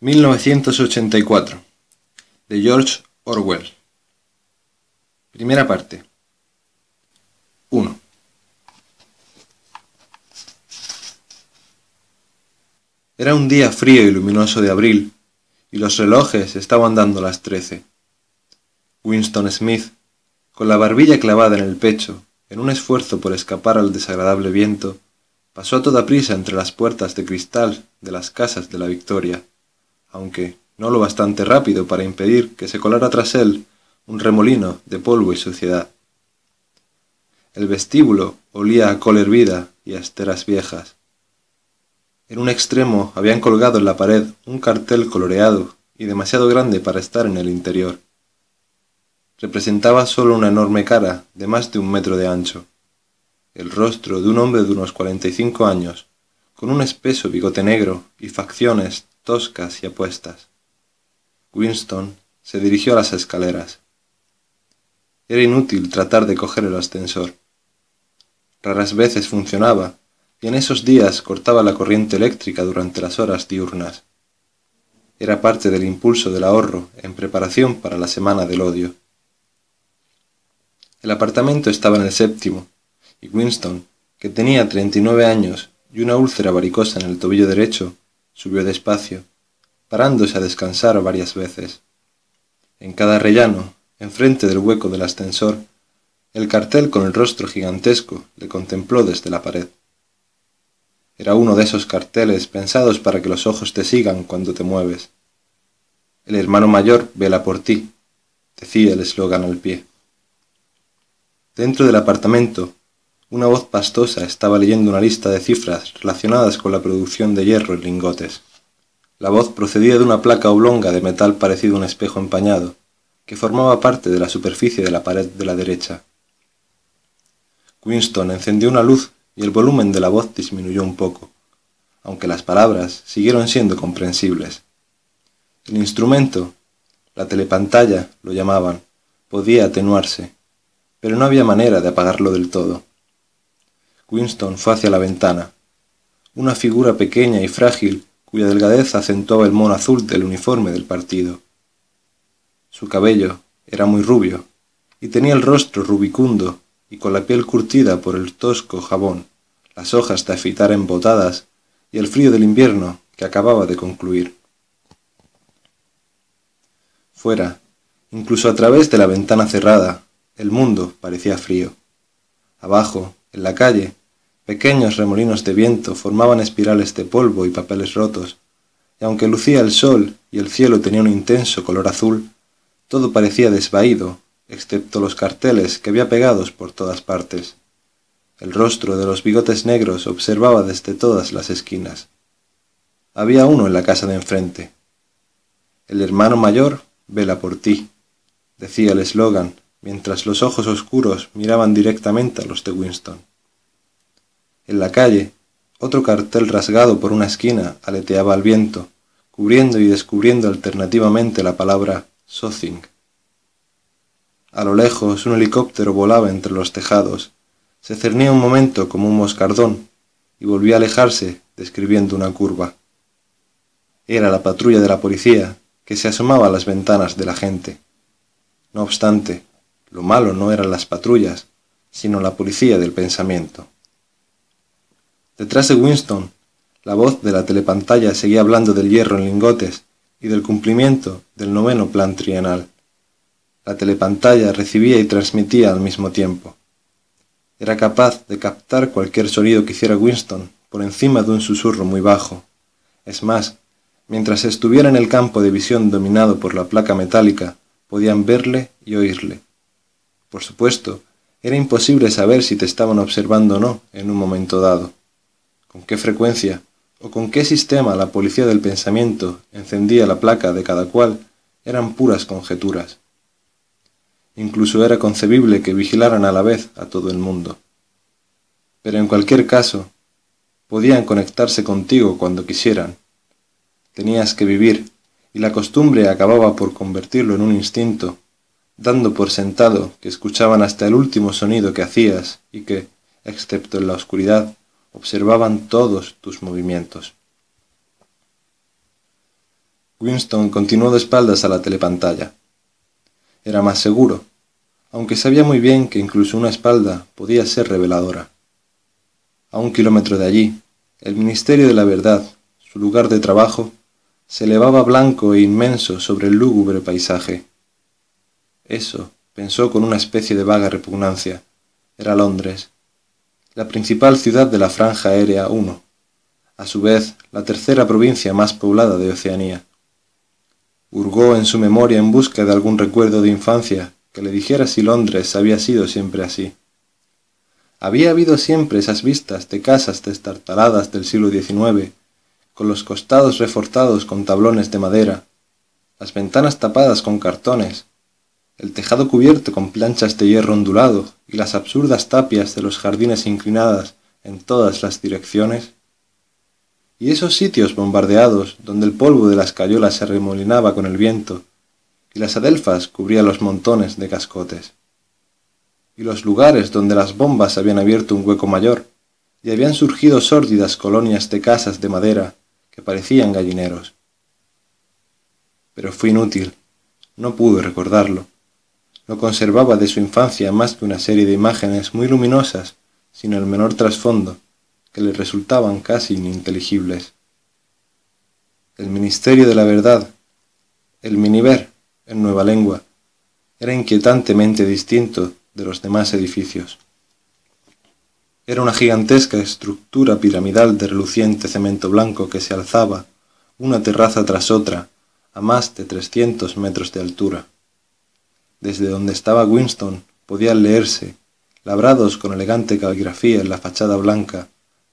1984 de George Orwell. Primera parte. 1 Era un día frío y luminoso de abril, y los relojes estaban dando las trece. Winston Smith, con la barbilla clavada en el pecho, en un esfuerzo por escapar al desagradable viento, pasó a toda prisa entre las puertas de cristal de las casas de la Victoria aunque no lo bastante rápido para impedir que se colara tras él un remolino de polvo y suciedad. El vestíbulo olía a col hervida y a esteras viejas. En un extremo habían colgado en la pared un cartel coloreado y demasiado grande para estar en el interior. Representaba solo una enorme cara de más de un metro de ancho, el rostro de un hombre de unos cuarenta y cinco años, con un espeso bigote negro y facciones toscas y apuestas. Winston se dirigió a las escaleras. Era inútil tratar de coger el ascensor. Raras veces funcionaba, y en esos días cortaba la corriente eléctrica durante las horas diurnas. Era parte del impulso del ahorro en preparación para la semana del odio. El apartamento estaba en el séptimo, y Winston, que tenía treinta y nueve años y una úlcera varicosa en el tobillo derecho, Subió despacio, parándose a descansar varias veces. En cada rellano, enfrente del hueco del ascensor, el cartel con el rostro gigantesco le contempló desde la pared. Era uno de esos carteles pensados para que los ojos te sigan cuando te mueves. El hermano mayor vela por ti, decía el eslogan al pie. Dentro del apartamento una voz pastosa estaba leyendo una lista de cifras relacionadas con la producción de hierro en lingotes. La voz procedía de una placa oblonga de metal parecido a un espejo empañado, que formaba parte de la superficie de la pared de la derecha. Winston encendió una luz y el volumen de la voz disminuyó un poco, aunque las palabras siguieron siendo comprensibles. El instrumento, la telepantalla, lo llamaban, podía atenuarse, pero no había manera de apagarlo del todo. Winston fue hacia la ventana. Una figura pequeña y frágil cuya delgadez acentuaba el mono azul del uniforme del partido. Su cabello era muy rubio y tenía el rostro rubicundo y con la piel curtida por el tosco jabón, las hojas de afitar embotadas y el frío del invierno que acababa de concluir. Fuera, incluso a través de la ventana cerrada, el mundo parecía frío. Abajo, en la calle, Pequeños remolinos de viento formaban espirales de polvo y papeles rotos, y aunque lucía el sol y el cielo tenía un intenso color azul, todo parecía desvaído, excepto los carteles que había pegados por todas partes. El rostro de los bigotes negros observaba desde todas las esquinas. Había uno en la casa de enfrente. El hermano mayor vela por ti, decía el eslogan, mientras los ojos oscuros miraban directamente a los de Winston. En la calle, otro cartel rasgado por una esquina aleteaba al viento, cubriendo y descubriendo alternativamente la palabra Sothing. A lo lejos un helicóptero volaba entre los tejados, se cernía un momento como un moscardón y volvía a alejarse describiendo una curva. Era la patrulla de la policía que se asomaba a las ventanas de la gente. No obstante, lo malo no eran las patrullas, sino la policía del pensamiento. Detrás de Winston, la voz de la telepantalla seguía hablando del hierro en lingotes y del cumplimiento del noveno plan trienal. La telepantalla recibía y transmitía al mismo tiempo. Era capaz de captar cualquier sonido que hiciera Winston por encima de un susurro muy bajo. Es más, mientras estuviera en el campo de visión dominado por la placa metálica, podían verle y oírle. Por supuesto, era imposible saber si te estaban observando o no en un momento dado con qué frecuencia o con qué sistema la policía del pensamiento encendía la placa de cada cual eran puras conjeturas. Incluso era concebible que vigilaran a la vez a todo el mundo. Pero en cualquier caso, podían conectarse contigo cuando quisieran. Tenías que vivir, y la costumbre acababa por convertirlo en un instinto, dando por sentado que escuchaban hasta el último sonido que hacías y que, excepto en la oscuridad, observaban todos tus movimientos. Winston continuó de espaldas a la telepantalla. Era más seguro, aunque sabía muy bien que incluso una espalda podía ser reveladora. A un kilómetro de allí, el Ministerio de la Verdad, su lugar de trabajo, se elevaba blanco e inmenso sobre el lúgubre paisaje. Eso, pensó con una especie de vaga repugnancia, era Londres, la principal ciudad de la franja aérea 1, a su vez la tercera provincia más poblada de Oceanía. Hurgó en su memoria en busca de algún recuerdo de infancia que le dijera si Londres había sido siempre así. Había habido siempre esas vistas de casas destartaladas del siglo XIX, con los costados reforzados con tablones de madera, las ventanas tapadas con cartones, el tejado cubierto con planchas de hierro ondulado y las absurdas tapias de los jardines inclinadas en todas las direcciones, y esos sitios bombardeados donde el polvo de las cayolas se remolinaba con el viento y las adelfas cubrían los montones de cascotes y los lugares donde las bombas habían abierto un hueco mayor y habían surgido sórdidas colonias de casas de madera que parecían gallineros. Pero fue inútil, no pudo recordarlo. No conservaba de su infancia más que una serie de imágenes muy luminosas, sin el menor trasfondo, que le resultaban casi ininteligibles. El Ministerio de la Verdad, el Miniver, en nueva lengua, era inquietantemente distinto de los demás edificios. Era una gigantesca estructura piramidal de reluciente cemento blanco que se alzaba, una terraza tras otra, a más de trescientos metros de altura. Desde donde estaba Winston podían leerse, labrados con elegante caligrafía en la fachada blanca,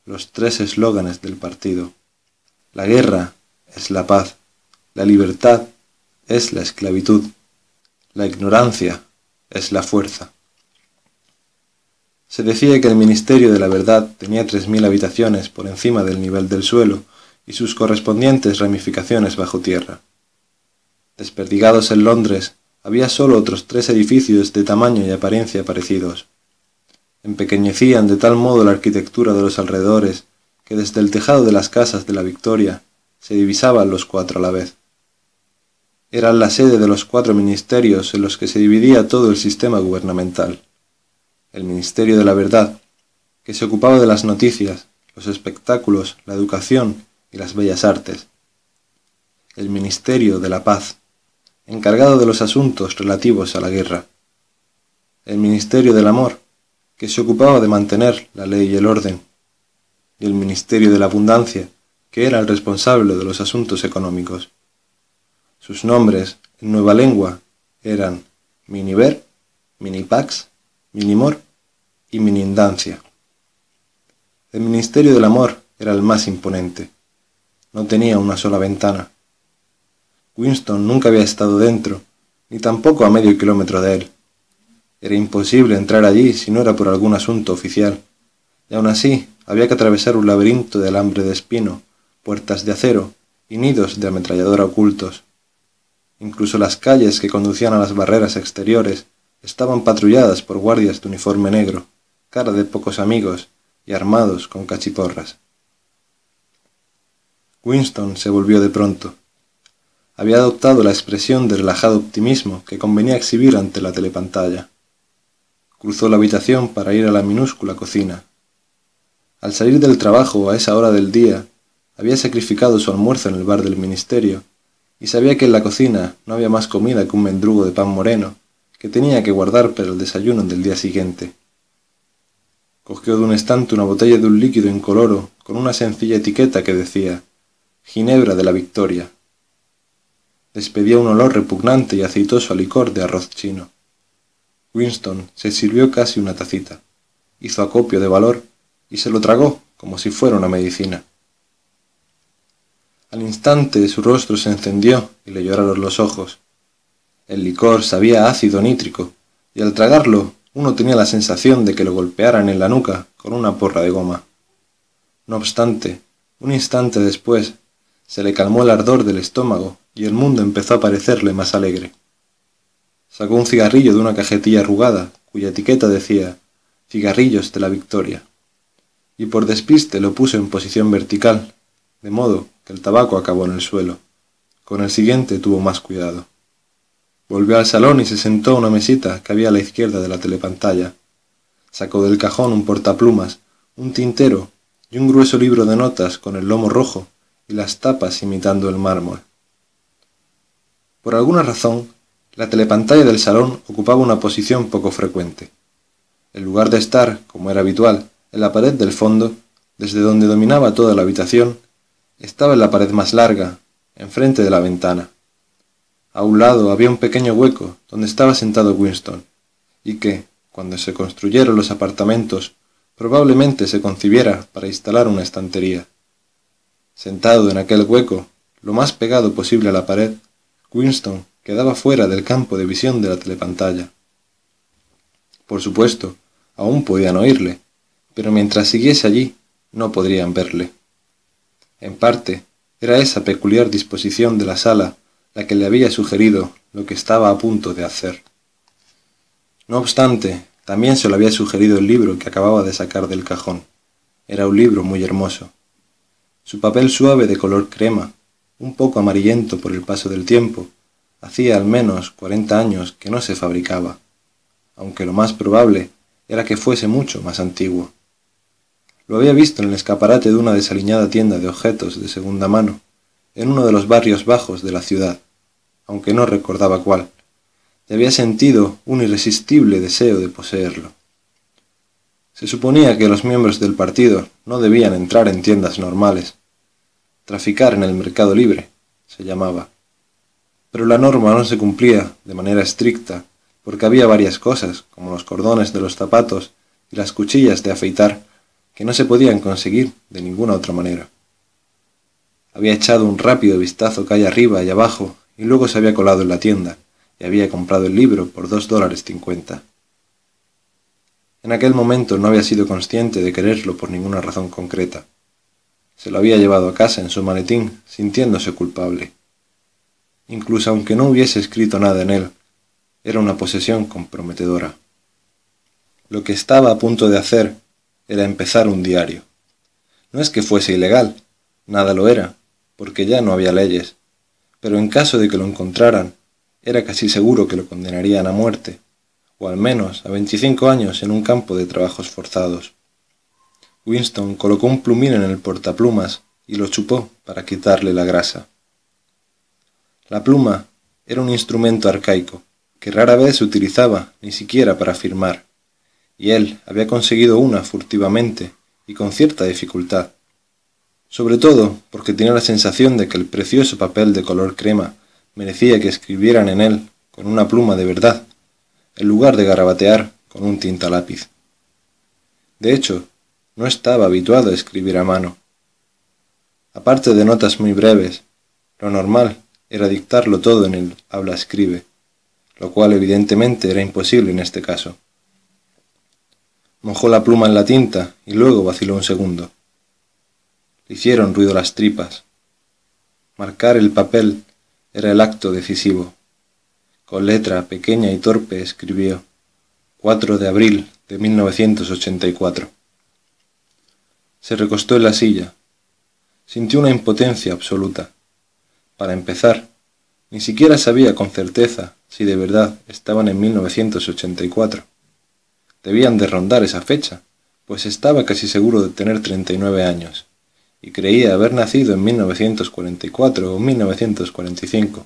los tres eslóganes del partido. La guerra es la paz, la libertad es la esclavitud, la ignorancia es la fuerza. Se decía que el Ministerio de la Verdad tenía tres mil habitaciones por encima del nivel del suelo y sus correspondientes ramificaciones bajo tierra. Desperdigados en Londres, había sólo otros tres edificios de tamaño y apariencia parecidos. Empequeñecían de tal modo la arquitectura de los alrededores que desde el tejado de las casas de la Victoria se divisaban los cuatro a la vez. Eran la sede de los cuatro ministerios en los que se dividía todo el sistema gubernamental el Ministerio de la Verdad, que se ocupaba de las noticias, los espectáculos, la educación y las bellas artes. El Ministerio de la Paz, encargado de los asuntos relativos a la guerra. El Ministerio del Amor, que se ocupaba de mantener la ley y el orden. Y el Ministerio de la Abundancia, que era el responsable de los asuntos económicos. Sus nombres, en nueva lengua, eran Miniver, Minipax, Minimor y Minindancia. El Ministerio del Amor era el más imponente. No tenía una sola ventana. Winston nunca había estado dentro, ni tampoco a medio kilómetro de él. Era imposible entrar allí si no era por algún asunto oficial, y aún así había que atravesar un laberinto de alambre de espino, puertas de acero y nidos de ametralladora ocultos. Incluso las calles que conducían a las barreras exteriores estaban patrulladas por guardias de uniforme negro, cara de pocos amigos y armados con cachiporras. Winston se volvió de pronto. Había adoptado la expresión de relajado optimismo que convenía exhibir ante la telepantalla. Cruzó la habitación para ir a la minúscula cocina. Al salir del trabajo a esa hora del día, había sacrificado su almuerzo en el bar del ministerio y sabía que en la cocina no había más comida que un mendrugo de pan moreno que tenía que guardar para el desayuno del día siguiente. Cogió de un estante una botella de un líquido incoloro con una sencilla etiqueta que decía Ginebra de la Victoria. Despedía un olor repugnante y aceitoso a licor de arroz chino. Winston se sirvió casi una tacita, hizo acopio de valor y se lo tragó como si fuera una medicina. Al instante su rostro se encendió y le lloraron los ojos. El licor sabía ácido nítrico, y al tragarlo uno tenía la sensación de que lo golpearan en la nuca con una porra de goma. No obstante, un instante después, se le calmó el ardor del estómago y el mundo empezó a parecerle más alegre. Sacó un cigarrillo de una cajetilla arrugada, cuya etiqueta decía Cigarrillos de la Victoria, y por despiste lo puso en posición vertical, de modo que el tabaco acabó en el suelo con el siguiente tuvo más cuidado. Volvió al salón y se sentó a una mesita que había a la izquierda de la telepantalla. Sacó del cajón un portaplumas, un tintero y un grueso libro de notas con el lomo rojo y las tapas imitando el mármol. Por alguna razón, la telepantalla del salón ocupaba una posición poco frecuente. En lugar de estar, como era habitual, en la pared del fondo, desde donde dominaba toda la habitación, estaba en la pared más larga, enfrente de la ventana. A un lado había un pequeño hueco donde estaba sentado Winston, y que, cuando se construyeron los apartamentos, probablemente se concibiera para instalar una estantería. Sentado en aquel hueco, lo más pegado posible a la pared, Winston quedaba fuera del campo de visión de la telepantalla. Por supuesto, aún podían oírle, pero mientras siguiese allí, no podrían verle. En parte, era esa peculiar disposición de la sala la que le había sugerido lo que estaba a punto de hacer. No obstante, también se lo había sugerido el libro que acababa de sacar del cajón. Era un libro muy hermoso. Su papel suave de color crema, un poco amarillento por el paso del tiempo, hacía al menos cuarenta años que no se fabricaba, aunque lo más probable era que fuese mucho más antiguo. Lo había visto en el escaparate de una desaliñada tienda de objetos de segunda mano, en uno de los barrios bajos de la ciudad, aunque no recordaba cuál, y había sentido un irresistible deseo de poseerlo. Se suponía que los miembros del partido no debían entrar en tiendas normales. Traficar en el mercado libre, se llamaba. Pero la norma no se cumplía de manera estricta, porque había varias cosas, como los cordones de los zapatos y las cuchillas de afeitar, que no se podían conseguir de ninguna otra manera. Había echado un rápido vistazo calle arriba y abajo y luego se había colado en la tienda y había comprado el libro por dos dólares cincuenta. En aquel momento no había sido consciente de quererlo por ninguna razón concreta. Se lo había llevado a casa en su maletín, sintiéndose culpable. Incluso aunque no hubiese escrito nada en él, era una posesión comprometedora. Lo que estaba a punto de hacer era empezar un diario. No es que fuese ilegal, nada lo era, porque ya no había leyes, pero en caso de que lo encontraran, era casi seguro que lo condenarían a muerte, o al menos a 25 años en un campo de trabajos forzados. Winston colocó un plumín en el portaplumas y lo chupó para quitarle la grasa. La pluma era un instrumento arcaico, que rara vez se utilizaba ni siquiera para firmar y él había conseguido una furtivamente y con cierta dificultad, sobre todo porque tenía la sensación de que el precioso papel de color crema merecía que escribieran en él con una pluma de verdad, en lugar de garabatear con un tinta lápiz. De hecho, no estaba habituado a escribir a mano. Aparte de notas muy breves, lo normal era dictarlo todo en el habla escribe, lo cual evidentemente era imposible en este caso. Mojó la pluma en la tinta y luego vaciló un segundo. Le hicieron ruido las tripas. Marcar el papel era el acto decisivo. Con letra pequeña y torpe escribió 4 de abril de 1984. Se recostó en la silla. Sintió una impotencia absoluta. Para empezar, ni siquiera sabía con certeza si de verdad estaban en 1984. Debían de rondar esa fecha, pues estaba casi seguro de tener 39 años, y creía haber nacido en 1944 o 1945,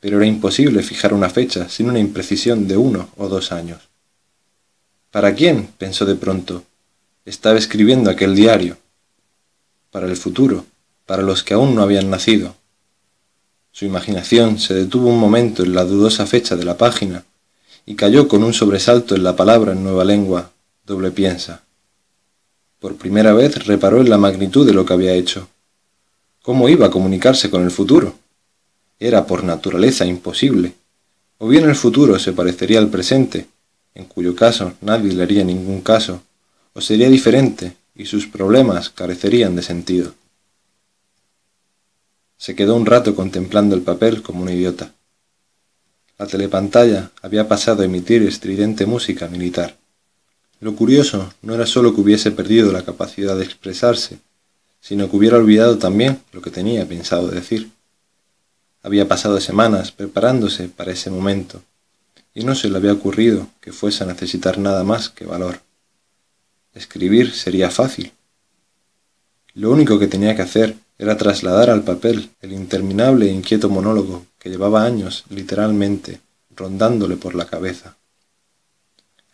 pero era imposible fijar una fecha sin una imprecisión de uno o dos años. ¿Para quién? pensó de pronto. Estaba escribiendo aquel diario. Para el futuro, para los que aún no habían nacido. Su imaginación se detuvo un momento en la dudosa fecha de la página y cayó con un sobresalto en la palabra en nueva lengua, doble piensa. Por primera vez reparó en la magnitud de lo que había hecho. ¿Cómo iba a comunicarse con el futuro? Era por naturaleza imposible. O bien el futuro se parecería al presente, en cuyo caso nadie le haría ningún caso, o sería diferente y sus problemas carecerían de sentido. Se quedó un rato contemplando el papel como un idiota. La telepantalla había pasado a emitir estridente música militar. Lo curioso no era solo que hubiese perdido la capacidad de expresarse, sino que hubiera olvidado también lo que tenía pensado decir. Había pasado semanas preparándose para ese momento, y no se le había ocurrido que fuese a necesitar nada más que valor. Escribir sería fácil. Lo único que tenía que hacer era trasladar al papel el interminable e inquieto monólogo que llevaba años, literalmente, rondándole por la cabeza.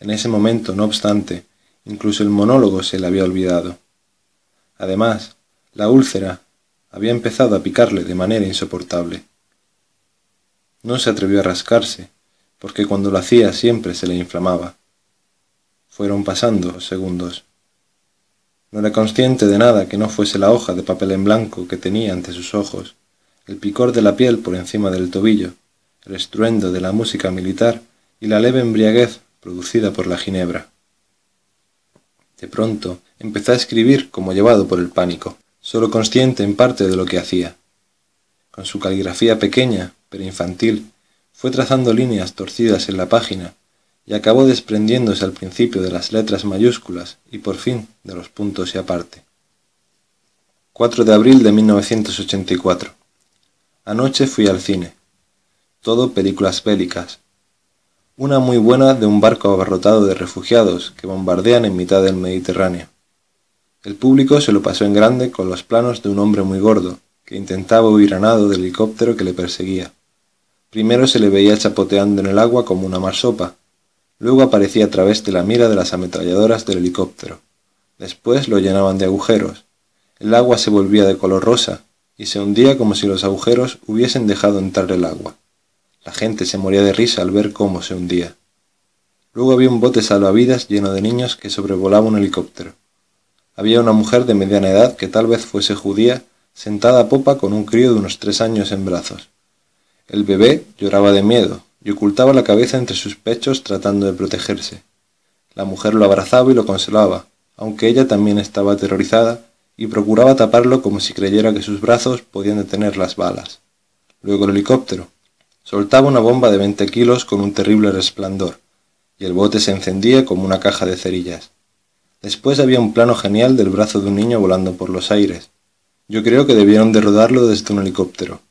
En ese momento, no obstante, incluso el monólogo se le había olvidado. Además, la úlcera había empezado a picarle de manera insoportable. No se atrevió a rascarse, porque cuando lo hacía siempre se le inflamaba. Fueron pasando segundos. No era consciente de nada que no fuese la hoja de papel en blanco que tenía ante sus ojos, el picor de la piel por encima del tobillo, el estruendo de la música militar y la leve embriaguez producida por la ginebra. De pronto empezó a escribir como llevado por el pánico, solo consciente en parte de lo que hacía. Con su caligrafía pequeña, pero infantil, fue trazando líneas torcidas en la página y acabó desprendiéndose al principio de las letras mayúsculas y por fin de los puntos y aparte. 4 de abril de 1984. Anoche fui al cine. Todo películas bélicas. Una muy buena de un barco abarrotado de refugiados que bombardean en mitad del Mediterráneo. El público se lo pasó en grande con los planos de un hombre muy gordo, que intentaba huir a nado del helicóptero que le perseguía. Primero se le veía chapoteando en el agua como una marsopa, luego aparecía a través de la mira de las ametralladoras del helicóptero. Después lo llenaban de agujeros. El agua se volvía de color rosa y se hundía como si los agujeros hubiesen dejado entrar el agua. La gente se moría de risa al ver cómo se hundía. Luego había un bote salvavidas lleno de niños que sobrevolaba un helicóptero. Había una mujer de mediana edad que tal vez fuese judía, sentada a popa con un crío de unos tres años en brazos. El bebé lloraba de miedo y ocultaba la cabeza entre sus pechos tratando de protegerse. La mujer lo abrazaba y lo consolaba, aunque ella también estaba aterrorizada y procuraba taparlo como si creyera que sus brazos podían detener las balas. Luego el helicóptero. Soltaba una bomba de veinte kilos con un terrible resplandor, y el bote se encendía como una caja de cerillas. Después había un plano genial del brazo de un niño volando por los aires. Yo creo que debieron de rodarlo desde un helicóptero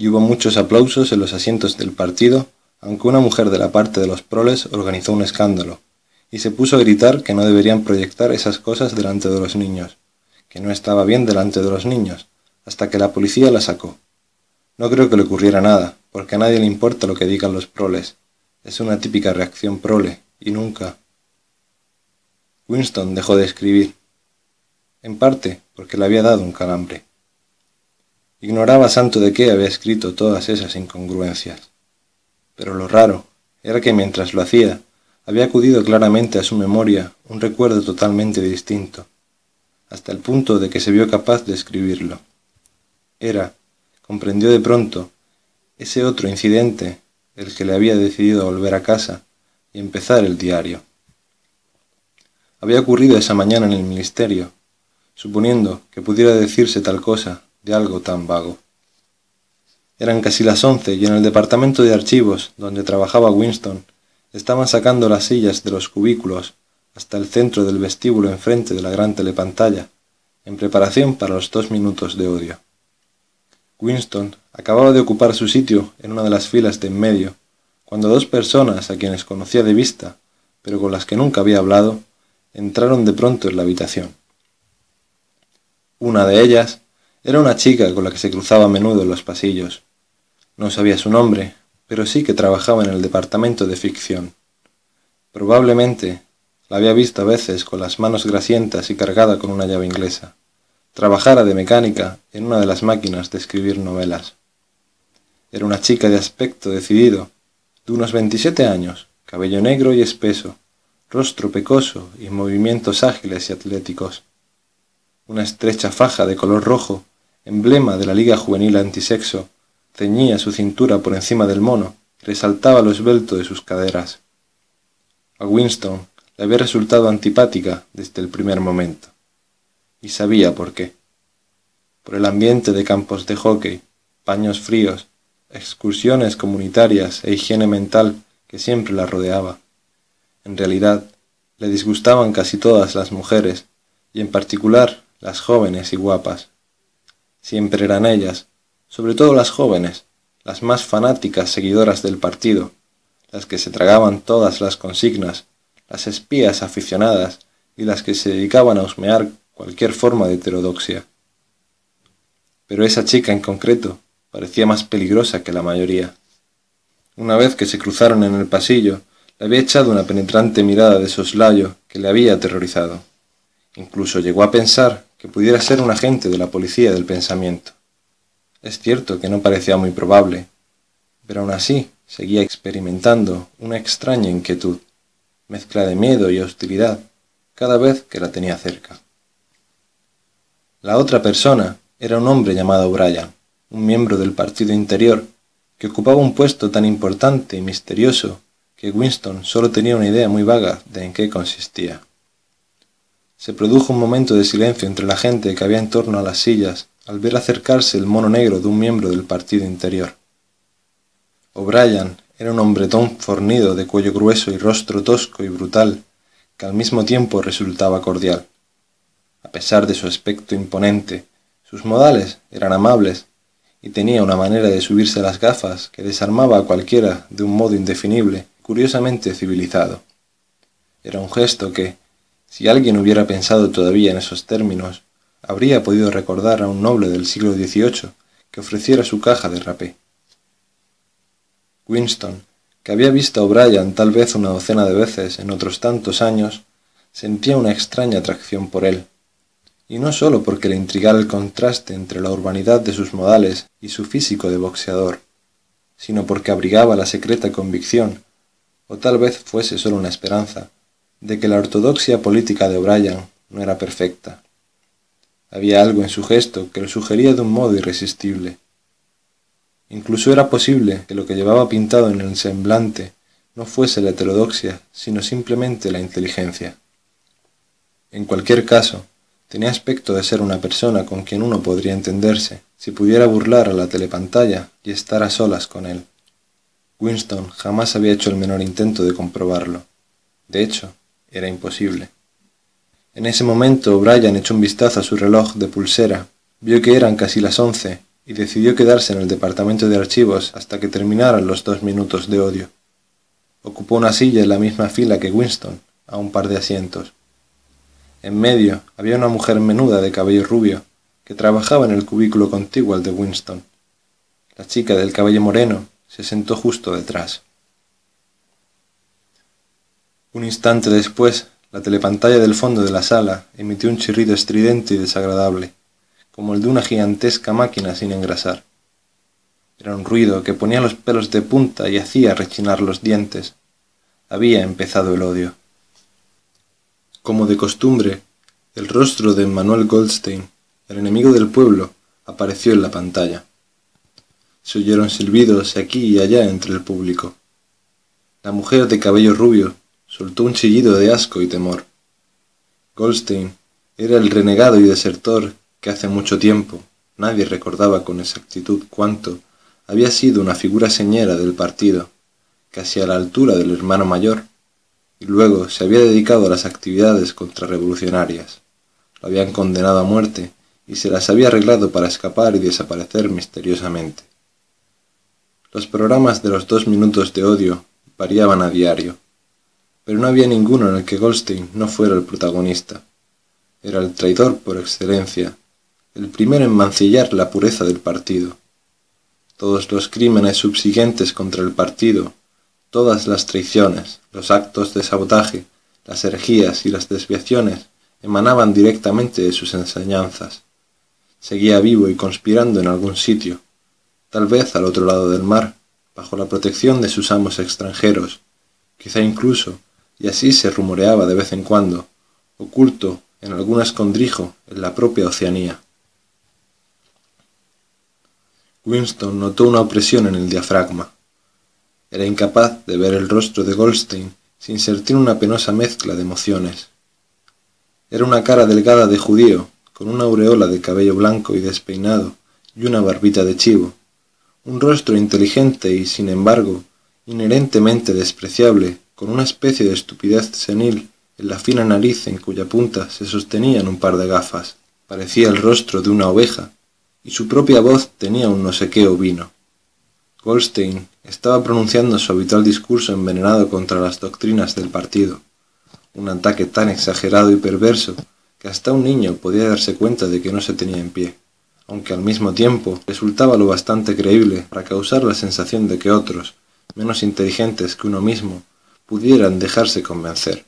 y hubo muchos aplausos en los asientos del partido, aunque una mujer de la parte de los proles organizó un escándalo, y se puso a gritar que no deberían proyectar esas cosas delante de los niños, que no estaba bien delante de los niños, hasta que la policía la sacó. No creo que le ocurriera nada, porque a nadie le importa lo que digan los proles. Es una típica reacción prole, y nunca. Winston dejó de escribir, en parte porque le había dado un calambre. Ignoraba santo de qué había escrito todas esas incongruencias. Pero lo raro era que mientras lo hacía, había acudido claramente a su memoria un recuerdo totalmente distinto, hasta el punto de que se vio capaz de escribirlo. Era, comprendió de pronto, ese otro incidente el que le había decidido volver a casa y empezar el diario. Había ocurrido esa mañana en el ministerio, suponiendo que pudiera decirse tal cosa algo tan vago. Eran casi las once y en el departamento de archivos, donde trabajaba Winston, estaban sacando las sillas de los cubículos hasta el centro del vestíbulo enfrente de la gran telepantalla, en preparación para los dos minutos de odio. Winston acababa de ocupar su sitio en una de las filas de en medio, cuando dos personas a quienes conocía de vista, pero con las que nunca había hablado, entraron de pronto en la habitación. Una de ellas era una chica con la que se cruzaba a menudo en los pasillos. No sabía su nombre, pero sí que trabajaba en el departamento de ficción. Probablemente la había visto a veces con las manos grasientas y cargada con una llave inglesa. Trabajara de mecánica en una de las máquinas de escribir novelas. Era una chica de aspecto decidido, de unos veintisiete años, cabello negro y espeso, rostro pecoso y movimientos ágiles y atléticos. Una estrecha faja de color rojo emblema de la Liga Juvenil Antisexo, ceñía su cintura por encima del mono y resaltaba lo esbelto de sus caderas. A Winston le había resultado antipática desde el primer momento, y sabía por qué. Por el ambiente de campos de hockey, paños fríos, excursiones comunitarias e higiene mental que siempre la rodeaba. En realidad, le disgustaban casi todas las mujeres, y en particular las jóvenes y guapas. Siempre eran ellas, sobre todo las jóvenes, las más fanáticas seguidoras del partido, las que se tragaban todas las consignas, las espías aficionadas y las que se dedicaban a husmear cualquier forma de heterodoxia. Pero esa chica en concreto parecía más peligrosa que la mayoría. Una vez que se cruzaron en el pasillo, le había echado una penetrante mirada de soslayo que le había aterrorizado. Incluso llegó a pensar que pudiera ser un agente de la policía del pensamiento. Es cierto que no parecía muy probable, pero aún así seguía experimentando una extraña inquietud, mezcla de miedo y hostilidad, cada vez que la tenía cerca. La otra persona era un hombre llamado Brian, un miembro del partido interior, que ocupaba un puesto tan importante y misterioso que Winston solo tenía una idea muy vaga de en qué consistía. Se produjo un momento de silencio entre la gente que había en torno a las sillas al ver acercarse el mono negro de un miembro del partido interior. O'Brien era un hombretón fornido de cuello grueso y rostro tosco y brutal, que al mismo tiempo resultaba cordial. A pesar de su aspecto imponente, sus modales eran amables y tenía una manera de subirse las gafas que desarmaba a cualquiera de un modo indefinible, curiosamente civilizado. Era un gesto que, si alguien hubiera pensado todavía en esos términos, habría podido recordar a un noble del siglo XVIII que ofreciera su caja de rapé. Winston, que había visto a O'Brien tal vez una docena de veces en otros tantos años, sentía una extraña atracción por él, y no sólo porque le intrigara el contraste entre la urbanidad de sus modales y su físico de boxeador, sino porque abrigaba la secreta convicción, o tal vez fuese solo una esperanza, de que la ortodoxia política de O'Brien no era perfecta. Había algo en su gesto que lo sugería de un modo irresistible. Incluso era posible que lo que llevaba pintado en el semblante no fuese la heterodoxia, sino simplemente la inteligencia. En cualquier caso, Tenía aspecto de ser una persona con quien uno podría entenderse, si pudiera burlar a la telepantalla y estar a solas con él. Winston jamás había hecho el menor intento de comprobarlo. De hecho, era imposible. En ese momento Brian echó un vistazo a su reloj de pulsera, vio que eran casi las once y decidió quedarse en el departamento de archivos hasta que terminaran los dos minutos de odio. Ocupó una silla en la misma fila que Winston, a un par de asientos. En medio había una mujer menuda de cabello rubio, que trabajaba en el cubículo contiguo al de Winston. La chica del cabello moreno se sentó justo detrás. Un instante después, la telepantalla del fondo de la sala emitió un chirrido estridente y desagradable, como el de una gigantesca máquina sin engrasar. Era un ruido que ponía los pelos de punta y hacía rechinar los dientes. Había empezado el odio. Como de costumbre, el rostro de Manuel Goldstein, el enemigo del pueblo, apareció en la pantalla. Se oyeron silbidos aquí y allá entre el público. La mujer de cabello rubio soltó un chillido de asco y temor. Goldstein era el renegado y desertor que hace mucho tiempo nadie recordaba con exactitud cuánto había sido una figura señera del partido, casi a la altura del hermano mayor, y luego se había dedicado a las actividades contrarrevolucionarias. Lo habían condenado a muerte y se las había arreglado para escapar y desaparecer misteriosamente. Los programas de los dos minutos de odio variaban a diario, pero no había ninguno en el que Goldstein no fuera el protagonista. Era el traidor por excelencia, el primero en mancillar la pureza del partido. Todos los crímenes subsiguientes contra el partido Todas las traiciones, los actos de sabotaje, las herejías y las desviaciones emanaban directamente de sus enseñanzas. Seguía vivo y conspirando en algún sitio, tal vez al otro lado del mar, bajo la protección de sus amos extranjeros, quizá incluso, y así se rumoreaba de vez en cuando, oculto en algún escondrijo en la propia Oceanía. Winston notó una opresión en el diafragma. Era incapaz de ver el rostro de Goldstein sin sentir una penosa mezcla de emociones. Era una cara delgada de judío, con una aureola de cabello blanco y despeinado y una barbita de chivo, un rostro inteligente y, sin embargo, inherentemente despreciable, con una especie de estupidez senil en la fina nariz en cuya punta se sostenían un par de gafas. Parecía el rostro de una oveja, y su propia voz tenía un no sé qué ovino. Goldstein estaba pronunciando su habitual discurso envenenado contra las doctrinas del partido, un ataque tan exagerado y perverso que hasta un niño podía darse cuenta de que no se tenía en pie, aunque al mismo tiempo resultaba lo bastante creíble para causar la sensación de que otros, menos inteligentes que uno mismo, pudieran dejarse convencer.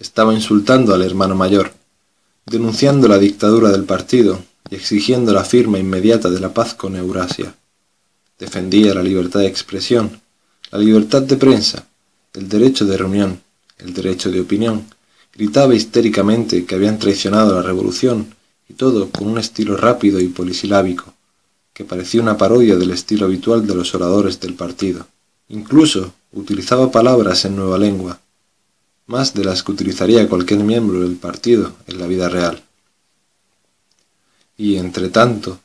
Estaba insultando al hermano mayor, denunciando la dictadura del partido y exigiendo la firma inmediata de la paz con Eurasia. Defendía la libertad de expresión, la libertad de prensa, el derecho de reunión, el derecho de opinión. Gritaba histéricamente que habían traicionado la revolución y todo con un estilo rápido y polisilábico, que parecía una parodia del estilo habitual de los oradores del partido. Incluso utilizaba palabras en nueva lengua, más de las que utilizaría cualquier miembro del partido en la vida real. Y, entre tanto,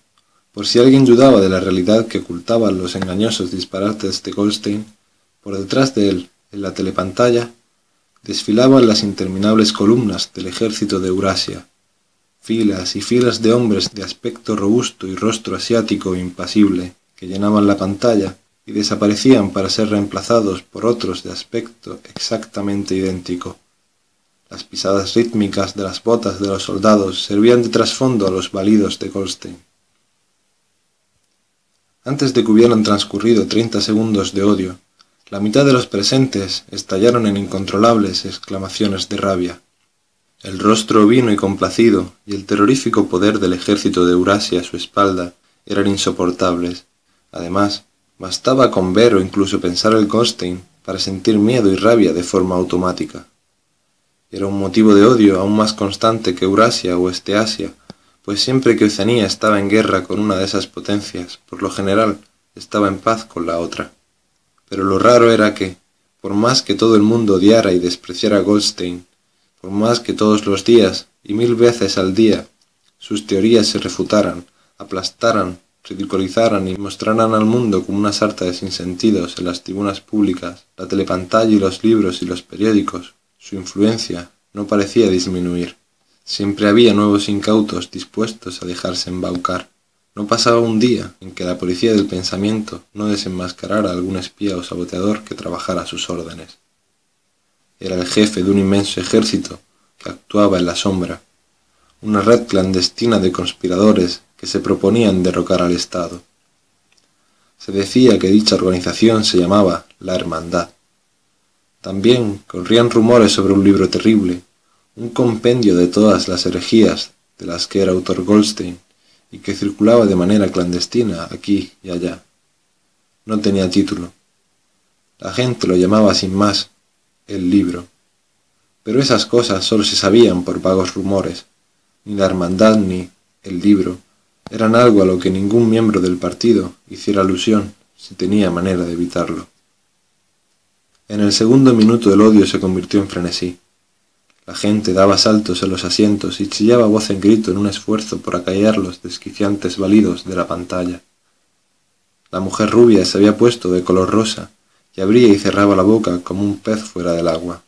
por si alguien dudaba de la realidad que ocultaban los engañosos disparates de Goldstein, por detrás de él, en la telepantalla, desfilaban las interminables columnas del ejército de Eurasia, filas y filas de hombres de aspecto robusto y rostro asiático impasible, que llenaban la pantalla y desaparecían para ser reemplazados por otros de aspecto exactamente idéntico. Las pisadas rítmicas de las botas de los soldados servían de trasfondo a los balidos de Goldstein. Antes de que hubieran transcurrido treinta segundos de odio, la mitad de los presentes estallaron en incontrolables exclamaciones de rabia. El rostro vino y complacido y el terrorífico poder del ejército de Eurasia a su espalda eran insoportables. Además, Bastaba con ver o incluso pensar el Goldstein para sentir miedo y rabia de forma automática. Era un motivo de odio aún más constante que Eurasia o Esteasia, pues siempre que Oceanía estaba en guerra con una de esas potencias, por lo general estaba en paz con la otra. Pero lo raro era que, por más que todo el mundo odiara y despreciara a Goldstein, por más que todos los días y mil veces al día sus teorías se refutaran, aplastaran ridiculizaran y mostraran al mundo como una sarta de sinsentidos en las tribunas públicas, la telepantalla y los libros y los periódicos, su influencia no parecía disminuir. Siempre había nuevos incautos dispuestos a dejarse embaucar. No pasaba un día en que la policía del pensamiento no desenmascarara a algún espía o saboteador que trabajara a sus órdenes. Era el jefe de un inmenso ejército que actuaba en la sombra, una red clandestina de conspiradores que se proponían derrocar al Estado. Se decía que dicha organización se llamaba la Hermandad. También corrían rumores sobre un libro terrible, un compendio de todas las herejías de las que era autor Goldstein y que circulaba de manera clandestina aquí y allá. No tenía título. La gente lo llamaba sin más el libro. Pero esas cosas solo se sabían por vagos rumores. Ni la hermandad ni el libro eran algo a lo que ningún miembro del partido hiciera alusión si tenía manera de evitarlo. En el segundo minuto el odio se convirtió en frenesí. La gente daba saltos en los asientos y chillaba voz en grito en un esfuerzo por acallar los desquiciantes balidos de la pantalla. La mujer rubia se había puesto de color rosa y abría y cerraba la boca como un pez fuera del agua.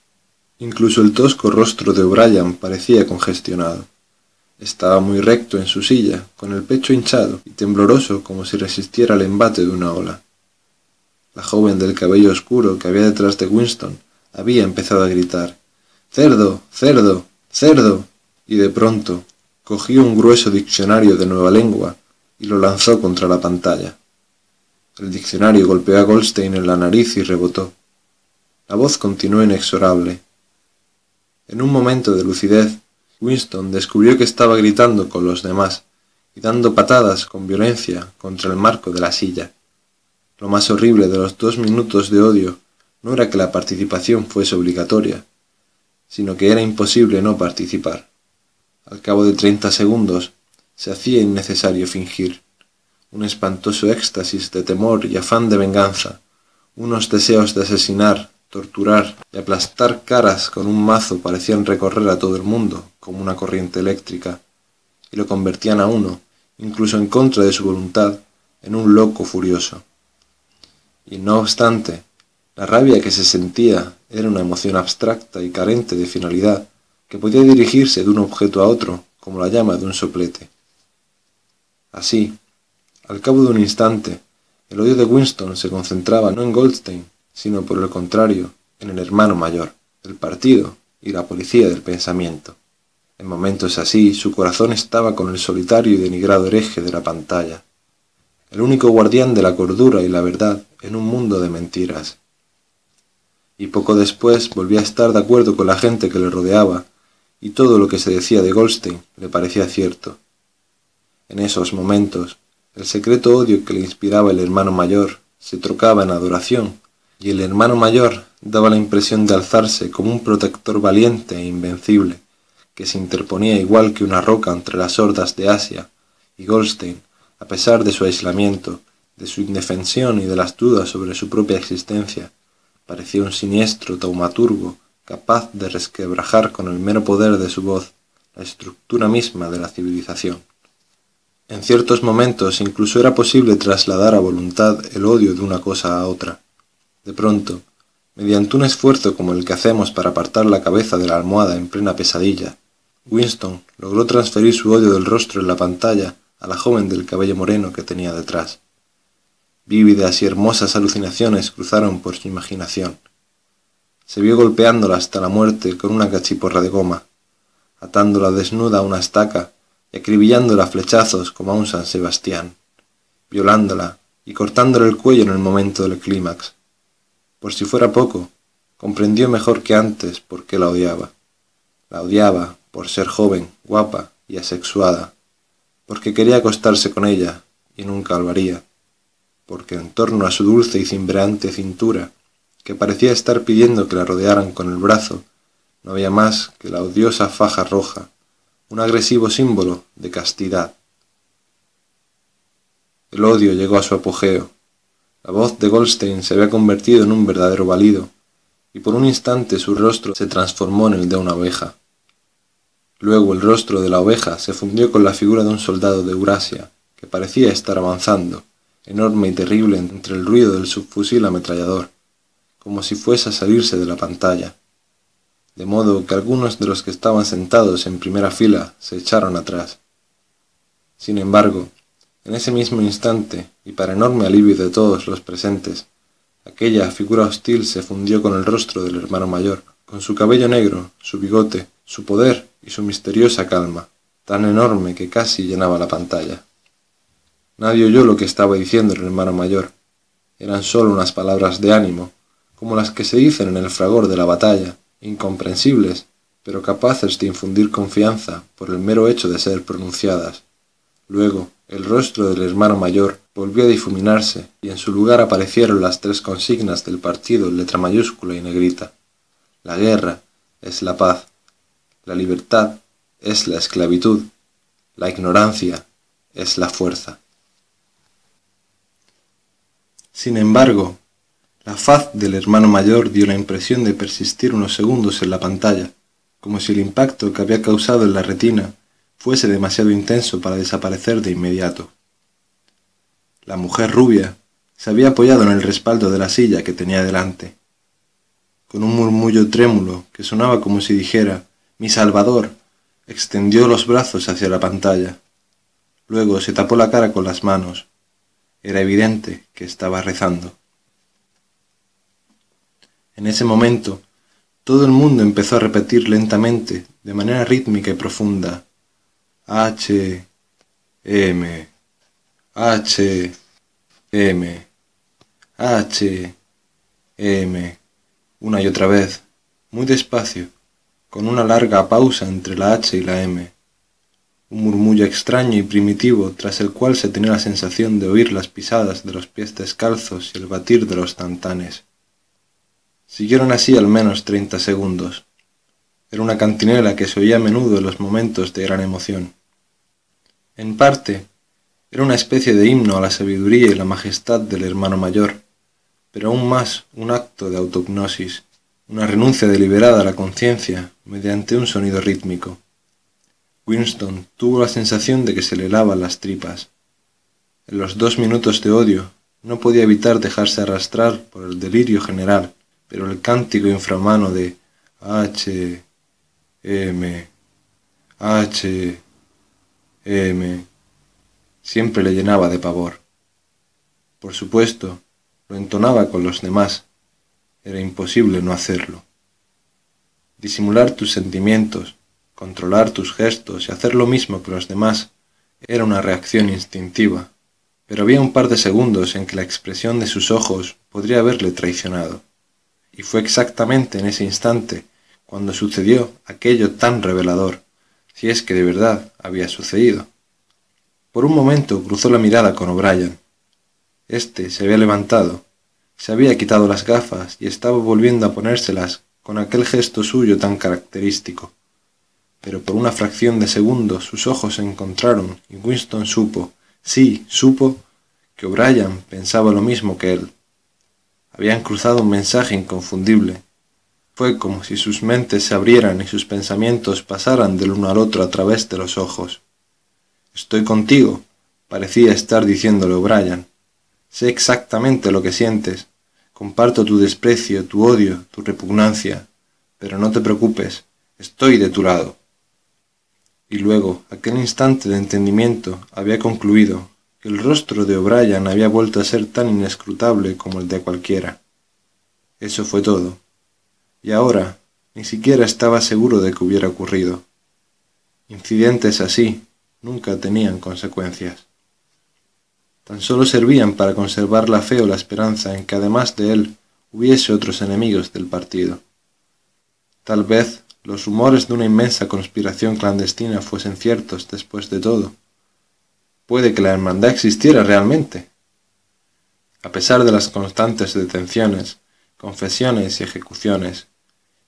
Incluso el tosco rostro de O'Brien parecía congestionado. Estaba muy recto en su silla, con el pecho hinchado y tembloroso como si resistiera al embate de una ola. La joven del cabello oscuro que había detrás de Winston había empezado a gritar Cerdo, cerdo, cerdo. y de pronto cogió un grueso diccionario de nueva lengua y lo lanzó contra la pantalla. El diccionario golpeó a Goldstein en la nariz y rebotó. La voz continuó inexorable. En un momento de lucidez, Winston descubrió que estaba gritando con los demás y dando patadas con violencia contra el marco de la silla. Lo más horrible de los dos minutos de odio no era que la participación fuese obligatoria, sino que era imposible no participar. Al cabo de treinta segundos se hacía innecesario fingir. Un espantoso éxtasis de temor y afán de venganza, unos deseos de asesinar, torturar y aplastar caras con un mazo parecían recorrer a todo el mundo como una corriente eléctrica, y lo convertían a uno, incluso en contra de su voluntad, en un loco furioso. Y no obstante, la rabia que se sentía era una emoción abstracta y carente de finalidad, que podía dirigirse de un objeto a otro como la llama de un soplete. Así, al cabo de un instante, El odio de Winston se concentraba no en Goldstein, sino por el contrario, en el hermano mayor, el partido y la policía del pensamiento. En momentos así, su corazón estaba con el solitario y denigrado hereje de la pantalla, el único guardián de la cordura y la verdad en un mundo de mentiras. Y poco después volvía a estar de acuerdo con la gente que le rodeaba, y todo lo que se decía de Goldstein le parecía cierto. En esos momentos, el secreto odio que le inspiraba el hermano mayor se trocaba en adoración, y el hermano mayor daba la impresión de alzarse como un protector valiente e invencible, que se interponía igual que una roca entre las hordas de Asia, y Goldstein, a pesar de su aislamiento, de su indefensión y de las dudas sobre su propia existencia, parecía un siniestro taumaturgo capaz de resquebrajar con el mero poder de su voz la estructura misma de la civilización. En ciertos momentos incluso era posible trasladar a voluntad el odio de una cosa a otra. De pronto, mediante un esfuerzo como el que hacemos para apartar la cabeza de la almohada en plena pesadilla, Winston logró transferir su odio del rostro en la pantalla a la joven del cabello moreno que tenía detrás. Vívidas y hermosas alucinaciones cruzaron por su imaginación. Se vio golpeándola hasta la muerte con una cachiporra de goma, atándola desnuda a una estaca y acribillándola a flechazos como a un San Sebastián, violándola y cortándole el cuello en el momento del clímax. Por si fuera poco, comprendió mejor que antes por qué la odiaba. La odiaba por ser joven, guapa y asexuada, porque quería acostarse con ella y nunca lo haría, porque en torno a su dulce y cimbreante cintura, que parecía estar pidiendo que la rodearan con el brazo, no había más que la odiosa faja roja, un agresivo símbolo de castidad. El odio llegó a su apogeo. La voz de Goldstein se había convertido en un verdadero valido, y por un instante su rostro se transformó en el de una oveja. Luego el rostro de la oveja se fundió con la figura de un soldado de Eurasia, que parecía estar avanzando, enorme y terrible entre el ruido del subfusil ametrallador, como si fuese a salirse de la pantalla. De modo que algunos de los que estaban sentados en primera fila se echaron atrás. Sin embargo, en ese mismo instante, y para enorme alivio de todos los presentes, aquella figura hostil se fundió con el rostro del hermano mayor, con su cabello negro, su bigote, su poder y su misteriosa calma, tan enorme que casi llenaba la pantalla. Nadie oyó lo que estaba diciendo el hermano mayor. Eran sólo unas palabras de ánimo, como las que se dicen en el fragor de la batalla, incomprensibles, pero capaces de infundir confianza por el mero hecho de ser pronunciadas. Luego, el rostro del hermano mayor volvió a difuminarse y en su lugar aparecieron las tres consignas del partido en letra mayúscula y negrita. La guerra es la paz. La libertad es la esclavitud, la ignorancia es la fuerza. Sin embargo, la faz del hermano mayor dio la impresión de persistir unos segundos en la pantalla, como si el impacto que había causado en la retina fuese demasiado intenso para desaparecer de inmediato. La mujer rubia se había apoyado en el respaldo de la silla que tenía delante. Con un murmullo trémulo que sonaba como si dijera mi Salvador, extendió los brazos hacia la pantalla. Luego se tapó la cara con las manos. Era evidente que estaba rezando. En ese momento, todo el mundo empezó a repetir lentamente, de manera rítmica y profunda, H, M, H, M, H, M, una y otra vez, muy despacio con una larga pausa entre la H y la M, un murmullo extraño y primitivo tras el cual se tenía la sensación de oír las pisadas de los pies descalzos y el batir de los tantanes. Siguieron así al menos treinta segundos. Era una cantinela que se oía a menudo en los momentos de gran emoción. En parte, era una especie de himno a la sabiduría y la majestad del hermano mayor, pero aún más un acto de autognosis una renuncia deliberada a la conciencia mediante un sonido rítmico. Winston tuvo la sensación de que se le helaban las tripas. En los dos minutos de odio no podía evitar dejarse arrastrar por el delirio general, pero el cántico infrahumano de H, M, H, M siempre le llenaba de pavor. Por supuesto, lo entonaba con los demás. Era imposible no hacerlo. Disimular tus sentimientos, controlar tus gestos y hacer lo mismo que los demás era una reacción instintiva, pero había un par de segundos en que la expresión de sus ojos podría haberle traicionado. Y fue exactamente en ese instante cuando sucedió aquello tan revelador, si es que de verdad había sucedido. Por un momento cruzó la mirada con O'Brien. Este se había levantado, se había quitado las gafas y estaba volviendo a ponérselas con aquel gesto suyo tan característico. Pero por una fracción de segundo sus ojos se encontraron y Winston supo, sí, supo, que O'Brien pensaba lo mismo que él. Habían cruzado un mensaje inconfundible. Fue como si sus mentes se abrieran y sus pensamientos pasaran del uno al otro a través de los ojos. Estoy contigo, parecía estar diciéndole O'Brien. Sé exactamente lo que sientes. Comparto tu desprecio, tu odio, tu repugnancia. Pero no te preocupes, estoy de tu lado. Y luego, aquel instante de entendimiento había concluido que el rostro de O'Brien había vuelto a ser tan inescrutable como el de cualquiera. Eso fue todo. Y ahora ni siquiera estaba seguro de que hubiera ocurrido. Incidentes así nunca tenían consecuencias tan solo servían para conservar la fe o la esperanza en que además de él hubiese otros enemigos del partido. Tal vez los rumores de una inmensa conspiración clandestina fuesen ciertos después de todo. Puede que la hermandad existiera realmente. A pesar de las constantes detenciones, confesiones y ejecuciones,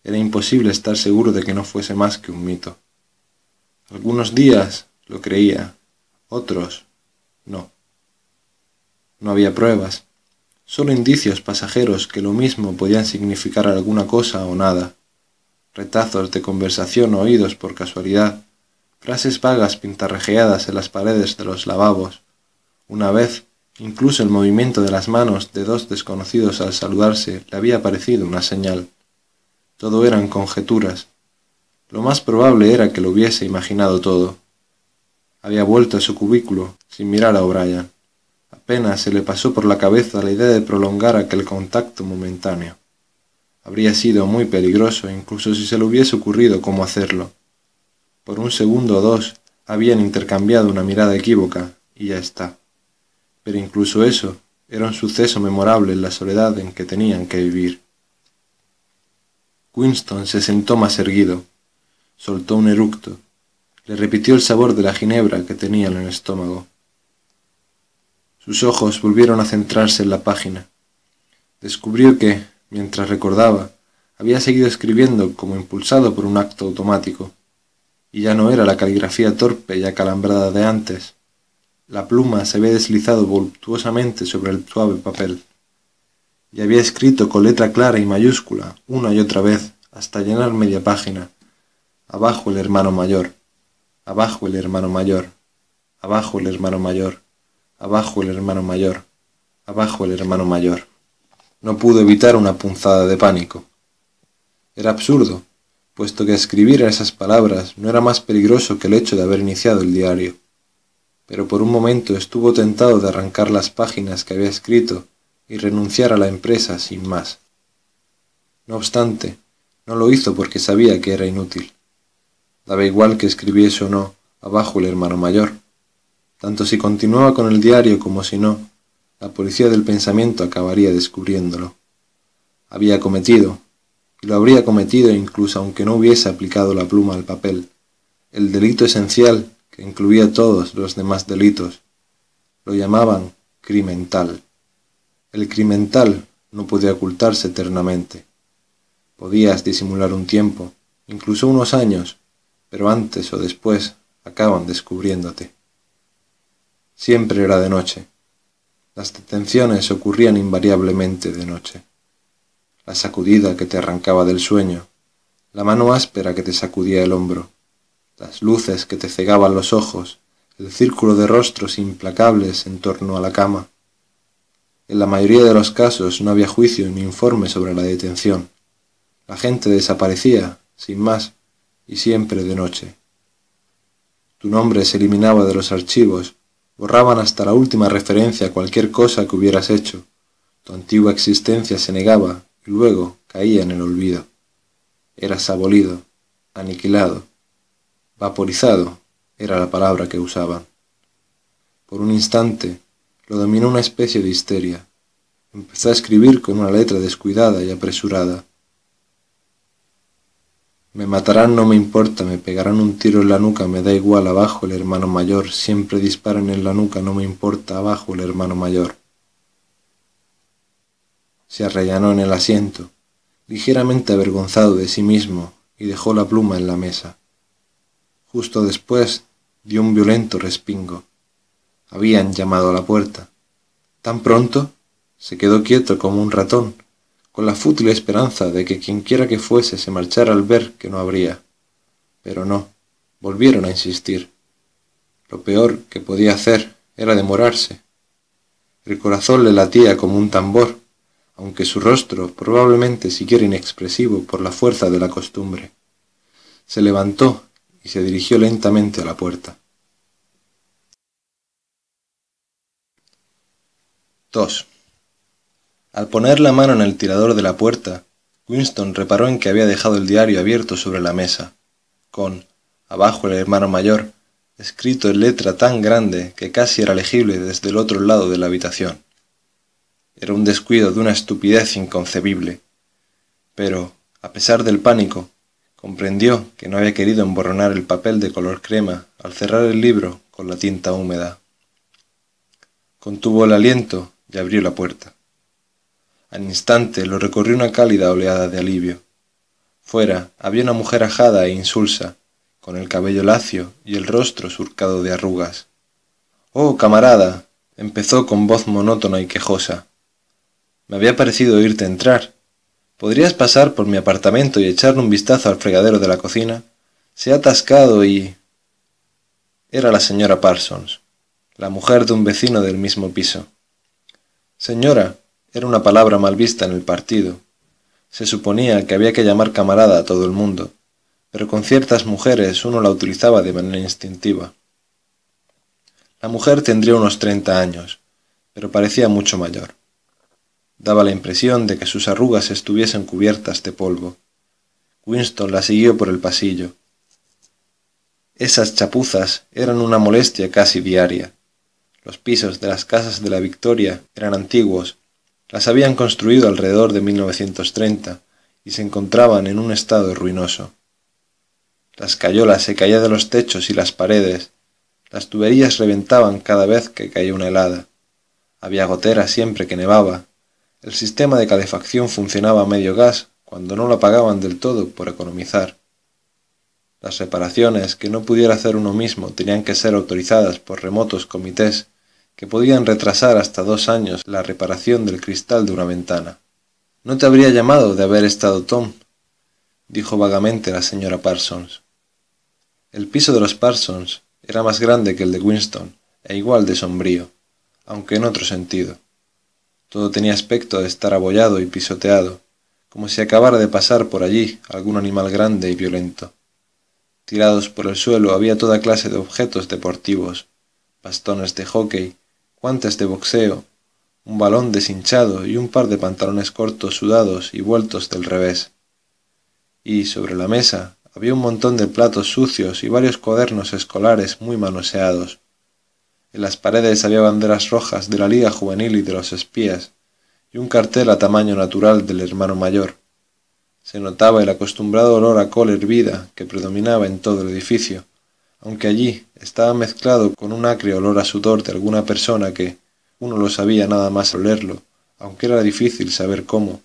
era imposible estar seguro de que no fuese más que un mito. Algunos días lo creía, otros no. No había pruebas, solo indicios pasajeros que lo mismo podían significar alguna cosa o nada, retazos de conversación oídos por casualidad, frases vagas pintarrajeadas en las paredes de los lavabos. Una vez, incluso el movimiento de las manos de dos desconocidos al saludarse le había parecido una señal. Todo eran conjeturas. Lo más probable era que lo hubiese imaginado todo. Había vuelto a su cubículo sin mirar a O'Brien. Apenas se le pasó por la cabeza la idea de prolongar aquel contacto momentáneo. Habría sido muy peligroso, incluso si se le hubiese ocurrido cómo hacerlo. Por un segundo o dos habían intercambiado una mirada equívoca, y ya está. Pero incluso eso era un suceso memorable en la soledad en que tenían que vivir. Winston se sentó más erguido, soltó un eructo, le repitió el sabor de la ginebra que tenía en el estómago. Sus ojos volvieron a centrarse en la página. Descubrió que, mientras recordaba, había seguido escribiendo como impulsado por un acto automático, y ya no era la caligrafía torpe y acalambrada de antes. La pluma se había deslizado voluptuosamente sobre el suave papel, y había escrito con letra clara y mayúscula una y otra vez hasta llenar media página. Abajo el hermano mayor, abajo el hermano mayor, abajo el hermano mayor abajo el hermano mayor, abajo el hermano mayor. No pudo evitar una punzada de pánico. Era absurdo, puesto que escribir esas palabras no era más peligroso que el hecho de haber iniciado el diario. Pero por un momento estuvo tentado de arrancar las páginas que había escrito y renunciar a la empresa sin más. No obstante, no lo hizo porque sabía que era inútil. Daba igual que escribiese o no abajo el hermano mayor tanto si continuaba con el diario como si no, la policía del pensamiento acabaría descubriéndolo. Había cometido, y lo habría cometido incluso aunque no hubiese aplicado la pluma al papel, el delito esencial que incluía todos los demás delitos. Lo llamaban crimental. El crimental no podía ocultarse eternamente. Podías disimular un tiempo, incluso unos años, pero antes o después acaban descubriéndote. Siempre era de noche. Las detenciones ocurrían invariablemente de noche. La sacudida que te arrancaba del sueño, la mano áspera que te sacudía el hombro, las luces que te cegaban los ojos, el círculo de rostros implacables en torno a la cama. En la mayoría de los casos no había juicio ni informe sobre la detención. La gente desaparecía, sin más, y siempre de noche. Tu nombre se eliminaba de los archivos borraban hasta la última referencia a cualquier cosa que hubieras hecho. Tu antigua existencia se negaba y luego caía en el olvido. Eras abolido, aniquilado, vaporizado, era la palabra que usaban. Por un instante lo dominó una especie de histeria. Empezó a escribir con una letra descuidada y apresurada. Me matarán, no me importa, me pegarán un tiro en la nuca, me da igual, abajo el hermano mayor, siempre disparan en la nuca, no me importa, abajo el hermano mayor. Se arrellanó en el asiento, ligeramente avergonzado de sí mismo, y dejó la pluma en la mesa. Justo después dio un violento respingo. Habían llamado a la puerta. ¿Tan pronto? Se quedó quieto como un ratón, con la fútil esperanza de que quienquiera que fuese se marchara al ver que no habría. Pero no, volvieron a insistir. Lo peor que podía hacer era demorarse. El corazón le latía como un tambor, aunque su rostro probablemente siguiera inexpresivo por la fuerza de la costumbre. Se levantó y se dirigió lentamente a la puerta. 2. Al poner la mano en el tirador de la puerta, Winston reparó en que había dejado el diario abierto sobre la mesa, con, abajo el hermano mayor, escrito en letra tan grande que casi era legible desde el otro lado de la habitación. Era un descuido de una estupidez inconcebible, pero, a pesar del pánico, comprendió que no había querido emborronar el papel de color crema al cerrar el libro con la tinta húmeda. Contuvo el aliento y abrió la puerta. Al instante lo recorrió una cálida oleada de alivio. Fuera había una mujer ajada e insulsa, con el cabello lacio y el rostro surcado de arrugas. Oh, camarada, empezó con voz monótona y quejosa. Me había parecido oírte entrar. ¿Podrías pasar por mi apartamento y echarle un vistazo al fregadero de la cocina? Se ha atascado y... Era la señora Parsons, la mujer de un vecino del mismo piso. Señora, era una palabra mal vista en el partido. Se suponía que había que llamar camarada a todo el mundo, pero con ciertas mujeres uno la utilizaba de manera instintiva. La mujer tendría unos treinta años, pero parecía mucho mayor. Daba la impresión de que sus arrugas estuviesen cubiertas de polvo. Winston la siguió por el pasillo. Esas chapuzas eran una molestia casi diaria. Los pisos de las casas de la Victoria eran antiguos las habían construido alrededor de 1930 y se encontraban en un estado ruinoso. Las cayolas se caían de los techos y las paredes, las tuberías reventaban cada vez que caía una helada, había goteras siempre que nevaba, el sistema de calefacción funcionaba a medio gas cuando no lo apagaban del todo por economizar. Las reparaciones que no pudiera hacer uno mismo tenían que ser autorizadas por remotos comités que podían retrasar hasta dos años la reparación del cristal de una ventana. No te habría llamado de haber estado Tom, dijo vagamente la señora Parsons. El piso de los Parsons era más grande que el de Winston e igual de sombrío, aunque en otro sentido. Todo tenía aspecto de estar abollado y pisoteado, como si acabara de pasar por allí algún animal grande y violento. Tirados por el suelo había toda clase de objetos deportivos, bastones de hockey, guantes de boxeo, un balón deshinchado y un par de pantalones cortos sudados y vueltos del revés. Y sobre la mesa había un montón de platos sucios y varios cuadernos escolares muy manoseados. En las paredes había banderas rojas de la Liga Juvenil y de los espías, y un cartel a tamaño natural del hermano mayor. Se notaba el acostumbrado olor a col hervida que predominaba en todo el edificio, aunque allí estaba mezclado con un acre olor a sudor de alguna persona que, uno lo sabía nada más olerlo, aunque era difícil saber cómo,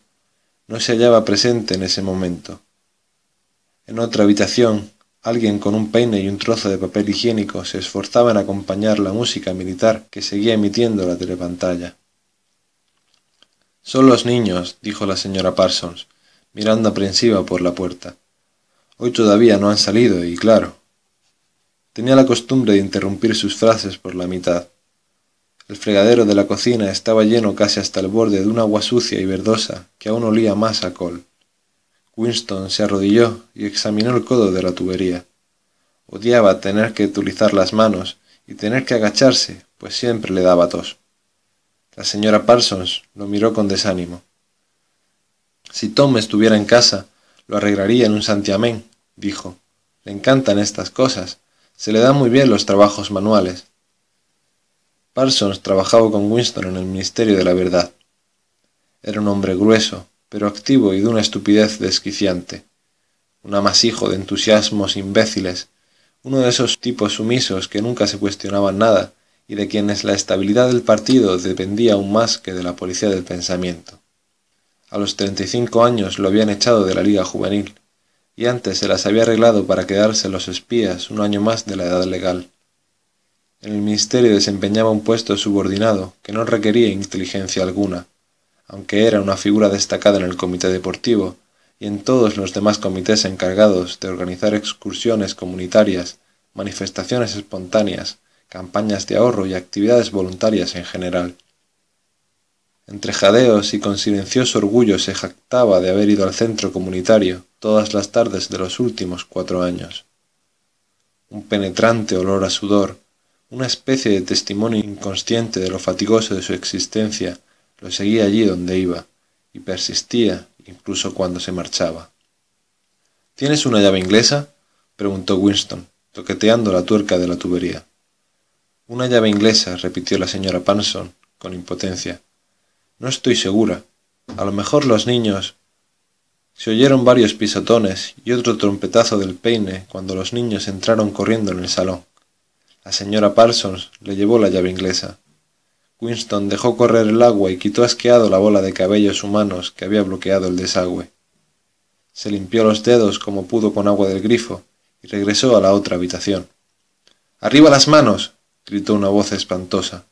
no se hallaba presente en ese momento. En otra habitación, alguien con un peine y un trozo de papel higiénico se esforzaba en acompañar la música militar que seguía emitiendo la telepantalla. Son los niños, dijo la señora Parsons, mirando aprensiva por la puerta. Hoy todavía no han salido y, claro, Tenía la costumbre de interrumpir sus frases por la mitad. El fregadero de la cocina estaba lleno casi hasta el borde de un agua sucia y verdosa que aún olía más a col. Winston se arrodilló y examinó el codo de la tubería. Odiaba tener que utilizar las manos y tener que agacharse, pues siempre le daba tos. La señora Parsons lo miró con desánimo. Si Tom estuviera en casa, lo arreglaría en un santiamén, dijo. Le encantan estas cosas. Se le dan muy bien los trabajos manuales. Parsons trabajaba con Winston en el Ministerio de la Verdad. Era un hombre grueso, pero activo y de una estupidez desquiciante. Un amasijo de entusiasmos imbéciles, uno de esos tipos sumisos que nunca se cuestionaban nada y de quienes la estabilidad del partido dependía aún más que de la policía del pensamiento. A los treinta y cinco años lo habían echado de la liga juvenil, y antes se las había arreglado para quedarse los espías un año más de la edad legal. En el ministerio desempeñaba un puesto subordinado que no requería inteligencia alguna, aunque era una figura destacada en el comité deportivo y en todos los demás comités encargados de organizar excursiones comunitarias, manifestaciones espontáneas, campañas de ahorro y actividades voluntarias en general. Entre jadeos y con silencioso orgullo se jactaba de haber ido al centro comunitario todas las tardes de los últimos cuatro años. Un penetrante olor a sudor, una especie de testimonio inconsciente de lo fatigoso de su existencia, lo seguía allí donde iba, y persistía incluso cuando se marchaba. ¿Tienes una llave inglesa? preguntó Winston, toqueteando la tuerca de la tubería. Una llave inglesa, repitió la señora Panson, con impotencia. No estoy segura. A lo mejor los niños. Se oyeron varios pisotones y otro trompetazo del peine cuando los niños entraron corriendo en el salón. La señora Parsons le llevó la llave inglesa. Winston dejó correr el agua y quitó asqueado la bola de cabellos humanos que había bloqueado el desagüe. Se limpió los dedos como pudo con agua del grifo y regresó a la otra habitación. ¡Arriba las manos! gritó una voz espantosa.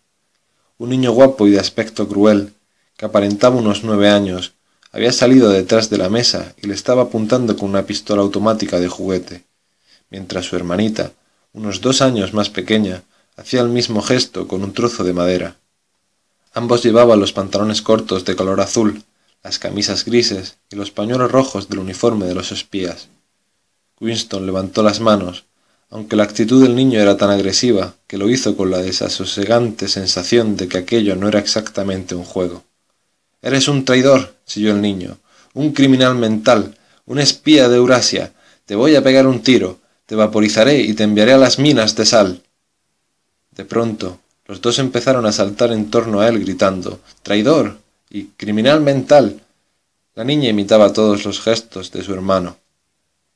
Un niño guapo y de aspecto cruel, que aparentaba unos nueve años, había salido detrás de la mesa y le estaba apuntando con una pistola automática de juguete, mientras su hermanita, unos dos años más pequeña, hacía el mismo gesto con un trozo de madera. Ambos llevaban los pantalones cortos de color azul, las camisas grises y los pañuelos rojos del uniforme de los espías. Winston levantó las manos, aunque la actitud del niño era tan agresiva que lo hizo con la desasosegante sensación de que aquello no era exactamente un juego. Eres un traidor, chilló el niño, un criminal mental, un espía de Eurasia. Te voy a pegar un tiro, te vaporizaré y te enviaré a las minas de sal. De pronto, los dos empezaron a saltar en torno a él gritando Traidor y criminal mental. La niña imitaba todos los gestos de su hermano.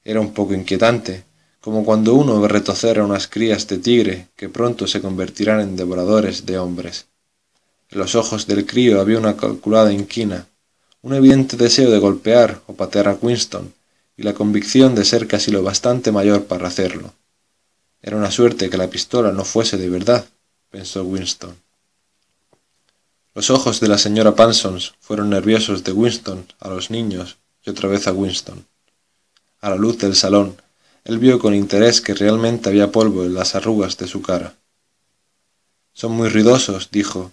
Era un poco inquietante, como cuando uno ve retocer a unas crías de tigre que pronto se convertirán en devoradores de hombres. En los ojos del crío había una calculada inquina, un evidente deseo de golpear o patear a Winston, y la convicción de ser casi lo bastante mayor para hacerlo. Era una suerte que la pistola no fuese de verdad, pensó Winston. Los ojos de la señora Pansons fueron nerviosos de Winston a los niños y otra vez a Winston. A la luz del salón, él vio con interés que realmente había polvo en las arrugas de su cara. Son muy ruidosos, dijo.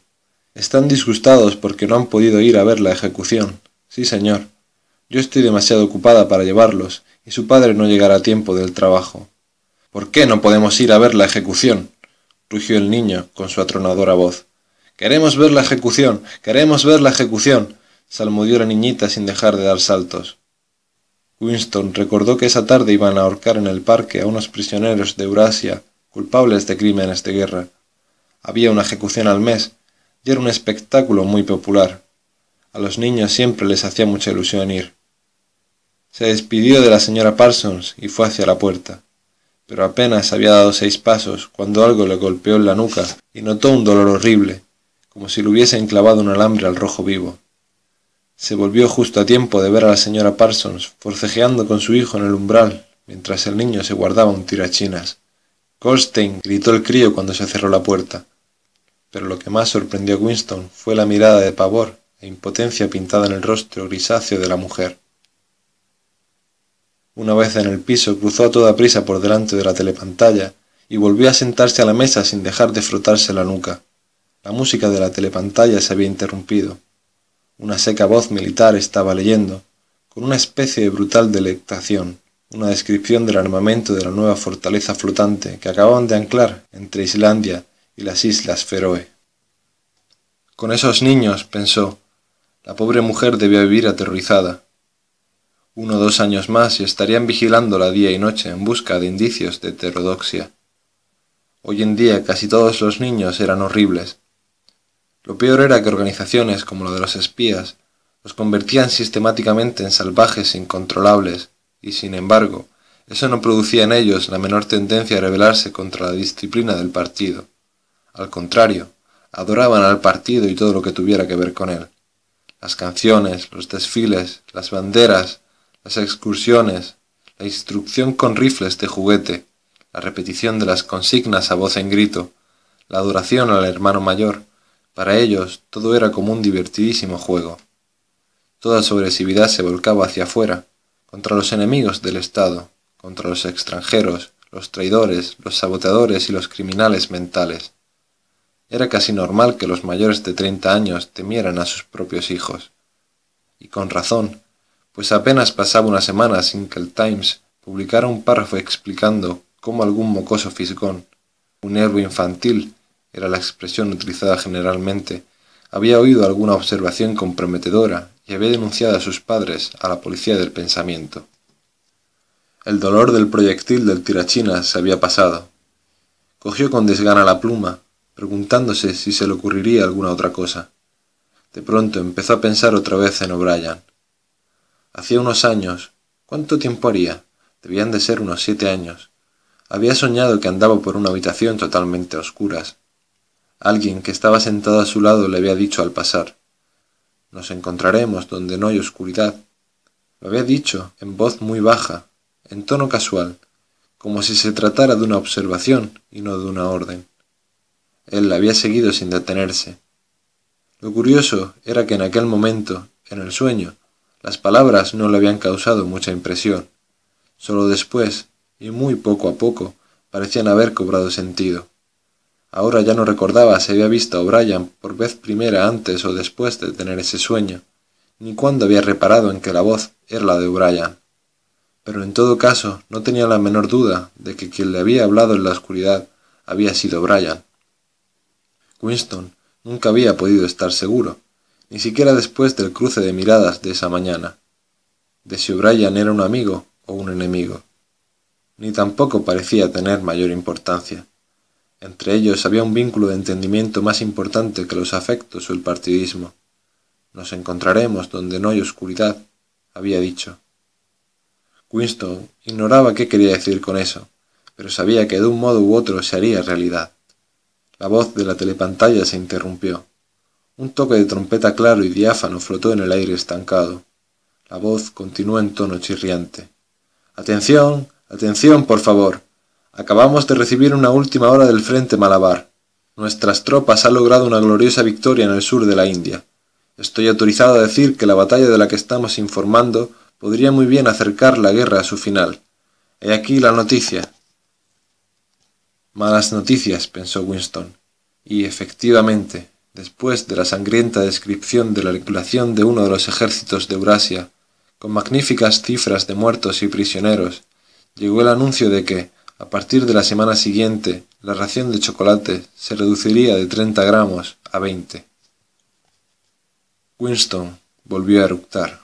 Están disgustados porque no han podido ir a ver la ejecución. Sí, señor. Yo estoy demasiado ocupada para llevarlos, y su padre no llegará a tiempo del trabajo. ¿Por qué no podemos ir a ver la ejecución? rugió el niño con su atronadora voz. Queremos ver la ejecución, queremos ver la ejecución, salmodió la niñita sin dejar de dar saltos. Winston recordó que esa tarde iban a ahorcar en el parque a unos prisioneros de Eurasia culpables de crímenes de guerra. Había una ejecución al mes y era un espectáculo muy popular. A los niños siempre les hacía mucha ilusión ir. Se despidió de la señora Parsons y fue hacia la puerta pero apenas había dado seis pasos cuando algo le golpeó en la nuca y notó un dolor horrible, como si le hubiese enclavado un alambre al rojo vivo. Se volvió justo a tiempo de ver a la señora Parsons forcejeando con su hijo en el umbral, mientras el niño se guardaba un tirachinas. Goldstein gritó el crío cuando se cerró la puerta. Pero lo que más sorprendió a Winston fue la mirada de pavor e impotencia pintada en el rostro grisáceo de la mujer. Una vez en el piso cruzó a toda prisa por delante de la telepantalla y volvió a sentarse a la mesa sin dejar de frotarse la nuca. La música de la telepantalla se había interrumpido. Una seca voz militar estaba leyendo, con una especie de brutal delectación, una descripción del armamento de la nueva fortaleza flotante que acababan de anclar entre Islandia y las islas Feroe. Con esos niños, pensó, la pobre mujer debía vivir aterrorizada. Uno o dos años más y estarían vigilándola día y noche en busca de indicios de heterodoxia. Hoy en día casi todos los niños eran horribles. Lo peor era que organizaciones como la de los espías los convertían sistemáticamente en salvajes incontrolables, y sin embargo, eso no producía en ellos la menor tendencia a rebelarse contra la disciplina del partido. Al contrario, adoraban al partido y todo lo que tuviera que ver con él. Las canciones, los desfiles, las banderas, las excursiones, la instrucción con rifles de juguete, la repetición de las consignas a voz en grito, la adoración al hermano mayor, para ellos todo era como un divertidísimo juego. Toda su agresividad se volcaba hacia afuera, contra los enemigos del Estado, contra los extranjeros, los traidores, los saboteadores y los criminales mentales. Era casi normal que los mayores de treinta años temieran a sus propios hijos. Y con razón, pues apenas pasaba una semana sin que el Times publicara un párrafo explicando cómo algún mocoso fisgón, un héroe infantil, era la expresión utilizada generalmente, había oído alguna observación comprometedora y había denunciado a sus padres a la policía del pensamiento. El dolor del proyectil del tirachina se había pasado. Cogió con desgana la pluma preguntándose si se le ocurriría alguna otra cosa. De pronto empezó a pensar otra vez en O'Brien. Hacía unos años, ¿cuánto tiempo haría? Debían de ser unos siete años. Había soñado que andaba por una habitación totalmente a oscuras. Alguien que estaba sentado a su lado le había dicho al pasar, Nos encontraremos donde no hay oscuridad. Lo había dicho en voz muy baja, en tono casual, como si se tratara de una observación y no de una orden. Él la había seguido sin detenerse. Lo curioso era que en aquel momento, en el sueño, las palabras no le habían causado mucha impresión. Solo después, y muy poco a poco, parecían haber cobrado sentido. Ahora ya no recordaba si había visto a O'Brien por vez primera antes o después de tener ese sueño, ni cuándo había reparado en que la voz era la de O'Brien. Pero en todo caso no tenía la menor duda de que quien le había hablado en la oscuridad había sido O'Brien. Winston nunca había podido estar seguro, ni siquiera después del cruce de miradas de esa mañana, de si O'Brien era un amigo o un enemigo. Ni tampoco parecía tener mayor importancia. Entre ellos había un vínculo de entendimiento más importante que los afectos o el partidismo. Nos encontraremos donde no hay oscuridad, había dicho. Winston ignoraba qué quería decir con eso, pero sabía que de un modo u otro se haría realidad. La voz de la telepantalla se interrumpió. Un toque de trompeta claro y diáfano flotó en el aire estancado. La voz continuó en tono chirriante. Atención, atención, por favor. Acabamos de recibir una última hora del frente Malabar. Nuestras tropas han logrado una gloriosa victoria en el sur de la India. Estoy autorizado a decir que la batalla de la que estamos informando podría muy bien acercar la guerra a su final. He aquí la noticia. Malas noticias, pensó Winston. Y efectivamente, después de la sangrienta descripción de la liquidación de uno de los ejércitos de Eurasia, con magníficas cifras de muertos y prisioneros, llegó el anuncio de que, a partir de la semana siguiente, la ración de chocolate se reduciría de 30 gramos a 20. Winston volvió a eructar.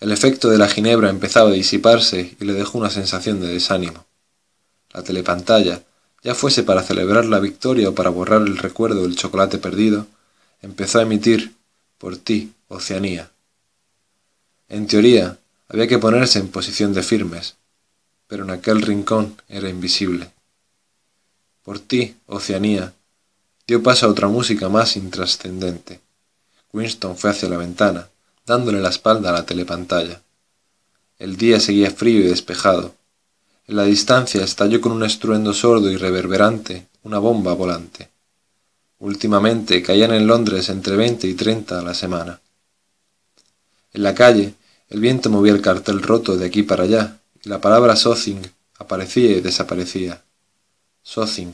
El efecto de la ginebra empezaba a disiparse y le dejó una sensación de desánimo. La telepantalla, ya fuese para celebrar la victoria o para borrar el recuerdo del chocolate perdido, empezó a emitir por ti, Oceanía. En teoría, había que ponerse en posición de firmes, pero en aquel rincón era invisible. Por ti, Oceanía, dio paso a otra música más intrascendente. Winston fue hacia la ventana, dándole la espalda a la telepantalla. El día seguía frío y despejado, en la distancia estalló con un estruendo sordo y reverberante una bomba volante. Últimamente caían en Londres entre veinte y treinta a la semana. En la calle, el viento movía el cartel roto de aquí para allá, y la palabra Sothing aparecía y desaparecía. Sothing,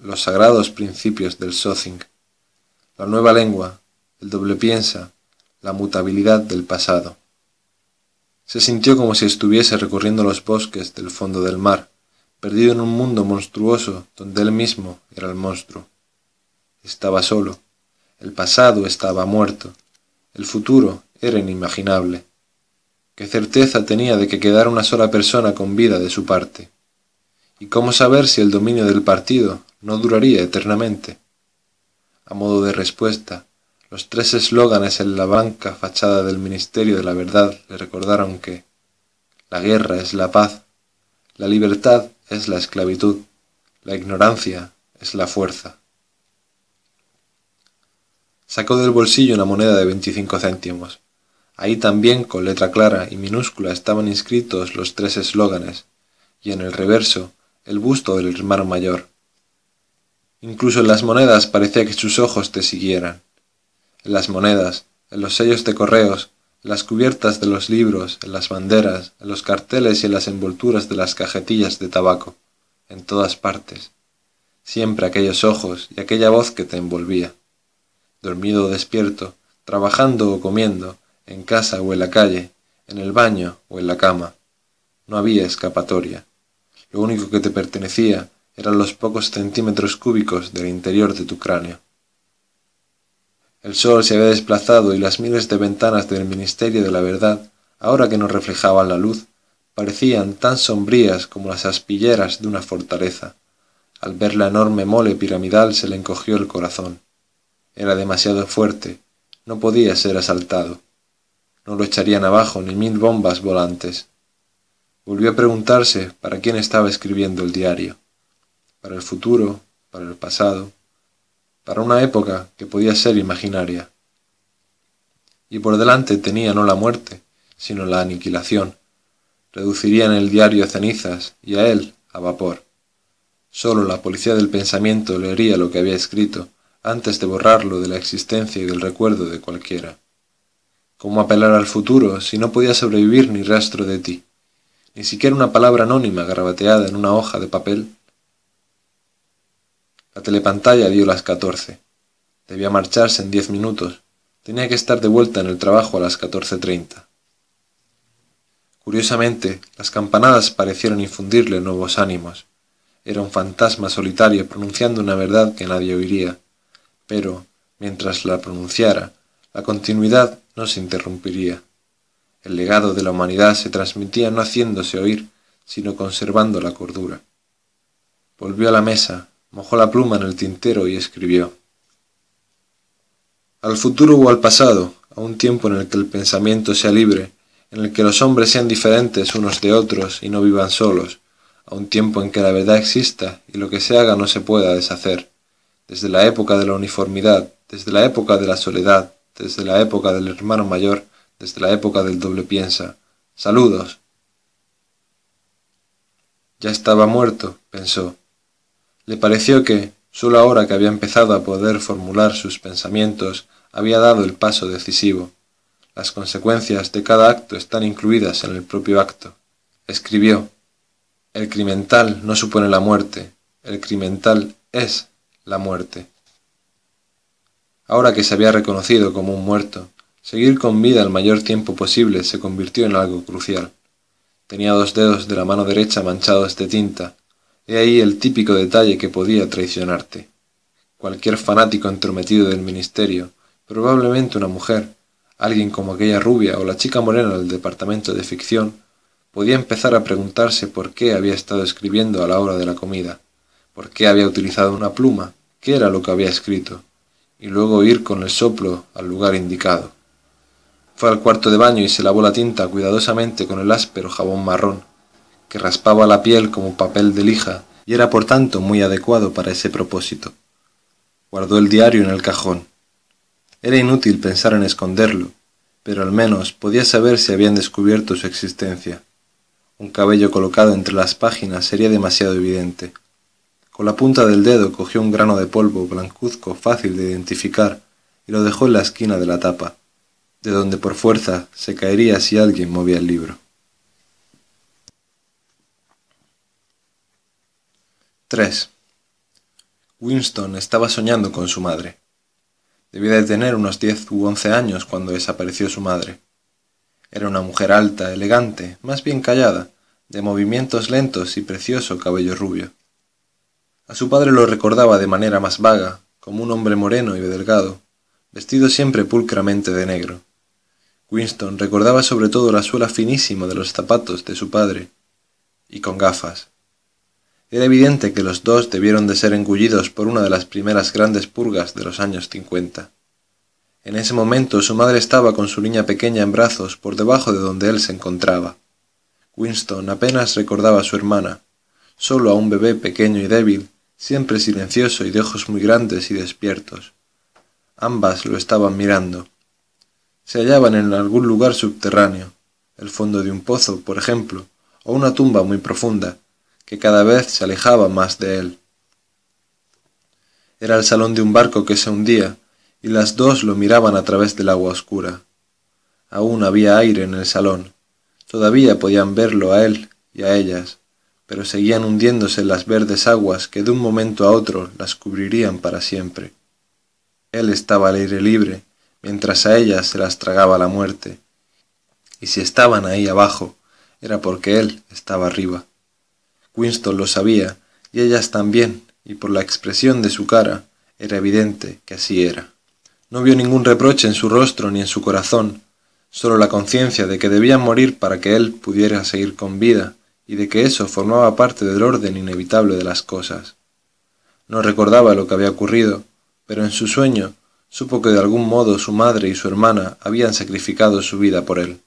los sagrados principios del Sothing, la nueva lengua, el doble piensa, la mutabilidad del pasado. Se sintió como si estuviese recorriendo los bosques del fondo del mar, perdido en un mundo monstruoso donde él mismo era el monstruo. Estaba solo, el pasado estaba muerto, el futuro era inimaginable. ¿Qué certeza tenía de que quedara una sola persona con vida de su parte? ¿Y cómo saber si el dominio del partido no duraría eternamente? A modo de respuesta, los tres eslóganes en la blanca fachada del Ministerio de la Verdad le recordaron que la guerra es la paz, la libertad es la esclavitud, la ignorancia es la fuerza. Sacó del bolsillo una moneda de veinticinco céntimos. Ahí también, con letra clara y minúscula, estaban inscritos los tres eslóganes, y en el reverso el busto del hermano mayor. Incluso en las monedas parecía que sus ojos te siguieran. En las monedas, en los sellos de correos, en las cubiertas de los libros, en las banderas, en los carteles y en las envolturas de las cajetillas de tabaco, en todas partes. Siempre aquellos ojos y aquella voz que te envolvía. Dormido o despierto, trabajando o comiendo, en casa o en la calle, en el baño o en la cama. No había escapatoria. Lo único que te pertenecía eran los pocos centímetros cúbicos del interior de tu cráneo. El sol se había desplazado y las miles de ventanas del Ministerio de la Verdad, ahora que no reflejaban la luz, parecían tan sombrías como las aspilleras de una fortaleza. Al ver la enorme mole piramidal se le encogió el corazón. Era demasiado fuerte, no podía ser asaltado. No lo echarían abajo ni mil bombas volantes. Volvió a preguntarse para quién estaba escribiendo el diario. Para el futuro, para el pasado, para una época que podía ser imaginaria. Y por delante tenía no la muerte, sino la aniquilación. Reducirían el diario a cenizas y a él a vapor. Sólo la policía del pensamiento leería lo que había escrito antes de borrarlo de la existencia y del recuerdo de cualquiera. ¿Cómo apelar al futuro si no podía sobrevivir ni rastro de ti? ni siquiera una palabra anónima garrabateada en una hoja de papel. La telepantalla dio las catorce. Debía marcharse en diez minutos. Tenía que estar de vuelta en el trabajo a las catorce treinta. Curiosamente, las campanadas parecieron infundirle nuevos ánimos. Era un fantasma solitario pronunciando una verdad que nadie oiría. Pero, mientras la pronunciara, la continuidad no se interrumpiría. El legado de la humanidad se transmitía no haciéndose oír, sino conservando la cordura. Volvió a la mesa, mojó la pluma en el tintero y escribió. Al futuro o al pasado, a un tiempo en el que el pensamiento sea libre, en el que los hombres sean diferentes unos de otros y no vivan solos, a un tiempo en que la verdad exista y lo que se haga no se pueda deshacer, desde la época de la uniformidad, desde la época de la soledad, desde la época del hermano mayor, desde la época del doble piensa. Saludos. Ya estaba muerto, pensó. Le pareció que, sólo ahora que había empezado a poder formular sus pensamientos, había dado el paso decisivo. Las consecuencias de cada acto están incluidas en el propio acto. Escribió, El crimental no supone la muerte, el crimental es la muerte. Ahora que se había reconocido como un muerto, Seguir con vida el mayor tiempo posible se convirtió en algo crucial. Tenía dos dedos de la mano derecha manchados de tinta. He ahí el típico detalle que podía traicionarte. Cualquier fanático entrometido del ministerio, probablemente una mujer, alguien como aquella rubia o la chica morena del departamento de ficción, podía empezar a preguntarse por qué había estado escribiendo a la hora de la comida, por qué había utilizado una pluma, qué era lo que había escrito, y luego ir con el soplo al lugar indicado. Fue al cuarto de baño y se lavó la tinta cuidadosamente con el áspero jabón marrón, que raspaba la piel como papel de lija y era por tanto muy adecuado para ese propósito. Guardó el diario en el cajón. Era inútil pensar en esconderlo, pero al menos podía saber si habían descubierto su existencia. Un cabello colocado entre las páginas sería demasiado evidente. Con la punta del dedo cogió un grano de polvo blancuzco fácil de identificar y lo dejó en la esquina de la tapa de donde por fuerza se caería si alguien movía el libro. 3. Winston estaba soñando con su madre. Debía de tener unos diez u once años cuando desapareció su madre. Era una mujer alta, elegante, más bien callada, de movimientos lentos y precioso cabello rubio. A su padre lo recordaba de manera más vaga, como un hombre moreno y delgado, vestido siempre pulcramente de negro. Winston recordaba sobre todo la suela finísima de los zapatos de su padre, y con gafas. Era evidente que los dos debieron de ser engullidos por una de las primeras grandes purgas de los años cincuenta. En ese momento su madre estaba con su niña pequeña en brazos por debajo de donde él se encontraba. Winston apenas recordaba a su hermana, solo a un bebé pequeño y débil, siempre silencioso y de ojos muy grandes y despiertos. Ambas lo estaban mirando. Se hallaban en algún lugar subterráneo, el fondo de un pozo, por ejemplo, o una tumba muy profunda, que cada vez se alejaba más de él. Era el salón de un barco que se hundía, y las dos lo miraban a través del agua oscura. Aún había aire en el salón. Todavía podían verlo a él y a ellas, pero seguían hundiéndose las verdes aguas que de un momento a otro las cubrirían para siempre. Él estaba al aire libre, mientras a ellas se las tragaba la muerte, y si estaban ahí abajo, era porque él estaba arriba. Winston lo sabía, y ellas también, y por la expresión de su cara era evidente que así era. No vio ningún reproche en su rostro ni en su corazón, solo la conciencia de que debían morir para que él pudiera seguir con vida, y de que eso formaba parte del orden inevitable de las cosas. No recordaba lo que había ocurrido, pero en su sueño supo que de algún modo su madre y su hermana habían sacrificado su vida por él.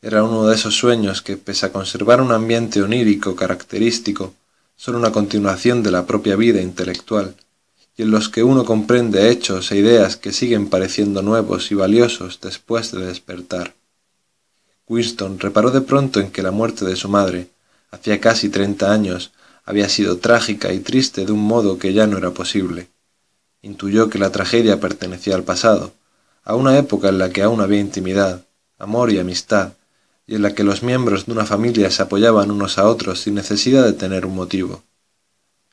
Era uno de esos sueños que, pese a conservar un ambiente onírico característico, son una continuación de la propia vida intelectual, y en los que uno comprende hechos e ideas que siguen pareciendo nuevos y valiosos después de despertar. Winston reparó de pronto en que la muerte de su madre, hacía casi treinta años, había sido trágica y triste de un modo que ya no era posible. Intuyó que la tragedia pertenecía al pasado, a una época en la que aún había intimidad, amor y amistad, y en la que los miembros de una familia se apoyaban unos a otros sin necesidad de tener un motivo.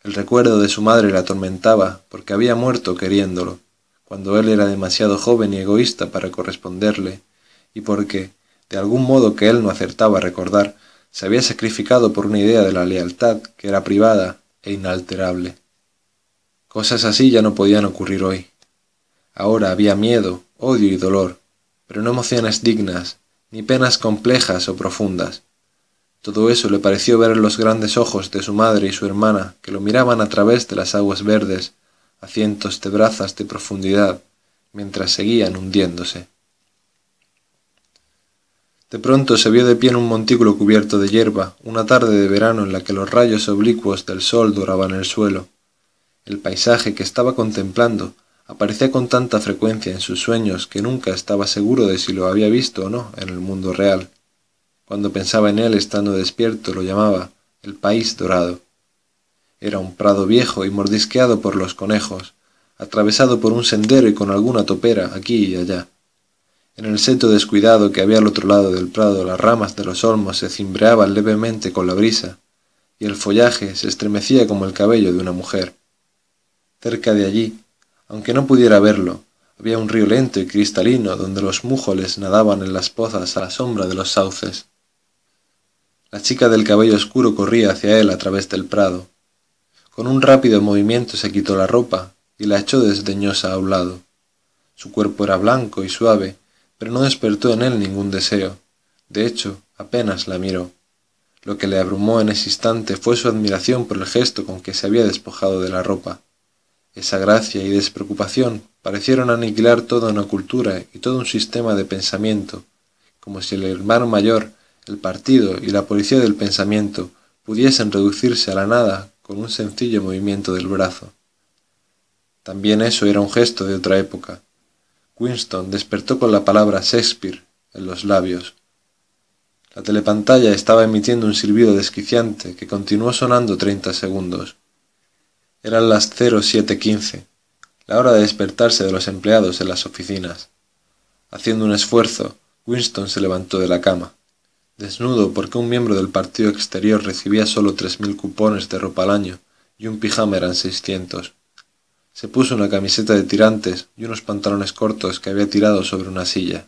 El recuerdo de su madre le atormentaba porque había muerto queriéndolo, cuando él era demasiado joven y egoísta para corresponderle, y porque, de algún modo que él no acertaba a recordar, se había sacrificado por una idea de la lealtad que era privada e inalterable. Cosas así ya no podían ocurrir hoy. Ahora había miedo, odio y dolor, pero no emociones dignas, ni penas complejas o profundas. Todo eso le pareció ver en los grandes ojos de su madre y su hermana, que lo miraban a través de las aguas verdes, a cientos de brazas de profundidad, mientras seguían hundiéndose. De pronto se vio de pie en un montículo cubierto de hierba, una tarde de verano en la que los rayos oblicuos del sol doraban el suelo. El paisaje que estaba contemplando aparecía con tanta frecuencia en sus sueños que nunca estaba seguro de si lo había visto o no en el mundo real. Cuando pensaba en él estando despierto lo llamaba el país dorado. Era un prado viejo y mordisqueado por los conejos, atravesado por un sendero y con alguna topera aquí y allá. En el seto descuidado que había al otro lado del prado las ramas de los olmos se cimbreaban levemente con la brisa, y el follaje se estremecía como el cabello de una mujer. Cerca de allí, aunque no pudiera verlo, había un río lento y cristalino donde los mújoles nadaban en las pozas a la sombra de los sauces. La chica del cabello oscuro corría hacia él a través del prado. Con un rápido movimiento se quitó la ropa y la echó desdeñosa a un lado. Su cuerpo era blanco y suave, pero no despertó en él ningún deseo. De hecho, apenas la miró. Lo que le abrumó en ese instante fue su admiración por el gesto con que se había despojado de la ropa. Esa gracia y despreocupación parecieron aniquilar toda una cultura y todo un sistema de pensamiento, como si el hermano mayor, el partido y la policía del pensamiento pudiesen reducirse a la nada con un sencillo movimiento del brazo. También eso era un gesto de otra época. Winston despertó con la palabra Shakespeare en los labios. La telepantalla estaba emitiendo un silbido desquiciante que continuó sonando treinta segundos. Eran las 0715, la hora de despertarse de los empleados en las oficinas. Haciendo un esfuerzo, Winston se levantó de la cama. Desnudo porque un miembro del partido exterior recibía solo tres mil cupones de ropa al año y un pijama eran seiscientos. Se puso una camiseta de tirantes y unos pantalones cortos que había tirado sobre una silla.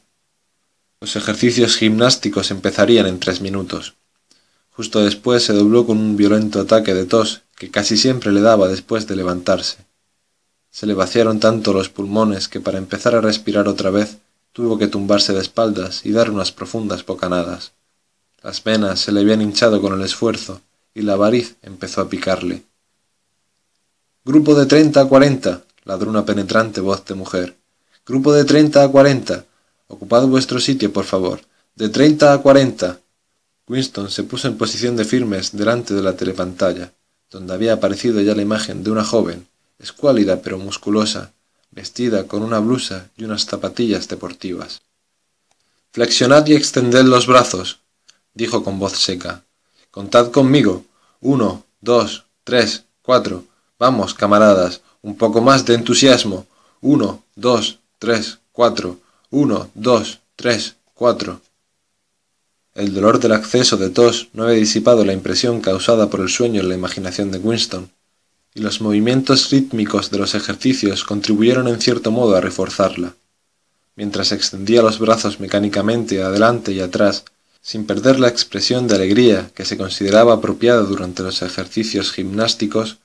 Los ejercicios gimnásticos empezarían en tres minutos. Justo después se dobló con un violento ataque de tos que casi siempre le daba después de levantarse. Se le vaciaron tanto los pulmones que para empezar a respirar otra vez tuvo que tumbarse de espaldas y dar unas profundas bocanadas. Las venas se le habían hinchado con el esfuerzo y la variz empezó a picarle. Grupo de treinta a cuarenta, ladró una penetrante voz de mujer. Grupo de treinta a cuarenta. Ocupad vuestro sitio, por favor. De treinta a cuarenta. Winston se puso en posición de firmes delante de la telepantalla, donde había aparecido ya la imagen de una joven, escuálida pero musculosa, vestida con una blusa y unas zapatillas deportivas. Flexionad y extended los brazos, dijo con voz seca. Contad conmigo. Uno, dos, tres, cuatro. Vamos, camaradas, un poco más de entusiasmo. Uno, dos, tres, cuatro. Uno, dos, tres, cuatro. El dolor del acceso de tos no había disipado la impresión causada por el sueño en la imaginación de Winston, y los movimientos rítmicos de los ejercicios contribuyeron en cierto modo a reforzarla. Mientras extendía los brazos mecánicamente adelante y atrás, sin perder la expresión de alegría que se consideraba apropiada durante los ejercicios gimnásticos,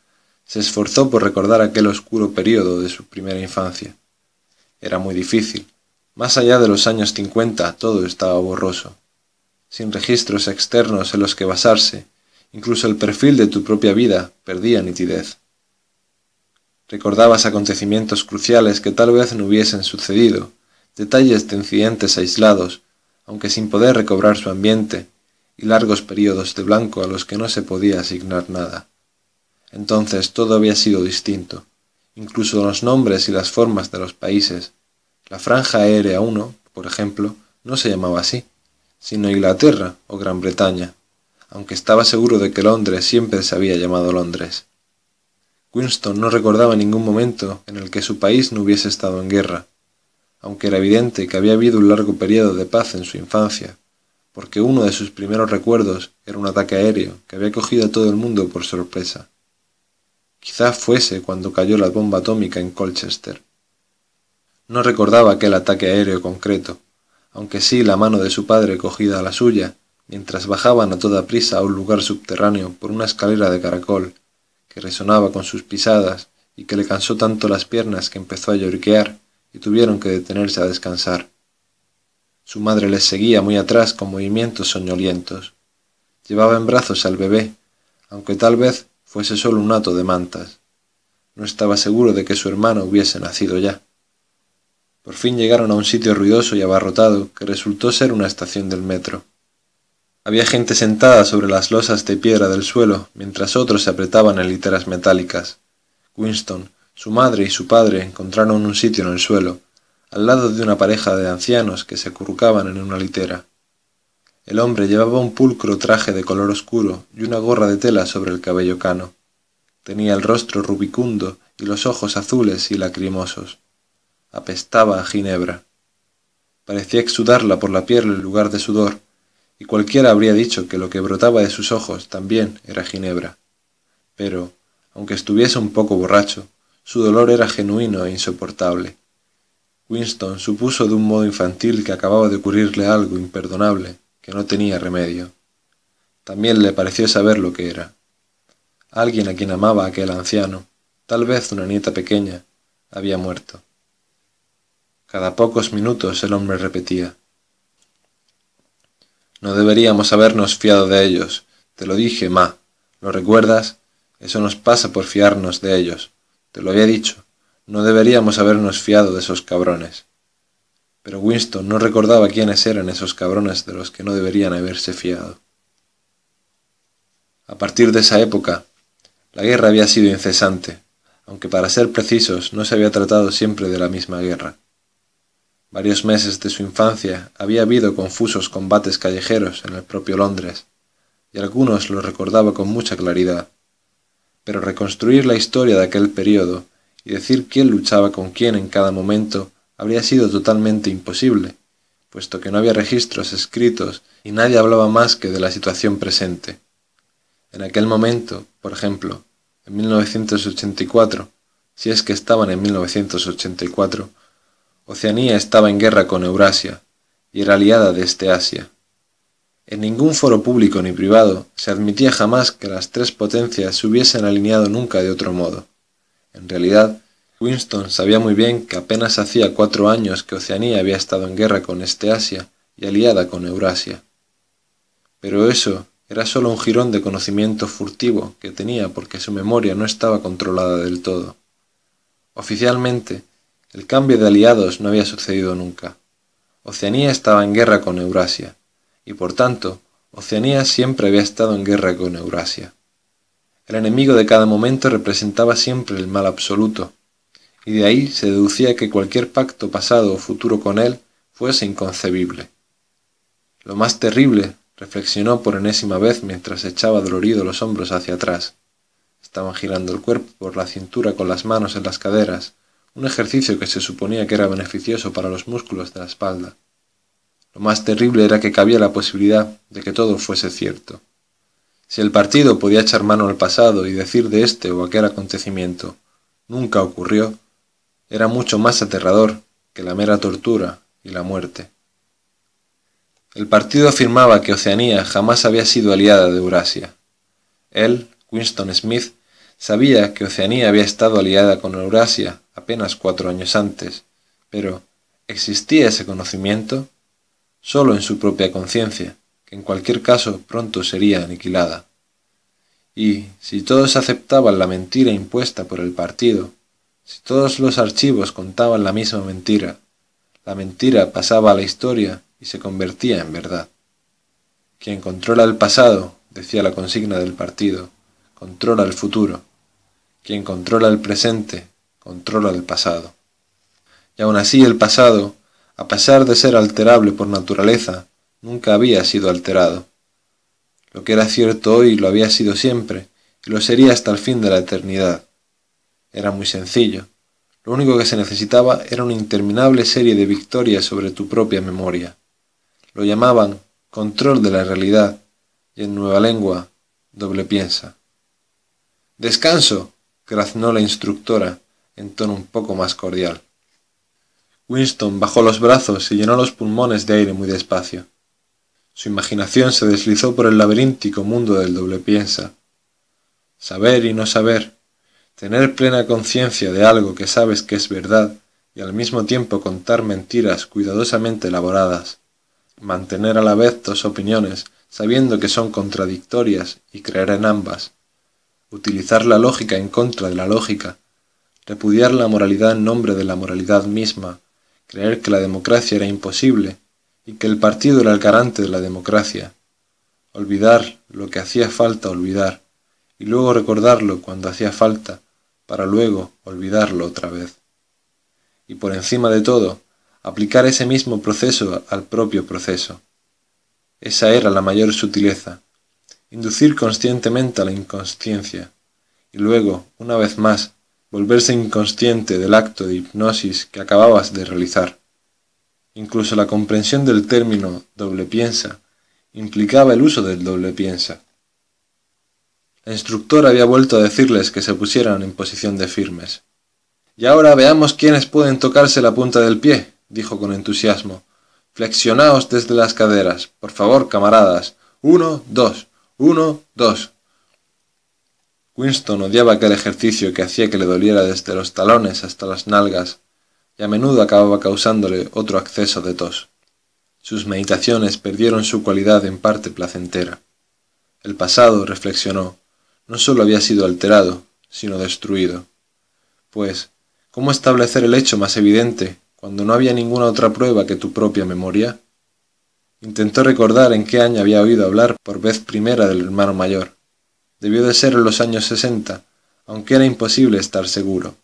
se esforzó por recordar aquel oscuro período de su primera infancia. Era muy difícil. Más allá de los años cincuenta todo estaba borroso. Sin registros externos en los que basarse, incluso el perfil de tu propia vida perdía nitidez. Recordabas acontecimientos cruciales que tal vez no hubiesen sucedido, detalles de incidentes aislados, aunque sin poder recobrar su ambiente, y largos períodos de blanco a los que no se podía asignar nada. Entonces todo había sido distinto, incluso los nombres y las formas de los países. La franja aérea 1, por ejemplo, no se llamaba así, sino Inglaterra o Gran Bretaña, aunque estaba seguro de que Londres siempre se había llamado Londres. Winston no recordaba ningún momento en el que su país no hubiese estado en guerra, aunque era evidente que había habido un largo periodo de paz en su infancia, porque uno de sus primeros recuerdos era un ataque aéreo que había cogido a todo el mundo por sorpresa. Quizá fuese cuando cayó la bomba atómica en Colchester. No recordaba aquel ataque aéreo concreto, aunque sí la mano de su padre cogida a la suya, mientras bajaban a toda prisa a un lugar subterráneo por una escalera de caracol, que resonaba con sus pisadas y que le cansó tanto las piernas que empezó a lloriquear y tuvieron que detenerse a descansar. Su madre les seguía muy atrás con movimientos soñolientos. Llevaba en brazos al bebé, aunque tal vez fuese solo un hato de mantas. No estaba seguro de que su hermano hubiese nacido ya. Por fin llegaron a un sitio ruidoso y abarrotado que resultó ser una estación del metro. Había gente sentada sobre las losas de piedra del suelo, mientras otros se apretaban en literas metálicas. Winston, su madre y su padre encontraron un sitio en el suelo, al lado de una pareja de ancianos que se acurrucaban en una litera. El hombre llevaba un pulcro traje de color oscuro y una gorra de tela sobre el cabello cano. Tenía el rostro rubicundo y los ojos azules y lacrimosos. Apestaba a ginebra. Parecía exudarla por la piel en lugar de sudor, y cualquiera habría dicho que lo que brotaba de sus ojos también era ginebra. Pero, aunque estuviese un poco borracho, su dolor era genuino e insoportable. Winston supuso de un modo infantil que acababa de ocurrirle algo imperdonable, que no tenía remedio. También le pareció saber lo que era. Alguien a quien amaba aquel anciano, tal vez una nieta pequeña, había muerto. Cada pocos minutos el hombre repetía No deberíamos habernos fiado de ellos. Te lo dije, Ma. ¿Lo recuerdas? Eso nos pasa por fiarnos de ellos. Te lo había dicho. No deberíamos habernos fiado de esos cabrones. Pero Winston no recordaba quiénes eran esos cabrones de los que no deberían haberse fiado. A partir de esa época, la guerra había sido incesante, aunque para ser precisos no se había tratado siempre de la misma guerra. Varios meses de su infancia había habido confusos combates callejeros en el propio Londres, y algunos los recordaba con mucha claridad pero reconstruir la historia de aquel periodo y decir quién luchaba con quién en cada momento habría sido totalmente imposible, puesto que no había registros escritos y nadie hablaba más que de la situación presente. En aquel momento, por ejemplo, en 1984, si es que estaban en 1984, Oceanía estaba en guerra con Eurasia, y era aliada de este Asia. En ningún foro público ni privado se admitía jamás que las tres potencias se hubiesen alineado nunca de otro modo. En realidad, Winston sabía muy bien que apenas hacía cuatro años que Oceanía había estado en guerra con este Asia y aliada con Eurasia. Pero eso era solo un jirón de conocimiento furtivo que tenía porque su memoria no estaba controlada del todo. Oficialmente, el cambio de aliados no había sucedido nunca. Oceanía estaba en guerra con Eurasia, y por tanto, Oceanía siempre había estado en guerra con Eurasia. El enemigo de cada momento representaba siempre el mal absoluto, y de ahí se deducía que cualquier pacto pasado o futuro con él fuese inconcebible. Lo más terrible, reflexionó por enésima vez mientras echaba dolorido los hombros hacia atrás. Estaban girando el cuerpo por la cintura con las manos en las caderas, un ejercicio que se suponía que era beneficioso para los músculos de la espalda. Lo más terrible era que cabía la posibilidad de que todo fuese cierto. Si el partido podía echar mano al pasado y decir de este o aquel acontecimiento nunca ocurrió, era mucho más aterrador que la mera tortura y la muerte. El partido afirmaba que Oceanía jamás había sido aliada de Eurasia. Él, Winston Smith, sabía que Oceanía había estado aliada con Eurasia apenas cuatro años antes, pero ¿existía ese conocimiento? solo en su propia conciencia, que en cualquier caso pronto sería aniquilada. Y si todos aceptaban la mentira impuesta por el partido, si todos los archivos contaban la misma mentira, la mentira pasaba a la historia y se convertía en verdad. Quien controla el pasado, decía la consigna del partido, controla el futuro. Quien controla el presente, controla el pasado. Y aun así el pasado, a pesar de ser alterable por naturaleza, nunca había sido alterado. Lo que era cierto hoy lo había sido siempre, y lo sería hasta el fin de la eternidad. Era muy sencillo. Lo único que se necesitaba era una interminable serie de victorias sobre tu propia memoria. Lo llamaban control de la realidad, y en nueva lengua, doble piensa. Descanso, graznó la instructora, en tono un poco más cordial. Winston bajó los brazos y llenó los pulmones de aire muy despacio. Su imaginación se deslizó por el laberíntico mundo del doble piensa. Saber y no saber, tener plena conciencia de algo que sabes que es verdad y al mismo tiempo contar mentiras cuidadosamente elaboradas, mantener a la vez dos opiniones sabiendo que son contradictorias y creer en ambas, utilizar la lógica en contra de la lógica, repudiar la moralidad en nombre de la moralidad misma, creer que la democracia era imposible y que el partido era el garante de la democracia, olvidar lo que hacía falta olvidar y luego recordarlo cuando hacía falta para luego olvidarlo otra vez. Y por encima de todo, aplicar ese mismo proceso al propio proceso. Esa era la mayor sutileza, inducir conscientemente a la inconsciencia, y luego, una vez más, volverse inconsciente del acto de hipnosis que acababas de realizar. Incluso la comprensión del término doble piensa implicaba el uso del doble piensa. La instructora había vuelto a decirles que se pusieran en posición de firmes. Y ahora veamos quiénes pueden tocarse la punta del pie, dijo con entusiasmo. Flexionaos desde las caderas, por favor, camaradas. Uno, dos, uno, dos. Winston odiaba aquel ejercicio que hacía que le doliera desde los talones hasta las nalgas, y a menudo acababa causándole otro acceso de tos. Sus meditaciones perdieron su cualidad en parte placentera. El pasado, reflexionó, no sólo había sido alterado, sino destruido. Pues, ¿cómo establecer el hecho más evidente cuando no había ninguna otra prueba que tu propia memoria? Intentó recordar en qué año había oído hablar por vez primera del hermano mayor Debió de ser en los años sesenta, aunque era imposible estar seguro.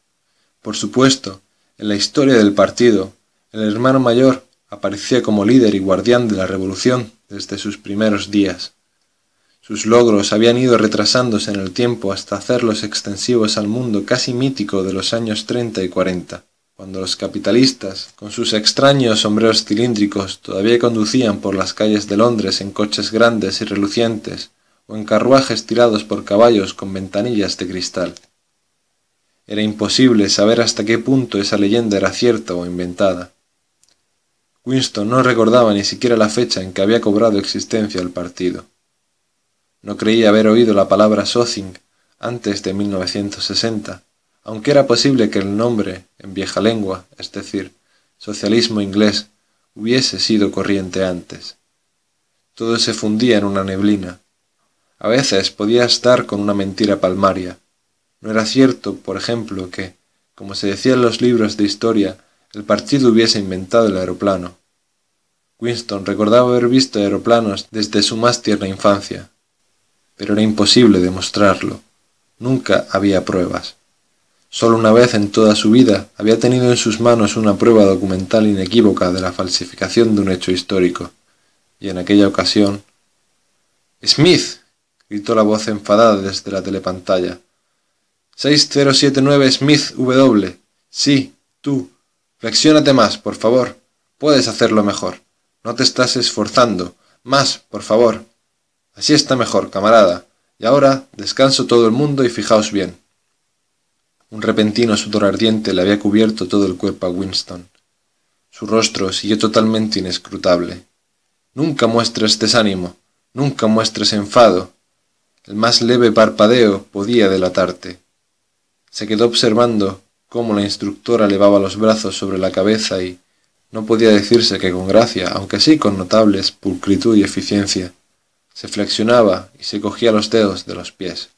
Por supuesto, en la historia del partido, el hermano mayor aparecía como líder y guardián de la revolución desde sus primeros días. Sus logros habían ido retrasándose en el tiempo hasta hacerlos extensivos al mundo casi mítico de los años treinta y cuarenta, cuando los capitalistas, con sus extraños sombreros cilíndricos, todavía conducían por las calles de Londres en coches grandes y relucientes, o en carruajes tirados por caballos con ventanillas de cristal. Era imposible saber hasta qué punto esa leyenda era cierta o inventada. Winston no recordaba ni siquiera la fecha en que había cobrado existencia el partido. No creía haber oído la palabra Socing antes de 1960, aunque era posible que el nombre, en vieja lengua, es decir, socialismo inglés, hubiese sido corriente antes. Todo se fundía en una neblina. A veces podía estar con una mentira palmaria. No era cierto, por ejemplo, que, como se decía en los libros de historia, el partido hubiese inventado el aeroplano. Winston recordaba haber visto aeroplanos desde su más tierna infancia, pero era imposible demostrarlo. Nunca había pruebas. Solo una vez en toda su vida había tenido en sus manos una prueba documental inequívoca de la falsificación de un hecho histórico, y en aquella ocasión... Smith. Gritó la voz enfadada desde la telepantalla. 6079 Smith W. Sí, tú. Flexiónate más, por favor. Puedes hacerlo mejor. No te estás esforzando. Más, por favor. Así está mejor, camarada. Y ahora, descanso todo el mundo y fijaos bien. Un repentino sudor ardiente le había cubierto todo el cuerpo a Winston. Su rostro siguió totalmente inescrutable. Nunca muestres desánimo, nunca muestres enfado. El más leve parpadeo podía delatarte. Se quedó observando cómo la instructora levaba los brazos sobre la cabeza y no podía decirse que con gracia, aunque sí con notables pulcritud y eficiencia, se flexionaba y se cogía los dedos de los pies.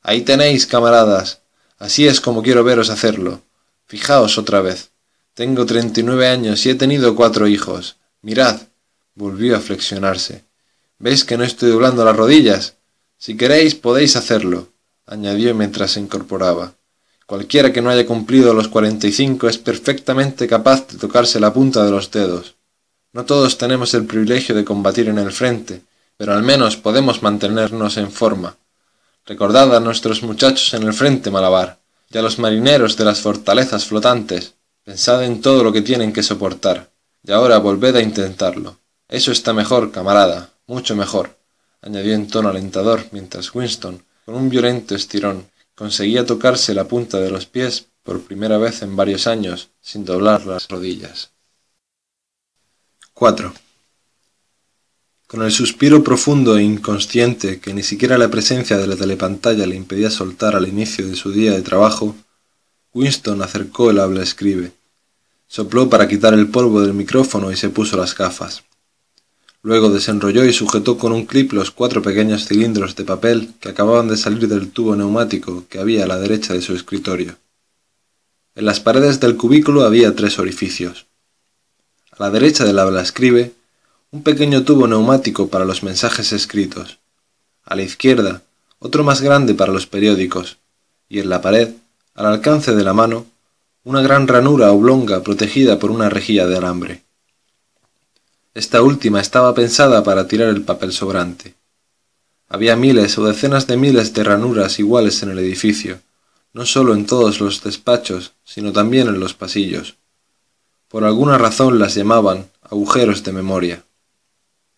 Ahí tenéis, camaradas. Así es como quiero veros hacerlo. Fijaos otra vez. Tengo treinta y nueve años y he tenido cuatro hijos. Mirad. Volvió a flexionarse. ¿Veis que no estoy doblando las rodillas? Si queréis podéis hacerlo, añadió mientras se incorporaba. Cualquiera que no haya cumplido los cuarenta y cinco es perfectamente capaz de tocarse la punta de los dedos. No todos tenemos el privilegio de combatir en el frente, pero al menos podemos mantenernos en forma. Recordad a nuestros muchachos en el frente, Malabar, y a los marineros de las fortalezas flotantes. Pensad en todo lo que tienen que soportar, y ahora volved a intentarlo. Eso está mejor, camarada, mucho mejor, añadió en tono alentador, mientras Winston, con un violento estirón, Conseguía tocarse la punta de los pies por primera vez en varios años sin doblar las rodillas. 4. Con el suspiro profundo e inconsciente que ni siquiera la presencia de la telepantalla le impedía soltar al inicio de su día de trabajo, Winston acercó el habla escribe, sopló para quitar el polvo del micrófono y se puso las gafas. Luego desenrolló y sujetó con un clip los cuatro pequeños cilindros de papel que acababan de salir del tubo neumático que había a la derecha de su escritorio. En las paredes del cubículo había tres orificios. A la derecha del habla escribe, un pequeño tubo neumático para los mensajes escritos. A la izquierda, otro más grande para los periódicos. Y en la pared, al alcance de la mano, una gran ranura oblonga protegida por una rejilla de alambre. Esta última estaba pensada para tirar el papel sobrante. Había miles o decenas de miles de ranuras iguales en el edificio, no solo en todos los despachos, sino también en los pasillos. Por alguna razón las llamaban agujeros de memoria.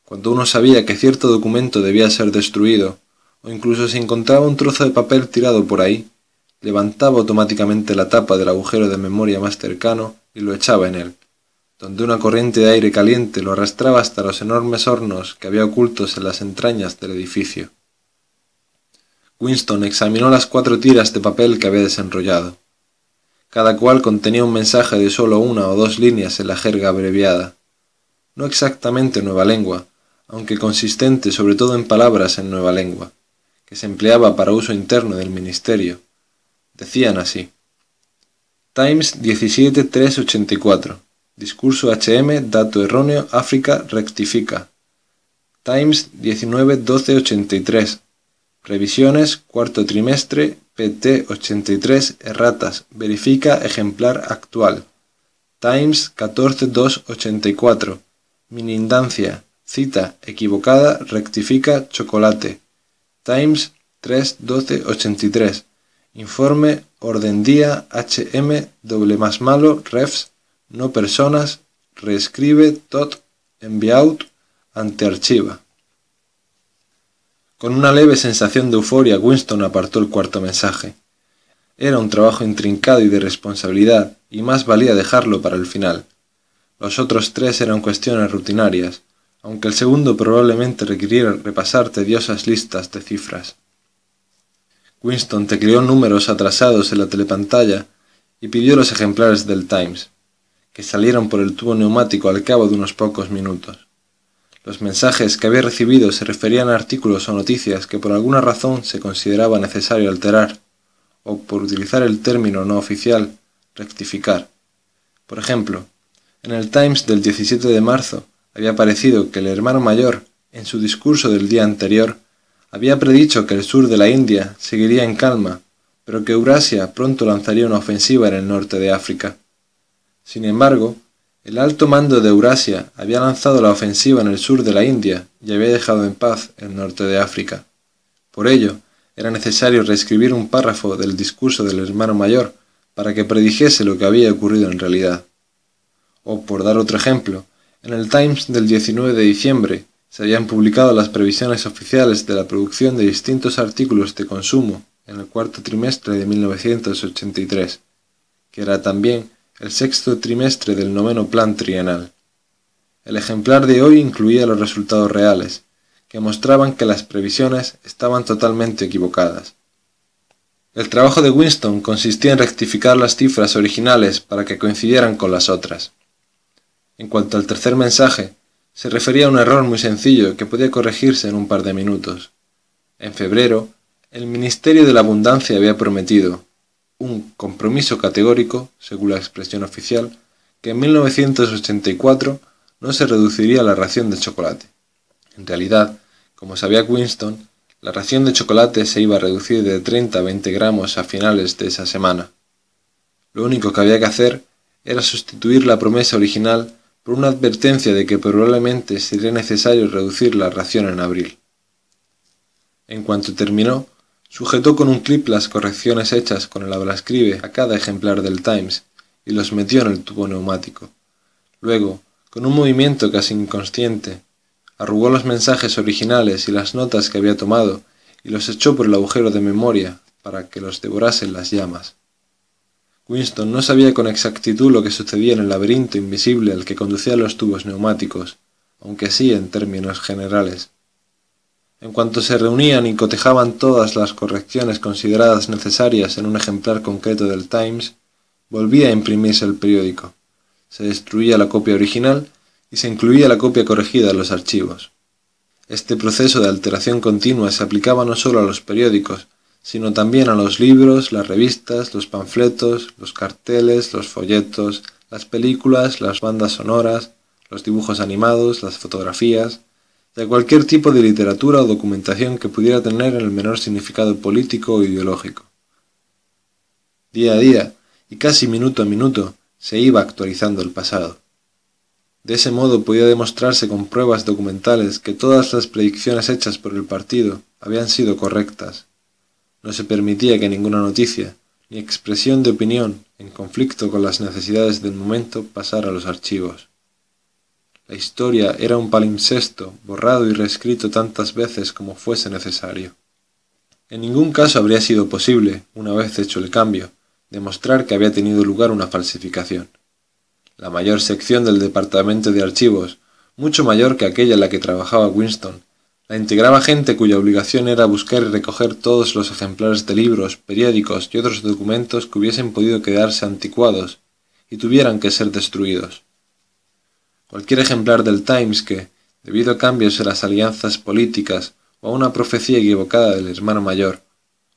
Cuando uno sabía que cierto documento debía ser destruido, o incluso si encontraba un trozo de papel tirado por ahí, levantaba automáticamente la tapa del agujero de memoria más cercano y lo echaba en él donde una corriente de aire caliente lo arrastraba hasta los enormes hornos que había ocultos en las entrañas del edificio. Winston examinó las cuatro tiras de papel que había desenrollado. Cada cual contenía un mensaje de solo una o dos líneas en la jerga abreviada. No exactamente nueva lengua, aunque consistente sobre todo en palabras en nueva lengua, que se empleaba para uso interno del ministerio. Decían así. Times 17384 Discurso HM, dato erróneo, África rectifica. Times 19-12-83. Revisiones, cuarto trimestre, PT 83, erratas, verifica ejemplar actual. Times 14-2-84. Minindancia, cita, equivocada, rectifica, chocolate. Times 3-12-83. Informe, orden día, HM, doble más malo, refs, no personas, reescribe tot enviaut ante archiva. Con una leve sensación de euforia, Winston apartó el cuarto mensaje. Era un trabajo intrincado y de responsabilidad, y más valía dejarlo para el final. Los otros tres eran cuestiones rutinarias, aunque el segundo probablemente requiriera repasar tediosas listas de cifras. Winston tecleó números atrasados en la telepantalla y pidió los ejemplares del Times, que salieron por el tubo neumático al cabo de unos pocos minutos. Los mensajes que había recibido se referían a artículos o noticias que por alguna razón se consideraba necesario alterar, o por utilizar el término no oficial, rectificar. Por ejemplo, en el Times del 17 de marzo había aparecido que el hermano mayor, en su discurso del día anterior, había predicho que el sur de la India seguiría en calma, pero que Eurasia pronto lanzaría una ofensiva en el norte de África. Sin embargo, el alto mando de Eurasia había lanzado la ofensiva en el sur de la India y había dejado en paz el norte de África. Por ello, era necesario reescribir un párrafo del discurso del hermano mayor para que predijese lo que había ocurrido en realidad. O, por dar otro ejemplo, en el Times del 19 de diciembre se habían publicado las previsiones oficiales de la producción de distintos artículos de consumo en el cuarto trimestre de 1983, que era también el sexto trimestre del noveno plan trienal. El ejemplar de hoy incluía los resultados reales, que mostraban que las previsiones estaban totalmente equivocadas. El trabajo de Winston consistía en rectificar las cifras originales para que coincidieran con las otras. En cuanto al tercer mensaje, se refería a un error muy sencillo que podía corregirse en un par de minutos. En febrero, el Ministerio de la Abundancia había prometido un compromiso categórico, según la expresión oficial, que en 1984 no se reduciría la ración de chocolate. En realidad, como sabía Winston, la ración de chocolate se iba a reducir de 30 a 20 gramos a finales de esa semana. Lo único que había que hacer era sustituir la promesa original por una advertencia de que probablemente sería necesario reducir la ración en abril. En cuanto terminó, sujetó con un clip las correcciones hechas con el habla-escribe a cada ejemplar del Times y los metió en el tubo neumático. Luego, con un movimiento casi inconsciente, arrugó los mensajes originales y las notas que había tomado y los echó por el agujero de memoria para que los devorasen las llamas. Winston no sabía con exactitud lo que sucedía en el laberinto invisible al que conducían los tubos neumáticos, aunque sí en términos generales. En cuanto se reunían y cotejaban todas las correcciones consideradas necesarias en un ejemplar concreto del Times, volvía a imprimirse el periódico. Se destruía la copia original y se incluía la copia corregida en los archivos. Este proceso de alteración continua se aplicaba no solo a los periódicos, sino también a los libros, las revistas, los panfletos, los carteles, los folletos, las películas, las bandas sonoras, los dibujos animados, las fotografías, a cualquier tipo de literatura o documentación que pudiera tener el menor significado político o ideológico. Día a día, y casi minuto a minuto, se iba actualizando el pasado. De ese modo podía demostrarse con pruebas documentales que todas las predicciones hechas por el partido habían sido correctas no se permitía que ninguna noticia, ni expresión de opinión en conflicto con las necesidades del momento pasara a los archivos. La historia era un palimpsesto, borrado y reescrito tantas veces como fuese necesario. En ningún caso habría sido posible, una vez hecho el cambio, demostrar que había tenido lugar una falsificación. La mayor sección del departamento de archivos, mucho mayor que aquella en la que trabajaba Winston, la integraba gente cuya obligación era buscar y recoger todos los ejemplares de libros, periódicos y otros documentos que hubiesen podido quedarse anticuados y tuvieran que ser destruidos. Cualquier ejemplar del Times que, debido a cambios en las alianzas políticas o a una profecía equivocada del hermano mayor,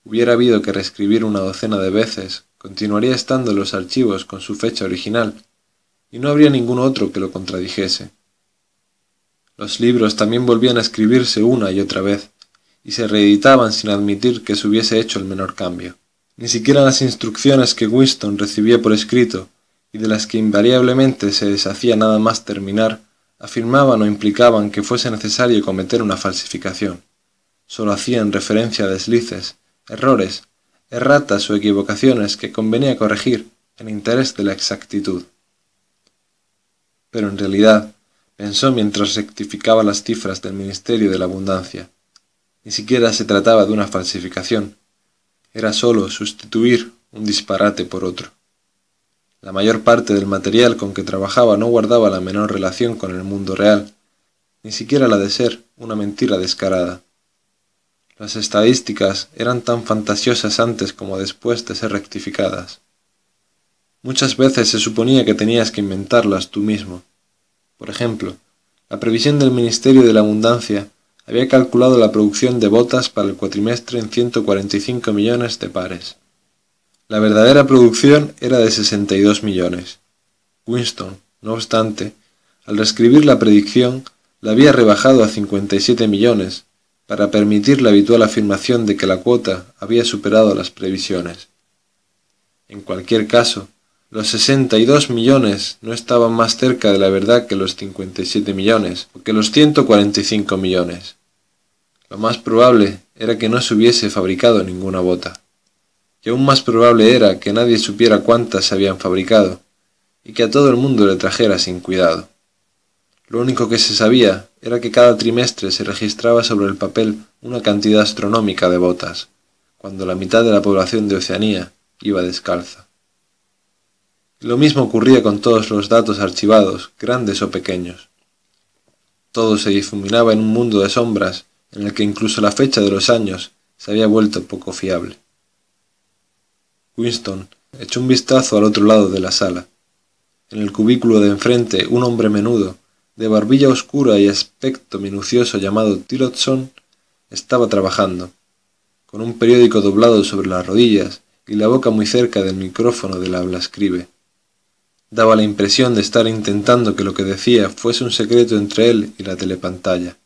hubiera habido que reescribir una docena de veces, continuaría estando en los archivos con su fecha original, y no habría ningún otro que lo contradijese. Los libros también volvían a escribirse una y otra vez, y se reeditaban sin admitir que se hubiese hecho el menor cambio. Ni siquiera las instrucciones que Winston recibía por escrito, y de las que invariablemente se deshacía nada más terminar, afirmaban o implicaban que fuese necesario cometer una falsificación. Solo hacían referencia a deslices, errores, erratas o equivocaciones que convenía corregir en interés de la exactitud. Pero en realidad, pensó mientras rectificaba las cifras del Ministerio de la Abundancia. Ni siquiera se trataba de una falsificación. Era sólo sustituir un disparate por otro. La mayor parte del material con que trabajaba no guardaba la menor relación con el mundo real, ni siquiera la de ser una mentira descarada. Las estadísticas eran tan fantasiosas antes como después de ser rectificadas. Muchas veces se suponía que tenías que inventarlas tú mismo. Por ejemplo, la previsión del Ministerio de la Abundancia había calculado la producción de botas para el cuatrimestre en 145 millones de pares. La verdadera producción era de 62 millones. Winston, no obstante, al reescribir la predicción, la había rebajado a 57 millones, para permitir la habitual afirmación de que la cuota había superado las previsiones. En cualquier caso, los 62 millones no estaban más cerca de la verdad que los 57 millones o que los 145 millones. Lo más probable era que no se hubiese fabricado ninguna bota y aún más probable era que nadie supiera cuántas se habían fabricado, y que a todo el mundo le trajera sin cuidado. Lo único que se sabía era que cada trimestre se registraba sobre el papel una cantidad astronómica de botas, cuando la mitad de la población de Oceanía iba descalza. Lo mismo ocurría con todos los datos archivados, grandes o pequeños. Todo se difuminaba en un mundo de sombras en el que incluso la fecha de los años se había vuelto poco fiable. Winston echó un vistazo al otro lado de la sala. En el cubículo de enfrente, un hombre menudo, de barbilla oscura y aspecto minucioso llamado Tillotson, estaba trabajando, con un periódico doblado sobre las rodillas y la boca muy cerca del micrófono del habla escribe. Daba la impresión de estar intentando que lo que decía fuese un secreto entre él y la telepantalla.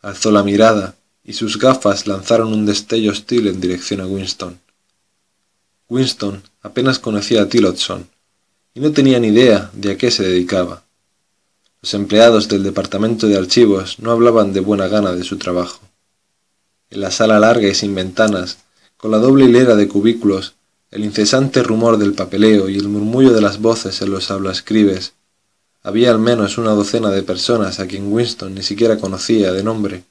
Alzó la mirada y sus gafas lanzaron un destello hostil en dirección a Winston. Winston apenas conocía a Tillotson y no tenía ni idea de a qué se dedicaba. Los empleados del departamento de archivos no hablaban de buena gana de su trabajo. En la sala larga y sin ventanas, con la doble hilera de cubículos, el incesante rumor del papeleo y el murmullo de las voces en los hablascribes, había al menos una docena de personas a quien Winston ni siquiera conocía de nombre,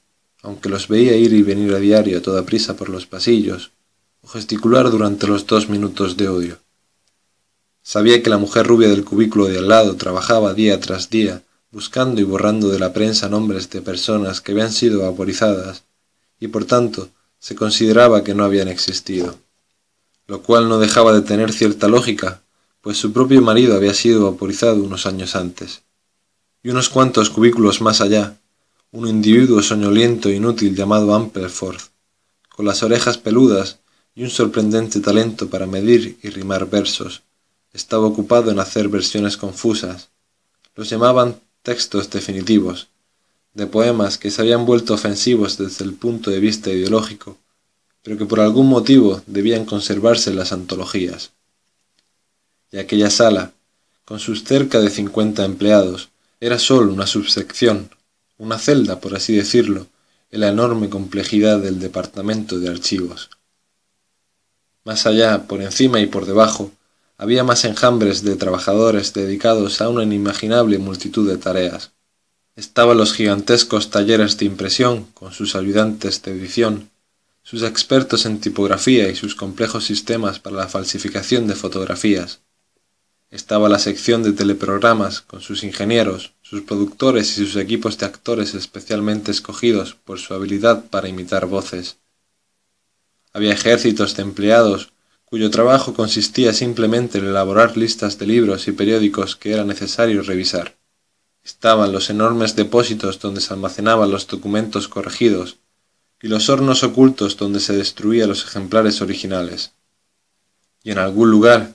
aunque los veía ir y venir a diario a toda prisa por los pasillos, gesticular durante los dos minutos de odio. Sabía que la mujer rubia del cubículo de al lado trabajaba día tras día, buscando y borrando de la prensa nombres de personas que habían sido vaporizadas, y por tanto se consideraba que no habían existido, lo cual no dejaba de tener cierta lógica, pues su propio marido había sido vaporizado unos años antes. Y unos cuantos cubículos más allá, un individuo soñoliento e inútil llamado Amperforth, con las orejas peludas y un sorprendente talento para medir y rimar versos. Estaba ocupado en hacer versiones confusas. Los llamaban textos definitivos, de poemas que se habían vuelto ofensivos desde el punto de vista ideológico, pero que por algún motivo debían conservarse en las antologías. Y aquella sala, con sus cerca de cincuenta empleados, era sólo una subsección, una celda, por así decirlo, en la enorme complejidad del departamento de archivos. Más allá, por encima y por debajo, había más enjambres de trabajadores dedicados a una inimaginable multitud de tareas. Estaban los gigantescos talleres de impresión, con sus ayudantes de edición, sus expertos en tipografía y sus complejos sistemas para la falsificación de fotografías. Estaba la sección de teleprogramas, con sus ingenieros, sus productores y sus equipos de actores especialmente escogidos por su habilidad para imitar voces. Había ejércitos de empleados cuyo trabajo consistía simplemente en elaborar listas de libros y periódicos que era necesario revisar. Estaban los enormes depósitos donde se almacenaban los documentos corregidos y los hornos ocultos donde se destruían los ejemplares originales. Y en algún lugar,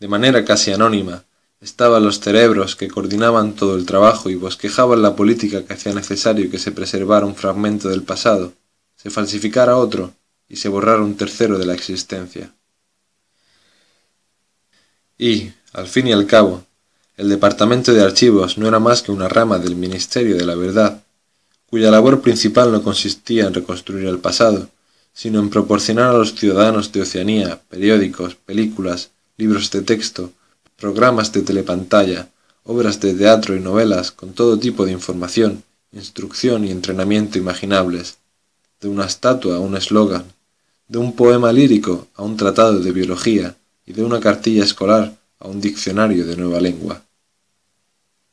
de manera casi anónima, estaban los cerebros que coordinaban todo el trabajo y bosquejaban la política que hacía necesario que se preservara un fragmento del pasado, se falsificara otro y se borrara un tercero de la existencia. Y, al fin y al cabo, el Departamento de Archivos no era más que una rama del Ministerio de la Verdad, cuya labor principal no consistía en reconstruir el pasado, sino en proporcionar a los ciudadanos de Oceanía periódicos, películas, libros de texto, programas de telepantalla, obras de teatro y novelas con todo tipo de información, instrucción y entrenamiento imaginables, de una estatua a un eslogan, de un poema lírico a un tratado de biología y de una cartilla escolar a un diccionario de nueva lengua.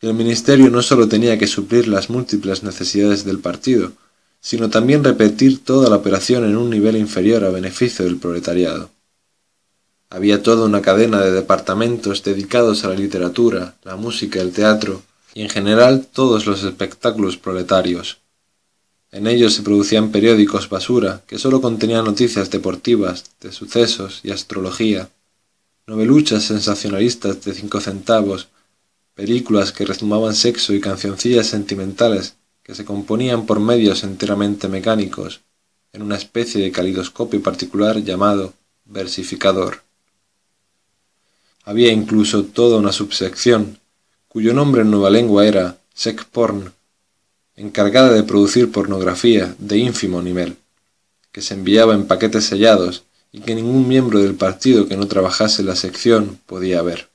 El ministerio no solo tenía que suplir las múltiples necesidades del partido, sino también repetir toda la operación en un nivel inferior a beneficio del proletariado. Había toda una cadena de departamentos dedicados a la literatura, la música, el teatro y en general todos los espectáculos proletarios. En ellos se producían periódicos basura que sólo contenían noticias deportivas, de sucesos y astrología, noveluchas sensacionalistas de cinco centavos, películas que rezumaban sexo y cancioncillas sentimentales que se componían por medios enteramente mecánicos, en una especie de calidoscopio particular llamado versificador. Había incluso toda una subsección, cuyo nombre en nueva lengua era sec porn, encargada de producir pornografía de ínfimo nivel, que se enviaba en paquetes sellados y que ningún miembro del partido que no trabajase la sección podía ver.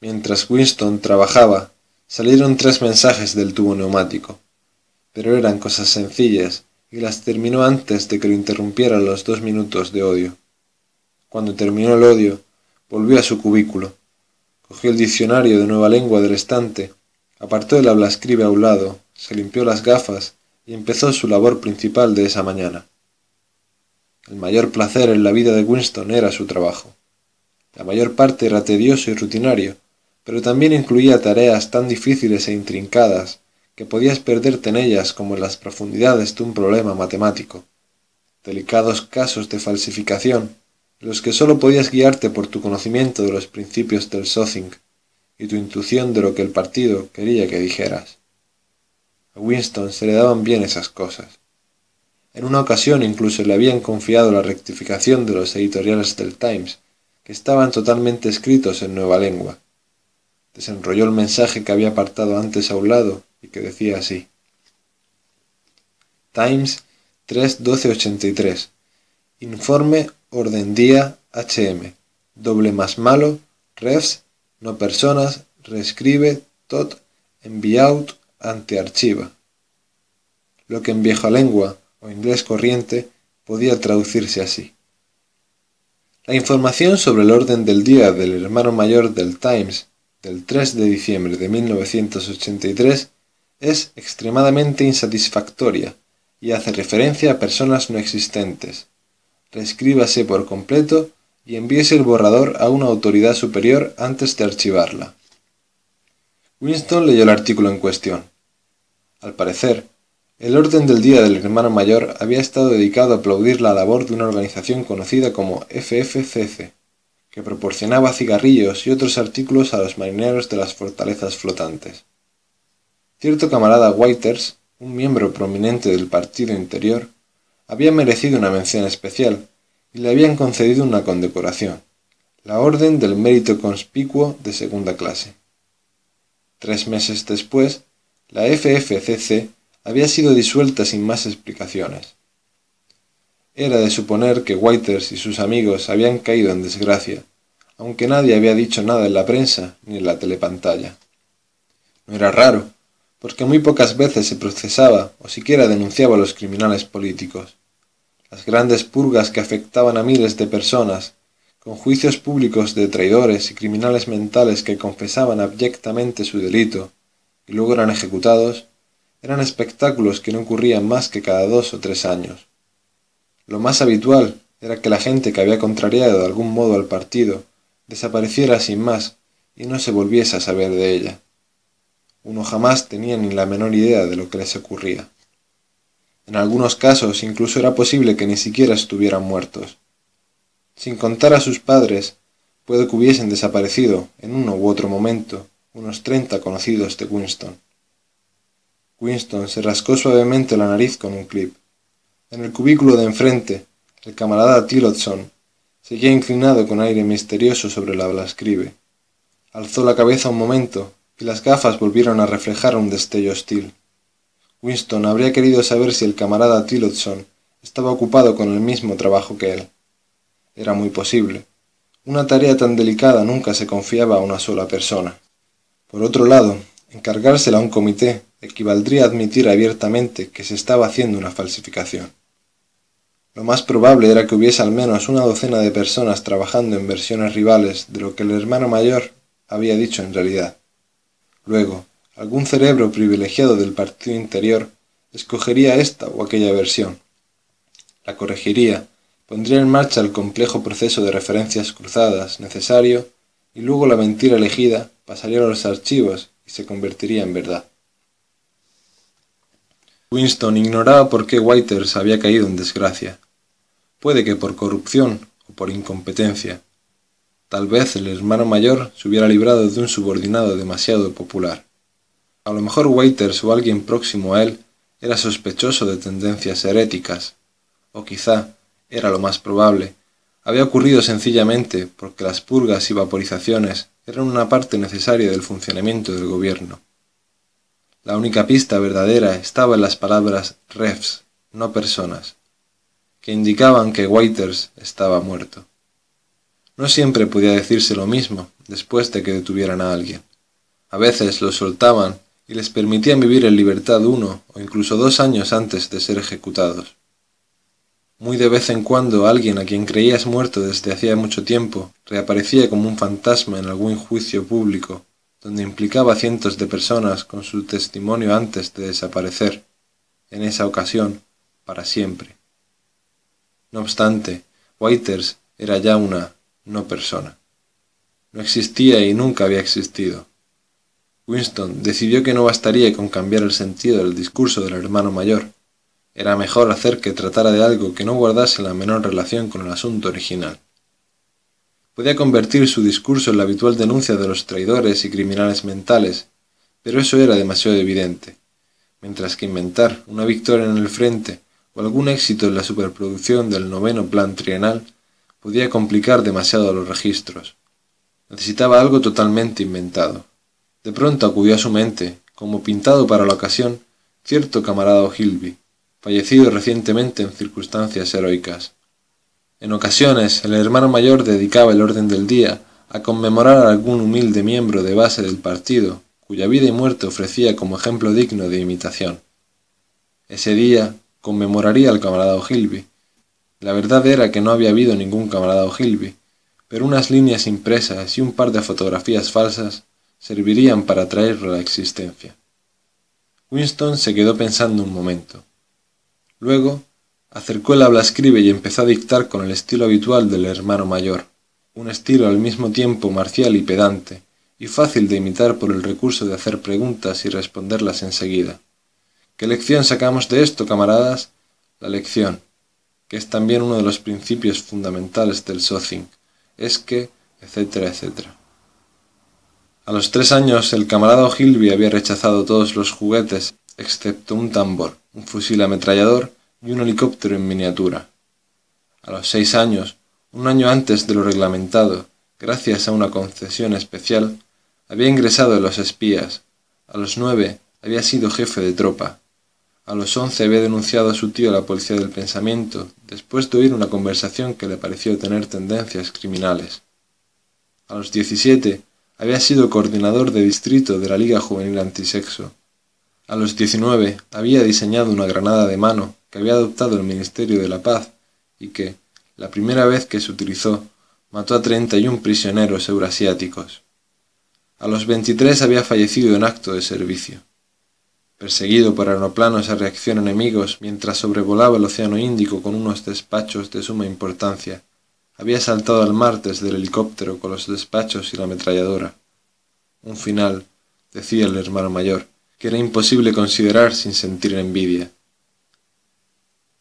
Mientras Winston trabajaba, salieron tres mensajes del tubo neumático, pero eran cosas sencillas y las terminó antes de que lo interrumpieran los dos minutos de odio. Cuando terminó el odio, volvió a su cubículo, cogió el diccionario de nueva lengua del estante Apartó el habla escribe a un lado, se limpió las gafas y empezó su labor principal de esa mañana. El mayor placer en la vida de Winston era su trabajo. La mayor parte era tedioso y rutinario, pero también incluía tareas tan difíciles e intrincadas que podías perderte en ellas como en las profundidades de un problema matemático. Delicados casos de falsificación, los que sólo podías guiarte por tu conocimiento de los principios del Sothing y tu intuición de lo que el partido quería que dijeras. A Winston se le daban bien esas cosas. En una ocasión incluso le habían confiado la rectificación de los editoriales del Times, que estaban totalmente escritos en nueva lengua. Desenrolló el mensaje que había apartado antes a un lado y que decía así. Times 3.12.83 Informe Orden Día HM Doble más malo Refs no personas, reescribe, tot, enviaut, antearchiva. Lo que en vieja lengua o inglés corriente podía traducirse así. La información sobre el orden del día del hermano mayor del Times del 3 de diciembre de 1983 es extremadamente insatisfactoria y hace referencia a personas no existentes. Reescríbase por completo y envíese el borrador a una autoridad superior antes de archivarla. Winston leyó el artículo en cuestión. Al parecer, el orden del día del hermano mayor había estado dedicado a aplaudir la labor de una organización conocida como FFCC, que proporcionaba cigarrillos y otros artículos a los marineros de las fortalezas flotantes. Cierto camarada Whiters, un miembro prominente del partido interior, había merecido una mención especial, y le habían concedido una condecoración, la Orden del Mérito Conspicuo de segunda clase. Tres meses después, la FFCC había sido disuelta sin más explicaciones. Era de suponer que Whiters y sus amigos habían caído en desgracia, aunque nadie había dicho nada en la prensa ni en la telepantalla. No era raro, porque muy pocas veces se procesaba o siquiera denunciaba a los criminales políticos las grandes purgas que afectaban a miles de personas, con juicios públicos de traidores y criminales mentales que confesaban abyectamente su delito y luego eran ejecutados, eran espectáculos que no ocurrían más que cada dos o tres años. Lo más habitual era que la gente que había contrariado de algún modo al partido desapareciera sin más y no se volviese a saber de ella. Uno jamás tenía ni la menor idea de lo que les ocurría. En algunos casos incluso era posible que ni siquiera estuvieran muertos. Sin contar a sus padres, puede que hubiesen desaparecido en uno u otro momento unos treinta conocidos de Winston. Winston se rascó suavemente la nariz con un clip. En el cubículo de enfrente, el camarada Tillotson seguía inclinado con aire misterioso sobre la blascribe. Alzó la cabeza un momento y las gafas volvieron a reflejar un destello hostil. Winston habría querido saber si el camarada Tillotson estaba ocupado con el mismo trabajo que él. Era muy posible. Una tarea tan delicada nunca se confiaba a una sola persona. Por otro lado, encargársela a un comité equivaldría a admitir abiertamente que se estaba haciendo una falsificación. Lo más probable era que hubiese al menos una docena de personas trabajando en versiones rivales de lo que el hermano mayor había dicho en realidad. Luego, algún cerebro privilegiado del partido interior escogería esta o aquella versión. La corregiría, pondría en marcha el complejo proceso de referencias cruzadas necesario y luego la mentira elegida pasaría a los archivos y se convertiría en verdad. Winston ignoraba por qué Whiters había caído en desgracia puede que por corrupción o por incompetencia. Tal vez el hermano mayor se hubiera librado de un subordinado demasiado popular. A lo mejor Waiters o alguien próximo a él era sospechoso de tendencias heréticas, o quizá, era lo más probable, había ocurrido sencillamente porque las purgas y vaporizaciones eran una parte necesaria del funcionamiento del gobierno. La única pista verdadera estaba en las palabras refs, no personas que indicaban que Waiters estaba muerto. No siempre podía decirse lo mismo después de que detuvieran a alguien. A veces los soltaban y les permitían vivir en libertad uno o incluso dos años antes de ser ejecutados. Muy de vez en cuando alguien a quien creías muerto desde hacía mucho tiempo reaparecía como un fantasma en algún juicio público, donde implicaba a cientos de personas con su testimonio antes de desaparecer, en esa ocasión, para siempre. No obstante, Waiters era ya una no persona. No existía y nunca había existido. Winston decidió que no bastaría con cambiar el sentido del discurso del hermano mayor. Era mejor hacer que tratara de algo que no guardase la menor relación con el asunto original. Podía convertir su discurso en la habitual denuncia de los traidores y criminales mentales, pero eso era demasiado evidente. Mientras que inventar una victoria en el frente o algún éxito en la superproducción del noveno plan trienal podía complicar demasiado los registros. Necesitaba algo totalmente inventado. De pronto acudió a su mente, como pintado para la ocasión, cierto camarada O'Hilby, fallecido recientemente en circunstancias heroicas. En ocasiones el hermano mayor dedicaba el orden del día a conmemorar a algún humilde miembro de base del partido, cuya vida y muerte ofrecía como ejemplo digno de imitación. Ese día conmemoraría al camarada O'Hilby. La verdad era que no había habido ningún camarada O'Hilby, pero unas líneas impresas y un par de fotografías falsas servirían para traerlo a la existencia. Winston se quedó pensando un momento. Luego acercó el habla escribe y empezó a dictar con el estilo habitual del hermano mayor, un estilo al mismo tiempo marcial y pedante, y fácil de imitar por el recurso de hacer preguntas y responderlas enseguida. ¿Qué lección sacamos de esto, camaradas? La lección, que es también uno de los principios fundamentales del Sothing, es que, etcétera, etcétera. A los tres años el camarada O'Hilby había rechazado todos los juguetes, excepto un tambor, un fusil ametrallador y un helicóptero en miniatura. A los seis años, un año antes de lo reglamentado, gracias a una concesión especial, había ingresado en los espías. A los nueve había sido jefe de tropa. A los once había denunciado a su tío a la policía del pensamiento, después de oír una conversación que le pareció tener tendencias criminales. A los diecisiete había sido coordinador de distrito de la Liga Juvenil Antisexo. A los diecinueve había diseñado una granada de mano que había adoptado el Ministerio de la Paz y que, la primera vez que se utilizó, mató a treinta y un prisioneros eurasiáticos. A los veintitrés había fallecido en acto de servicio perseguido por aeroplanos a reacción enemigos mientras sobrevolaba el Océano Índico con unos despachos de suma importancia. Había saltado al mar desde el helicóptero con los despachos y la ametralladora. Un final, decía el hermano mayor, que era imposible considerar sin sentir envidia.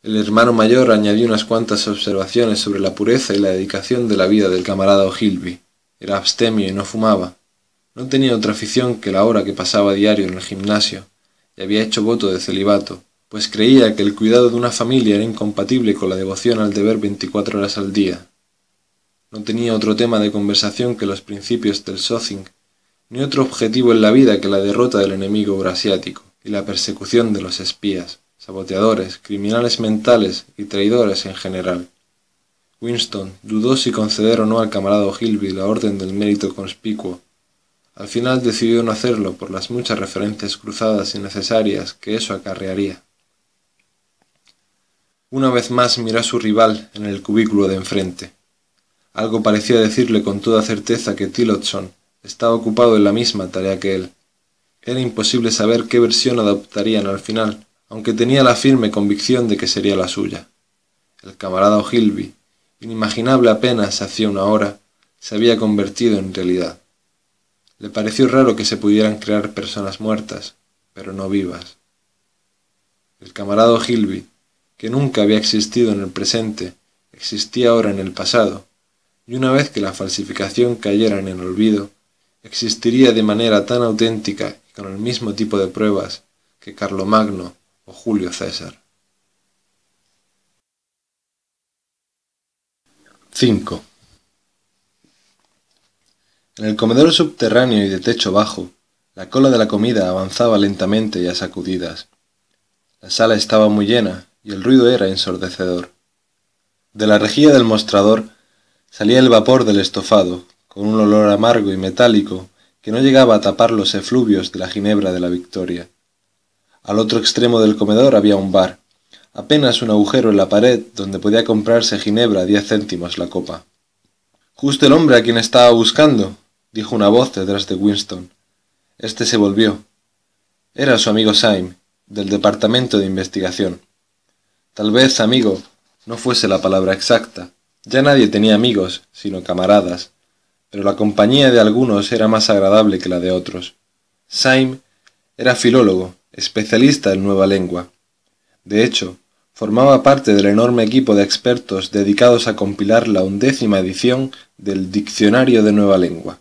El hermano mayor añadió unas cuantas observaciones sobre la pureza y la dedicación de la vida del camarada O'Hilby. Era abstemio y no fumaba. No tenía otra afición que la hora que pasaba diario en el gimnasio, y había hecho voto de celibato, pues creía que el cuidado de una familia era incompatible con la devoción al deber veinticuatro horas al día. No tenía otro tema de conversación que los principios del Sothing, ni otro objetivo en la vida que la derrota del enemigo eurasiático y la persecución de los espías, saboteadores, criminales mentales y traidores en general. Winston dudó si conceder o no al camarada Gilby la orden del mérito conspicuo al final decidió no hacerlo por las muchas referencias cruzadas y necesarias que eso acarrearía. Una vez más miró a su rival en el cubículo de enfrente. Algo parecía decirle con toda certeza que Tillotson estaba ocupado en la misma tarea que él. Era imposible saber qué versión adoptarían al final, aunque tenía la firme convicción de que sería la suya. El camarada O'Hilby, inimaginable apenas hacía una hora, se había convertido en realidad. Le pareció raro que se pudieran crear personas muertas, pero no vivas. El camarada O'Hilby, que nunca había existido en el presente, existía ahora en el pasado, y una vez que la falsificación cayera en el olvido, existiría de manera tan auténtica y con el mismo tipo de pruebas que Carlomagno o Julio César. 5. En el comedor subterráneo y de techo bajo, la cola de la comida avanzaba lentamente y a sacudidas. La sala estaba muy llena y el ruido era ensordecedor. De la rejilla del mostrador salía el vapor del estofado, con un olor amargo y metálico que no llegaba a tapar los efluvios de la ginebra de la Victoria. Al otro extremo del comedor había un bar, apenas un agujero en la pared donde podía comprarse ginebra a diez céntimos la copa. Justo el hombre a quien estaba buscando, dijo una voz detrás de Winston. Este se volvió. Era su amigo Syme, del departamento de investigación. Tal vez amigo no fuese la palabra exacta, ya nadie tenía amigos, sino camaradas, pero la compañía de algunos era más agradable que la de otros. Syme era filólogo, especialista en nueva lengua. De hecho, formaba parte del enorme equipo de expertos dedicados a compilar la undécima edición del Diccionario de Nueva Lengua.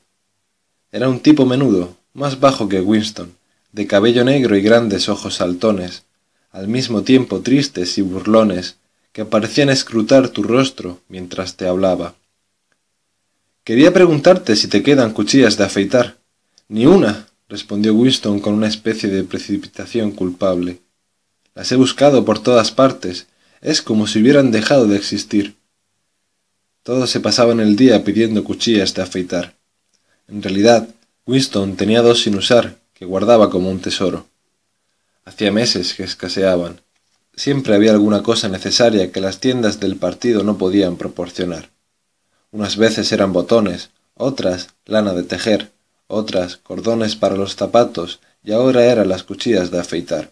Era un tipo menudo, más bajo que Winston, de cabello negro y grandes ojos saltones, al mismo tiempo tristes y burlones, que parecían escrutar tu rostro mientras te hablaba. Quería preguntarte si te quedan cuchillas de afeitar. Ni una, respondió Winston con una especie de precipitación culpable. Las he buscado por todas partes. Es como si hubieran dejado de existir. Todos se pasaban el día pidiendo cuchillas de afeitar. En realidad, Winston tenía dos sin usar, que guardaba como un tesoro. Hacía meses que escaseaban, Siempre había alguna cosa necesaria que las tiendas del partido no podían proporcionar. Unas veces eran botones, otras lana de tejer, otras cordones para los zapatos y ahora eran las cuchillas de afeitar.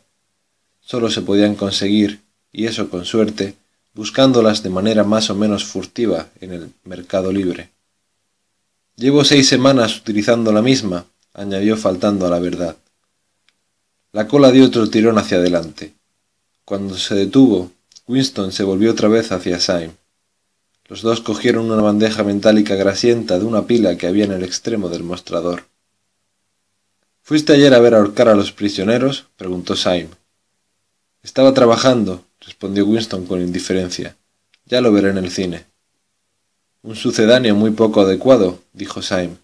Solo se podían conseguir, y eso con suerte, buscándolas de manera más o menos furtiva en el mercado libre. Llevo seis semanas utilizando la misma, añadió faltando a la verdad. La cola dio otro tirón hacia adelante. Cuando se detuvo, Winston se volvió otra vez hacia Syme. Los dos cogieron una bandeja metálica grasienta de una pila que había en el extremo del mostrador. ¿Fuiste ayer a ver ahorcar a los prisioneros? preguntó Syme. Estaba trabajando, respondió Winston con indiferencia. Ya lo veré en el cine. Un sucedáneo muy poco adecuado, dijo Syme.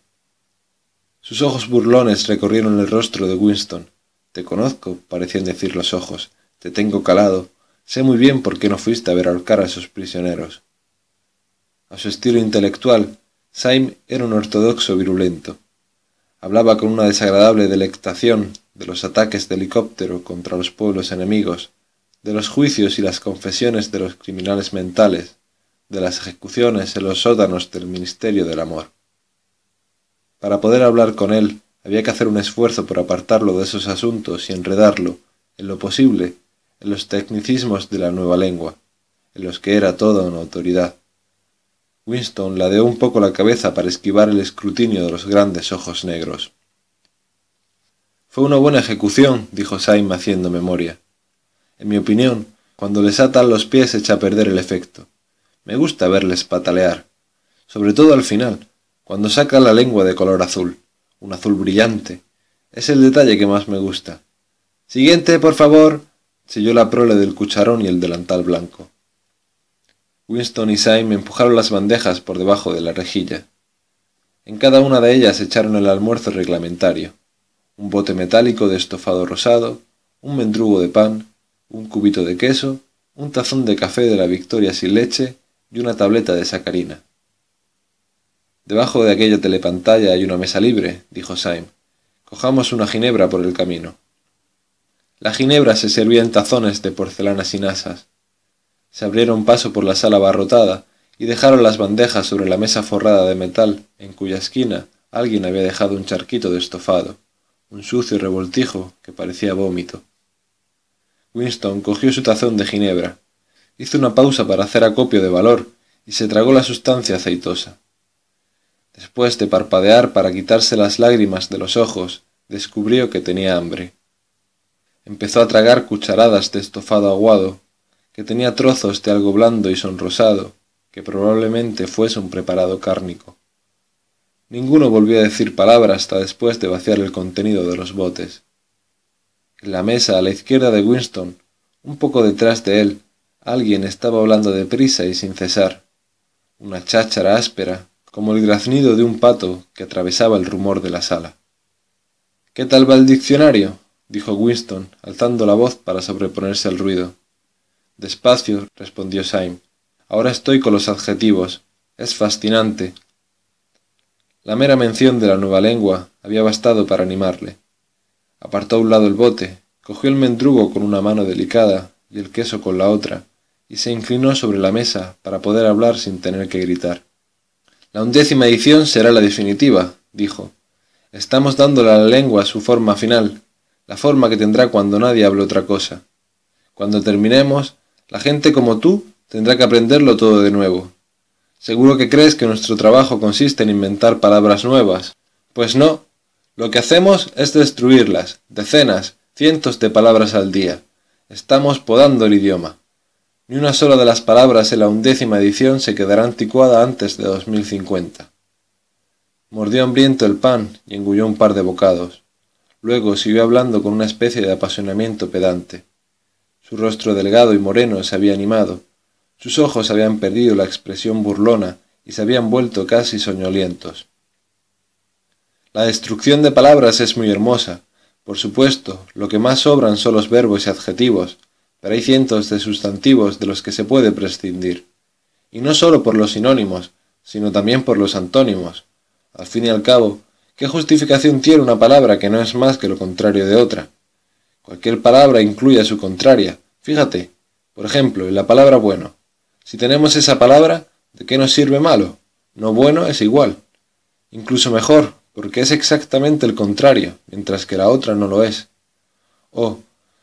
Sus ojos burlones recorrieron el rostro de Winston. Te conozco, parecían decir los ojos. Te tengo calado. Sé muy bien por qué no fuiste a ver ahorcar a esos prisioneros. A su estilo intelectual, Syme era un ortodoxo virulento. Hablaba con una desagradable delectación de los ataques de helicóptero contra los pueblos enemigos, de los juicios y las confesiones de los criminales mentales, de las ejecuciones en los sótanos del Ministerio del Amor. Para poder hablar con él, había que hacer un esfuerzo por apartarlo de esos asuntos y enredarlo, en lo posible, en los tecnicismos de la nueva lengua, en los que era toda una autoridad. Winston ladeó un poco la cabeza para esquivar el escrutinio de los grandes ojos negros. Fue una buena ejecución, dijo Syme haciendo memoria. En mi opinión, cuando les atan los pies echa a perder el efecto. Me gusta verles patalear, sobre todo al final, cuando saca la lengua de color azul, un azul brillante. Es el detalle que más me gusta. Siguiente, por favor, selló la prole del cucharón y el delantal blanco. Winston y Syme empujaron las bandejas por debajo de la rejilla. En cada una de ellas echaron el almuerzo reglamentario, un bote metálico de estofado rosado, un mendrugo de pan, un cubito de queso, un tazón de café de la Victoria sin leche y una tableta de sacarina. Debajo de aquella telepantalla hay una mesa libre, dijo Syme. Cojamos una ginebra por el camino. La ginebra se servía en tazones de porcelana sin asas. se abrieron paso por la sala abarrotada y dejaron las bandejas sobre la mesa forrada de metal, en cuya esquina alguien había dejado un charquito de estofado, un sucio revoltijo que parecía vómito. Winston cogió su tazón de ginebra, hizo una pausa para hacer acopio de valor y se tragó la sustancia aceitosa. Después de parpadear para quitarse las lágrimas de los ojos, descubrió que tenía hambre. Empezó a tragar cucharadas de estofado aguado, que tenía trozos de algo blando y sonrosado, que probablemente fuese un preparado cárnico. Ninguno volvió a decir palabra hasta después de vaciar el contenido de los botes. En la mesa a la izquierda de Winston, un poco detrás de él, alguien estaba hablando deprisa y sin cesar. Una cháchara áspera, como el graznido de un pato que atravesaba el rumor de la sala. ¿Qué tal va el diccionario? Dijo Winston, alzando la voz para sobreponerse al ruido. Despacio, respondió Syme. Ahora estoy con los adjetivos. Es fascinante. La mera mención de la nueva lengua había bastado para animarle. Apartó a un lado el bote, cogió el mendrugo con una mano delicada y el queso con la otra, y se inclinó sobre la mesa para poder hablar sin tener que gritar. La undécima edición será la definitiva, dijo. Estamos dándole a la lengua su forma final, la forma que tendrá cuando nadie hable otra cosa. Cuando terminemos, la gente como tú tendrá que aprenderlo todo de nuevo. Seguro que crees que nuestro trabajo consiste en inventar palabras nuevas. Pues no. Lo que hacemos es destruirlas, decenas, cientos de palabras al día. Estamos podando el idioma. Ni una sola de las palabras en la undécima edición se quedará anticuada antes de 2050. Mordió hambriento el pan y engulló un par de bocados. Luego siguió hablando con una especie de apasionamiento pedante. Su rostro delgado y moreno se había animado, sus ojos habían perdido la expresión burlona y se habían vuelto casi soñolientos. La destrucción de palabras es muy hermosa. Por supuesto, lo que más sobran son los verbos y adjetivos, pero hay cientos de sustantivos de los que se puede prescindir. Y no sólo por los sinónimos, sino también por los antónimos. Al fin y al cabo, ¿qué justificación tiene una palabra que no es más que lo contrario de otra? Cualquier palabra incluye a su contraria. Fíjate, por ejemplo, en la palabra bueno. Si tenemos esa palabra, ¿de qué nos sirve malo? No bueno es igual. Incluso mejor, porque es exactamente el contrario, mientras que la otra no lo es. Oh,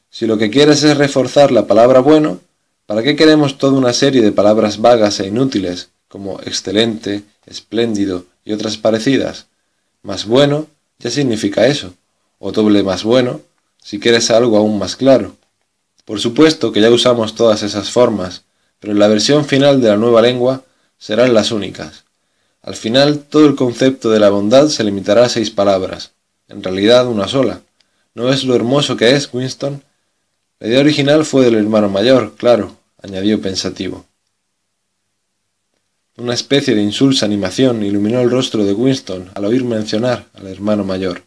si lo que quieres es reforzar la palabra bueno, ¿para qué queremos toda una serie de palabras vagas e inútiles, como excelente, espléndido y otras parecidas? Más bueno ya significa eso, o doble más bueno, si quieres algo aún más claro. Por supuesto que ya usamos todas esas formas, pero en la versión final de la nueva lengua serán las únicas. Al final todo el concepto de la bondad se limitará a seis palabras, en realidad una sola. ¿No ves lo hermoso que es, Winston? La idea original fue del hermano mayor, claro, añadió pensativo. Una especie de insulsa animación iluminó el rostro de Winston al oír mencionar al hermano mayor.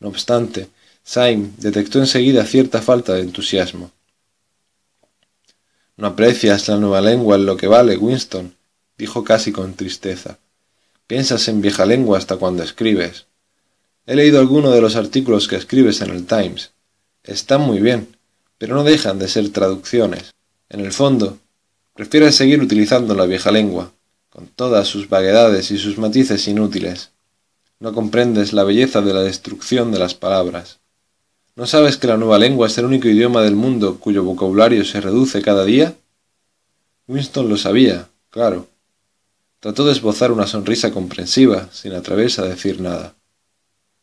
No obstante, Syme detectó enseguida cierta falta de entusiasmo. No aprecias la nueva lengua en lo que vale, Winston, dijo casi con tristeza. Piensas en vieja lengua hasta cuando escribes. He leído alguno de los artículos que escribes en el Times. Están muy bien, pero no dejan de ser traducciones. En el fondo, prefieres seguir utilizando la vieja lengua, con todas sus vaguedades y sus matices inútiles. No comprendes la belleza de la destrucción de las palabras. ¿No sabes que la nueva lengua es el único idioma del mundo cuyo vocabulario se reduce cada día? Winston lo sabía, claro. Trató de esbozar una sonrisa comprensiva, sin atreverse a decir nada.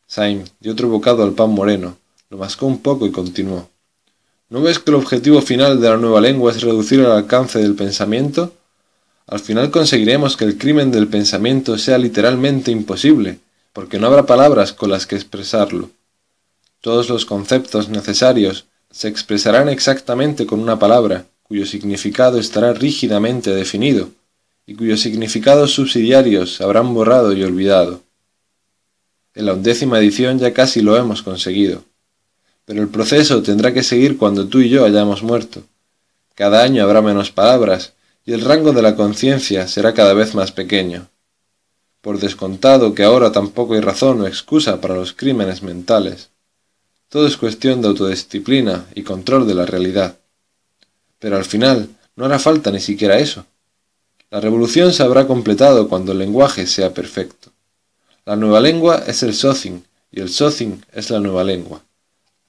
Syme dio otro bocado al pan moreno, lo mascó un poco y continuó. ¿No ves que el objetivo final de la nueva lengua es reducir el alcance del pensamiento? Al final conseguiremos que el crimen del pensamiento sea literalmente imposible, porque no habrá palabras con las que expresarlo. Todos los conceptos necesarios se expresarán exactamente con una palabra, cuyo significado estará rígidamente definido, y cuyos significados subsidiarios habrán borrado y olvidado. En la undécima edición ya casi lo hemos conseguido pero el proceso tendrá que seguir cuando tú y yo hayamos muerto. Cada año habrá menos palabras, y el rango de la conciencia será cada vez más pequeño. Por descontado que ahora tampoco hay razón o excusa para los crímenes mentales. Todo es cuestión de autodisciplina y control de la realidad. Pero al final, No hará falta ni siquiera eso. La revolución se habrá completado cuando el lenguaje sea perfecto. La nueva lengua es el Sothing y el Sothing es la nueva lengua,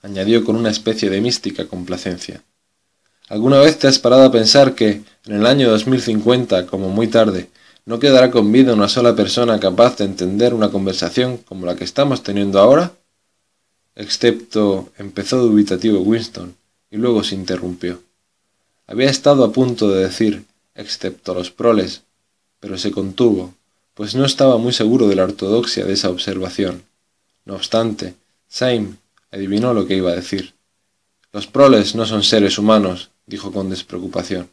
añadió con una especie de mística complacencia. ¿Alguna vez te has parado a pensar que, en el año 2050, como muy tarde, no quedará con vida una sola persona capaz de entender una conversación como la que estamos teniendo ahora? Excepto, empezó dubitativo Winston, y luego se interrumpió. Había estado a punto de decir, excepto los proles, pero se contuvo, pues no estaba muy seguro de la ortodoxia de esa observación. No obstante, Saim adivinó lo que iba a decir. Los proles no son seres humanos, dijo con despreocupación.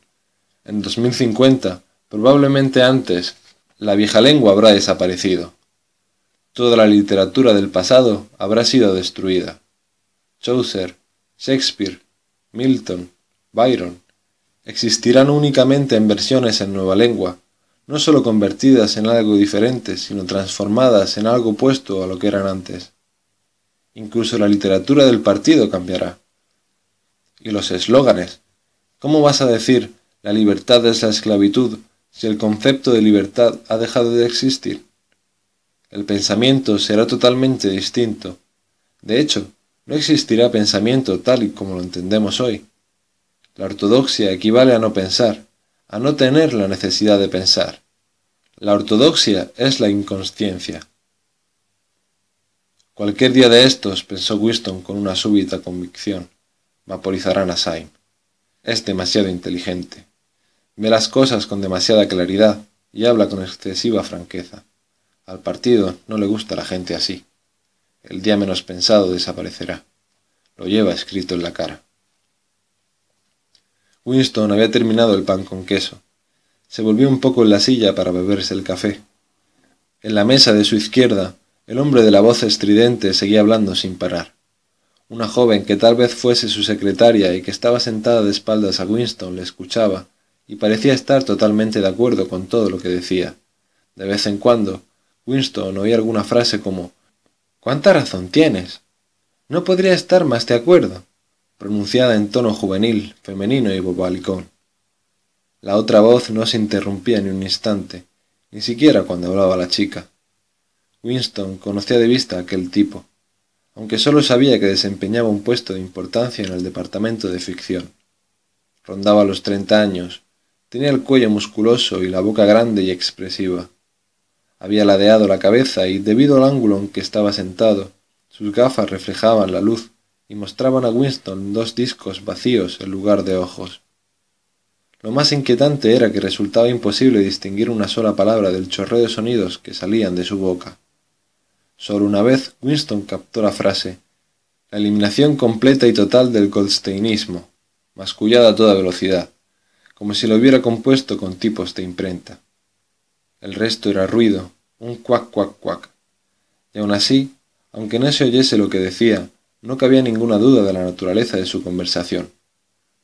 En 2050, probablemente antes, la vieja lengua habrá desaparecido. Toda la literatura del pasado habrá sido destruida. Chaucer, Shakespeare, Milton, Byron, existirán únicamente en versiones en nueva lengua, no sólo convertidas en algo diferente, sino transformadas en algo opuesto a lo que eran antes. Incluso la literatura del partido cambiará. Y los eslóganes. ¿Cómo vas a decir la libertad es la esclavitud si el concepto de libertad ha dejado de existir? El pensamiento será totalmente distinto. De hecho, no existirá pensamiento tal y como lo entendemos hoy. La ortodoxia equivale a no pensar, a no tener la necesidad de pensar. La ortodoxia es la inconsciencia. Cualquier día de estos, pensó Winston con una súbita convicción, vaporizarán a Syme. Es demasiado inteligente. Ve las cosas con demasiada claridad y habla con excesiva franqueza. Al partido no le gusta la gente así. El día menos pensado desaparecerá. Lo lleva escrito en la cara. Winston había terminado el pan con queso. Se volvió un poco en la silla para beberse el café. En la mesa de su izquierda, el hombre de la voz estridente seguía hablando sin parar. Una joven que tal vez fuese su secretaria y que estaba sentada de espaldas a Winston le escuchaba y parecía estar totalmente de acuerdo con todo lo que decía. De vez en cuando, Winston oía alguna frase como ¿Cuánta razón tienes? No podría estar más de acuerdo pronunciada en tono juvenil, femenino y bobalicón. La otra voz no se interrumpía ni un instante, ni siquiera cuando hablaba la chica. Winston conocía de vista a aquel tipo, aunque sólo sabía que desempeñaba un puesto de importancia en el departamento de ficción. Rondaba los treinta años, tenía el cuello musculoso y la boca grande y expresiva. Había ladeado la cabeza y, debido al ángulo en que estaba sentado, sus gafas reflejaban la luz y mostraban a Winston dos discos vacíos en lugar de ojos. Lo más inquietante era que resultaba imposible distinguir una sola palabra del chorreo de sonidos que salían de su boca. Solo una vez Winston captó la frase la eliminación completa y total del goldsteinismo, mascullada a toda velocidad, como si lo hubiera compuesto con tipos de imprenta. El resto era ruido, un cuac cuac cuac. Y aun así, aunque no se oyese lo que decía, no cabía ninguna duda de la naturaleza de su conversación.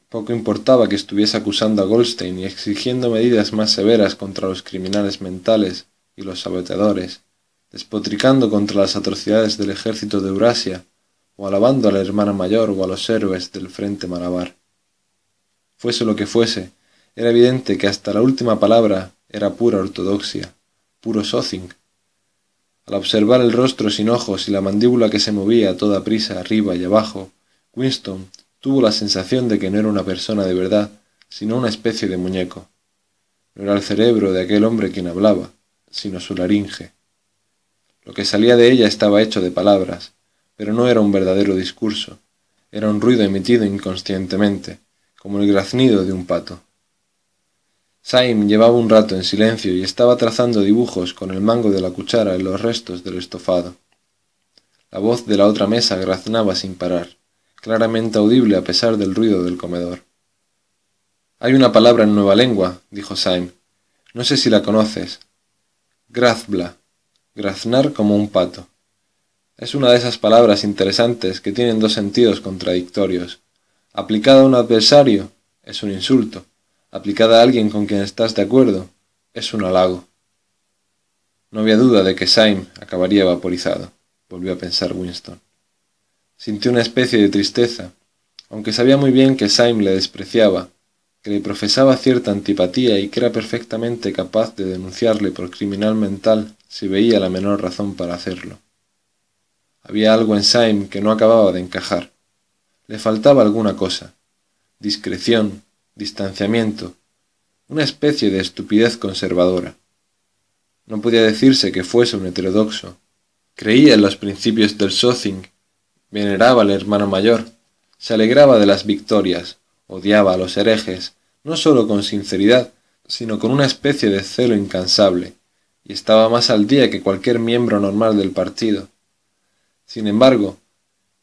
Poco importaba que estuviese acusando a Goldstein y exigiendo medidas más severas contra los criminales mentales y los saboteadores, despotricando contra las atrocidades del ejército de Eurasia, o alabando a la hermana mayor o a los héroes del frente malabar. Fuese lo que fuese, era evidente que hasta la última palabra era pura ortodoxia, puro Sothing, al observar el rostro sin ojos y la mandíbula que se movía a toda prisa arriba y abajo, Winston tuvo la sensación de que no era una persona de verdad, sino una especie de muñeco. No era el cerebro de aquel hombre quien hablaba, sino su laringe. Lo que salía de ella estaba hecho de palabras, pero no era un verdadero discurso, era un ruido emitido inconscientemente, como el graznido de un pato. Saim llevaba un rato en silencio y estaba trazando dibujos con el mango de la cuchara en los restos del estofado. La voz de la otra mesa graznaba sin parar, claramente audible a pesar del ruido del comedor. Hay una palabra en nueva lengua, dijo Saim. No sé si la conoces. Grazbla. Graznar como un pato. Es una de esas palabras interesantes que tienen dos sentidos contradictorios. Aplicada a un adversario, es un insulto aplicada a alguien con quien estás de acuerdo, es un halago. No había duda de que Syme acabaría vaporizado, volvió a pensar Winston. Sintió una especie de tristeza, aunque sabía muy bien que Syme le despreciaba, que le profesaba cierta antipatía y que era perfectamente capaz de denunciarle por criminal mental si veía la menor razón para hacerlo. Había algo en Syme que no acababa de encajar. Le faltaba alguna cosa. Discreción, distanciamiento, una especie de estupidez conservadora. No podía decirse que fuese un heterodoxo. Creía en los principios del Sothing, veneraba al hermano mayor, se alegraba de las victorias, odiaba a los herejes, no sólo con sinceridad, sino con una especie de celo incansable, y estaba más al día que cualquier miembro normal del partido. Sin embargo,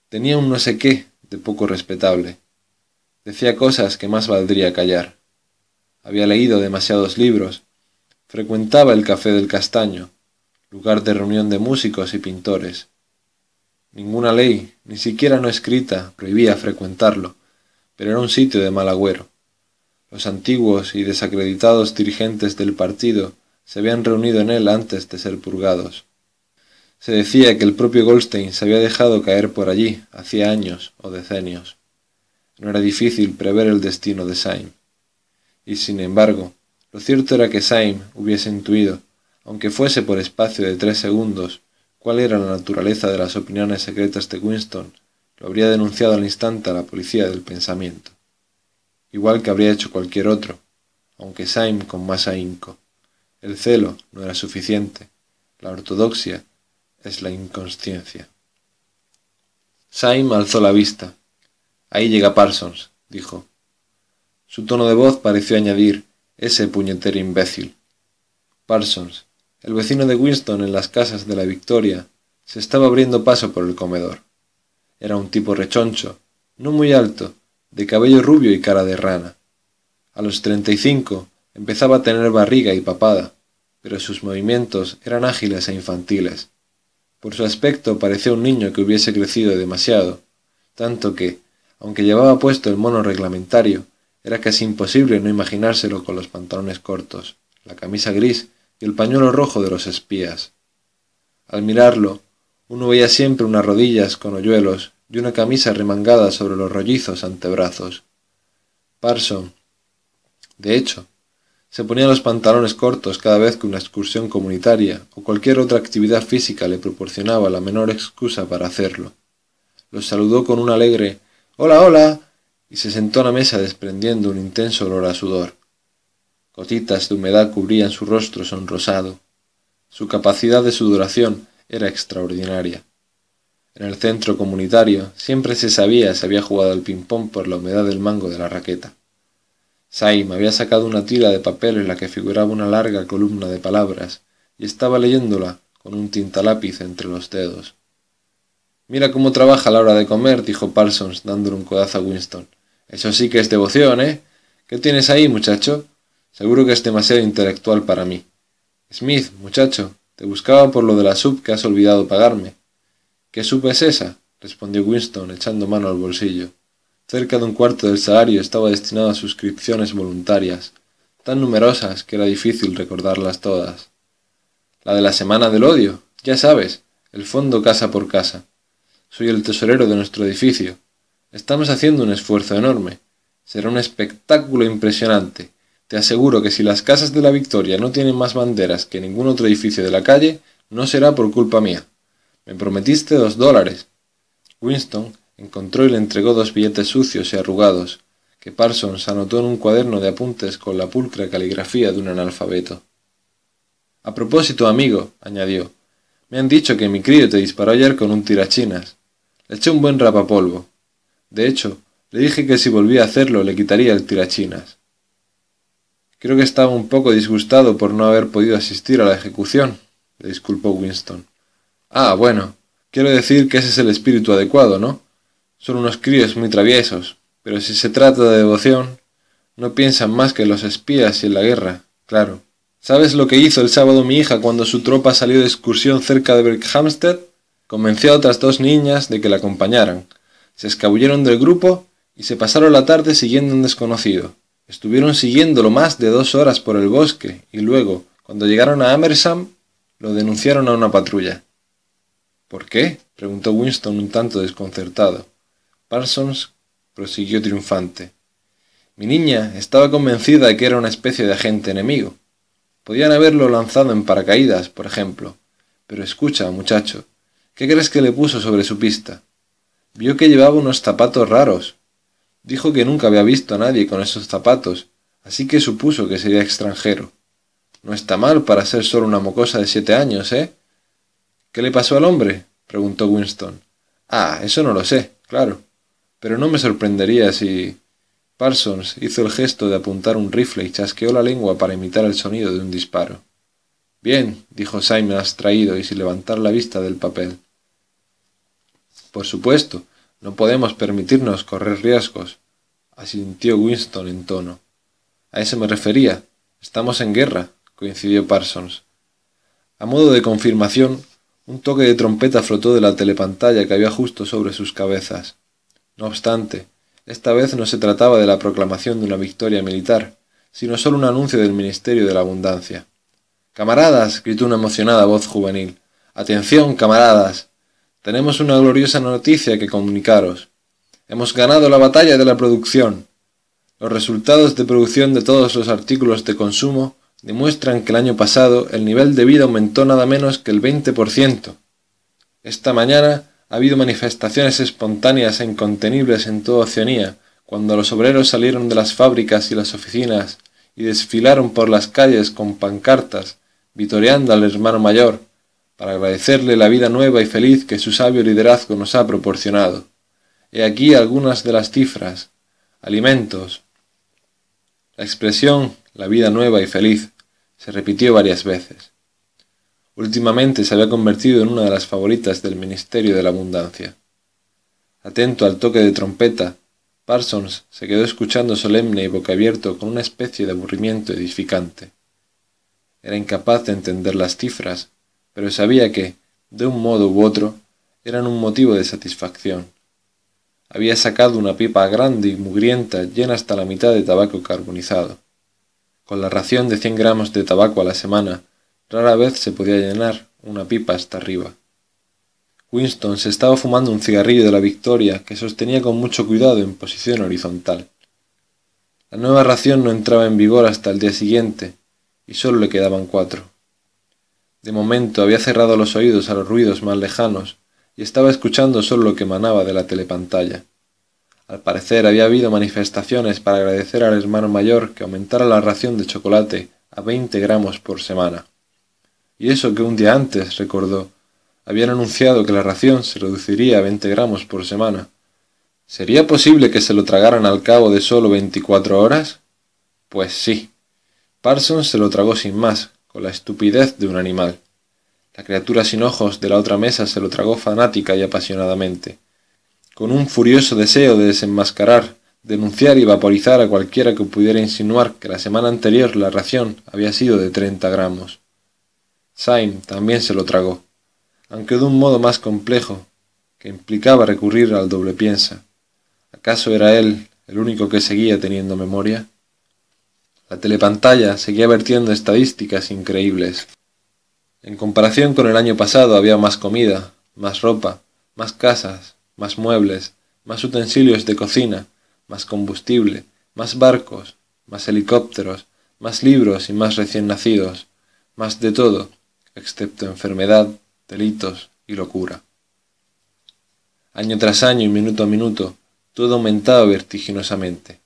tenía un no sé qué de poco respetable. Decía cosas que más valdría callar. Había leído demasiados libros, frecuentaba el Café del Castaño, lugar de reunión de músicos y pintores. Ninguna ley, ni siquiera no escrita, prohibía frecuentarlo, pero era un sitio de mal agüero. Los antiguos y desacreditados dirigentes del partido se habían reunido en él antes de ser purgados. Se decía que el propio Goldstein se había dejado caer por allí hacía años o decenios. No era difícil prever el destino de Syme. Y sin embargo, lo cierto era que Syme hubiese intuido, aunque fuese por espacio de tres segundos, cuál era la naturaleza de las opiniones secretas de Winston, lo habría denunciado al instante a la policía del pensamiento. Igual que habría hecho cualquier otro, aunque Syme con más ahínco. El celo no era suficiente. La ortodoxia es la inconsciencia. Syme alzó la vista. Ahí llega Parsons, dijo. Su tono de voz pareció añadir ese puñetero imbécil. Parsons, el vecino de Winston en las casas de la Victoria, se estaba abriendo paso por el comedor. Era un tipo rechoncho, no muy alto, de cabello rubio y cara de rana. A los treinta y cinco empezaba a tener barriga y papada, pero sus movimientos eran ágiles e infantiles. Por su aspecto parecía un niño que hubiese crecido demasiado, tanto que, aunque llevaba puesto el mono reglamentario, era casi imposible no imaginárselo con los pantalones cortos, la camisa gris y el pañuelo rojo de los espías. Al mirarlo, uno veía siempre unas rodillas con hoyuelos y una camisa remangada sobre los rollizos antebrazos. Parson, de hecho, se ponía los pantalones cortos cada vez que una excursión comunitaria o cualquier otra actividad física le proporcionaba la menor excusa para hacerlo. Los saludó con un alegre Hola, hola, y se sentó a la mesa desprendiendo un intenso olor a sudor. Gotitas de humedad cubrían su rostro sonrosado. Su capacidad de sudoración era extraordinaria. En el centro comunitario siempre se sabía si había jugado al ping-pong por la humedad del mango de la raqueta. Saim había sacado una tira de papel en la que figuraba una larga columna de palabras y estaba leyéndola con un tintalápiz entre los dedos. Mira cómo trabaja a la hora de comer, dijo Parsons dándole un codazo a Winston. Eso sí que es devoción, ¿eh? ¿Qué tienes ahí, muchacho? Seguro que es demasiado intelectual para mí. Smith, muchacho, te buscaba por lo de la sub que has olvidado pagarme. ¿Qué sub es esa? respondió Winston, echando mano al bolsillo. Cerca de un cuarto del salario estaba destinado a suscripciones voluntarias, tan numerosas que era difícil recordarlas todas. La de la Semana del Odio, ya sabes, el fondo casa por casa. Soy el tesorero de nuestro edificio. Estamos haciendo un esfuerzo enorme. Será un espectáculo impresionante. Te aseguro que si las casas de la Victoria no tienen más banderas que ningún otro edificio de la calle, no será por culpa mía. Me prometiste dos dólares. Winston encontró y le entregó dos billetes sucios y arrugados, que Parsons anotó en un cuaderno de apuntes con la pulcra caligrafía de un analfabeto. A propósito, amigo, añadió, me han dicho que mi crío te disparó ayer con un tirachinas. Le eché un buen rapapolvo. De hecho, le dije que si volvía a hacerlo le quitaría el tirachinas. Creo que estaba un poco disgustado por no haber podido asistir a la ejecución, le disculpó Winston. Ah, bueno, quiero decir que ese es el espíritu adecuado, ¿no? Son unos críos muy traviesos, pero si se trata de devoción, no piensan más que en los espías y en la guerra, claro. ¿Sabes lo que hizo el sábado mi hija cuando su tropa salió de excursión cerca de Berkhamsted? Convenció a otras dos niñas de que la acompañaran. Se escabulleron del grupo y se pasaron la tarde siguiendo a un desconocido. Estuvieron siguiéndolo más de dos horas por el bosque y luego, cuando llegaron a Amersham, lo denunciaron a una patrulla. ¿Por qué? preguntó Winston un tanto desconcertado. Parsons prosiguió triunfante. Mi niña estaba convencida de que era una especie de agente enemigo. Podían haberlo lanzado en paracaídas, por ejemplo. Pero escucha, muchacho, ¿qué crees que le puso sobre su pista? Vio que llevaba unos zapatos raros. Dijo que nunca había visto a nadie con esos zapatos, así que supuso que sería extranjero. No está mal para ser solo una mocosa de siete años, ¿eh? ¿Qué le pasó al hombre? preguntó Winston. Ah, eso no lo sé, claro. Pero no me sorprendería si... Parsons hizo el gesto de apuntar un rifle y chasqueó la lengua para imitar el sonido de un disparo. Bien, dijo Simon abstraído y sin levantar la vista del papel. Por supuesto, no podemos permitirnos correr riesgos, asintió Winston en tono. A eso me refería. Estamos en guerra, coincidió Parsons. A modo de confirmación, un toque de trompeta flotó de la telepantalla que había justo sobre sus cabezas. No obstante, esta vez no se trataba de la proclamación de una victoria militar, sino solo un anuncio del Ministerio de la Abundancia. Camaradas, gritó una emocionada voz juvenil. Atención, camaradas. Tenemos una gloriosa noticia que comunicaros. Hemos ganado la batalla de la producción. Los resultados de producción de todos los artículos de consumo demuestran que el año pasado el nivel de vida aumentó nada menos que el 20%. Esta mañana ha habido manifestaciones espontáneas e incontenibles en toda Oceanía, cuando los obreros salieron de las fábricas y las oficinas y desfilaron por las calles con pancartas, vitoreando al hermano mayor, para agradecerle la vida nueva y feliz que su sabio liderazgo nos ha proporcionado. He aquí algunas de las cifras. Alimentos. La expresión la vida nueva y feliz se repitió varias veces. Últimamente se había convertido en una de las favoritas del Ministerio de la Abundancia. Atento al toque de trompeta, Parsons se quedó escuchando solemne y boquiabierto con una especie de aburrimiento edificante. Era incapaz de entender las cifras, pero sabía que, de un modo u otro, eran un motivo de satisfacción. Había sacado una pipa grande y mugrienta llena hasta la mitad de tabaco carbonizado. Con la ración de cien gramos de tabaco a la semana, rara vez se podía llenar una pipa hasta arriba. Winston se estaba fumando un cigarrillo de la Victoria que sostenía con mucho cuidado en posición horizontal. La nueva ración no entraba en vigor hasta el día siguiente, y solo le quedaban cuatro. De momento había cerrado los oídos a los ruidos más lejanos y estaba escuchando solo lo que emanaba de la telepantalla. Al parecer había habido manifestaciones para agradecer al hermano mayor que aumentara la ración de chocolate a veinte gramos por semana. Y eso que un día antes, recordó, habían anunciado que la ración se reduciría a veinte gramos por semana. ¿Sería posible que se lo tragaran al cabo de solo veinticuatro horas? Pues sí. Parsons se lo tragó sin más, con la estupidez de un animal. La criatura sin ojos de la otra mesa se lo tragó fanática y apasionadamente con un furioso deseo de desenmascarar, denunciar y vaporizar a cualquiera que pudiera insinuar que la semana anterior la ración había sido de treinta gramos. Syme también se lo tragó, aunque de un modo más complejo, que implicaba recurrir al doble piensa. ¿Acaso era él el único que seguía teniendo memoria? La telepantalla seguía vertiendo estadísticas increíbles. En comparación con el año pasado había más comida, más ropa, más casas, más muebles, más utensilios de cocina, más combustible, más barcos, más helicópteros, más libros y más recién nacidos, más de todo, excepto enfermedad, delitos y locura. Año tras año y minuto a minuto, todo aumentaba vertiginosamente.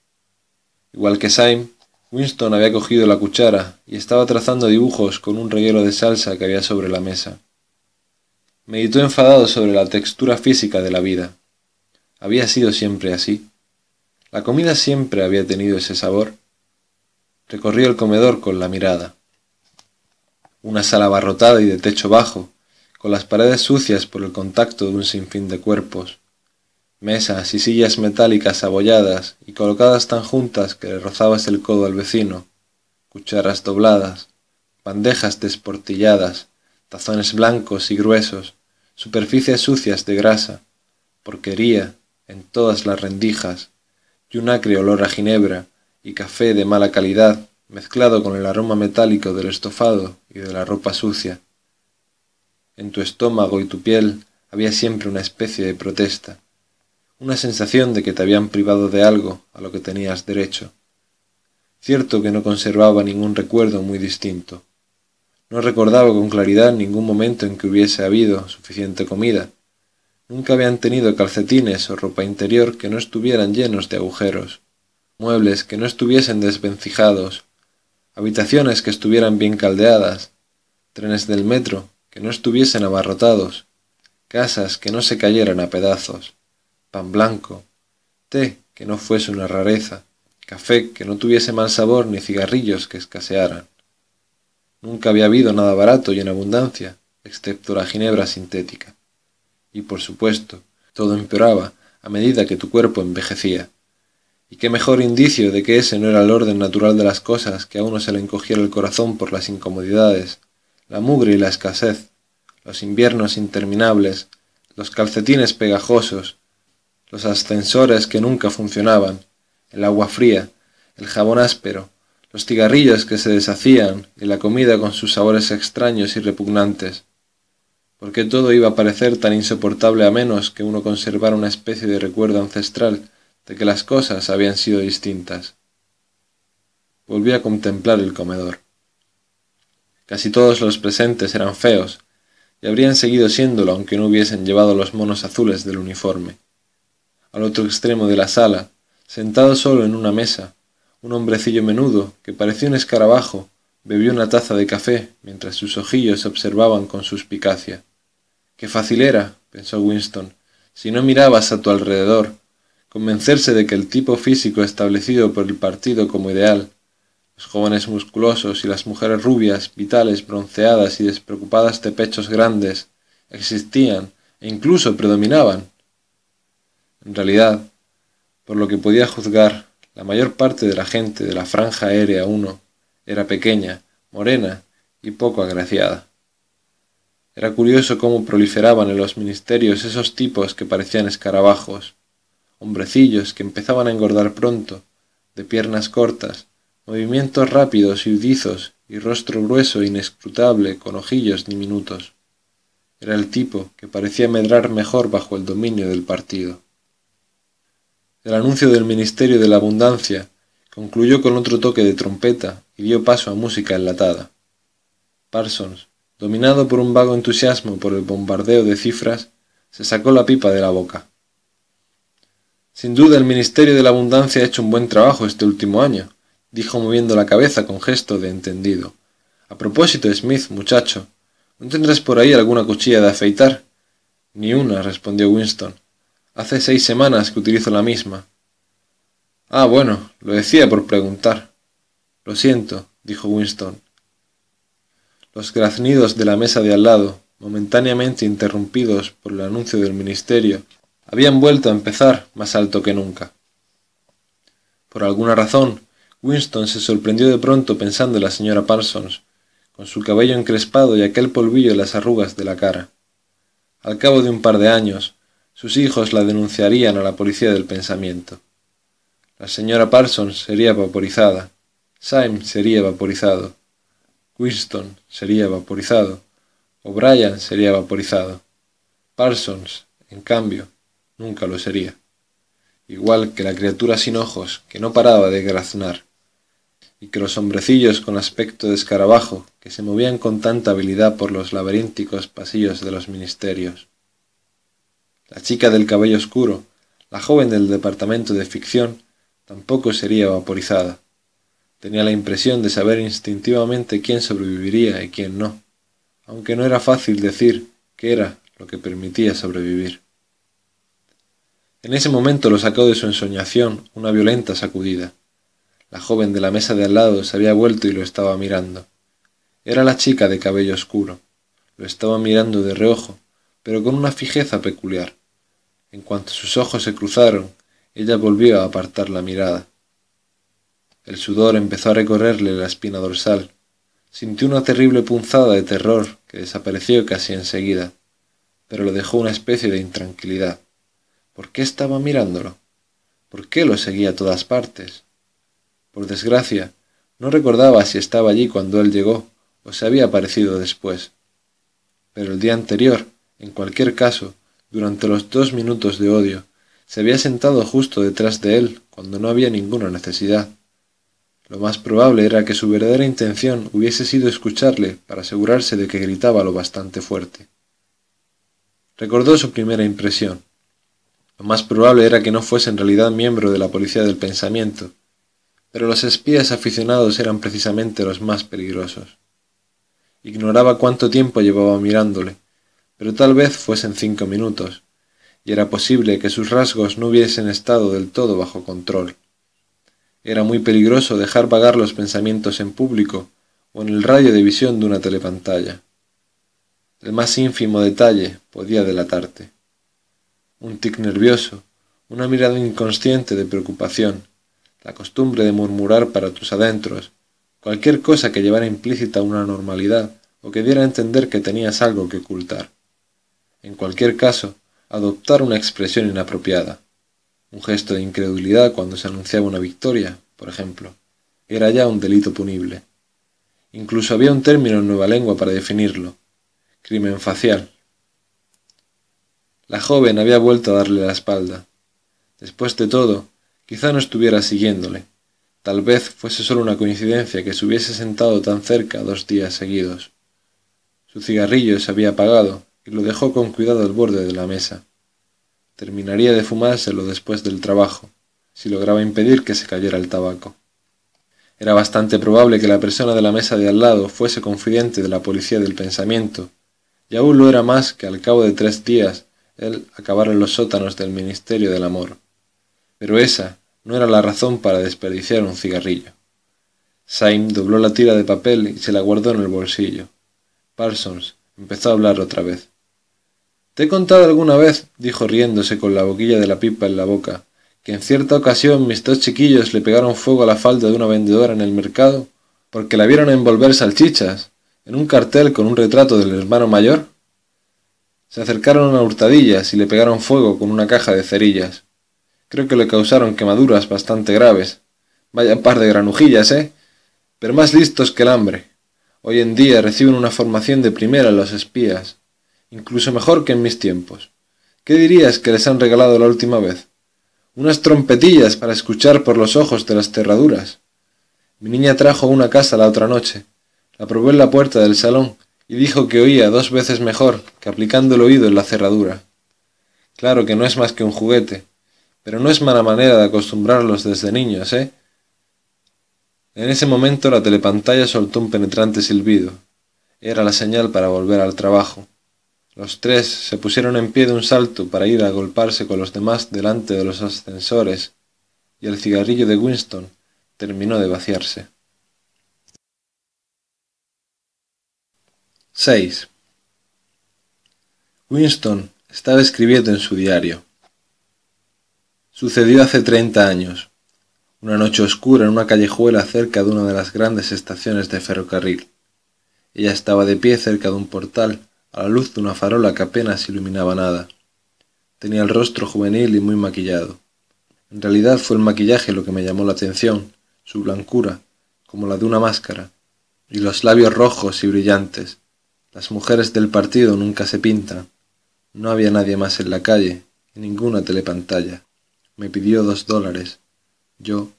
Igual que Syme, Winston había cogido la cuchara y estaba trazando dibujos con un reguero de salsa que había sobre la mesa. Meditó enfadado sobre la textura física de la vida. ¿Había sido siempre así? ¿La comida siempre había tenido ese sabor? Recorrió el comedor con la mirada. Una sala abarrotada y de techo bajo, con las paredes sucias por el contacto de un sinfín de cuerpos. Mesas y sillas metálicas abolladas y colocadas tan juntas que le rozabas el codo al vecino. Cucharas dobladas, bandejas desportilladas, tazones blancos y gruesos, superficies sucias de grasa, porquería en todas las rendijas, y un acre olor a ginebra y café de mala calidad mezclado con el aroma metálico del estofado y de la ropa sucia. En tu estómago y tu piel había siempre una especie de protesta. una sensación de que te habían privado de algo a lo que tenías derecho. Cierto que no conservaba ningún recuerdo muy distinto. No recordaba con claridad ningún momento en que hubiese habido suficiente comida. Nunca habían tenido calcetines o ropa interior que no estuvieran llenos de agujeros, muebles que no estuviesen desvencijados, habitaciones que estuvieran bien caldeadas, trenes del metro que no estuviesen abarrotados, casas que no se cayeran a pedazos, pan blanco, té que no fuese una rareza, café que no tuviese mal sabor ni cigarrillos que escasearan. Nunca había habido nada barato y en abundancia, excepto la ginebra sintética. Y por supuesto, todo empeoraba a medida que tu cuerpo envejecía. Y qué mejor indicio de que ese no era el orden natural de las cosas que a uno se le encogiera el corazón por las incomodidades, la mugre y la escasez, los inviernos interminables, los calcetines pegajosos, los ascensores que nunca funcionaban, el agua fría, el jabón áspero, los cigarrillos que se deshacían y la comida con sus sabores extraños y repugnantes. Porque todo iba a parecer tan insoportable a menos que uno conservara una especie de recuerdo ancestral de que las cosas habían sido distintas. Volví a contemplar el comedor. Casi todos los presentes eran feos, y habrían seguido siéndolo aunque no hubiesen llevado los monos azules del uniforme. Al otro extremo de la sala, sentado solo en una mesa, un hombrecillo menudo, que parecía un escarabajo, bebió una taza de café mientras sus ojillos observaban con suspicacia. Qué fácil era, pensó Winston, si no mirabas a tu alrededor, convencerse de que el tipo físico establecido por el partido como ideal, los jóvenes musculosos y las mujeres rubias, vitales, bronceadas y despreocupadas de pechos grandes, existían e incluso predominaban. En realidad, por lo que podía juzgar, la mayor parte de la gente de la franja aérea 1 era pequeña, morena y poco agraciada. Era curioso cómo proliferaban en los ministerios esos tipos que parecían escarabajos, hombrecillos que empezaban a engordar pronto, de piernas cortas, movimientos rápidos y udizos y rostro grueso e inescrutable con ojillos diminutos. Era el tipo que parecía medrar mejor bajo el dominio del partido. El anuncio del Ministerio de la Abundancia concluyó con otro toque de trompeta y dio paso a música enlatada. Parsons, dominado por un vago entusiasmo por el bombardeo de cifras, se sacó la pipa de la boca. Sin duda el Ministerio de la Abundancia ha hecho un buen trabajo este último año, dijo moviendo la cabeza con gesto de entendido. A propósito, Smith, muchacho, ¿no tendrás por ahí alguna cuchilla de afeitar? Ni una, respondió Winston. Hace seis semanas que utilizo la misma. Ah, bueno, lo decía por preguntar. Lo siento, dijo Winston. Los graznidos de la mesa de al lado, momentáneamente interrumpidos por el anuncio del ministerio, habían vuelto a empezar más alto que nunca. Por alguna razón, Winston se sorprendió de pronto pensando en la señora Parsons, con su cabello encrespado y aquel polvillo en las arrugas de la cara. Al cabo de un par de años, sus hijos la denunciarían a la policía del pensamiento. La señora Parsons sería vaporizada, Syme sería vaporizado, Winston sería vaporizado, O'Brien sería vaporizado. Parsons, en cambio, nunca lo sería, igual que la criatura sin ojos que no paraba de graznar, y que los hombrecillos con aspecto de escarabajo que se movían con tanta habilidad por los laberínticos pasillos de los ministerios. La chica del cabello oscuro, la joven del departamento de ficción, tampoco sería vaporizada. Tenía la impresión de saber instintivamente quién sobreviviría y quién no, aunque no era fácil decir qué era lo que permitía sobrevivir. En ese momento lo sacó de su ensoñación una violenta sacudida. La joven de la mesa de al lado se había vuelto y lo estaba mirando. Era la chica de cabello oscuro. Lo estaba mirando de reojo, pero con una fijeza peculiar. En cuanto sus ojos se cruzaron, ella volvió a apartar la mirada. El sudor empezó a recorrerle la espina dorsal. Sintió una terrible punzada de terror que desapareció casi enseguida, pero lo dejó una especie de intranquilidad. ¿Por qué estaba mirándolo? ¿Por qué lo seguía a todas partes? Por desgracia, no recordaba si estaba allí cuando él llegó o se había aparecido después. Pero el día anterior, en cualquier caso, durante los dos minutos de odio, se había sentado justo detrás de él cuando no había ninguna necesidad. Lo más probable era que su verdadera intención hubiese sido escucharle para asegurarse de que gritaba lo bastante fuerte. Recordó su primera impresión. Lo más probable era que no fuese en realidad miembro de la policía del pensamiento, pero los espías aficionados eran precisamente los más peligrosos. Ignoraba cuánto tiempo llevaba mirándole, pero tal vez fuesen cinco minutos, y era posible que sus rasgos no hubiesen estado del todo bajo control. Era muy peligroso dejar vagar los pensamientos en público o en el radio de visión de una telepantalla. El más ínfimo detalle podía delatarte. Un tic nervioso, una mirada inconsciente de preocupación, la costumbre de murmurar para tus adentros, cualquier cosa que llevara implícita una normalidad o que diera a entender que tenías algo que ocultar. En cualquier caso, adoptar una expresión inapropiada. Un gesto de incredulidad cuando se anunciaba una victoria, por ejemplo, era ya un delito punible. Incluso había un término en nueva lengua para definirlo, crimen facial. La joven había vuelto a darle la espalda. Después de todo, quizá no estuviera siguiéndole. Tal vez fuese solo una coincidencia que se hubiese sentado tan cerca dos días seguidos. Su cigarrillo se había apagado y lo dejó con cuidado al borde de la mesa. Terminaría de fumárselo después del trabajo, si lograba impedir que se cayera el tabaco. Era bastante probable que la persona de la mesa de al lado fuese confidente de la policía del pensamiento, y aún lo era más que al cabo de tres días él en los sótanos del Ministerio del Amor. Pero esa no era la razón para desperdiciar un cigarrillo. Syme dobló la tira de papel y se la guardó en el bolsillo. Parsons empezó a hablar otra vez. Te he contado alguna vez, dijo riéndose con la boquilla de la pipa en la boca, que en cierta ocasión mis dos chiquillos le pegaron fuego a la falda de una vendedora en el mercado porque la vieron envolver salchichas en un cartel con un retrato del hermano mayor. Se acercaron a hurtadillas y le pegaron fuego con una caja de cerillas. Creo que le causaron quemaduras bastante graves. Vaya par de granujillas, ¿eh? Pero más listos que el hambre. Hoy en día reciben una formación de primera los espías incluso mejor que en mis tiempos. ¿Qué dirías que les han regalado la última vez? Unas trompetillas para escuchar por los ojos de las cerraduras. Mi niña trajo una casa la otra noche. La probó en la puerta del salón y dijo que oía dos veces mejor que aplicando el oído en la cerradura. Claro que no es más que un juguete, pero no es mala manera de acostumbrarlos desde niños, ¿eh? En ese momento la telepantalla soltó un penetrante silbido. Era la señal para volver al trabajo. Los tres se pusieron en pie de un salto para ir a golparse con los demás delante de los ascensores, y el cigarrillo de Winston terminó de vaciarse. 6. Winston estaba escribiendo en su diario. Sucedió hace treinta años, una noche oscura en una callejuela cerca de una de las grandes estaciones de ferrocarril. Ella estaba de pie cerca de un portal a la luz de una farola que apenas iluminaba nada. Tenía el rostro juvenil y muy maquillado. En realidad fue el maquillaje lo que me llamó la atención, su blancura, como la de una máscara, y los labios rojos y brillantes. Las mujeres del partido nunca se pintan. No había nadie más en la calle, y ninguna telepantalla. Me pidió dos dólares. Yo...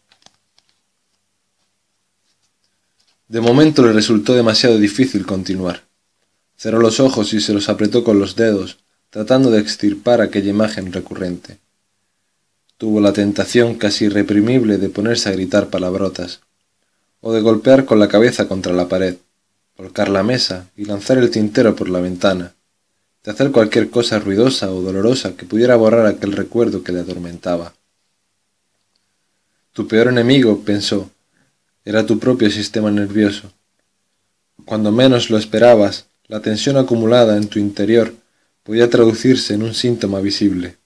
De momento le resultó demasiado difícil continuar. Cerró los ojos y se los apretó con los dedos, tratando de extirpar aquella imagen recurrente. Tuvo la tentación casi irreprimible de ponerse a gritar palabrotas, o de golpear con la cabeza contra la pared, volcar la mesa y lanzar el tintero por la ventana, de hacer cualquier cosa ruidosa o dolorosa que pudiera borrar aquel recuerdo que le atormentaba. Tu peor enemigo, pensó, era tu propio sistema nervioso. Cuando menos lo esperabas, la tensión acumulada en tu interior podía traducirse en un síntoma visible.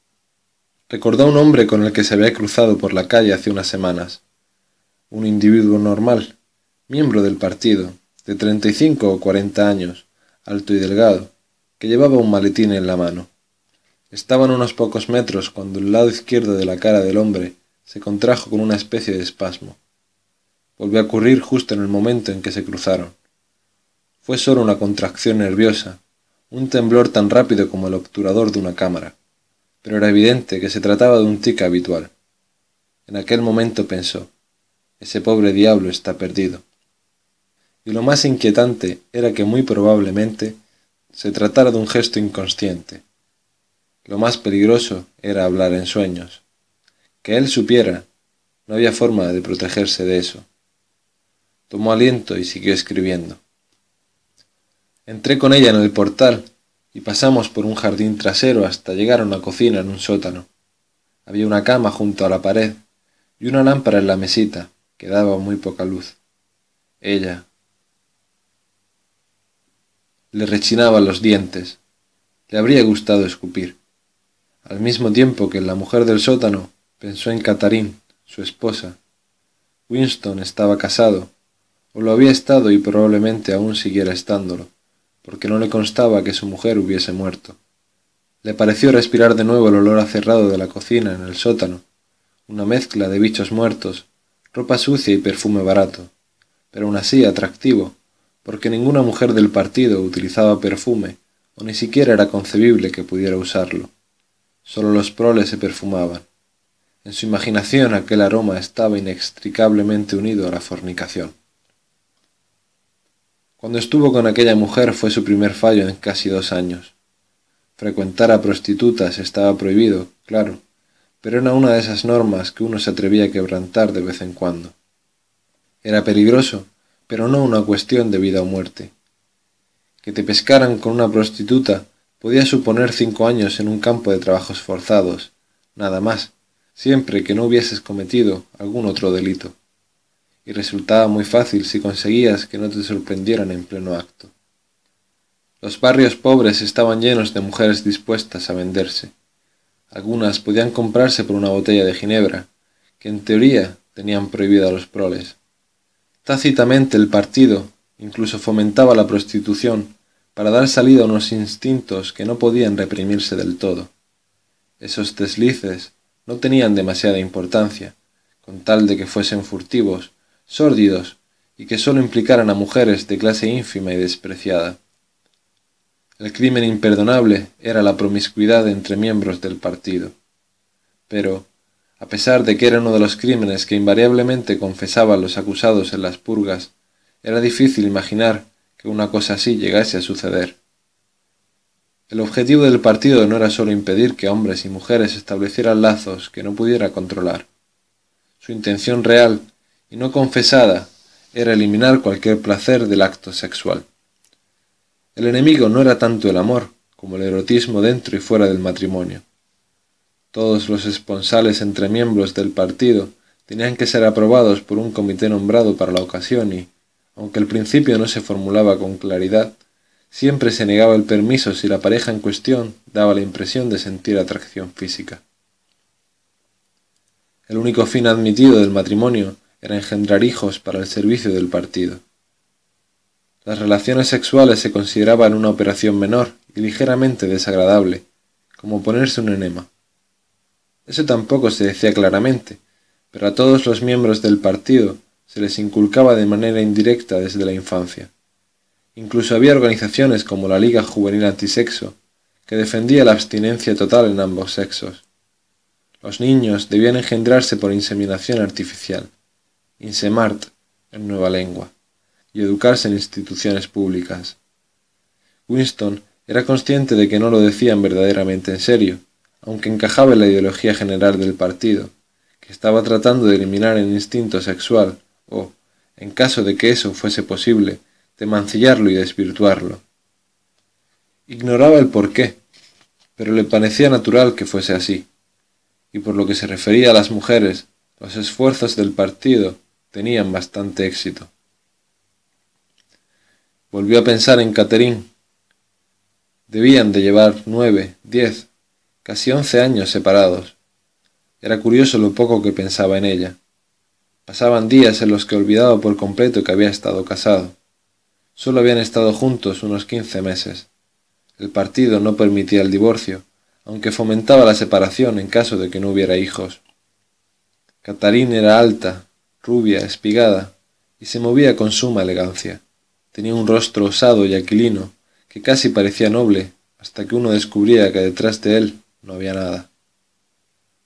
Recordó a un hombre con el que se había cruzado por la calle hace unas semanas. Un individuo normal, miembro del partido, de treinta y cinco o cuarenta años, alto y delgado, que llevaba un maletín en la mano. Estaban unos pocos metros cuando el lado izquierdo de la cara del hombre se contrajo con una especie de espasmo. Volvió a ocurrir justo en el momento en que se cruzaron. Fue solo una contracción nerviosa, un temblor tan rápido como el obturador de una cámara. pero era evidente que se trataba de un tic habitual. En aquel momento pensó, ese pobre diablo está perdido. Y lo más inquietante era que muy probablemente se tratara de un gesto inconsciente. Lo más peligroso era hablar en sueños. Que él supiera, no había forma de protegerse de eso. Tomó aliento y siguió escribiendo. Entré con ella en el portal y pasamos por un jardín trasero hasta llegar a una cocina en un sótano. Había una cama junto a la pared y una lámpara en la mesita, que daba muy poca luz. Ella. Le rechinaban los dientes. Le habría gustado escupir. Al mismo tiempo que la mujer del sótano pensó en Catarín, su esposa. Winston estaba casado, o lo había estado y probablemente aún siguiera estándolo, porque no le constaba que su mujer hubiese muerto. Le pareció respirar de nuevo el olor acerrado de la cocina en el sótano, una mezcla de bichos muertos, ropa sucia y perfume barato, pero aún así atractivo, porque ninguna mujer del partido utilizaba perfume, o ni siquiera era concebible que pudiera usarlo. Solo los proles se perfumaban. En su imaginación aquel aroma estaba inextricablemente unido a la fornicación. Cuando estuvo con aquella mujer fue su primer fallo en casi dos años. Frecuentar a prostitutas estaba prohibido, claro, pero era una de esas normas que uno se atrevía a quebrantar de vez en cuando. Era peligroso, pero no una cuestión de vida o muerte. Que te pescaran con una prostituta podía suponer cinco años en un campo de trabajos forzados, nada más, siempre que no hubieses cometido algún otro delito. Y resultaba muy fácil si conseguías que no te sorprendieran en pleno acto. Los barrios pobres estaban llenos de mujeres dispuestas a venderse algunas podían comprarse por una botella de ginebra, que en teoría tenían prohibida a los proles. Tácitamente el partido incluso fomentaba la prostitución para dar salida a unos instintos que no podían reprimirse del todo. Esos deslices no tenían demasiada importancia, con tal de que fuesen furtivos, sórdidos y que sólo implicaran a mujeres de clase ínfima y despreciada. El crimen imperdonable era la promiscuidad entre miembros del partido. Pero, a pesar de que era uno de los crímenes que invariablemente confesaban los acusados en las purgas, era difícil imaginar que una cosa así llegase a suceder. El objetivo del partido no era sólo impedir que hombres y mujeres establecieran lazos que no pudiera controlar. Su intención real, y no confesada, era eliminar cualquier placer del acto sexual. El enemigo no era tanto el amor como el erotismo dentro y fuera del matrimonio. Todos los esponsales entre miembros del partido tenían que ser aprobados por un comité nombrado para la ocasión y, aunque al principio no se formulaba con claridad, siempre se negaba el permiso si la pareja en cuestión daba la impresión de sentir atracción física. El único fin admitido del matrimonio era engendrar hijos para el servicio del partido. Las relaciones sexuales se consideraban una operación menor y ligeramente desagradable, como ponerse un enema. Eso tampoco se decía claramente, pero a todos los miembros del partido se les inculcaba de manera indirecta desde la infancia. Incluso había organizaciones como la Liga Juvenil Antisexo, que defendía la abstinencia total en ambos sexos. Los niños debían engendrarse por inseminación artificial, insemart en nueva lengua y educarse en instituciones públicas. Winston era consciente de que no lo decían verdaderamente en serio, aunque encajaba en la ideología general del partido, que estaba tratando de eliminar el instinto sexual, o, en caso de que eso fuese posible, de mancillarlo y desvirtuarlo. Ignoraba el porqué, pero le parecía natural que fuese así, y por lo que se refería a las mujeres, los esfuerzos del partido tenían bastante éxito. Volvió a pensar en Catherine. Debían de llevar nueve, diez, casi once años separados. Era curioso lo poco que pensaba en ella. Pasaban días en los que olvidaba por completo que había estado casado. Solo habían estado juntos unos quince meses. El partido no permitía el divorcio, aunque fomentaba la separación en caso de que no hubiera hijos. Catarín era alta, rubia, espigada, y se movía con suma elegancia. Tenía un rostro osado y aquilino, que casi parecía noble, hasta que uno descubría que detrás de él no había nada.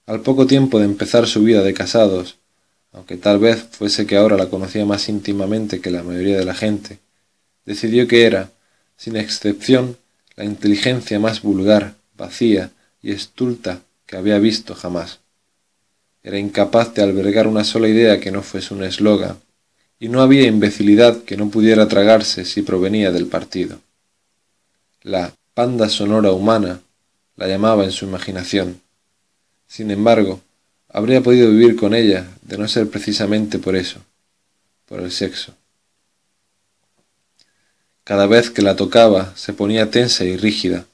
Al poco tiempo de empezar su vida de casados, aunque tal vez fuese que ahora la conocía más íntimamente que la mayoría de la gente, decidió que era, sin excepción, la inteligencia más vulgar, vacía y estulta que había visto jamás. Era incapaz de albergar una sola idea que no fuese un eslogan, y no había imbecilidad que no pudiera tragarse si provenía del partido. La panda sonora humana la llamaba en su imaginación. Sin embargo, habría podido vivir con ella de no ser precisamente por eso, por el sexo. Cada vez que la tocaba se ponía tensa y rígida.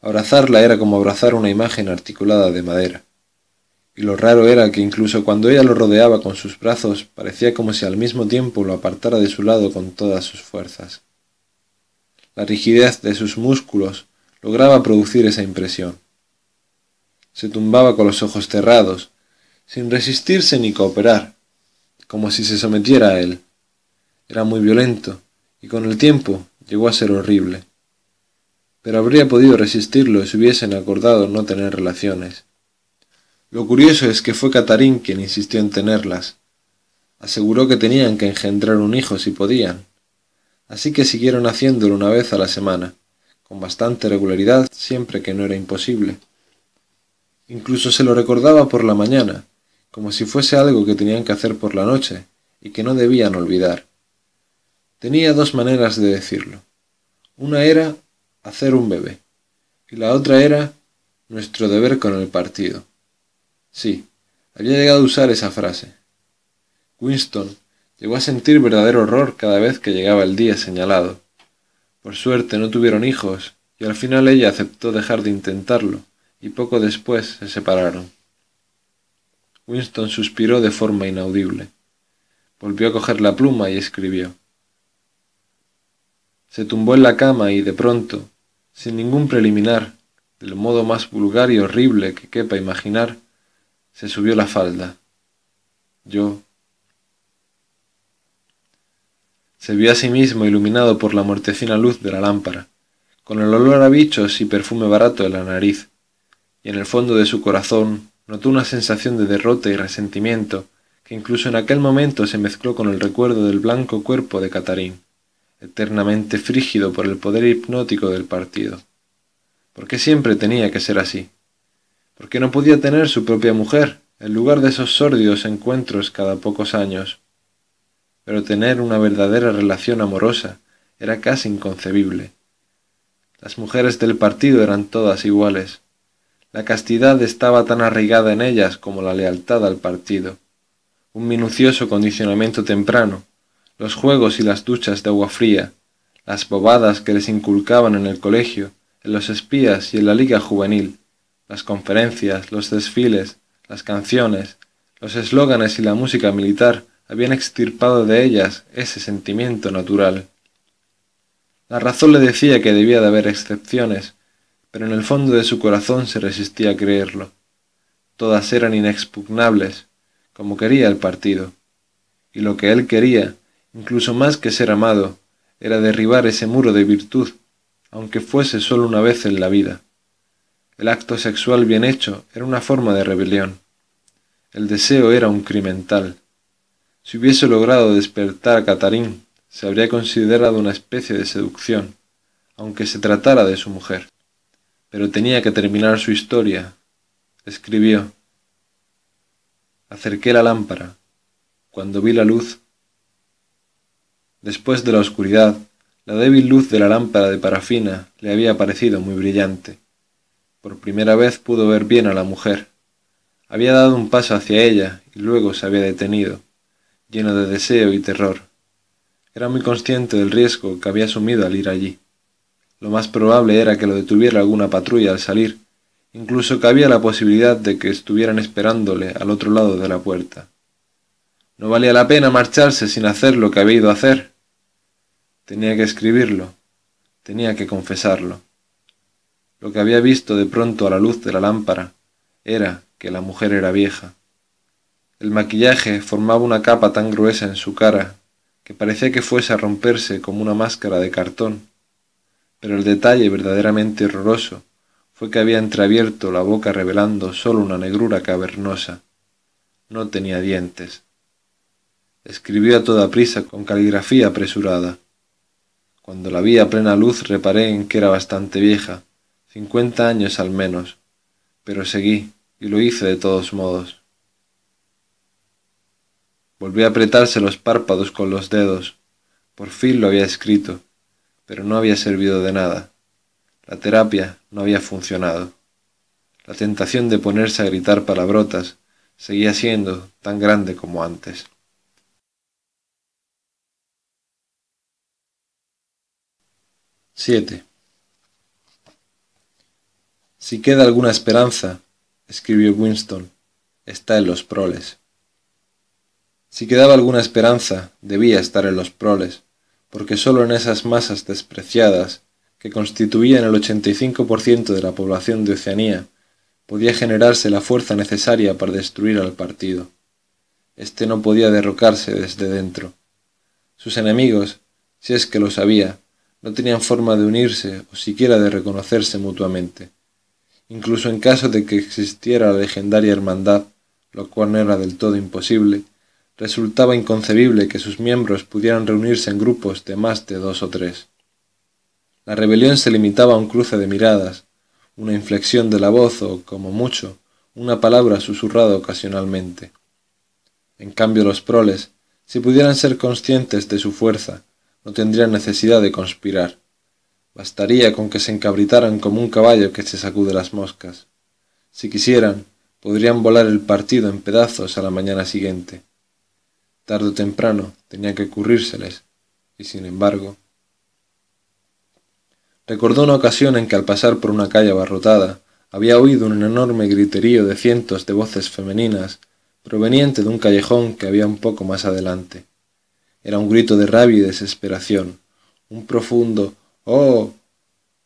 Abrazarla era como abrazar una imagen articulada de madera. Y lo raro era que incluso cuando ella lo rodeaba con sus brazos parecía como si al mismo tiempo lo apartara de su lado con todas sus fuerzas. La rigidez de sus músculos lograba producir esa impresión. Se tumbaba con los ojos cerrados, sin resistirse ni cooperar, como si se sometiera a él. Era muy violento, y con el tiempo llegó a ser horrible. Pero habría podido resistirlo si hubiesen acordado no tener relaciones. Lo curioso es que fue Catarín quien insistió en tenerlas. Aseguró que tenían que engendrar un hijo si podían. Así que siguieron haciéndolo una vez a la semana, con bastante regularidad siempre que no era imposible. Incluso se lo recordaba por la mañana, como si fuese algo que tenían que hacer por la noche y que no debían olvidar. Tenía dos maneras de decirlo. Una era hacer un bebé y la otra era nuestro deber con el partido. Sí, había llegado a usar esa frase. Winston llegó a sentir verdadero horror cada vez que llegaba el día señalado. Por suerte no tuvieron hijos, y al final ella aceptó dejar de intentarlo, y poco después se separaron. Winston suspiró de forma inaudible. Volvió a coger la pluma y escribió. Se tumbó en la cama y de pronto, sin ningún preliminar, del modo más vulgar y horrible que quepa imaginar, se subió la falda. Yo. Se vio a sí mismo iluminado por la mortecina luz de la lámpara, con el olor a bichos y perfume barato en la nariz, y en el fondo de su corazón notó una sensación de derrota y resentimiento que incluso en aquel momento se mezcló con el recuerdo del blanco cuerpo de Catarín, eternamente frígido por el poder hipnótico del partido. ¿Por qué siempre tenía que ser así? ¿Por qué no podía tener su propia mujer, en lugar de esos sórdidos encuentros cada pocos años? Pero tener una verdadera relación amorosa era casi inconcebible. Las mujeres del partido eran todas iguales. La castidad estaba tan arraigada en ellas como la lealtad al partido. Un minucioso condicionamiento temprano, los juegos y las duchas de agua fría, las bobadas que les inculcaban en el colegio, en los espías y en la liga juvenil, las conferencias, los desfiles, las canciones, los eslóganes y la música militar habían extirpado de ellas ese sentimiento natural. La razón le decía que debía de haber excepciones, pero en el fondo de su corazón se resistía a creerlo. Todas eran inexpugnables, como quería el partido. Y lo que él quería, incluso más que ser amado, era derribar ese muro de virtud, aunque fuese solo una vez en la vida. El acto sexual bien hecho era una forma de rebelión. El deseo era un crimental. Si hubiese logrado despertar a Catarín, se habría considerado una especie de seducción, aunque se tratara de su mujer. Pero tenía que terminar su historia. Escribió. Acerqué la lámpara. Cuando vi la luz. Después de la oscuridad, la débil luz de la lámpara de parafina le había parecido muy brillante. Por primera vez pudo ver bien a la mujer. Había dado un paso hacia ella y luego se había detenido, lleno de deseo y terror. Era muy consciente del riesgo que había asumido al ir allí. Lo más probable era que lo detuviera alguna patrulla al salir, incluso cabía la posibilidad de que estuvieran esperándole al otro lado de la puerta. No valía la pena marcharse sin hacer lo que había ido a hacer. Tenía que escribirlo, tenía que confesarlo. Lo que había visto de pronto a la luz de la lámpara era que la mujer era vieja. El maquillaje formaba una capa tan gruesa en su cara que parecía que fuese a romperse como una máscara de cartón, pero el detalle verdaderamente horroroso fue que había entreabierto la boca revelando solo una negrura cavernosa. No tenía dientes. Escribió a toda prisa con caligrafía apresurada. Cuando la vi a plena luz reparé en que era bastante vieja, cincuenta años al menos, pero seguí, y lo hice de todos modos. Volví a apretarse los párpados con los dedos. Por fin lo había escrito, pero no había servido de nada. La terapia no había funcionado. La tentación de ponerse a gritar palabrotas seguía siendo tan grande como antes. —7. Si queda alguna esperanza, escribió Winston, está en los proles. Si quedaba alguna esperanza, debía estar en los proles, porque sólo en esas masas despreciadas, que constituían el 85% de la población de Oceanía, podía generarse la fuerza necesaria para destruir al partido. Este no podía derrocarse desde dentro. Sus enemigos, si es que lo sabía, no tenían forma de unirse o siquiera de reconocerse mutuamente. Incluso en caso de que existiera la legendaria hermandad, lo cual no era del todo imposible, resultaba inconcebible que sus miembros pudieran reunirse en grupos de más de dos o tres. La rebelión se limitaba a un cruce de miradas, una inflexión de la voz o, como mucho, una palabra susurrada ocasionalmente. En cambio los proles, si pudieran ser conscientes de su fuerza, no tendrían necesidad de conspirar. Bastaría con que se encabritaran como un caballo que se sacude las moscas. Si quisieran, podrían volar el partido en pedazos a la mañana siguiente. Tarde o temprano tenía que ocurrírseles, y sin embargo... Recordó una ocasión en que al pasar por una calle abarrotada había oído un enorme griterío de cientos de voces femeninas proveniente de un callejón que había un poco más adelante. Era un grito de rabia y desesperación, un profundo ¡Oh!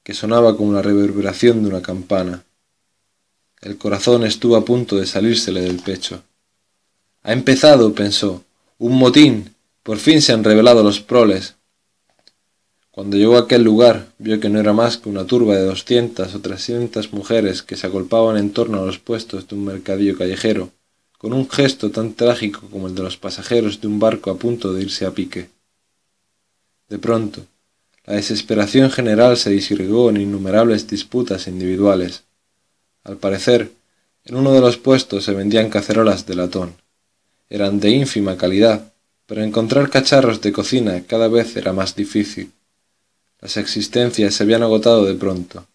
que sonaba como la reverberación de una campana. El corazón estuvo a punto de salírsele del pecho. Ha empezado, pensó, un motín. Por fin se han revelado los proles. Cuando llegó a aquel lugar, vio que no era más que una turba de doscientas o trescientas mujeres que se agolpaban en torno a los puestos de un mercadillo callejero, con un gesto tan trágico como el de los pasajeros de un barco a punto de irse a pique. De pronto, la desesperación general se disgregó en innumerables disputas individuales. Al parecer, en uno de los puestos se vendían cacerolas de latón eran de ínfima calidad, pero encontrar cacharros de cocina cada vez era más difícil. Las existencias se habían agotado de pronto.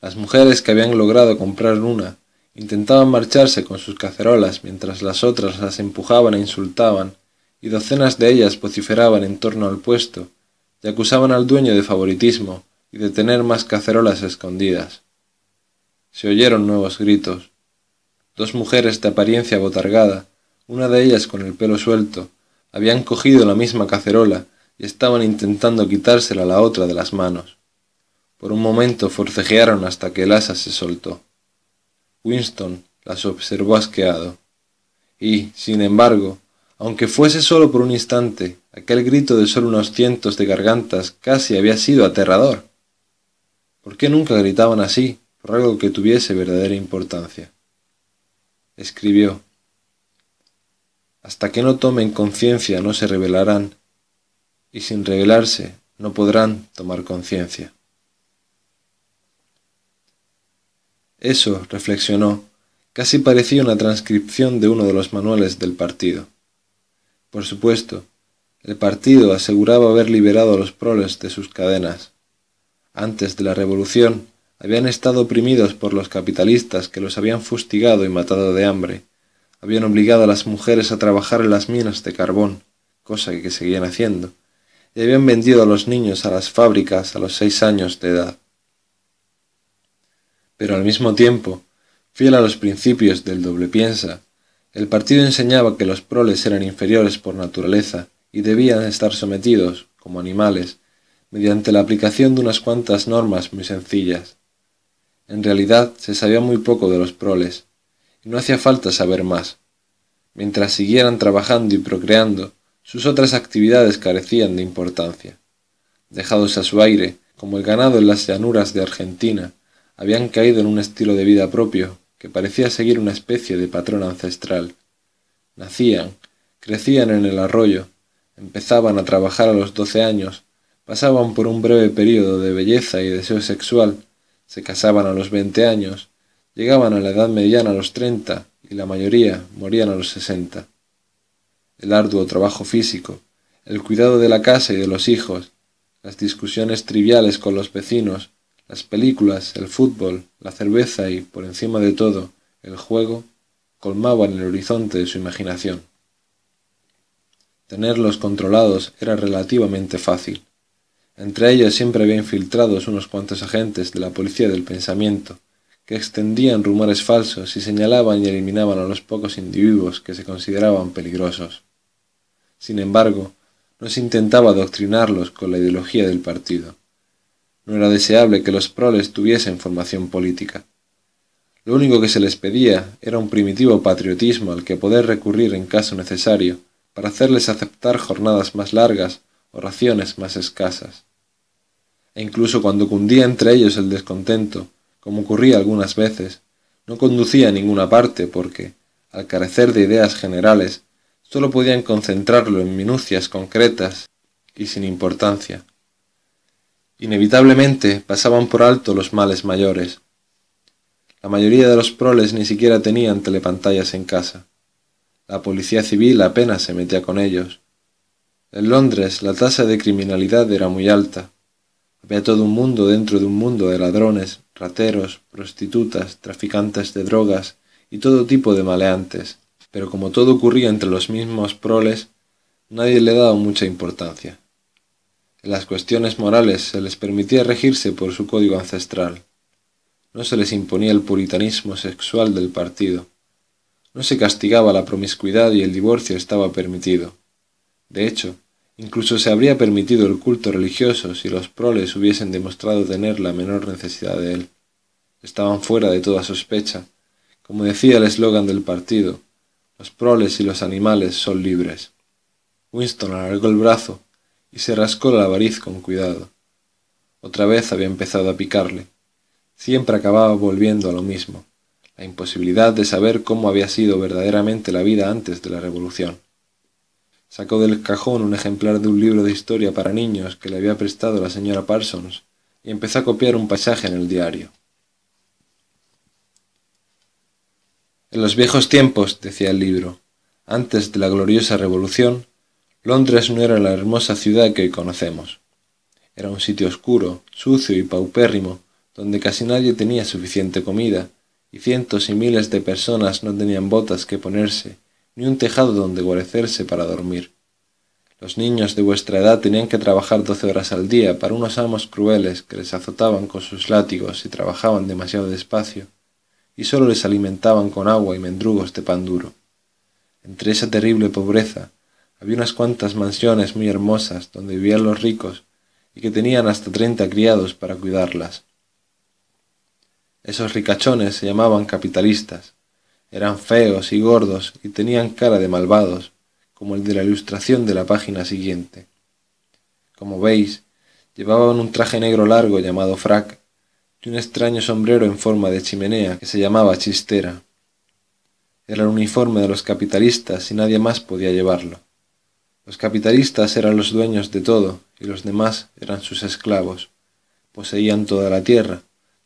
Las mujeres que habían logrado comprar una intentaban marcharse con sus cacerolas mientras las otras las empujaban e insultaban, y docenas de ellas vociferaban en torno al puesto y acusaban al dueño de favoritismo y de tener más cacerolas escondidas. Se oyeron nuevos gritos. Dos mujeres de apariencia botargada una de ellas con el pelo suelto, habían cogido la misma cacerola y estaban intentando quitársela a la otra de las manos. Por un momento forcejearon hasta que el asa se soltó. Winston las observó asqueado. Y, sin embargo, aunque fuese solo por un instante, aquel grito de solo unos cientos de gargantas casi había sido aterrador. ¿Por qué nunca gritaban así por algo que tuviese verdadera importancia? Escribió hasta que no tomen conciencia no se revelarán, y sin revelarse no podrán tomar conciencia. Eso, reflexionó, casi parecía una transcripción de uno de los manuales del partido. Por supuesto, el partido aseguraba haber liberado a los proles de sus cadenas. Antes de la revolución habían estado oprimidos por los capitalistas que los habían fustigado y matado de hambre, habían obligado a las mujeres a trabajar en las minas de carbón, cosa que seguían haciendo, y habían vendido a los niños a las fábricas a los seis años de edad. Pero al mismo tiempo, fiel a los principios del doble piensa, el partido enseñaba que los proles eran inferiores por naturaleza y debían estar sometidos, como animales, mediante la aplicación de unas cuantas normas muy sencillas. En realidad se sabía muy poco de los proles, no hacía falta saber más. Mientras siguieran trabajando y procreando, sus otras actividades carecían de importancia. Dejados a su aire, como el ganado en las llanuras de Argentina, habían caído en un estilo de vida propio que parecía seguir una especie de patrón ancestral. Nacían, crecían en el arroyo, empezaban a trabajar a los doce años, pasaban por un breve período de belleza y deseo sexual, se casaban a los veinte años, llegaban a la edad mediana a los treinta y la mayoría morían a los sesenta. El arduo trabajo físico, el cuidado de la casa y de los hijos, las discusiones triviales con los vecinos, las películas, el fútbol, la cerveza y, por encima de todo, el juego, colmaban el horizonte de su imaginación. Tenerlos controlados era relativamente fácil. Entre ellos siempre había infiltrados unos cuantos agentes de la policía del pensamiento, que extendían rumores falsos y señalaban y eliminaban a los pocos individuos que se consideraban peligrosos. Sin embargo, no se intentaba adoctrinarlos con la ideología del partido. No era deseable que los proles tuviesen formación política. Lo único que se les pedía era un primitivo patriotismo al que poder recurrir en caso necesario para hacerles aceptar jornadas más largas o raciones más escasas. E incluso cuando cundía entre ellos el descontento, como ocurría algunas veces, no conducía a ninguna parte porque, al carecer de ideas generales, sólo podían concentrarlo en minucias concretas y sin importancia. Inevitablemente pasaban por alto los males mayores. La mayoría de los proles ni siquiera tenían telepantallas en casa. La policía civil apenas se metía con ellos. En Londres la tasa de criminalidad era muy alta. Había todo un mundo dentro de un mundo de ladrones, rateros, prostitutas, traficantes de drogas y todo tipo de maleantes pero como todo ocurría entre los mismos proles, nadie le daba mucha importancia. En las cuestiones morales se les permitía regirse por su código ancestral. No se les imponía el puritanismo sexual del partido. No se castigaba la promiscuidad y el divorcio estaba permitido. De hecho, incluso se habría permitido el culto religioso si los proles hubiesen demostrado tener la menor necesidad de él. Estaban fuera de toda sospecha, como decía el eslogan del partido, los proles y los animales son libres. Winston alargó el brazo y se rascó la variz con cuidado. Otra vez había empezado a picarle. Siempre acababa volviendo a lo mismo, la imposibilidad de saber cómo había sido verdaderamente la vida antes de la Revolución. Sacó del cajón un ejemplar de un libro de historia para niños que le había prestado la señora Parsons y empezó a copiar un pasaje en el diario. En los viejos tiempos, decía el libro, antes de la gloriosa revolución, Londres no era la hermosa ciudad que hoy conocemos. Era un sitio oscuro, sucio y paupérrimo, donde casi nadie tenía suficiente comida, y cientos y miles de personas no tenían botas que ponerse, ni un tejado donde guarecerse para dormir. Los niños de vuestra edad tenían que trabajar doce horas al día para unos amos crueles que les azotaban con sus látigos y trabajaban demasiado despacio y sólo les alimentaban con agua y mendrugos de pan duro. Entre esa terrible pobreza había unas cuantas mansiones muy hermosas donde vivían los ricos y que tenían hasta treinta criados para cuidarlas. Esos ricachones se llamaban capitalistas, eran feos y gordos y tenían cara de malvados, como el de la ilustración de la página siguiente. Como veis, llevaban un traje negro largo llamado frac y un extraño sombrero en forma de chimenea que se llamaba chistera. Era el uniforme de los capitalistas y nadie más podía llevarlo. Los capitalistas eran los dueños de todo y los demás eran sus esclavos. Poseían toda la tierra,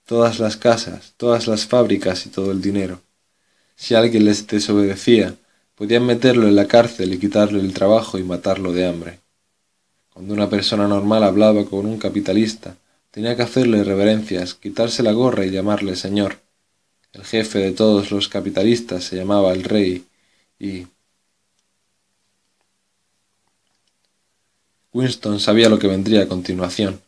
todas las casas, todas las fábricas y todo el dinero. Si alguien les desobedecía, podían meterlo en la cárcel y quitarle el trabajo y matarlo de hambre. Cuando una persona normal hablaba con un capitalista, Tenía que hacerle reverencias, quitarse la gorra y llamarle señor. El jefe de todos los capitalistas se llamaba el rey y... Winston sabía lo que vendría a continuación.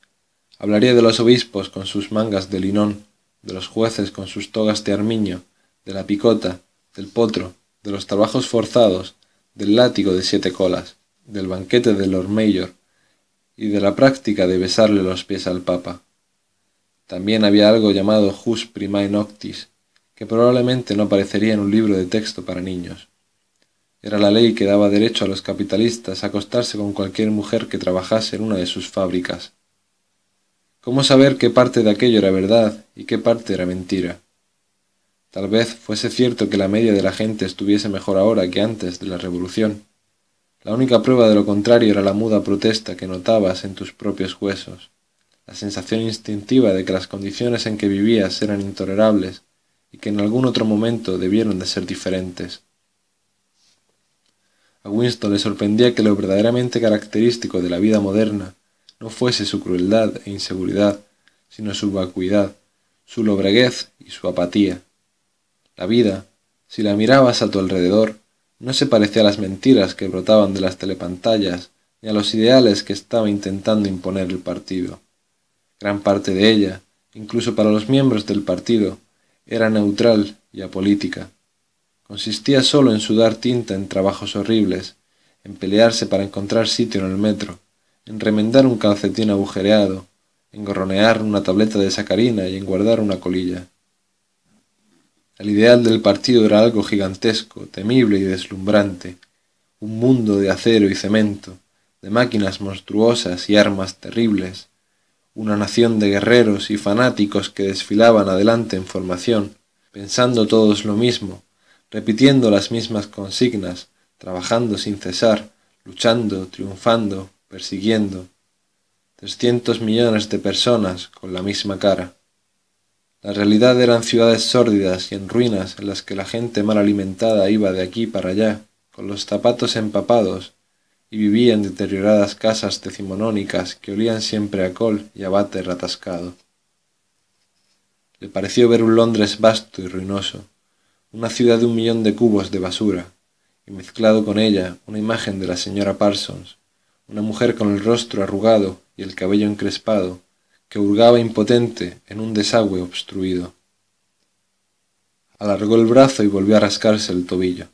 Hablaría de los obispos con sus mangas de linón, de los jueces con sus togas de armiño, de la picota, del potro, de los trabajos forzados, del látigo de siete colas, del banquete de Lord Mayor, y de la práctica de besarle los pies al Papa. También había algo llamado Jus Primae Noctis, que probablemente no aparecería en un libro de texto para niños. Era la ley que daba derecho a los capitalistas a acostarse con cualquier mujer que trabajase en una de sus fábricas. ¿Cómo saber qué parte de aquello era verdad y qué parte era mentira? Tal vez fuese cierto que la media de la gente estuviese mejor ahora que antes de la revolución. La única prueba de lo contrario era la muda protesta que notabas en tus propios huesos, la sensación instintiva de que las condiciones en que vivías eran intolerables y que en algún otro momento debieron de ser diferentes. A Winston le sorprendía que lo verdaderamente característico de la vida moderna no fuese su crueldad e inseguridad, sino su vacuidad, su lobreguez y su apatía. La vida, si la mirabas a tu alrededor, no se parecía a las mentiras que brotaban de las telepantallas ni a los ideales que estaba intentando imponer el partido. Gran parte de ella, incluso para los miembros del partido, era neutral y apolítica. Consistía solo en sudar tinta en trabajos horribles, en pelearse para encontrar sitio en el metro, en remendar un calcetín agujereado, en gorronear una tableta de sacarina y en guardar una colilla. El ideal del partido era algo gigantesco, temible y deslumbrante, un mundo de acero y cemento, de máquinas monstruosas y armas terribles, una nación de guerreros y fanáticos que desfilaban adelante en formación, pensando todos lo mismo, repitiendo las mismas consignas, trabajando sin cesar, luchando, triunfando, persiguiendo. Trescientos millones de personas con la misma cara. La realidad eran ciudades sórdidas y en ruinas en las que la gente mal alimentada iba de aquí para allá, con los zapatos empapados, y vivía en deterioradas casas decimonónicas que olían siempre a col y a váter atascado. Le pareció ver un Londres vasto y ruinoso, una ciudad de un millón de cubos de basura, y mezclado con ella una imagen de la señora Parsons, una mujer con el rostro arrugado y el cabello encrespado, que hurgaba impotente en un desagüe obstruido. Alargó el brazo y volvió a rascarse el tobillo.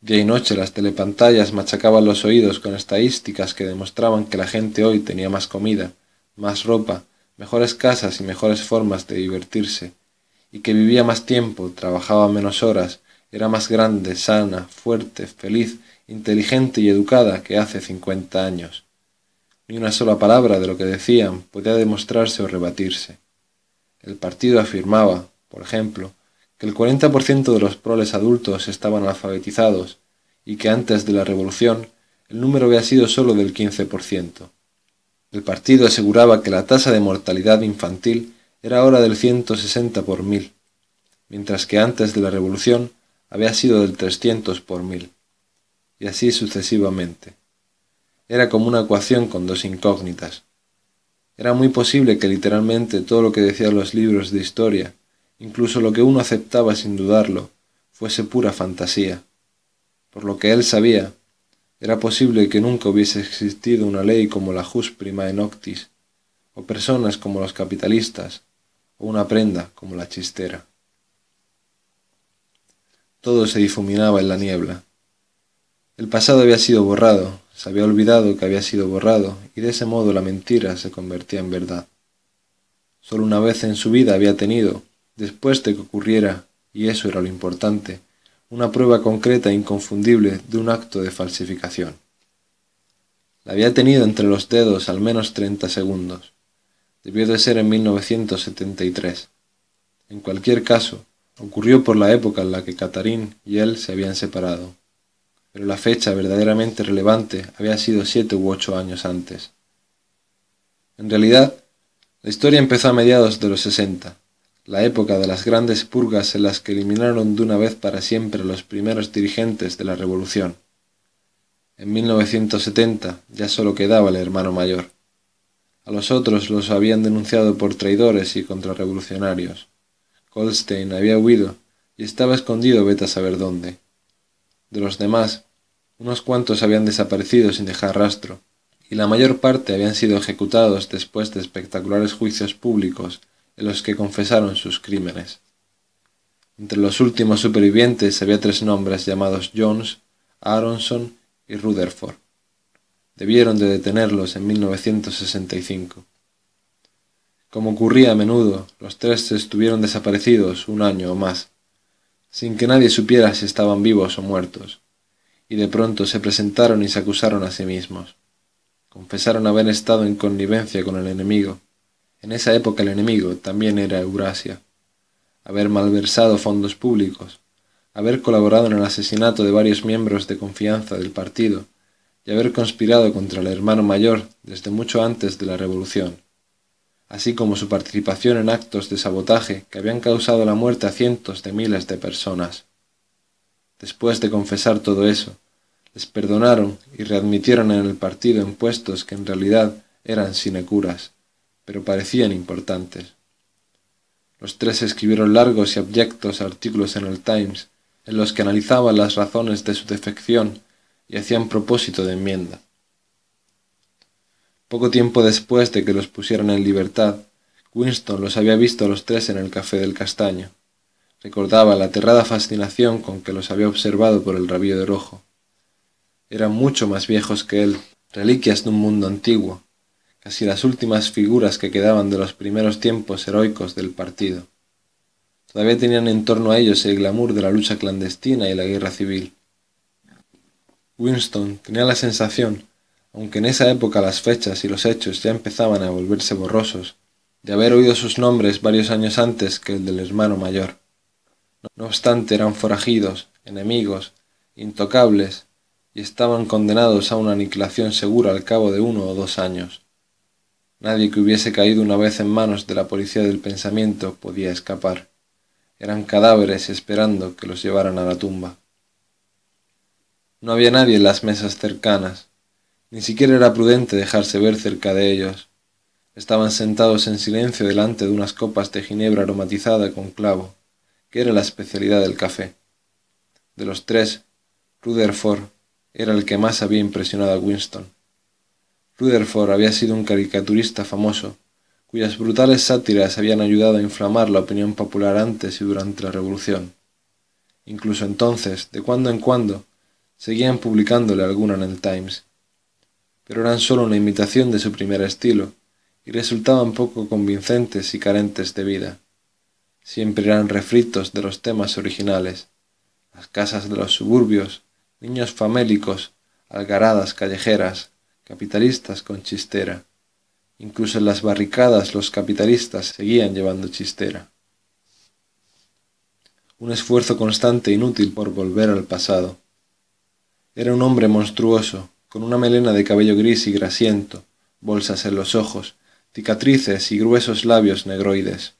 Día y noche las telepantallas machacaban los oídos con estadísticas que demostraban que la gente hoy tenía más comida, más ropa, mejores casas y mejores formas de divertirse, y que vivía más tiempo, trabajaba menos horas, era más grande, sana, fuerte, feliz, inteligente y educada que hace cincuenta años. Ni una sola palabra de lo que decían podía demostrarse o rebatirse. El partido afirmaba, por ejemplo, que el 40% de los proles adultos estaban alfabetizados y que antes de la revolución el número había sido solo del 15%. El partido aseguraba que la tasa de mortalidad infantil era ahora del 160 por mil, mientras que antes de la revolución había sido del 300 por mil, y así sucesivamente. Era como una ecuación con dos incógnitas. Era muy posible que literalmente todo lo que decían los libros de historia incluso lo que uno aceptaba sin dudarlo, fuese pura fantasía. Por lo que él sabía, era posible que nunca hubiese existido una ley como la jus prima en octis, o personas como los capitalistas, o una prenda como la chistera. Todo se difuminaba en la niebla. El pasado había sido borrado, se había olvidado que había sido borrado, y de ese modo la mentira se convertía en verdad. Solo una vez en su vida había tenido, después de que ocurriera, y eso era lo importante, una prueba concreta e inconfundible de un acto de falsificación. La había tenido entre los dedos al menos treinta segundos. Debió de ser en 1973. En cualquier caso, ocurrió por la época en la que Catarín y él se habían separado. Pero la fecha verdaderamente relevante había sido siete u ocho años antes. En realidad, la historia empezó a mediados de los sesenta, la época de las grandes purgas en las que eliminaron de una vez para siempre los primeros dirigentes de la revolución. En 1970 ya solo quedaba el hermano mayor. A los otros los habían denunciado por traidores y contrarrevolucionarios. Goldstein había huido y estaba escondido vete saber dónde. De los demás, unos cuantos habían desaparecido sin dejar rastro, y la mayor parte habían sido ejecutados después de espectaculares juicios públicos en los que confesaron sus crímenes. Entre los últimos supervivientes había tres nombres llamados Jones, Aronson y Rutherford. Debieron de detenerlos en 1965. Como ocurría a menudo, los tres estuvieron desaparecidos un año o más, sin que nadie supiera si estaban vivos o muertos, y de pronto se presentaron y se acusaron a sí mismos. Confesaron haber estado en connivencia con el enemigo, En esa época el enemigo también era Eurasia. Haber malversado fondos públicos, haber colaborado en el asesinato de varios miembros de confianza del partido y haber conspirado contra el hermano mayor desde mucho antes de la revolución, así como su participación en actos de sabotaje que habían causado la muerte a cientos de miles de personas. Después de confesar todo eso, les perdonaron y readmitieron en el partido en puestos que en realidad eran sinecuras, pero parecían importantes. Los tres escribieron largos y abyectos artículos en el Times, en los que analizaban las razones de su defección y hacían propósito de enmienda. Poco tiempo después de que los pusieran en libertad, Winston los había visto a los tres en el café del castaño. Recordaba la aterrada fascinación con que los había observado por el rabillo de rojo. Eran mucho más viejos que él, reliquias de un mundo antiguo, casi las últimas figuras que quedaban de los primeros tiempos heroicos del partido. Todavía tenían en torno a ellos el glamour de la lucha clandestina y la guerra civil. Winston tenía la sensación, aunque en esa época las fechas y los hechos ya empezaban a volverse borrosos, de haber oído sus nombres varios años antes que el del hermano mayor. No obstante eran forajidos, enemigos, intocables, y estaban condenados a una aniquilación segura al cabo de uno o dos años. Nadie que hubiese caído una vez en manos de la policía del pensamiento podía escapar. Eran cadáveres esperando que los llevaran a la tumba. No había nadie en las mesas cercanas, ni siquiera era prudente dejarse ver cerca de ellos. Estaban sentados en silencio delante de unas copas de ginebra aromatizada con clavo, que era la especialidad del café. De los tres, Rutherford era el que más había impresionado a Winston. Rutherford había sido un caricaturista famoso, cuyas brutales sátiras habían ayudado a inflamar la opinión popular antes y durante la Revolución. Incluso entonces, de cuando en cuando, seguían publicándole alguna en el Times, pero eran sólo una imitación de su primer estilo, y resultaban poco convincentes y carentes de vida. Siempre eran refritos de los temas originales, las casas de los suburbios, niños famélicos, algaradas callejeras, capitalistas con chistera. Incluso en las barricadas los capitalistas seguían llevando chistera. Un esfuerzo constante e inútil por volver al pasado. Era un hombre monstruoso, con una melena de cabello gris y grasiento, bolsas en los ojos, cicatrices y gruesos labios negroides.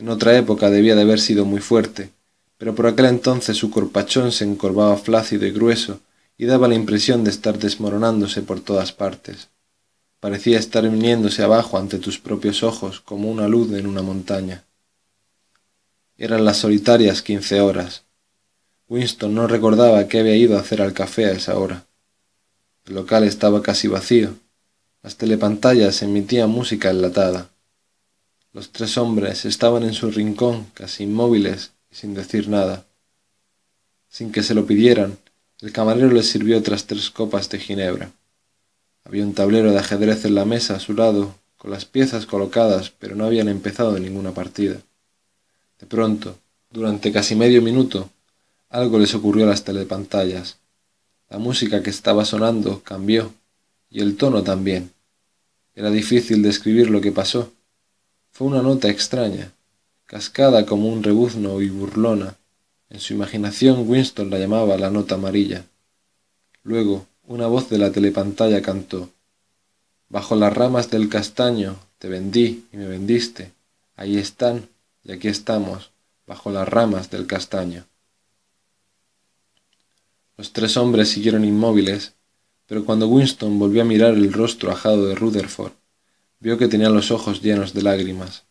En otra época debía de haber sido muy fuerte, pero por aquel entonces su corpachón se encorvaba flácido y grueso y daba la impresión de estar desmoronándose por todas partes. Parecía estar viniéndose abajo ante tus propios ojos como una luz en una montaña. Eran las solitarias quince horas. Winston no recordaba qué había ido a hacer al café a esa hora. El local estaba casi vacío. Las telepantallas emitían música enlatada. Los tres hombres estaban en su rincón, casi inmóviles y sin decir nada. Sin que se lo pidieran, el camarero les sirvió otras tres copas de ginebra. Había un tablero de ajedrez en la mesa a su lado, con las piezas colocadas, pero no habían empezado ninguna partida. De pronto, durante casi medio minuto, algo les ocurrió a las telepantallas. La música que estaba sonando cambió, y el tono también. Era difícil describir lo que pasó. Fue una nota extraña, cascada como un rebuzno y burlona, en su imaginación Winston la llamaba la nota amarilla. Luego, una voz de la telepantalla cantó Bajo las ramas del castaño te vendí y me vendiste. Ahí están y aquí estamos, bajo las ramas del castaño. Los tres hombres siguieron inmóviles, pero cuando Winston volvió a mirar el rostro ajado de Rutherford, vio que tenía los ojos llenos de lágrimas,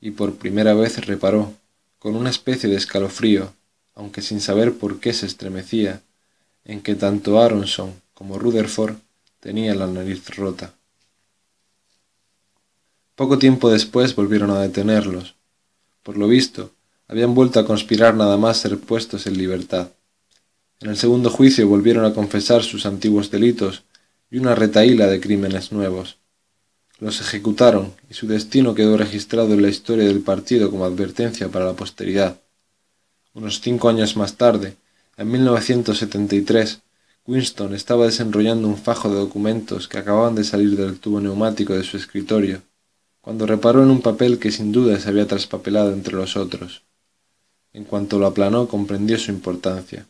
y por primera vez reparó, con una especie de escalofrío, aunque sin saber por qué se estremecía, en que tanto Aronson como Rutherford tenían la nariz rota. Poco tiempo después volvieron a detenerlos. Por lo visto, habían vuelto a conspirar nada más ser puestos en libertad. En el segundo juicio volvieron a confesar sus antiguos delitos y una retaíla de crímenes nuevos. Los ejecutaron y su destino quedó registrado en la historia del partido como advertencia para la posteridad. Unos cinco años más tarde, en 1973, Winston estaba desenrollando un fajo de documentos que acababan de salir del tubo neumático de su escritorio, cuando reparó en un papel que sin duda se había traspapelado entre los otros. En cuanto lo aplanó comprendió su importancia.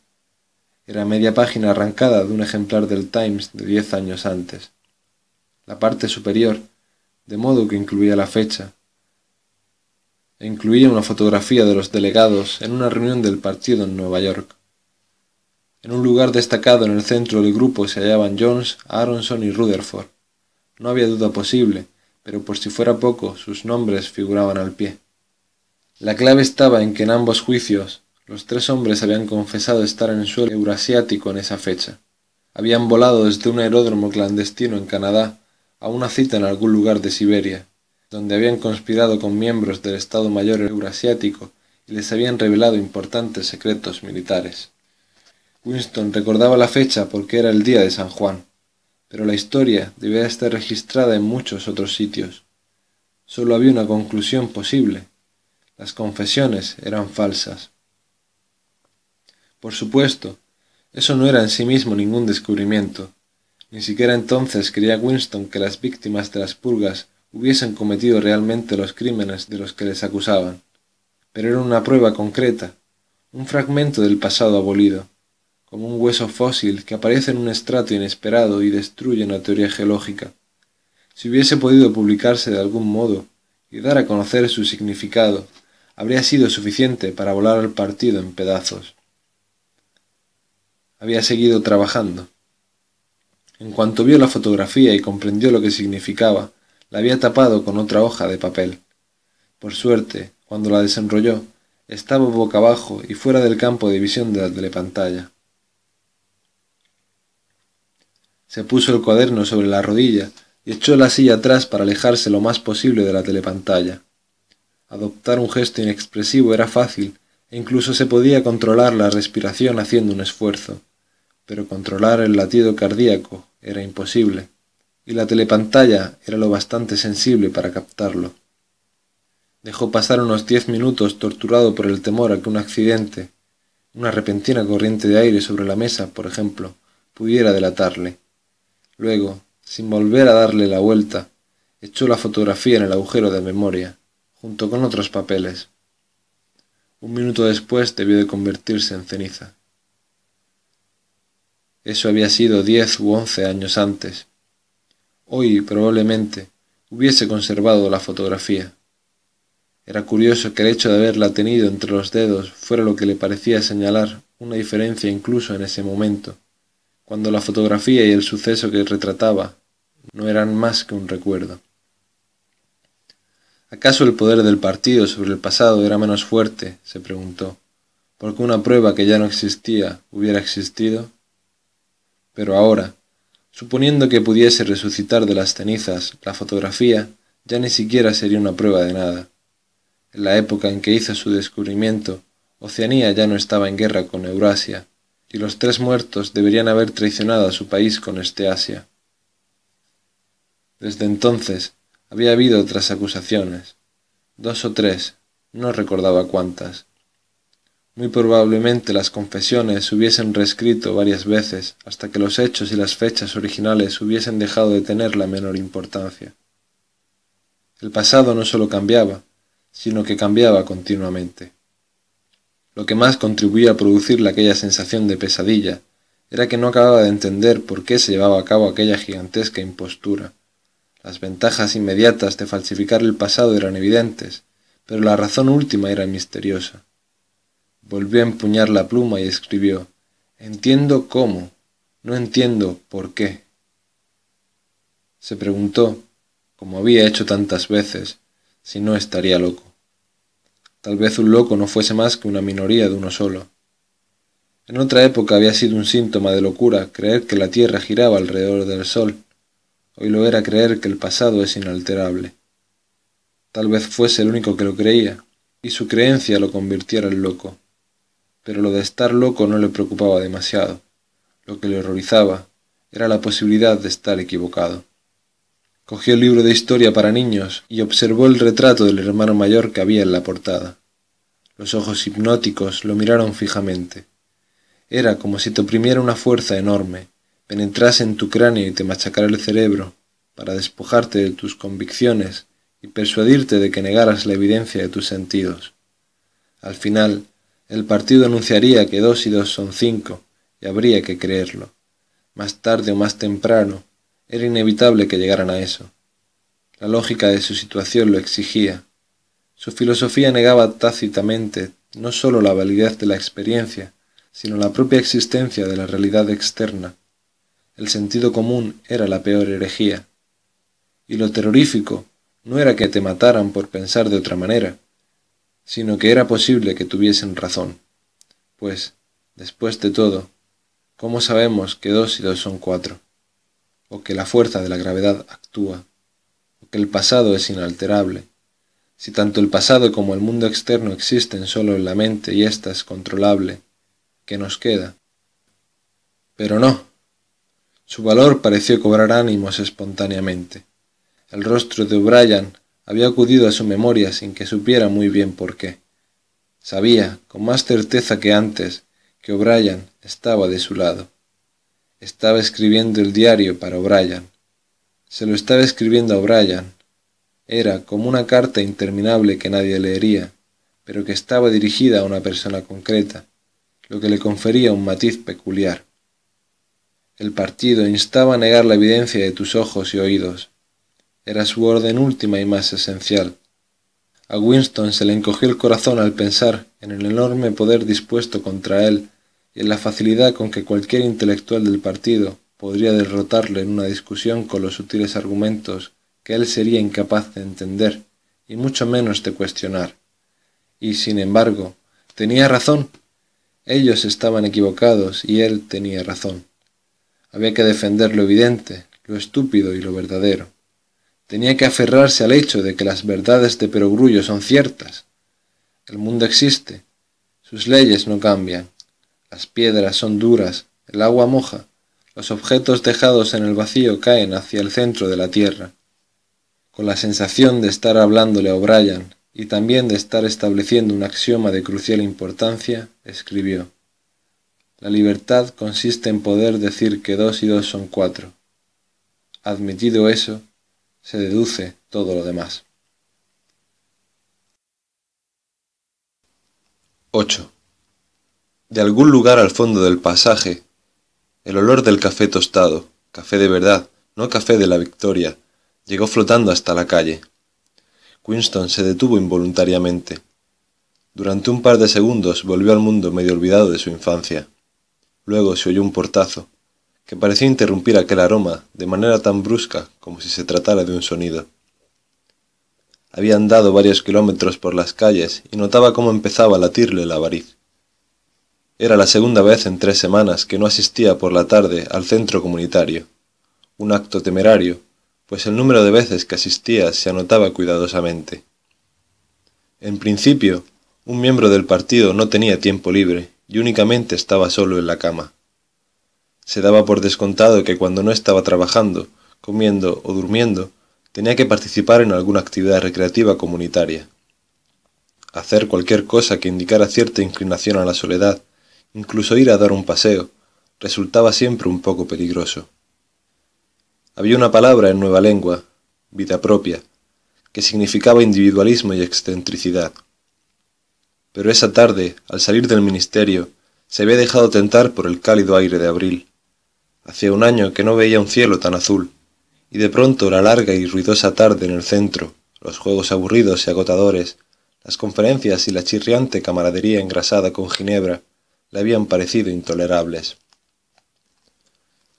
Era media página arrancada de un ejemplar del Times de diez años antes. La parte superior, de modo que incluía la fecha, e incluía una fotografía de los delegados en una reunión del partido en Nueva York. En un lugar destacado en el centro del grupo se hallaban Jones, Aronson y Rutherford. No había duda posible, pero por si fuera poco, sus nombres figuraban al pie. La clave estaba en que en ambos juicios los tres hombres habían confesado estar en el suelo eurasiático en esa fecha. Habían volado desde un aeródromo clandestino en Canadá a una cita en algún lugar de Siberia, donde habían conspirado con miembros del Estado Mayor Eurasiático y les habían revelado importantes secretos militares. Winston recordaba la fecha porque era el día de San Juan, pero la historia debía estar registrada en muchos otros sitios. Solo había una conclusión posible. Las confesiones eran falsas. Por supuesto, eso no era en sí mismo ningún descubrimiento. Ni siquiera entonces creía Winston que las víctimas de las purgas hubiesen cometido realmente los crímenes de los que les acusaban. Pero era una prueba concreta, un fragmento del pasado abolido, como un hueso fósil que aparece en un estrato inesperado y destruye una teoría geológica. Si hubiese podido publicarse de algún modo y dar a conocer su significado, habría sido suficiente para volar al partido en pedazos había seguido trabajando. En cuanto vio la fotografía y comprendió lo que significaba, la había tapado con otra hoja de papel. Por suerte, cuando la desenrolló, estaba boca abajo y fuera del campo de visión de la telepantalla. Se puso el cuaderno sobre la rodilla y echó la silla atrás para alejarse lo más posible de la telepantalla. Adoptar un gesto inexpresivo era fácil e incluso se podía controlar la respiración haciendo un esfuerzo pero controlar el latido cardíaco era imposible, y la telepantalla era lo bastante sensible para captarlo. Dejó pasar unos diez minutos torturado por el temor a que un accidente, una repentina corriente de aire sobre la mesa, por ejemplo, pudiera delatarle. Luego, sin volver a darle la vuelta, echó la fotografía en el agujero de memoria, junto con otros papeles. Un minuto después debió de convertirse en ceniza. Eso había sido diez u once años antes. Hoy, probablemente, hubiese conservado la fotografía. Era curioso que el hecho de haberla tenido entre los dedos fuera lo que le parecía señalar una diferencia incluso en ese momento, cuando la fotografía y el suceso que retrataba no eran más que un recuerdo. ¿Acaso el poder del partido sobre el pasado era menos fuerte? se preguntó, porque una prueba que ya no existía hubiera existido. Pero ahora, suponiendo que pudiese resucitar de las cenizas, la fotografía ya ni siquiera sería una prueba de nada. En la época en que hizo su descubrimiento, Oceanía ya no estaba en guerra con Eurasia, y los tres muertos deberían haber traicionado a su país con este Asia. Desde entonces había habido otras acusaciones, dos o tres, no recordaba cuántas, muy probablemente las confesiones se hubiesen reescrito varias veces hasta que los hechos y las fechas originales hubiesen dejado de tener la menor importancia. El pasado no solo cambiaba, sino que cambiaba continuamente. Lo que más contribuía a producirle aquella sensación de pesadilla era que no acababa de entender por qué se llevaba a cabo aquella gigantesca impostura. Las ventajas inmediatas de falsificar el pasado eran evidentes, pero la razón última era misteriosa. Volvió a empuñar la pluma y escribió, Entiendo cómo, no entiendo por qué. Se preguntó, como había hecho tantas veces, si no estaría loco. Tal vez un loco no fuese más que una minoría de uno solo. En otra época había sido un síntoma de locura creer que la Tierra giraba alrededor del Sol. Hoy lo era creer que el pasado es inalterable. Tal vez fuese el único que lo creía, y su creencia lo convirtiera en loco pero lo de estar loco no le preocupaba demasiado. Lo que le horrorizaba era la posibilidad de estar equivocado. Cogió el libro de historia para niños y observó el retrato del hermano mayor que había en la portada. Los ojos hipnóticos lo miraron fijamente. Era como si te oprimiera una fuerza enorme, penetrase en tu cráneo y te machacara el cerebro, para despojarte de tus convicciones y persuadirte de que negaras la evidencia de tus sentidos. Al final, el partido anunciaría que dos y dos son cinco, y habría que creerlo. Más tarde o más temprano, era inevitable que llegaran a eso. La lógica de su situación lo exigía. Su filosofía negaba tácitamente no sólo la validez de la experiencia, sino la propia existencia de la realidad externa. El sentido común era la peor herejía. Y lo terrorífico no era que te mataran por pensar de otra manera, sino que era posible que tuviesen razón. Pues, después de todo, ¿cómo sabemos que dos y dos son cuatro? O que la fuerza de la gravedad actúa, o que el pasado es inalterable, si tanto el pasado como el mundo externo existen solo en la mente y ésta es controlable, ¿qué nos queda? Pero no. Su valor pareció cobrar ánimos espontáneamente. El rostro de O'Brien había acudido a su memoria sin que supiera muy bien por qué. Sabía, con más certeza que antes, que O'Brien estaba de su lado. Estaba escribiendo el diario para O'Brien. Se lo estaba escribiendo a O'Brien. Era como una carta interminable que nadie leería, pero que estaba dirigida a una persona concreta, lo que le confería un matiz peculiar. El partido instaba a negar la evidencia de tus ojos y oídos. Era su orden última y más esencial. A Winston se le encogió el corazón al pensar en el enorme poder dispuesto contra él y en la facilidad con que cualquier intelectual del partido podría derrotarle en una discusión con los sutiles argumentos que él sería incapaz de entender y mucho menos de cuestionar. Y, sin embargo, tenía razón. Ellos estaban equivocados y él tenía razón. Había que defender lo evidente, lo estúpido y lo verdadero. Tenía que aferrarse al hecho de que las verdades de perogrullo son ciertas. El mundo existe. Sus leyes no cambian. Las piedras son duras, el agua moja, los objetos dejados en el vacío caen hacia el centro de la tierra. Con la sensación de estar hablándole a O'Brien y también de estar estableciendo un axioma de crucial importancia, escribió La libertad consiste en poder decir que dos y dos son cuatro. Admitido eso, se deduce todo lo demás. 8. De algún lugar al fondo del pasaje, el olor del café tostado, café de verdad, no café de la victoria, llegó flotando hasta la calle. Winston se detuvo involuntariamente. Durante un par de segundos volvió al mundo medio olvidado de su infancia. Luego se oyó un portazo que parecía interrumpir aquel aroma de manera tan brusca como si se tratara de un sonido. Había andado varios kilómetros por las calles y notaba cómo empezaba a latirle la variz. Era la segunda vez en tres semanas que no asistía por la tarde al centro comunitario, un acto temerario, pues el número de veces que asistía se anotaba cuidadosamente. En principio, un miembro del partido no tenía tiempo libre y únicamente estaba solo en la cama. Se daba por descontado que cuando no estaba trabajando, comiendo o durmiendo, tenía que participar en alguna actividad recreativa comunitaria. Hacer cualquier cosa que indicara cierta inclinación a la soledad, incluso ir a dar un paseo, resultaba siempre un poco peligroso. Había una palabra en nueva lengua, vida propia, que significaba individualismo y excentricidad. Pero esa tarde, al salir del ministerio, se había dejado tentar por el cálido aire de abril, Hacía un año que no veía un cielo tan azul, y de pronto la larga y ruidosa tarde en el centro, los juegos aburridos y agotadores, las conferencias y la chirriante camaradería engrasada con ginebra le habían parecido intolerables.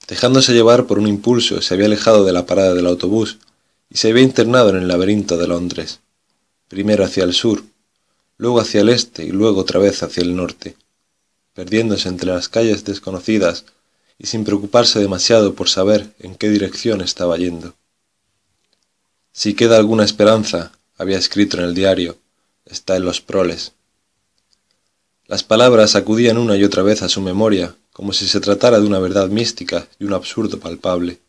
Dejándose llevar por un impulso, se había alejado de la parada del autobús y se había internado en el laberinto de Londres, primero hacia el sur, luego hacia el este y luego otra vez hacia el norte, perdiéndose entre las calles desconocidas y sin preocuparse demasiado por saber en qué dirección estaba yendo. Si queda alguna esperanza, había escrito en el diario, está en los proles. Las palabras acudían una y otra vez a su memoria, como si se tratara de una verdad mística y un absurdo palpable.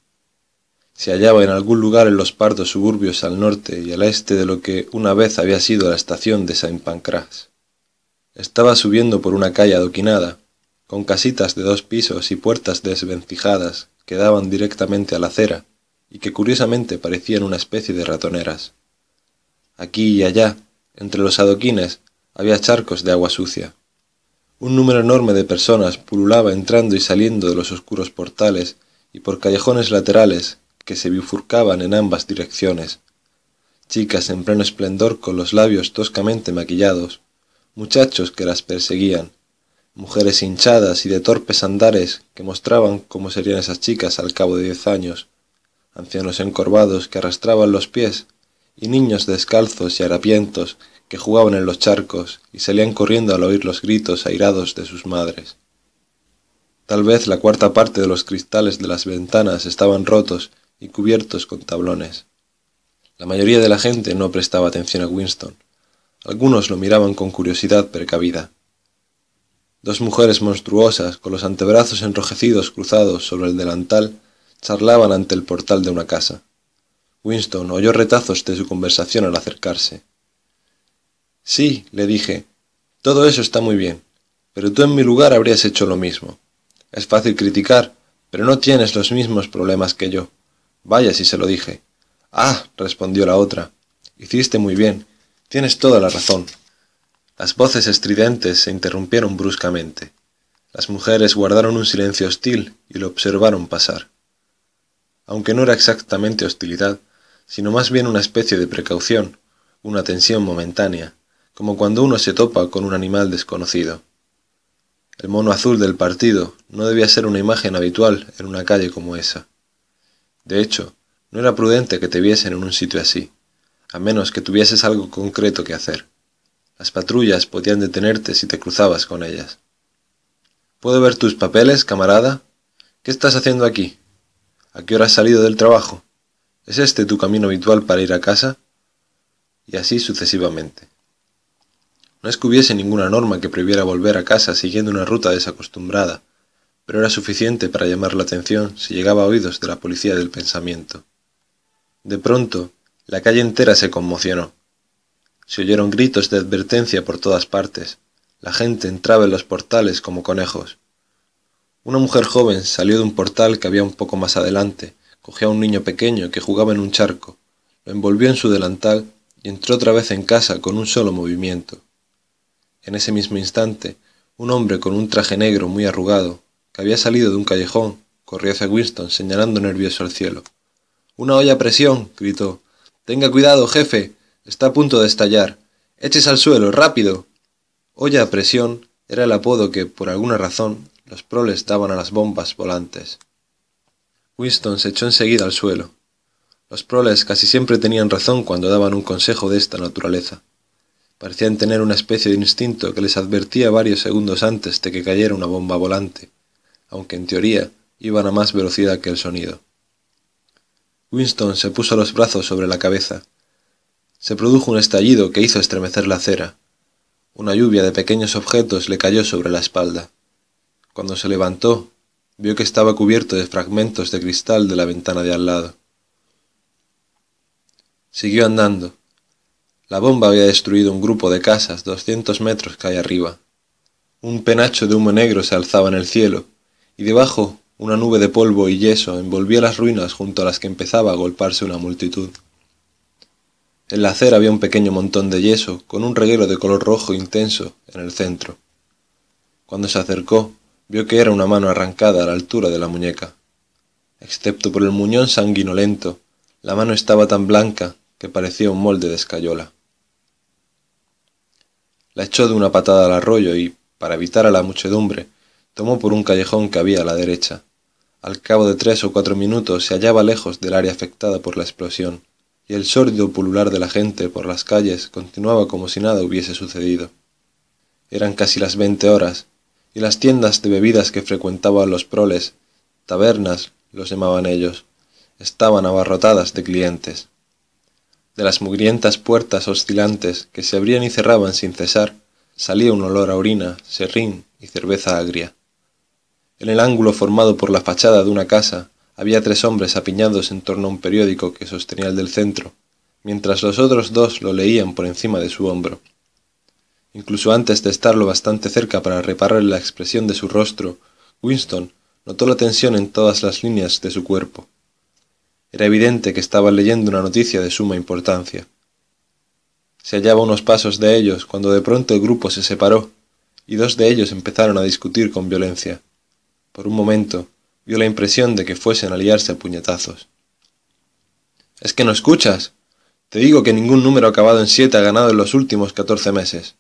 Se hallaba en algún lugar en los pardos suburbios al norte y al este de lo que una vez había sido la estación de Saint Pancras. Estaba subiendo por una calle adoquinada, con casitas de dos pisos y puertas desvencijadas que daban directamente a la acera y que curiosamente parecían una especie de ratoneras. Aquí y allá, entre los adoquines, había charcos de agua sucia. Un número enorme de personas pululaba entrando y saliendo de los oscuros portales y por callejones laterales que se bifurcaban en ambas direcciones. Chicas en pleno esplendor con los labios toscamente maquillados, muchachos que las perseguían, mujeres hinchadas y de torpes andares que mostraban cómo serían esas chicas al cabo de diez años, ancianos encorvados que arrastraban los pies, y niños descalzos y harapientos que jugaban en los charcos y salían corriendo al oír los gritos airados de sus madres. Tal vez la cuarta parte de los cristales de las ventanas estaban rotos y cubiertos con tablones. La mayoría de la gente no prestaba atención a Winston. Algunos lo miraban con curiosidad precavida. Dos mujeres monstruosas, con los antebrazos enrojecidos cruzados sobre el delantal, charlaban ante el portal de una casa. Winston oyó retazos de su conversación al acercarse. Sí, le dije, todo eso está muy bien, pero tú en mi lugar habrías hecho lo mismo. Es fácil criticar, pero no tienes los mismos problemas que yo. Vaya si se lo dije. Ah, respondió la otra, hiciste muy bien, tienes toda la razón. Las voces estridentes se interrumpieron bruscamente. Las mujeres guardaron un silencio hostil y lo observaron pasar. Aunque no era exactamente hostilidad, sino más bien una especie de precaución, una tensión momentánea, como cuando uno se topa con un animal desconocido. El mono azul del partido no debía ser una imagen habitual en una calle como esa. De hecho, no era prudente que te viesen en un sitio así, a menos que tuvieses algo concreto que hacer. Las patrullas podían detenerte si te cruzabas con ellas. ¿Puedo ver tus papeles, camarada? ¿Qué estás haciendo aquí? ¿A qué hora has salido del trabajo? ¿Es este tu camino habitual para ir a casa? Y así sucesivamente. No es que hubiese ninguna norma que prohibiera volver a casa siguiendo una ruta desacostumbrada, pero era suficiente para llamar la atención si llegaba a oídos de la policía del pensamiento. De pronto, la calle entera se conmocionó. Se oyeron gritos de advertencia por todas partes. La gente entraba en los portales como conejos. Una mujer joven salió de un portal que había un poco más adelante, cogió a un niño pequeño que jugaba en un charco, lo envolvió en su delantal y entró otra vez en casa con un solo movimiento. En ese mismo instante, un hombre con un traje negro muy arrugado, que había salido de un callejón, corrió hacia Winston señalando nervioso al cielo. Una olla presión, gritó. Tenga cuidado, jefe. Está a punto de estallar. Eches al suelo, rápido. Olla a presión era el apodo que, por alguna razón, los proles daban a las bombas volantes. Winston se echó enseguida al suelo. Los proles casi siempre tenían razón cuando daban un consejo de esta naturaleza. Parecían tener una especie de instinto que les advertía varios segundos antes de que cayera una bomba volante, aunque en teoría iban a más velocidad que el sonido. Winston se puso los brazos sobre la cabeza. Se produjo un estallido que hizo estremecer la acera. Una lluvia de pequeños objetos le cayó sobre la espalda. Cuando se levantó, vio que estaba cubierto de fragmentos de cristal de la ventana de al lado. Siguió andando. La bomba había destruido un grupo de casas doscientos metros calle arriba. Un penacho de humo negro se alzaba en el cielo, y debajo una nube de polvo y yeso envolvía las ruinas junto a las que empezaba a golparse una multitud. En la acera había un pequeño montón de yeso con un reguero de color rojo intenso en el centro. Cuando se acercó, vio que era una mano arrancada a la altura de la muñeca. Excepto por el muñón sanguinolento, la mano estaba tan blanca que parecía un molde de escayola. La echó de una patada al arroyo y, para evitar a la muchedumbre, tomó por un callejón que había a la derecha. Al cabo de tres o cuatro minutos se hallaba lejos del área afectada por la explosión, y el sórdido pulular de la gente por las calles continuaba como si nada hubiese sucedido. Eran casi las veinte horas, y las tiendas de bebidas que frecuentaban los proles, tabernas, los llamaban ellos, estaban abarrotadas de clientes. De las mugrientas puertas oscilantes que se abrían y cerraban sin cesar, salía un olor a orina, serrín y cerveza agria. En el ángulo formado por la fachada de una casa había tres hombres apiñados en torno a un periódico que sostenía el del centro, mientras los otros dos lo leían por encima de su hombro. Incluso antes de estarlo bastante cerca para reparar la expresión de su rostro, Winston notó la tensión en todas las líneas de su cuerpo. Era evidente que estaba leyendo una noticia de suma importancia. Se hallaba unos pasos de ellos cuando de pronto el grupo se separó y dos de ellos empezaron a discutir con violencia. Por un momento vio la impresión de que fuesen a liarse a puñetazos. ¿Es que no escuchas? Te digo que ningún número acabado en siete ha ganado en los últimos catorce meses.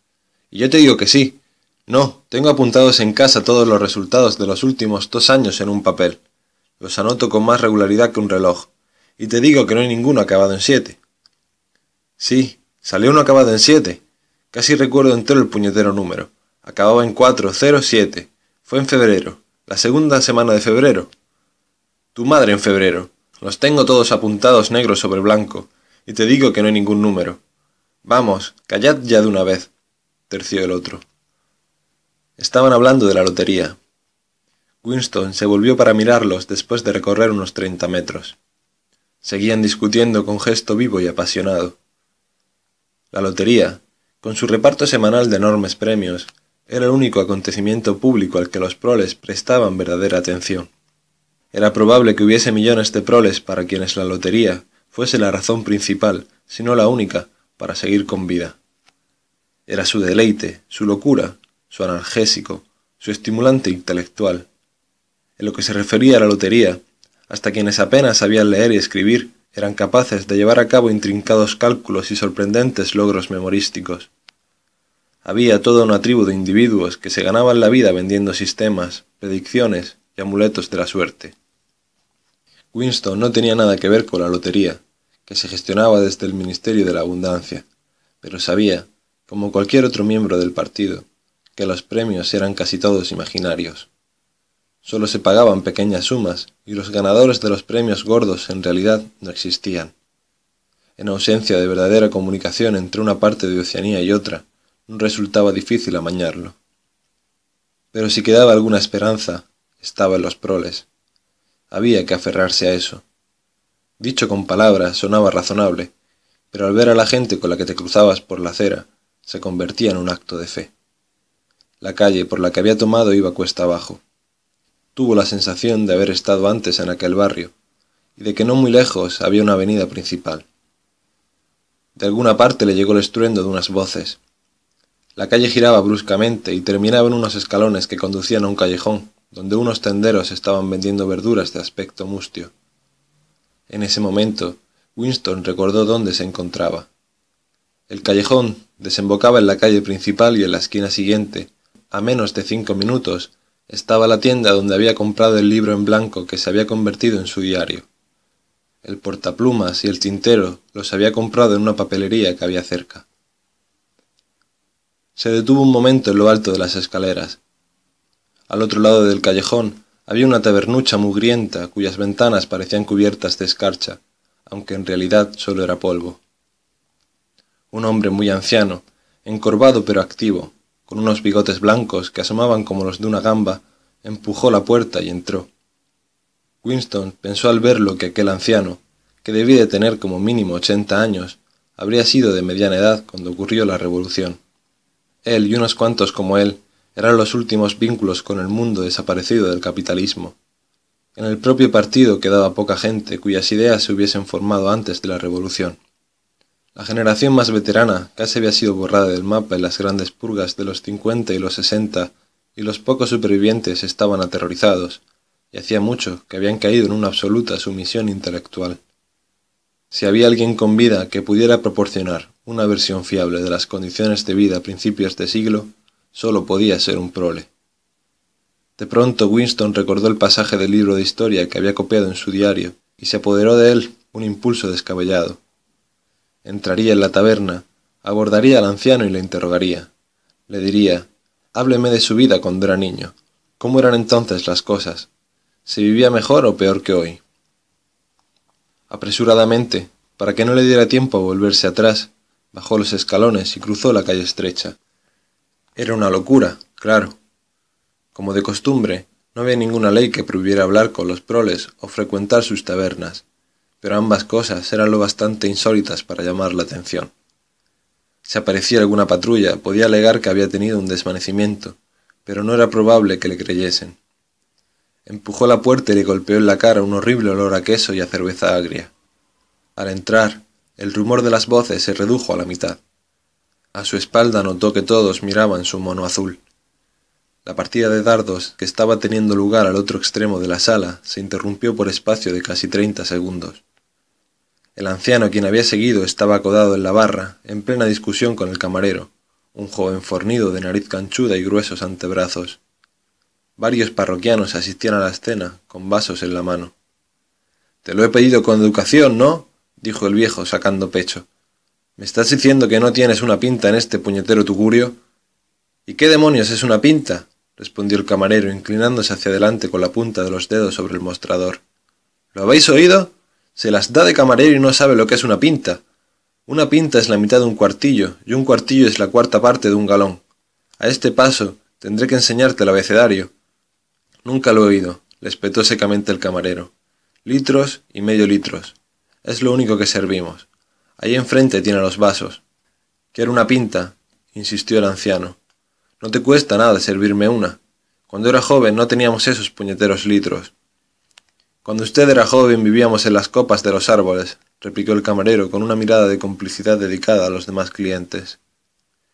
Y yo te digo que sí. No, tengo apuntados en casa todos los resultados de los últimos dos años en un papel. Los anoto con más regularidad que un reloj. Y te digo que no hay ninguno acabado en siete. Sí, salió uno acabado en siete. Casi recuerdo entero el puñetero número. Acababa en cuatro, cero, siete. Fue en febrero la segunda semana de febrero. Tu madre en febrero. Los tengo todos apuntados negro sobre blanco, y te digo que no hay ningún número. Vamos, callad ya de una vez, terció el otro. Estaban hablando de la lotería. Winston se volvió para mirarlos después de recorrer unos treinta metros. Seguían discutiendo con gesto vivo y apasionado. La lotería, con su reparto semanal de enormes premios, era el único acontecimiento público al que los proles prestaban verdadera atención. Era probable que hubiese millones de proles para quienes la lotería fuese la razón principal, si no la única, para seguir con vida. Era su deleite, su locura, su analgésico, su estimulante intelectual. En lo que se refería a la lotería, hasta quienes apenas sabían leer y escribir eran capaces de llevar a cabo intrincados cálculos y sorprendentes logros memorísticos. Había toda una tribu de individuos que se ganaban la vida vendiendo sistemas, predicciones y amuletos de la suerte. Winston no tenía nada que ver con la lotería, que se gestionaba desde el Ministerio de la Abundancia, pero sabía, como cualquier otro miembro del partido, que los premios eran casi todos imaginarios. Solo se pagaban pequeñas sumas y los ganadores de los premios gordos en realidad no existían. En ausencia de verdadera comunicación entre una parte de Oceanía y otra, resultaba difícil amañarlo. Pero si quedaba alguna esperanza, estaba en los proles. Había que aferrarse a eso. Dicho con palabras sonaba razonable, pero al ver a la gente con la que te cruzabas por la acera, se convertía en un acto de fe. La calle por la que había tomado iba cuesta abajo. Tuvo la sensación de haber estado antes en aquel barrio, y de que no muy lejos había una avenida principal. De alguna parte le llegó el estruendo de unas voces, la calle giraba bruscamente y terminaba en unos escalones que conducían a un callejón, donde unos tenderos estaban vendiendo verduras de aspecto mustio. En ese momento, Winston recordó dónde se encontraba. El callejón desembocaba en la calle principal y en la esquina siguiente, a menos de cinco minutos, estaba la tienda donde había comprado el libro en blanco que se había convertido en su diario. El portaplumas y el tintero los había comprado en una papelería que había cerca. Se detuvo un momento en lo alto de las escaleras. Al otro lado del callejón había una tabernucha mugrienta cuyas ventanas parecían cubiertas de escarcha, aunque en realidad solo era polvo. Un hombre muy anciano, encorvado pero activo, con unos bigotes blancos que asomaban como los de una gamba, empujó la puerta y entró. Winston pensó al verlo que aquel anciano, que debía de tener como mínimo ochenta años, habría sido de mediana edad cuando ocurrió la revolución. Él y unos cuantos como él eran los últimos vínculos con el mundo desaparecido del capitalismo. En el propio partido quedaba poca gente cuyas ideas se hubiesen formado antes de la revolución. La generación más veterana casi había sido borrada del mapa en las grandes purgas de los cincuenta y los sesenta, y los pocos supervivientes estaban aterrorizados, y hacía mucho que habían caído en una absoluta sumisión intelectual. Si había alguien con vida que pudiera proporcionar una versión fiable de las condiciones de vida a principios de siglo, solo podía ser un prole. De pronto Winston recordó el pasaje del libro de historia que había copiado en su diario, y se apoderó de él un impulso descabellado. Entraría en la taberna, abordaría al anciano y le interrogaría. Le diría, hábleme de su vida cuando era niño. ¿Cómo eran entonces las cosas? ¿Se vivía mejor o peor que hoy? Apresuradamente, para que no le diera tiempo a volverse atrás, bajó los escalones y cruzó la calle estrecha. Era una locura, claro. Como de costumbre, no había ninguna ley que prohibiera hablar con los proles o frecuentar sus tabernas, pero ambas cosas eran lo bastante insólitas para llamar la atención. Si aparecía alguna patrulla, podía alegar que había tenido un desvanecimiento, pero no era probable que le creyesen. Empujó la puerta y le golpeó en la cara un horrible olor a queso y a cerveza agria. Al entrar, el rumor de las voces se redujo a la mitad. A su espalda notó que todos miraban su mono azul. La partida de dardos, que estaba teniendo lugar al otro extremo de la sala, se interrumpió por espacio de casi treinta segundos. El anciano quien había seguido estaba acodado en la barra, en plena discusión con el camarero, un joven fornido de nariz canchuda y gruesos antebrazos. Varios parroquianos asistían a la escena, con vasos en la mano. Te lo he pedido con educación, ¿no? Dijo el viejo, sacando pecho. ¿Me estás diciendo que no tienes una pinta en este puñetero tugurio? ¿Y qué demonios es una pinta? respondió el camarero, inclinándose hacia adelante con la punta de los dedos sobre el mostrador. ¿Lo habéis oído? Se las da de camarero y no sabe lo que es una pinta. Una pinta es la mitad de un cuartillo, y un cuartillo es la cuarta parte de un galón. A este paso tendré que enseñarte el abecedario. Nunca lo he oído, le espetó secamente el camarero. Litros y medio litros. Es lo único que servimos. Ahí enfrente tiene los vasos. Quiero una pinta, insistió el anciano. No te cuesta nada servirme una. Cuando era joven no teníamos esos puñeteros litros. Cuando usted era joven vivíamos en las copas de los árboles, replicó el camarero con una mirada de complicidad dedicada a los demás clientes.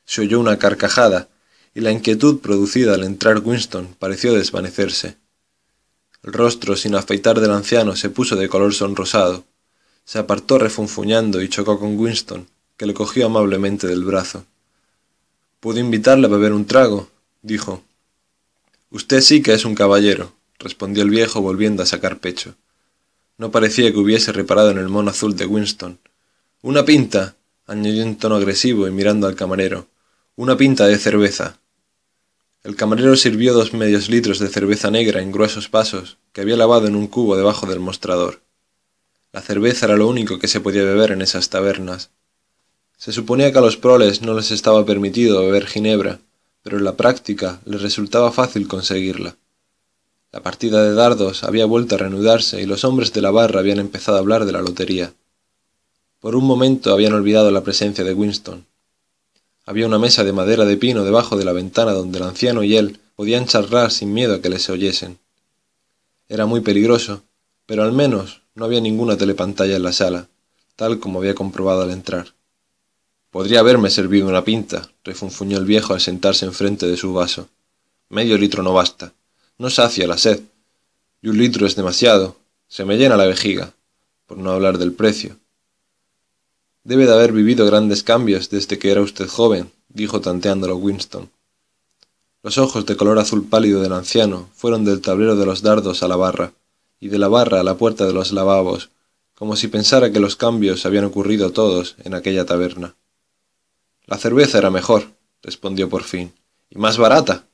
Se oyó una carcajada, y la inquietud producida al entrar Winston pareció desvanecerse. El rostro sin afeitar del anciano se puso de color sonrosado. Se apartó refunfuñando y chocó con Winston, que le cogió amablemente del brazo. ¿Puedo invitarle a beber un trago? dijo. Usted sí que es un caballero, respondió el viejo volviendo a sacar pecho. No parecía que hubiese reparado en el mono azul de Winston. Una pinta, añadió en tono agresivo y mirando al camarero. Una pinta de cerveza. El camarero sirvió dos medios litros de cerveza negra en gruesos vasos que había lavado en un cubo debajo del mostrador. La cerveza era lo único que se podía beber en esas tabernas. Se suponía que a los proles no les estaba permitido beber ginebra, pero en la práctica les resultaba fácil conseguirla. La partida de dardos había vuelto a reanudarse y los hombres de la barra habían empezado a hablar de la lotería. Por un momento habían olvidado la presencia de Winston. Había una mesa de madera de pino debajo de la ventana donde el anciano y él podían charlar sin miedo a que les oyesen. Era muy peligroso, pero al menos no había ninguna telepantalla en la sala, tal como había comprobado al entrar. Podría haberme servido una pinta, refunfuñó el viejo al sentarse enfrente de su vaso. Medio litro no basta no sacia la sed, y un litro es demasiado, se me llena la vejiga, por no hablar del precio. Debe de haber vivido grandes cambios desde que era usted joven, dijo tanteándolo Winston. Los ojos de color azul pálido del anciano fueron del tablero de los dardos a la barra, y de la barra a la puerta de los lavabos, como si pensara que los cambios habían ocurrido todos en aquella taberna. La cerveza era mejor, respondió por fin, y más barata.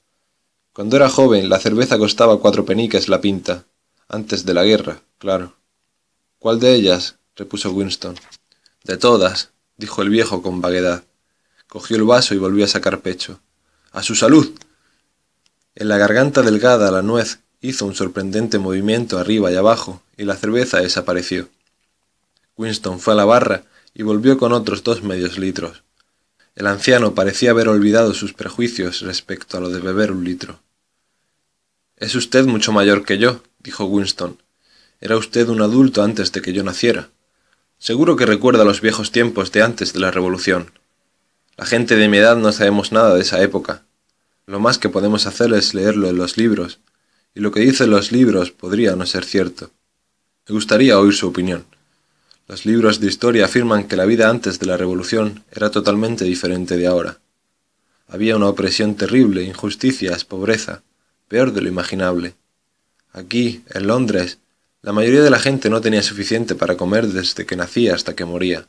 Cuando era joven, la cerveza costaba cuatro peniques la pinta. Antes de la guerra, claro. ¿Cuál de ellas? repuso Winston. De todas, dijo el viejo con vaguedad. Cogió el vaso y volvió a sacar pecho. ¡A su salud! En la garganta delgada la nuez hizo un sorprendente movimiento arriba y abajo, y la cerveza desapareció. Winston fue a la barra y volvió con otros dos medios litros. El anciano parecía haber olvidado sus prejuicios respecto a lo de beber un litro. Es usted mucho mayor que yo, dijo Winston. Era usted un adulto antes de que yo naciera. Seguro que recuerda los viejos tiempos de antes de la Revolución. La gente de mi edad no sabemos nada de esa época. Lo más que podemos hacer es leerlo en los libros, y lo que dicen los libros podría no ser cierto. Me gustaría oír su opinión. Los libros de historia afirman que la vida antes de la Revolución era totalmente diferente de ahora. Había una opresión terrible, injusticias, pobreza, peor de lo imaginable. Aquí, en Londres, la mayoría de la gente no tenía suficiente para comer desde que nacía hasta que moría.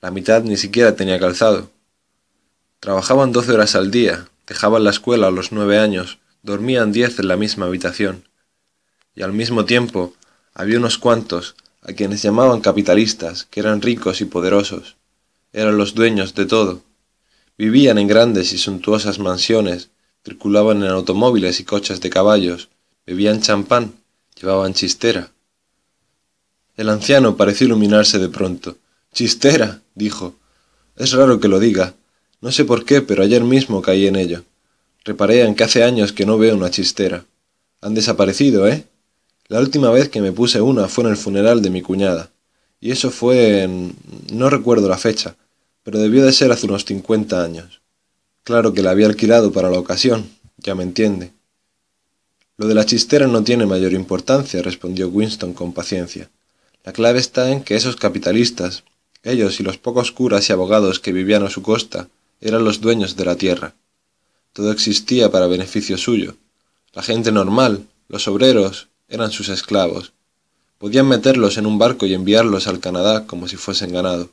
La mitad ni siquiera tenía calzado. Trabajaban doce horas al día, dejaban la escuela a los nueve años, dormían diez en la misma habitación. Y al mismo tiempo había unos cuantos a quienes llamaban capitalistas, que eran ricos y poderosos. Eran los dueños de todo. Vivían en grandes y suntuosas mansiones, circulaban en automóviles y coches de caballos, bebían champán, llevaban chistera. El anciano pareció iluminarse de pronto. Chistera, dijo. Es raro que lo diga. No sé por qué, pero ayer mismo caí en ello. Reparé en que hace años que no veo una chistera. Han desaparecido, ¿eh? La última vez que me puse una fue en el funeral de mi cuñada, y eso fue en... no recuerdo la fecha, pero debió de ser hace unos cincuenta años. Claro que la había alquilado para la ocasión, ya me entiende. Lo de la chistera no tiene mayor importancia, respondió Winston con paciencia. La clave está en que esos capitalistas, ellos y los pocos curas y abogados que vivían a su costa, eran los dueños de la tierra. Todo existía para beneficio suyo. La gente normal, los obreros, eran sus esclavos. Podían meterlos en un barco y enviarlos al Canadá como si fuesen ganado.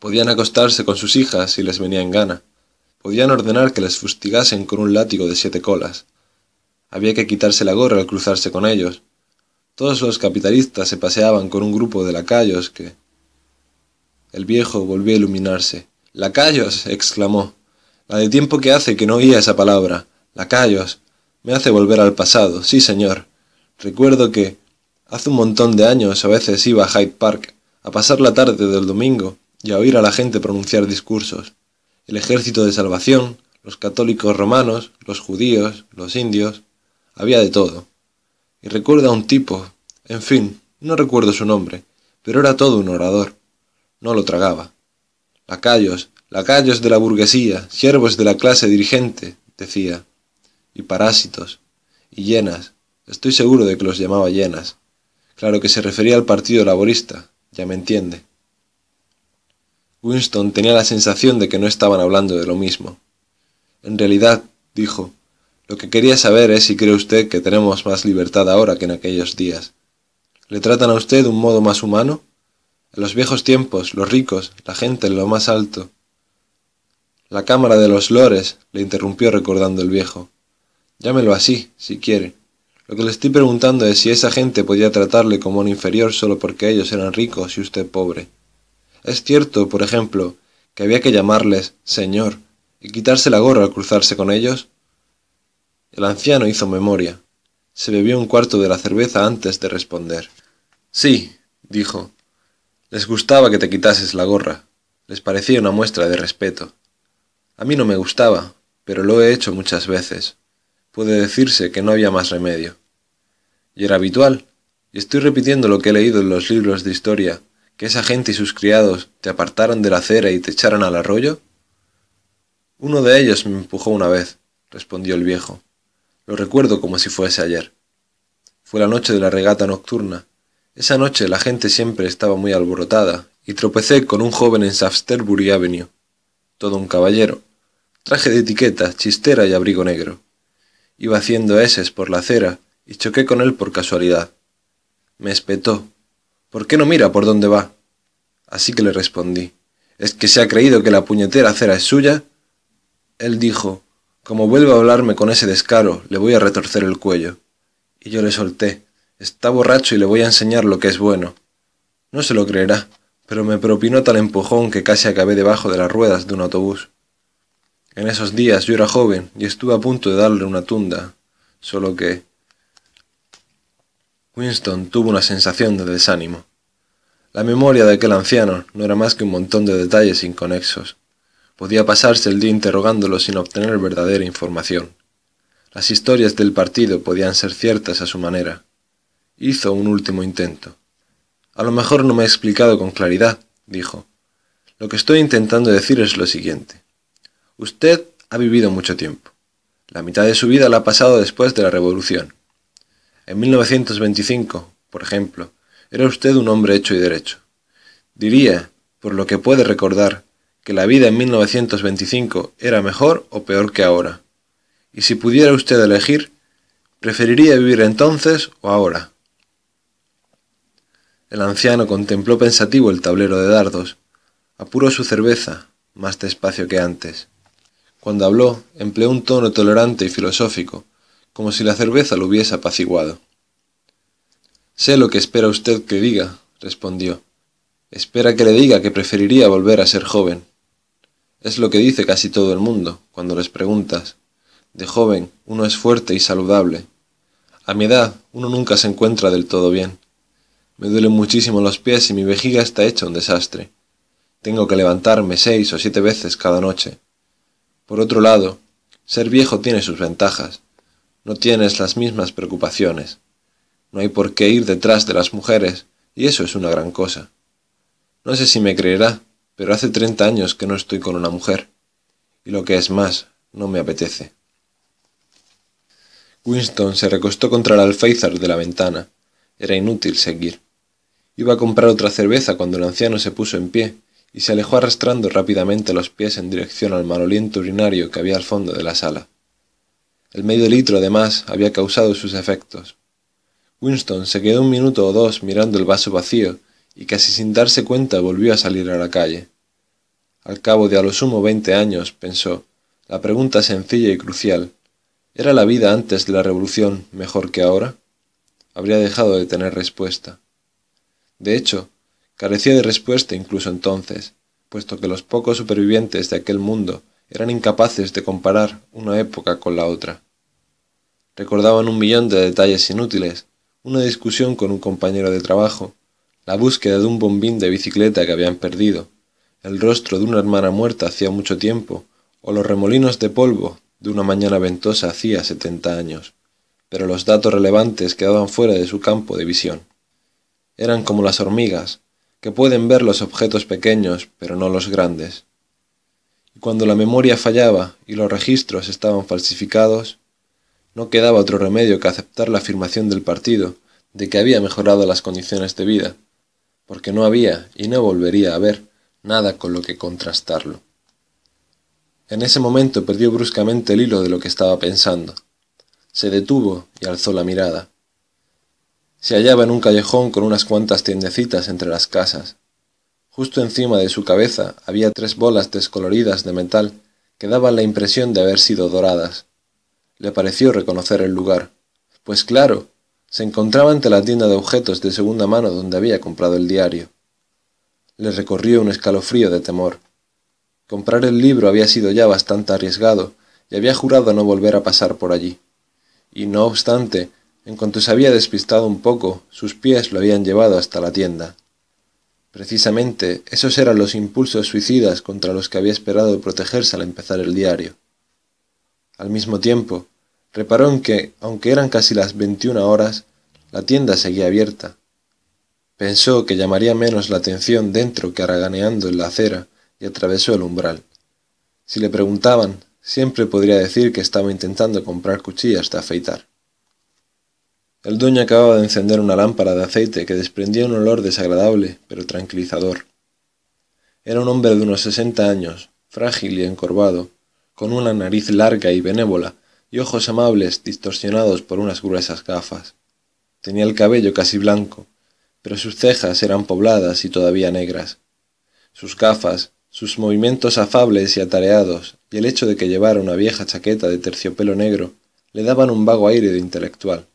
Podían acostarse con sus hijas si les venía en gana. Podían ordenar que les fustigasen con un látigo de siete colas. Había que quitarse la gorra al cruzarse con ellos. Todos los capitalistas se paseaban con un grupo de lacayos que... El viejo volvió a iluminarse. Lacayos. exclamó. La de tiempo que hace que no oía esa palabra. Lacayos. Me hace volver al pasado. Sí, señor. Recuerdo que, hace un montón de años, a veces iba a Hyde Park, a pasar la tarde del domingo y a oír a la gente pronunciar discursos. El ejército de salvación, los católicos romanos, los judíos, los indios, había de todo. Y recuerdo a un tipo, en fin, no recuerdo su nombre, pero era todo un orador. No lo tragaba. Lacayos, lacayos de la burguesía, siervos de la clase dirigente, decía, y parásitos, y llenas, Estoy seguro de que los llamaba llenas. Claro que se refería al Partido Laborista, ya me entiende. Winston tenía la sensación de que no estaban hablando de lo mismo. En realidad, dijo, lo que quería saber es si cree usted que tenemos más libertad ahora que en aquellos días. ¿Le tratan a usted de un modo más humano? En los viejos tiempos, los ricos, la gente en lo más alto. La Cámara de los Lores, le interrumpió recordando el viejo. Llámelo así, si quiere. Lo que le estoy preguntando es si esa gente podía tratarle como un inferior solo porque ellos eran ricos y usted pobre. Es cierto, por ejemplo, que había que llamarles señor y quitarse la gorra al cruzarse con ellos. El anciano hizo memoria. Se bebió un cuarto de la cerveza antes de responder. Sí, dijo. Les gustaba que te quitases la gorra. Les parecía una muestra de respeto. A mí no me gustaba, pero lo he hecho muchas veces puede decirse que no había más remedio. Y era habitual, y estoy repitiendo lo que he leído en los libros de historia, que esa gente y sus criados te apartaran de la acera y te echaran al arroyo. Uno de ellos me empujó una vez, respondió el viejo. Lo recuerdo como si fuese ayer. Fue la noche de la regata nocturna. Esa noche la gente siempre estaba muy alborotada, y tropecé con un joven en Shaftesbury Avenue. Todo un caballero. Traje de etiqueta, chistera y abrigo negro. Iba haciendo eses por la acera y choqué con él por casualidad. Me espetó. ¿Por qué no mira por dónde va? Así que le respondí. ¿Es que se ha creído que la puñetera acera es suya? Él dijo, como vuelva a hablarme con ese descaro, le voy a retorcer el cuello. Y yo le solté. Está borracho y le voy a enseñar lo que es bueno. No se lo creerá, pero me propinó tal empujón que casi acabé debajo de las ruedas de un autobús. En esos días yo era joven y estuve a punto de darle una tunda, solo que... Winston tuvo una sensación de desánimo. La memoria de aquel anciano no era más que un montón de detalles inconexos. Podía pasarse el día interrogándolo sin obtener verdadera información. Las historias del partido podían ser ciertas a su manera. Hizo un último intento. A lo mejor no me he explicado con claridad, dijo. Lo que estoy intentando decir es lo siguiente. Usted ha vivido mucho tiempo. La mitad de su vida la ha pasado después de la Revolución. En 1925, por ejemplo, era usted un hombre hecho y derecho. Diría, por lo que puede recordar, que la vida en 1925 era mejor o peor que ahora. Y si pudiera usted elegir, ¿preferiría vivir entonces o ahora? El anciano contempló pensativo el tablero de dardos, apuró su cerveza, más despacio que antes. Cuando habló, empleó un tono tolerante y filosófico, como si la cerveza lo hubiese apaciguado. Sé lo que espera usted que diga, respondió. Espera que le diga que preferiría volver a ser joven. Es lo que dice casi todo el mundo, cuando les preguntas. De joven uno es fuerte y saludable. A mi edad uno nunca se encuentra del todo bien. Me duelen muchísimo los pies y mi vejiga está hecha un desastre. Tengo que levantarme seis o siete veces cada noche. Por otro lado, ser viejo tiene sus ventajas. No tienes las mismas preocupaciones. No hay por qué ir detrás de las mujeres, y eso es una gran cosa. No sé si me creerá, pero hace treinta años que no estoy con una mujer. Y lo que es más, no me apetece. Winston se recostó contra el alféizar de la ventana. Era inútil seguir. Iba a comprar otra cerveza cuando el anciano se puso en pie y se alejó arrastrando rápidamente los pies en dirección al maloliento urinario que había al fondo de la sala. El medio litro, además, había causado sus efectos. Winston se quedó un minuto o dos mirando el vaso vacío y casi sin darse cuenta volvió a salir a la calle. Al cabo de a lo sumo veinte años, pensó, la pregunta sencilla y crucial, ¿era la vida antes de la revolución mejor que ahora? Habría dejado de tener respuesta. De hecho, carecía de respuesta incluso entonces, puesto que los pocos supervivientes de aquel mundo eran incapaces de comparar una época con la otra. Recordaban un millón de detalles inútiles, una discusión con un compañero de trabajo, la búsqueda de un bombín de bicicleta que habían perdido, el rostro de una hermana muerta hacía mucho tiempo, o los remolinos de polvo de una mañana ventosa hacía setenta años, pero los datos relevantes quedaban fuera de su campo de visión. Eran como las hormigas, que pueden ver los objetos pequeños, pero no los grandes. Y cuando la memoria fallaba y los registros estaban falsificados, no quedaba otro remedio que aceptar la afirmación del partido de que había mejorado las condiciones de vida, porque no había y no volvería a haber nada con lo que contrastarlo. En ese momento perdió bruscamente el hilo de lo que estaba pensando. Se detuvo y alzó la mirada. Se hallaba en un callejón con unas cuantas tiendecitas entre las casas. Justo encima de su cabeza había tres bolas descoloridas de metal que daban la impresión de haber sido doradas. Le pareció reconocer el lugar. Pues claro, se encontraba ante la tienda de objetos de segunda mano donde había comprado el diario le recorrió un escalofrío de temor. Comprar el libro había sido ya bastante arriesgado, y había jurado no volver a pasar por allí. Y no obstante, en cuanto se había despistado un poco, sus pies lo habían llevado hasta la tienda. Precisamente esos eran los impulsos suicidas contra los que había esperado protegerse al empezar el diario. Al mismo tiempo, reparó en que, aunque eran casi las veintiuna horas, la tienda seguía abierta, Pensó que llamaría menos la atención dentro que haraganeando en la acera y atravesó el umbral. Si le preguntaban, siempre podría decir que estaba intentando comprar cuchillas de afeitar. El dueño acababa de encender una lámpara de aceite que desprendía un olor desagradable, pero tranquilizador. Era un hombre de unos sesenta años, frágil y encorvado, con una nariz larga y benévola y ojos amables distorsionados por unas gruesas gafas. Tenía el cabello casi blanco, pero sus cejas eran pobladas y todavía negras. Sus gafas, sus movimientos afables y atareados, y el hecho de que llevara una vieja chaqueta de terciopelo negro, le daban un vago aire de intelectual,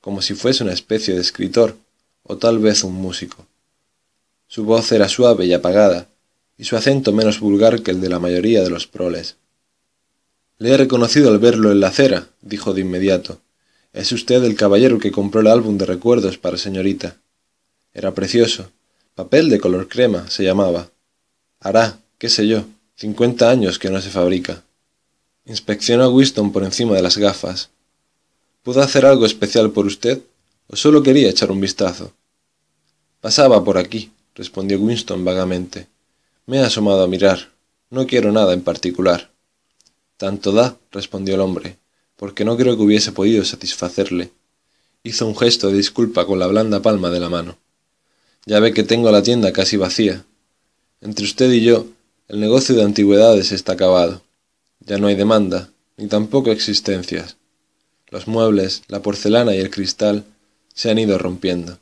como si fuese una especie de escritor, o tal vez un músico. Su voz era suave y apagada, y su acento menos vulgar que el de la mayoría de los proles. Le he reconocido al verlo en la acera, dijo de inmediato. Es usted el caballero que compró el álbum de recuerdos para señorita. Era precioso. Papel de color crema se llamaba. Hará, qué sé yo, cincuenta años que no se fabrica. Inspeccionó a Winston por encima de las gafas. ¿Puedo hacer algo especial por usted? ¿O solo quería echar un vistazo? Pasaba por aquí, respondió Winston vagamente. Me he asomado a mirar. No quiero nada en particular. Tanto da, respondió el hombre, porque no creo que hubiese podido satisfacerle. Hizo un gesto de disculpa con la blanda palma de la mano. Ya ve que tengo la tienda casi vacía. Entre usted y yo, el negocio de antigüedades está acabado. Ya no hay demanda, ni tampoco existencias. Los muebles, la porcelana y el cristal se han ido rompiendo.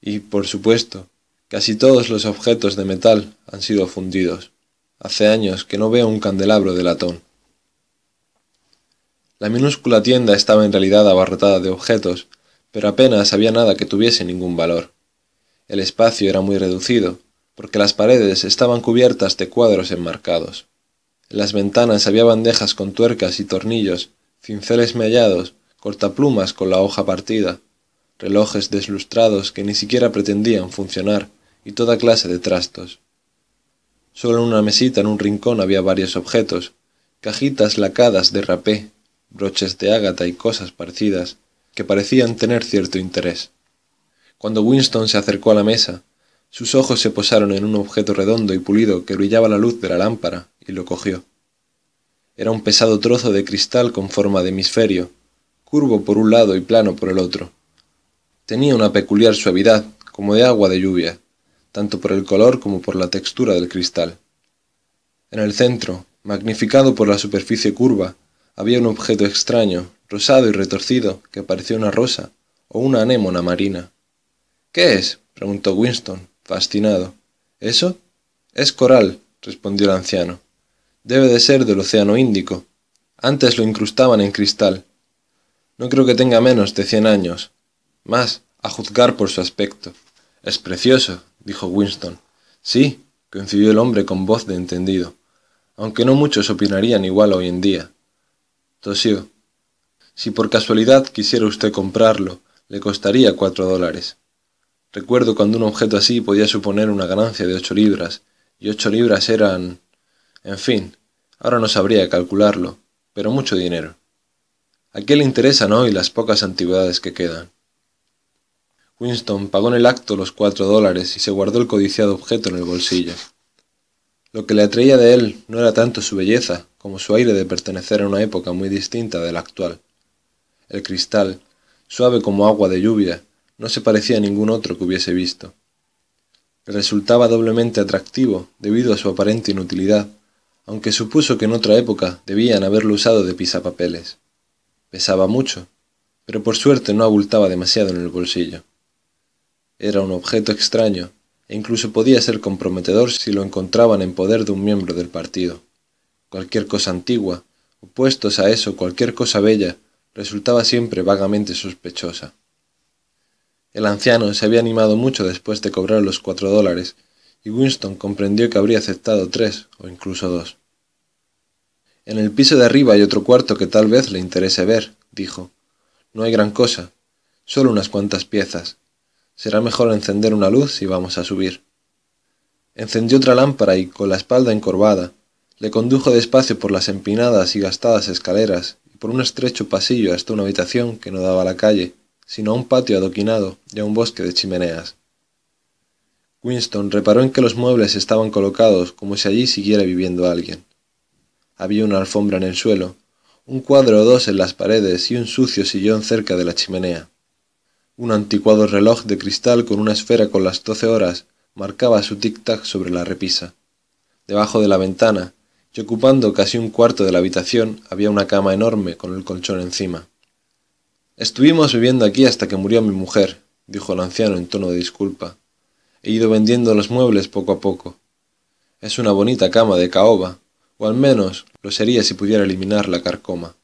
Y, por supuesto, casi todos los objetos de metal han sido fundidos. Hace años que no veo un candelabro de latón. La minúscula tienda estaba en realidad abarrotada de objetos, pero apenas había nada que tuviese ningún valor. El espacio era muy reducido, porque las paredes estaban cubiertas de cuadros enmarcados. En las ventanas había bandejas con tuercas y tornillos, cinceles mellados, cortaplumas con la hoja partida, relojes deslustrados que ni siquiera pretendían funcionar y toda clase de trastos. Solo en una mesita en un rincón había varios objetos, cajitas lacadas de rapé, broches de ágata y cosas parecidas, que parecían tener cierto interés. Cuando Winston se acercó a la mesa, Sus ojos se posaron en un objeto redondo y pulido que brillaba la luz de la lámpara, y lo cogió. Era un pesado trozo de cristal con forma de hemisferio, curvo por un lado y plano por el otro. Tenía una peculiar suavidad, como de agua de lluvia, tanto por el color como por la textura del cristal. En el centro, magnificado por la superficie curva, había un objeto extraño, rosado y retorcido, que parecía una rosa o una anémona marina. ¿Qué es? preguntó Winston, fascinado. ¿Eso? Es coral, respondió el anciano. Debe de ser del Océano Índico. Antes lo incrustaban en cristal. No creo que tenga menos de cien años. Más, a juzgar por su aspecto. Es precioso, dijo Winston. Sí, coincidió el hombre con voz de entendido, aunque no muchos opinarían igual hoy en día. Tosió. Si por casualidad quisiera usted comprarlo, le costaría cuatro dólares. Recuerdo cuando un objeto así podía suponer una ganancia de ocho libras, y ocho libras eran... En fin, ahora no sabría calcularlo, pero mucho dinero. ¿A qué le interesan hoy las pocas antigüedades que quedan? Winston pagó en el acto los cuatro dólares y se guardó el codiciado objeto en el bolsillo. Lo que le atraía de él no era tanto su belleza como su aire de pertenecer a una época muy distinta de la actual. El cristal, suave como agua de lluvia, no se parecía a ningún otro que hubiese visto. Resultaba doblemente atractivo debido a su aparente inutilidad, aunque supuso que en otra época debían haberlo usado de pisapapeles. Pesaba mucho, pero por suerte no abultaba demasiado en el bolsillo. Era un objeto extraño, e incluso podía ser comprometedor si lo encontraban en poder de un miembro del partido. Cualquier cosa antigua, opuestos a eso cualquier cosa bella, resultaba siempre vagamente sospechosa. El anciano se había animado mucho después de cobrar los cuatro dólares, y Winston comprendió que habría aceptado tres o incluso dos. En el piso de arriba hay otro cuarto que tal vez le interese ver, dijo. No hay gran cosa, solo unas cuantas piezas, Será mejor encender una luz y vamos a subir. Encendió otra lámpara y, con la espalda encorvada, le condujo despacio por las empinadas y gastadas escaleras y por un estrecho pasillo hasta una habitación que no daba a la calle, sino a un patio adoquinado y a un bosque de chimeneas. Winston reparó en que los muebles estaban colocados como si allí siguiera viviendo alguien. Había una alfombra en el suelo, un cuadro o dos en las paredes y un sucio sillón cerca de la chimenea. Un anticuado reloj de cristal con una esfera con las doce horas marcaba su tic-tac sobre la repisa. Debajo de la ventana, y ocupando casi un cuarto de la habitación, había una cama enorme con el colchón encima. Estuvimos viviendo aquí hasta que murió mi mujer, dijo el anciano en tono de disculpa. He ido vendiendo los muebles poco a poco. Es una bonita cama de caoba, o al menos lo sería si pudiera eliminar la carcoma.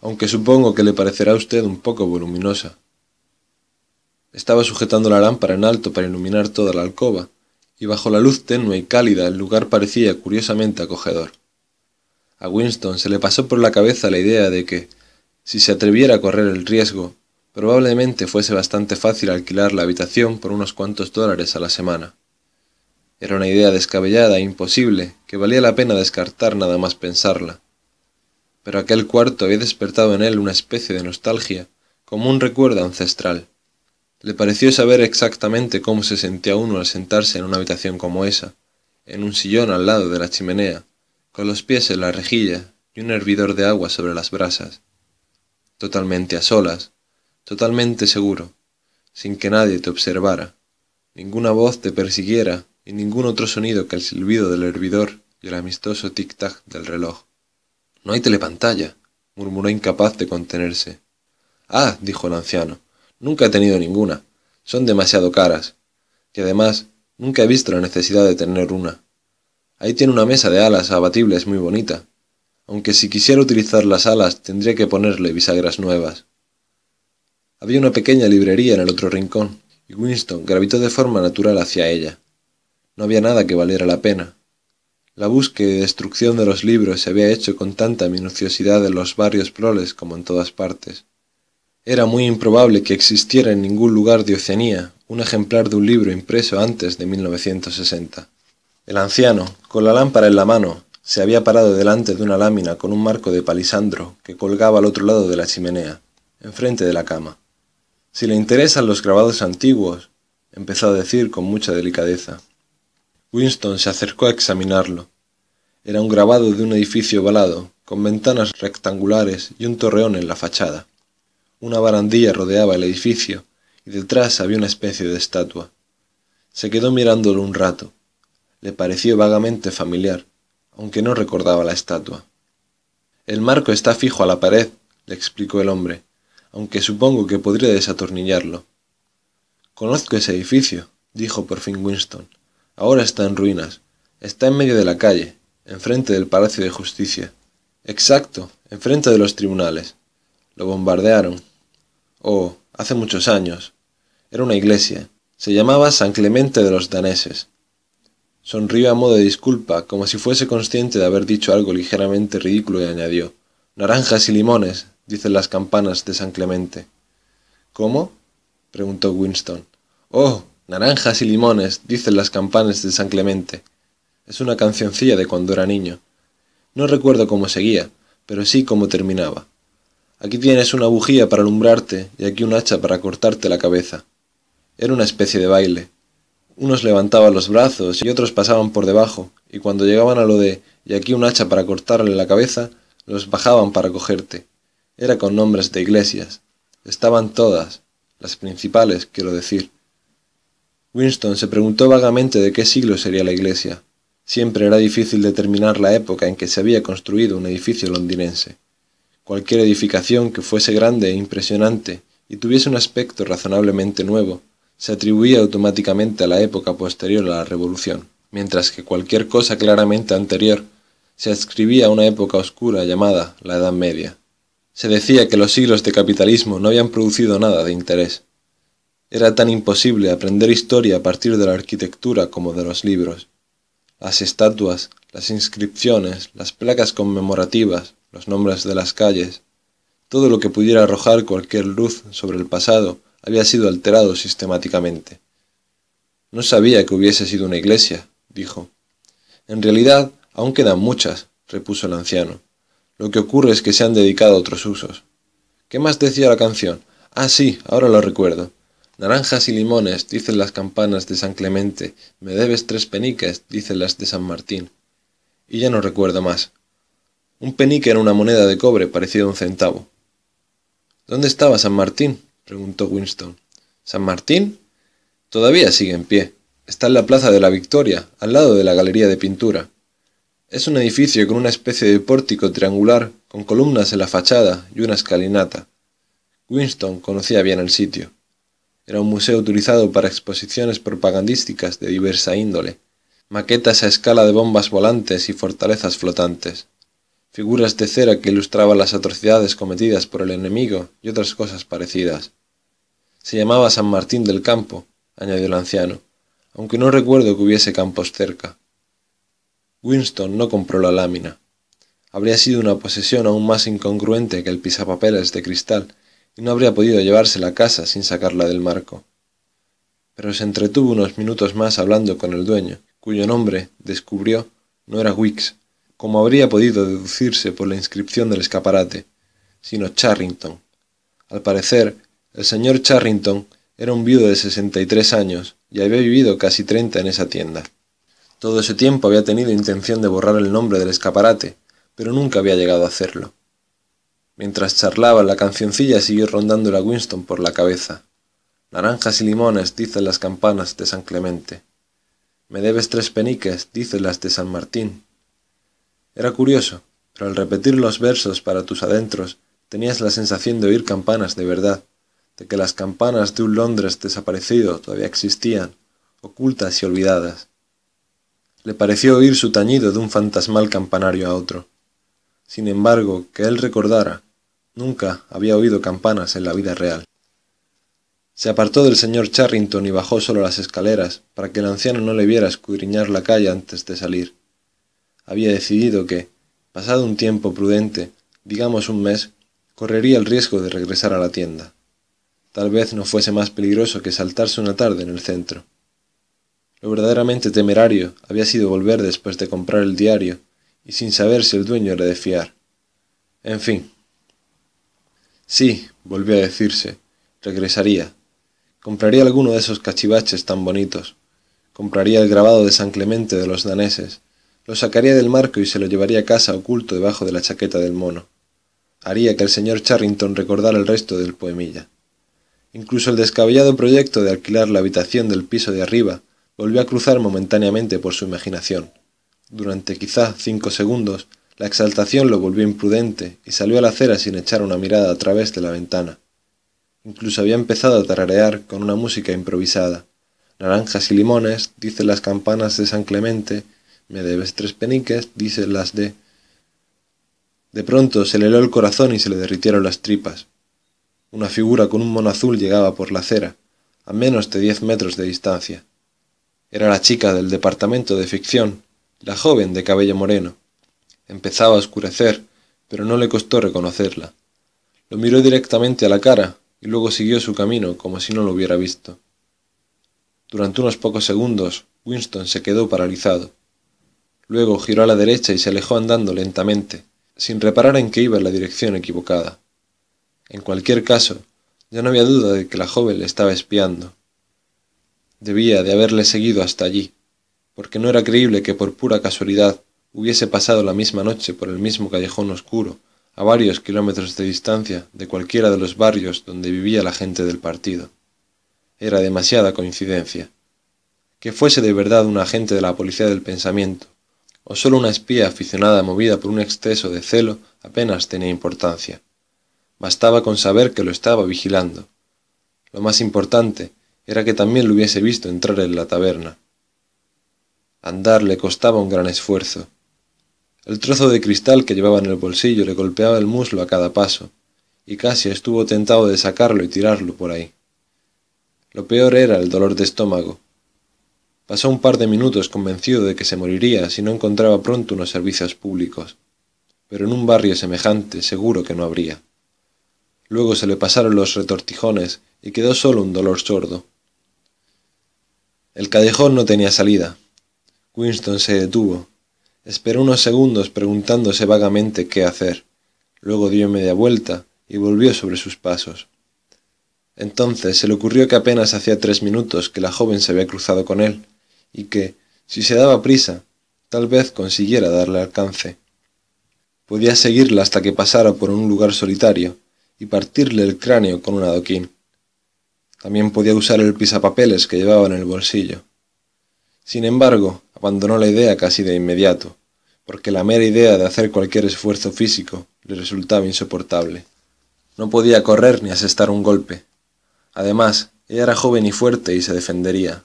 Aunque supongo que le parecerá a usted un poco voluminosa. Estaba sujetando la lámpara en alto para iluminar toda la alcoba, y bajo la luz tenue y cálida el lugar parecía curiosamente acogedor. A Winston se le pasó por la cabeza la idea de que, si se atreviera a correr el riesgo, probablemente fuese bastante fácil alquilar la habitación por unos cuantos dólares a la semana. Era una idea descabellada e imposible que valía la pena descartar nada más pensarla. Pero aquel cuarto había despertado en él una especie de nostalgia, como un recuerdo ancestral. Le pareció saber exactamente cómo se sentía uno al sentarse en una habitación como esa, en un sillón al lado de la chimenea, con los pies en la rejilla y un hervidor de agua sobre las brasas. Totalmente a solas, totalmente seguro, sin que nadie te observara, ninguna voz te persiguiera y ningún otro sonido que el silbido del hervidor y el amistoso tic-tac del reloj. No hay telepantalla, murmuró incapaz de contenerse. Ah, dijo el anciano, Nunca he tenido ninguna. Son demasiado caras. Y además, nunca he visto la necesidad de tener una. Ahí tiene una mesa de alas abatibles muy bonita. Aunque si quisiera utilizar las alas tendría que ponerle bisagras nuevas. Había una pequeña librería en el otro rincón, y Winston gravitó de forma natural hacia ella. No había nada que valiera la pena. La búsqueda y destrucción de los libros se había hecho con tanta minuciosidad en los barrios proles como en todas partes. Era muy improbable que existiera en ningún lugar de Oceanía un ejemplar de un libro impreso antes de 1960. El anciano, con la lámpara en la mano, se había parado delante de una lámina con un marco de palisandro que colgaba al otro lado de la chimenea, enfrente de la cama. Si le interesan los grabados antiguos, empezó a decir con mucha delicadeza. Winston se acercó a examinarlo. Era un grabado de un edificio ovalado, con ventanas rectangulares y un torreón en la fachada. Una barandilla rodeaba el edificio y detrás había una especie de estatua. Se quedó mirándolo un rato. Le pareció vagamente familiar, aunque no recordaba la estatua. El marco está fijo a la pared, le explicó el hombre, aunque supongo que podría desatornillarlo. Conozco ese edificio, dijo por fin Winston. Ahora está en ruinas. Está en medio de la calle, enfrente del Palacio de Justicia. Exacto, enfrente de los tribunales. Lo bombardearon. Oh, hace muchos años. Era una iglesia. Se llamaba San Clemente de los daneses. Sonrió a modo de disculpa, como si fuese consciente de haber dicho algo ligeramente ridículo y añadió Naranjas y limones, dicen las campanas de San Clemente. ¿Cómo? preguntó Winston. Oh, naranjas y limones, dicen las campanas de San Clemente. Es una cancioncilla de cuando era niño. No recuerdo cómo seguía, pero sí cómo terminaba. Aquí tienes una bujía para alumbrarte y aquí un hacha para cortarte la cabeza. Era una especie de baile. Unos levantaban los brazos y otros pasaban por debajo, y cuando llegaban a lo de y aquí un hacha para cortarle la cabeza, los bajaban para cogerte. Era con nombres de iglesias. Estaban todas, las principales, quiero decir. Winston se preguntó vagamente de qué siglo sería la iglesia. Siempre era difícil determinar la época en que se había construido un edificio londinense. Cualquier edificación que fuese grande e impresionante y tuviese un aspecto razonablemente nuevo, se atribuía automáticamente a la época posterior a la Revolución, mientras que cualquier cosa claramente anterior se adscribía a una época oscura llamada la Edad Media. Se decía que los siglos de capitalismo no habían producido nada de interés. Era tan imposible aprender historia a partir de la arquitectura como de los libros. Las estatuas, las inscripciones, las placas conmemorativas, los nombres de las calles, todo lo que pudiera arrojar cualquier luz sobre el pasado había sido alterado sistemáticamente. No sabía que hubiese sido una iglesia, dijo. En realidad, aún quedan muchas, repuso el anciano. Lo que ocurre es que se han dedicado a otros usos. ¿Qué más decía la canción? Ah, sí, ahora lo recuerdo. Naranjas y limones, dicen las campanas de San Clemente. Me debes tres peniques, dicen las de San Martín. Y ya no recuerdo más. Un penique era una moneda de cobre parecida a un centavo. ¿Dónde estaba San Martín? Preguntó Winston. ¿San Martín? Todavía sigue en pie. Está en la Plaza de la Victoria, al lado de la Galería de Pintura. Es un edificio con una especie de pórtico triangular, con columnas en la fachada y una escalinata. Winston conocía bien el sitio. Era un museo utilizado para exposiciones propagandísticas de diversa índole, maquetas a escala de bombas volantes y fortalezas flotantes, figuras de cera que ilustraban las atrocidades cometidas por el enemigo y otras cosas parecidas. Se llamaba San Martín del Campo, añadió el anciano, aunque no recuerdo que hubiese campos cerca. Winston no compró la lámina. Habría sido una posesión aún más incongruente que el pisapapeles de cristal, y no habría podido llevársela a casa sin sacarla del marco. Pero se entretuvo unos minutos más hablando con el dueño, cuyo nombre, descubrió, no era Wicks, como habría podido deducirse por la inscripción del escaparate, sino Charrington. Al parecer, el señor Charrington era un viudo de sesenta y tres años y había vivido casi treinta en esa tienda. Todo ese tiempo había tenido intención de borrar el nombre del escaparate, pero nunca había llegado a hacerlo. Mientras charlaba, la cancioncilla siguió rondando a Winston por la cabeza. Naranjas y limones, dicen las campanas de San Clemente. Me debes tres peniques, dicen las de San Martín. Era curioso, pero al repetir los versos para tus adentros, tenías la sensación de oír campanas de verdad, de que las campanas de un Londres desaparecido todavía existían, ocultas y olvidadas. Le pareció oír su tañido de un fantasmal campanario a otro. Sin embargo, que él recordara, nunca había oído campanas en la vida real. Se apartó del señor Charrington y bajó solo las escaleras para que el anciano no le viera escudriñar la calle antes de salir. Había decidido que, pasado un tiempo prudente, digamos un mes, correría el riesgo de regresar a la tienda. Tal vez no fuese más peligroso que saltarse una tarde en el centro. Lo verdaderamente temerario había sido volver después de comprar el diario y sin saber si el dueño era de fiar. En fin. Sí, volvió a decirse, regresaría. Compraría alguno de esos cachivaches tan bonitos. Compraría el grabado de San Clemente de los daneses. Lo sacaría del marco y se lo llevaría a casa oculto debajo de la chaqueta del mono. Haría que el señor Charrington recordara el resto del poemilla. Incluso el descabellado proyecto de alquilar la habitación del piso de arriba volvió a cruzar momentáneamente por su imaginación. Durante quizá cinco segundos, la exaltación lo volvió imprudente y salió a la acera sin echar una mirada a través de la ventana. Incluso había empezado a tararear con una música improvisada. Naranjas y limones, dicen las campanas de San Clemente, me debes tres peniques, dicen las de... De pronto se le heló el corazón y se le derritieron las tripas. Una figura con un mono azul llegaba por la acera, a menos de diez metros de distancia. Era la chica del departamento de ficción, la joven de cabello moreno. Empezaba a oscurecer, pero no le costó reconocerla. Lo miró directamente a la cara y luego siguió su camino como si no lo hubiera visto. Durante unos pocos segundos, Winston se quedó paralizado. Luego giró a la derecha y se alejó andando lentamente, sin reparar en que iba en la dirección equivocada. En cualquier caso, ya no había duda de que la joven le estaba espiando. Debía de haberle seguido hasta allí, porque no era creíble que por pura casualidad hubiese pasado la misma noche por el mismo callejón oscuro, a varios kilómetros de distancia de cualquiera de los barrios donde vivía la gente del partido. Era demasiada coincidencia. Que fuese de verdad un agente de la policía del pensamiento, o solo una espía aficionada movida por un exceso de celo, apenas tenía importancia. Bastaba con saber que lo estaba vigilando. Lo más importante era que también lo hubiese visto entrar en la taberna. Andar le costaba un gran esfuerzo. El trozo de cristal que llevaba en el bolsillo le golpeaba el muslo a cada paso, y casi estuvo tentado de sacarlo y tirarlo por ahí. Lo peor era el dolor de estómago. Pasó un par de minutos convencido de que se moriría si no encontraba pronto unos servicios públicos, pero en un barrio semejante seguro que no habría. Luego se le pasaron los retortijones y quedó solo un dolor sordo. El callejón no tenía salida. Winston se detuvo. Esperó unos segundos preguntándose vagamente qué hacer. Luego dio media vuelta y volvió sobre sus pasos. Entonces se le ocurrió que apenas hacía tres minutos que la joven se había cruzado con él, y que, si se daba prisa, tal vez consiguiera darle alcance. Podía seguirla hasta que pasara por un lugar solitario, y partirle el cráneo con un adoquín. También podía usar el pisapapeles que llevaba en el bolsillo. Sin embargo, abandonó la idea casi de inmediato, porque la mera idea de hacer cualquier esfuerzo físico le resultaba insoportable. No podía correr ni asestar un golpe. Además, ella era joven y fuerte y se defendería.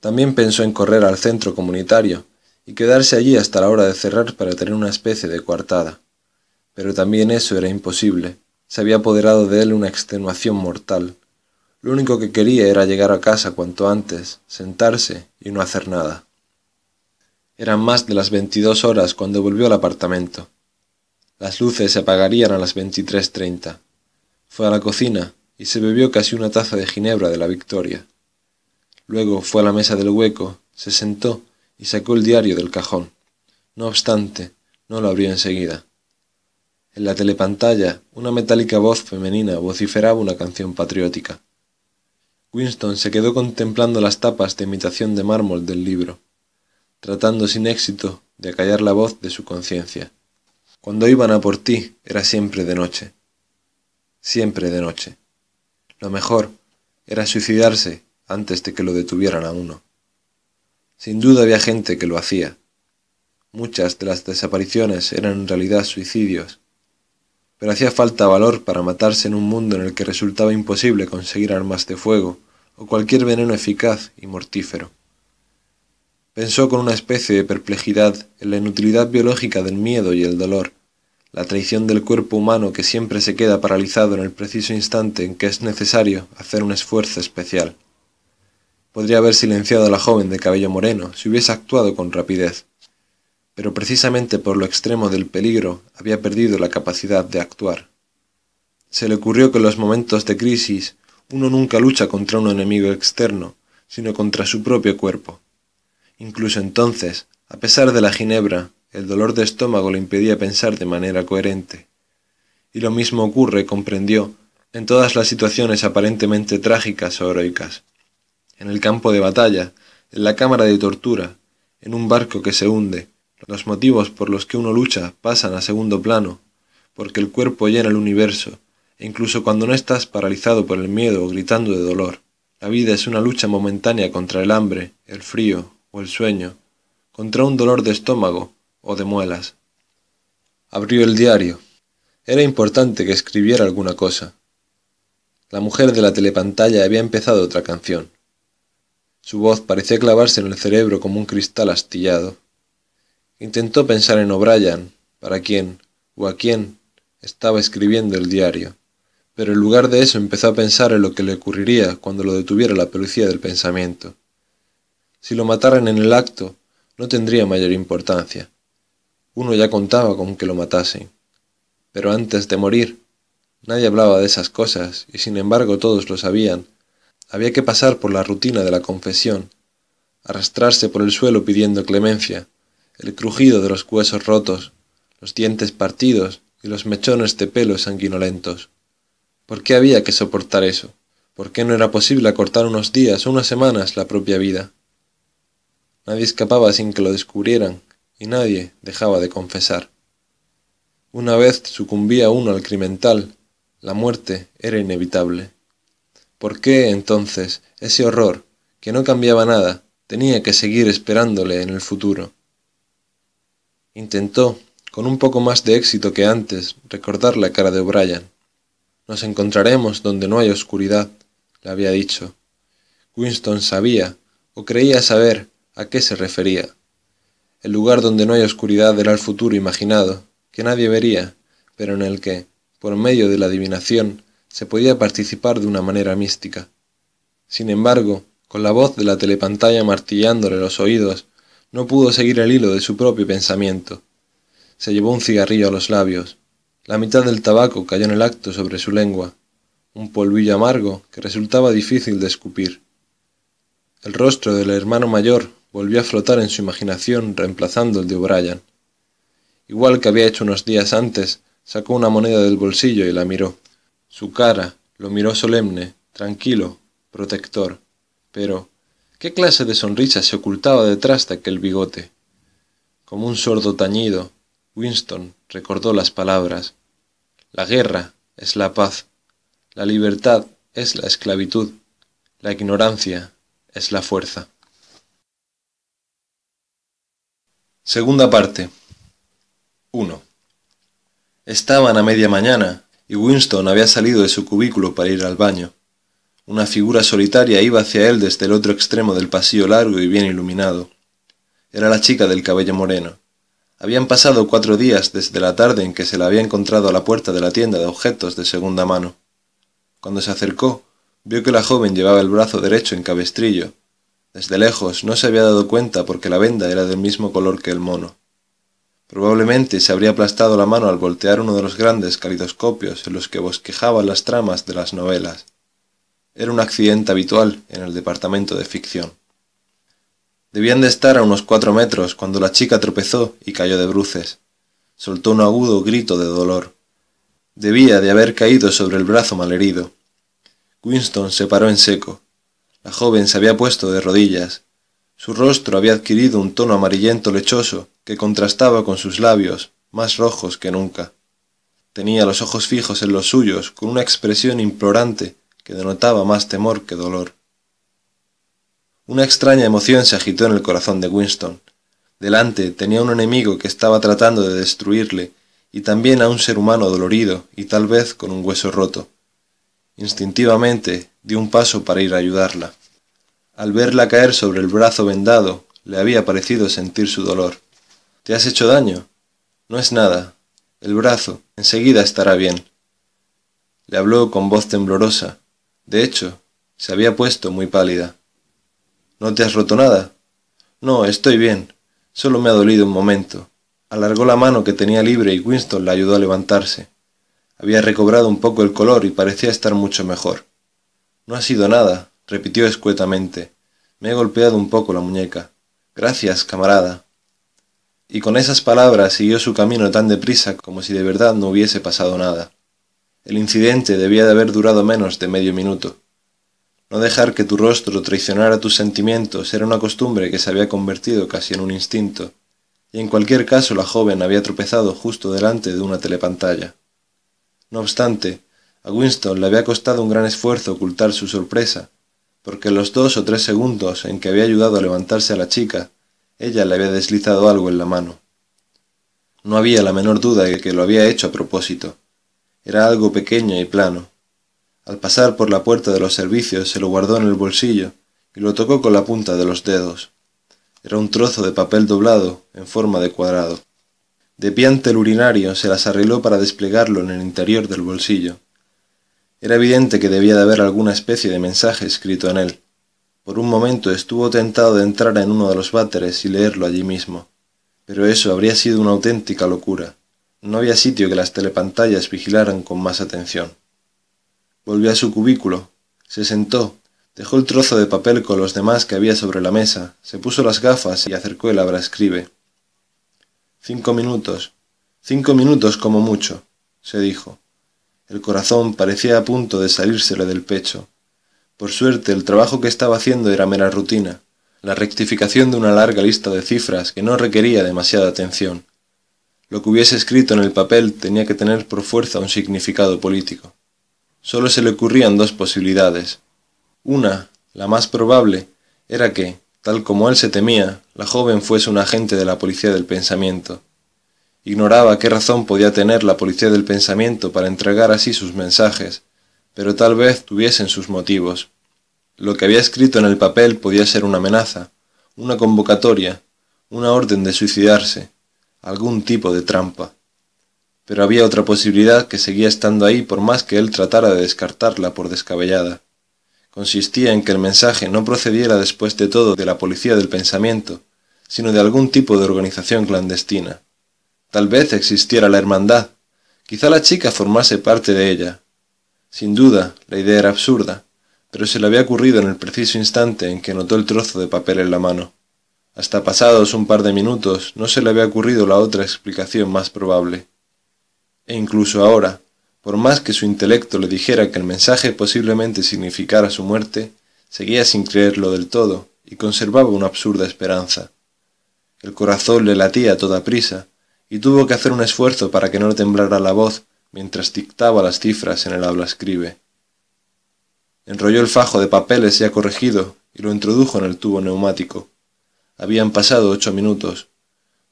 También pensó en correr al centro comunitario y quedarse allí hasta la hora de cerrar para tener una especie de coartada. Pero también eso era imposible, se había apoderado de él una extenuación mortal. Lo único que quería era llegar a casa cuanto antes, sentarse y no hacer nada. Eran más de las veintidós horas cuando volvió al apartamento. Las luces se apagarían a las veintitrés treinta. Fue a la cocina y se bebió casi una taza de ginebra de la Victoria. Luego fue a la mesa del hueco, se sentó y sacó el diario del cajón. No obstante, no lo abrió enseguida. En la telepantalla, una metálica voz femenina vociferaba una canción patriótica. Winston se quedó contemplando las tapas de imitación de mármol del libro, tratando sin éxito de acallar la voz de su conciencia. Cuando iban a por ti era siempre de noche. Siempre de noche. Lo mejor era suicidarse antes de que lo detuvieran a uno. Sin duda había gente que lo hacía. Muchas de las desapariciones eran en realidad suicidios pero hacía falta valor para matarse en un mundo en el que resultaba imposible conseguir armas de fuego o cualquier veneno eficaz y mortífero. Pensó con una especie de perplejidad en la inutilidad biológica del miedo y el dolor, la traición del cuerpo humano que siempre se queda paralizado en el preciso instante en que es necesario hacer un esfuerzo especial. Podría haber silenciado a la joven de cabello moreno si hubiese actuado con rapidez pero precisamente por lo extremo del peligro había perdido la capacidad de actuar. Se le ocurrió que en los momentos de crisis uno nunca lucha contra un enemigo externo, sino contra su propio cuerpo. Incluso entonces, a pesar de la ginebra, el dolor de estómago le impedía pensar de manera coherente. Y lo mismo ocurre, comprendió, en todas las situaciones aparentemente trágicas o heroicas. En el campo de batalla, en la cámara de tortura, en un barco que se hunde, los motivos por los que uno lucha pasan a segundo plano, porque el cuerpo llena el universo, e incluso cuando no estás paralizado por el miedo o gritando de dolor. La vida es una lucha momentánea contra el hambre, el frío o el sueño, contra un dolor de estómago o de muelas. Abrió el diario. Era importante que escribiera alguna cosa. La mujer de la telepantalla había empezado otra canción. Su voz parecía clavarse en el cerebro como un cristal astillado. Intentó pensar en O'Brien, para quién o a quién estaba escribiendo el diario, pero en lugar de eso empezó a pensar en lo que le ocurriría cuando lo detuviera la policía del pensamiento. Si lo mataran en el acto, no tendría mayor importancia. Uno ya contaba con que lo matasen. Pero antes de morir, Nadie hablaba de esas cosas, y sin embargo todos lo sabían. Había que pasar por la rutina de la confesión, arrastrarse por el suelo pidiendo clemencia, el crujido de los huesos rotos, los dientes partidos y los mechones de pelo sanguinolentos. ¿Por qué había que soportar eso? ¿Por qué no era posible acortar unos días unas semanas la propia vida? Nadie escapaba sin que lo descubrieran, y nadie dejaba de confesar. Una vez sucumbía uno al crimental, la muerte era inevitable. ¿Por qué, entonces, ese horror, que no cambiaba nada, tenía que seguir esperándole en el futuro? Intentó, con un poco más de éxito que antes, recordar la cara de O'Brien. Nos encontraremos donde no hay oscuridad, le había dicho. Winston sabía, o creía saber, a qué se refería. El lugar donde no hay oscuridad era el futuro imaginado, que nadie vería, pero en el que, por medio de la adivinación, se podía participar de una manera mística. Sin embargo, con la voz de la telepantalla martillándole los oídos, no pudo seguir el hilo de su propio pensamiento. Se llevó un cigarrillo a los labios. La mitad del tabaco cayó en el acto sobre su lengua, un polvillo amargo que resultaba difícil de escupir. El rostro del hermano mayor volvió a flotar en su imaginación reemplazando el de O'Brien. Igual que había hecho unos días antes, Sacó una moneda del bolsillo y la miró. Su cara lo miró solemne, tranquilo, protector. Pero, ¿qué clase de sonrisa se ocultaba detrás de aquel bigote? Como un sordo tañido, Winston recordó las palabras. La guerra es la paz, la libertad es la esclavitud, la ignorancia es la fuerza. Segunda parte. 1. Estaban a media mañana, y Winston había salido de su cubículo para ir al baño. Una figura solitaria iba hacia él desde el otro extremo del pasillo largo y bien iluminado. Era la chica del cabello moreno. Habían pasado cuatro días desde la tarde en que se la había encontrado a la puerta de la tienda de objetos de segunda mano. Cuando se acercó, vio que la joven llevaba el brazo derecho en cabestrillo. Desde lejos no se había dado cuenta porque la venda era del mismo color que el mono. Probablemente se habría aplastado la mano al voltear uno de los grandes calidoscopios en los que bosquejaban las tramas de las novelas. Era un accidente habitual en el departamento de ficción. Debían de estar a unos cuatro metros cuando la chica tropezó y cayó de bruces. Soltó un agudo grito de dolor. Debía de haber caído sobre el brazo malherido. Winston se paró en seco. La joven se había puesto de rodillas. Su rostro había adquirido un tono amarillento lechoso que contrastaba con sus labios, más rojos que nunca. Tenía los ojos fijos en los suyos, con una expresión implorante que denotaba más temor que dolor. Una extraña emoción se agitó en el corazón de Winston. Delante tenía un enemigo que estaba tratando de destruirle, y también a un ser humano dolorido y tal vez con un hueso roto. Instintivamente dio un paso para ir a ayudarla. Al verla caer sobre el brazo vendado, le había parecido sentir su dolor. ¿Te has hecho daño? No es nada. El brazo. Enseguida estará bien. Le habló con voz temblorosa. De hecho, se había puesto muy pálida. ¿No te has roto nada? No, estoy bien. Solo me ha dolido un momento. Alargó la mano que tenía libre y Winston la ayudó a levantarse. Había recobrado un poco el color y parecía estar mucho mejor. No ha sido nada, repitió escuetamente. Me he golpeado un poco la muñeca. Gracias, camarada y con esas palabras siguió su camino tan deprisa como si de verdad no hubiese pasado nada. El incidente debía de haber durado menos de medio minuto. No dejar que tu rostro traicionara tus sentimientos era una costumbre que se había convertido casi en un instinto, y en cualquier caso la joven había tropezado justo delante de una telepantalla. No obstante, a Winston le había costado un gran esfuerzo ocultar su sorpresa, porque en los dos o tres segundos en que había ayudado a levantarse a la chica, ella le había deslizado algo en la mano. No había la menor duda de que lo había hecho a propósito. Era algo pequeño y plano, al pasar por la puerta de los servicios se lo guardó en el bolsillo y lo tocó con la punta de los dedos. Era un trozo de papel doblado en forma de cuadrado. De pie ante el urinario se las arregló para desplegarlo en el interior del bolsillo. Era evidente que debía de haber alguna especie de mensaje escrito en él. Por un momento estuvo tentado de entrar en uno de los váteres y leerlo allí mismo. Pero eso habría sido una auténtica locura. No había sitio que las telepantallas vigilaran con más atención. Volvió a su cubículo, se sentó, dejó el trozo de papel con los demás que había sobre la mesa, se puso las gafas y acercó el abrascribe. Cinco minutos, cinco minutos como mucho, se dijo. El corazón parecía a punto de salírsele del pecho. Por suerte, el trabajo que estaba haciendo era mera rutina, la rectificación de una larga lista de cifras que no requería demasiada atención. Lo que hubiese escrito en el papel tenía que tener por fuerza un significado político. Solo se le ocurrían dos posibilidades. Una, la más probable, era que, tal como él se temía, la joven fuese un agente de la policía del pensamiento. Ignoraba qué razón podía tener la policía del pensamiento para entregar así sus mensajes, pero tal vez tuviesen sus motivos. Lo que había escrito en el papel podía ser una amenaza, una convocatoria, una orden de suicidarse, algún tipo de trampa. Pero había otra posibilidad que seguía estando ahí por más que él tratara de descartarla por descabellada. Consistía en que el mensaje no procediera después de todo de la policía del pensamiento, sino de algún tipo de organización clandestina. Tal vez existiera la hermandad, quizá la chica formase parte de ella. Sin duda, la idea era absurda, pero se le había ocurrido en el preciso instante en que notó el trozo de papel en la mano. Hasta pasados un par de minutos no se le había ocurrido la otra explicación más probable. E incluso ahora, por más que su intelecto le dijera que el mensaje posiblemente significara su muerte, seguía sin creerlo del todo y conservaba una absurda esperanza. El corazón le latía a toda prisa y tuvo que hacer un esfuerzo para que no temblara la voz mientras dictaba las cifras en el habla escribe. Enrolló el fajo de papeles ya corregido y lo introdujo en el tubo neumático. Habían pasado ocho minutos.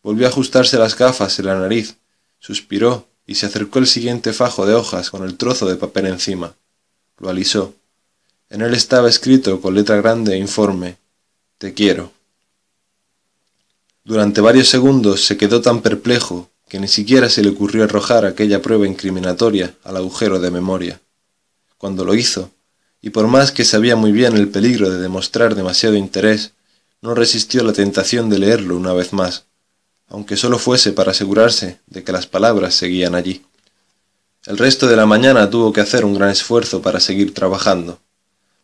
Volvió a ajustarse las gafas en la nariz, suspiró y se acercó el siguiente fajo de hojas con el trozo de papel encima. Lo alisó. En él estaba escrito con letra grande e informe Te quiero. Durante varios segundos se quedó tan perplejo que ni siquiera se le ocurrió arrojar aquella prueba incriminatoria al agujero de memoria. Cuando lo hizo, y por más que sabía muy bien el peligro de demostrar demasiado interés, no resistió la tentación de leerlo una vez más aunque solo fuese para asegurarse de que las palabras seguían allí. El resto de la mañana tuvo que hacer un gran esfuerzo para seguir trabajando.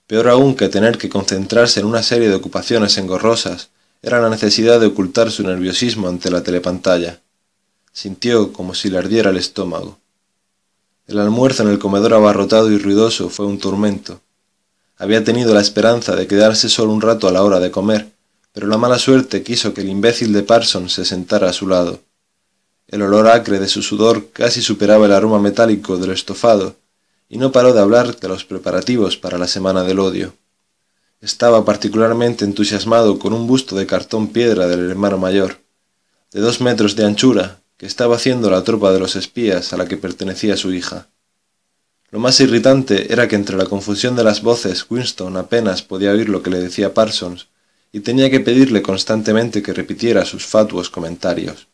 Peor aún que tener que concentrarse en una serie de ocupaciones engorrosas era la necesidad de ocultar su nerviosismo ante la telepantalla. Sintió como si le ardiera el estómago. El almuerzo en el comedor abarrotado y ruidoso fue un tormento. Había tenido la esperanza de quedarse solo un rato a la hora de comer, pero la mala suerte quiso que el imbécil de Parsons se sentara a su lado. El olor acre de su sudor casi superaba el aroma metálico del estofado, y no paró de hablar de los preparativos para la Semana del Odio. Estaba particularmente entusiasmado con un busto de cartón piedra del hermano mayor, de dos metros de anchura, que estaba haciendo la tropa de los espías a la que pertenecía su hija. Lo más irritante era que entre la confusión de las voces Winston apenas podía oír lo que le decía Parsons, y tenía que pedirle constantemente que repitiera sus fatuos comentarios.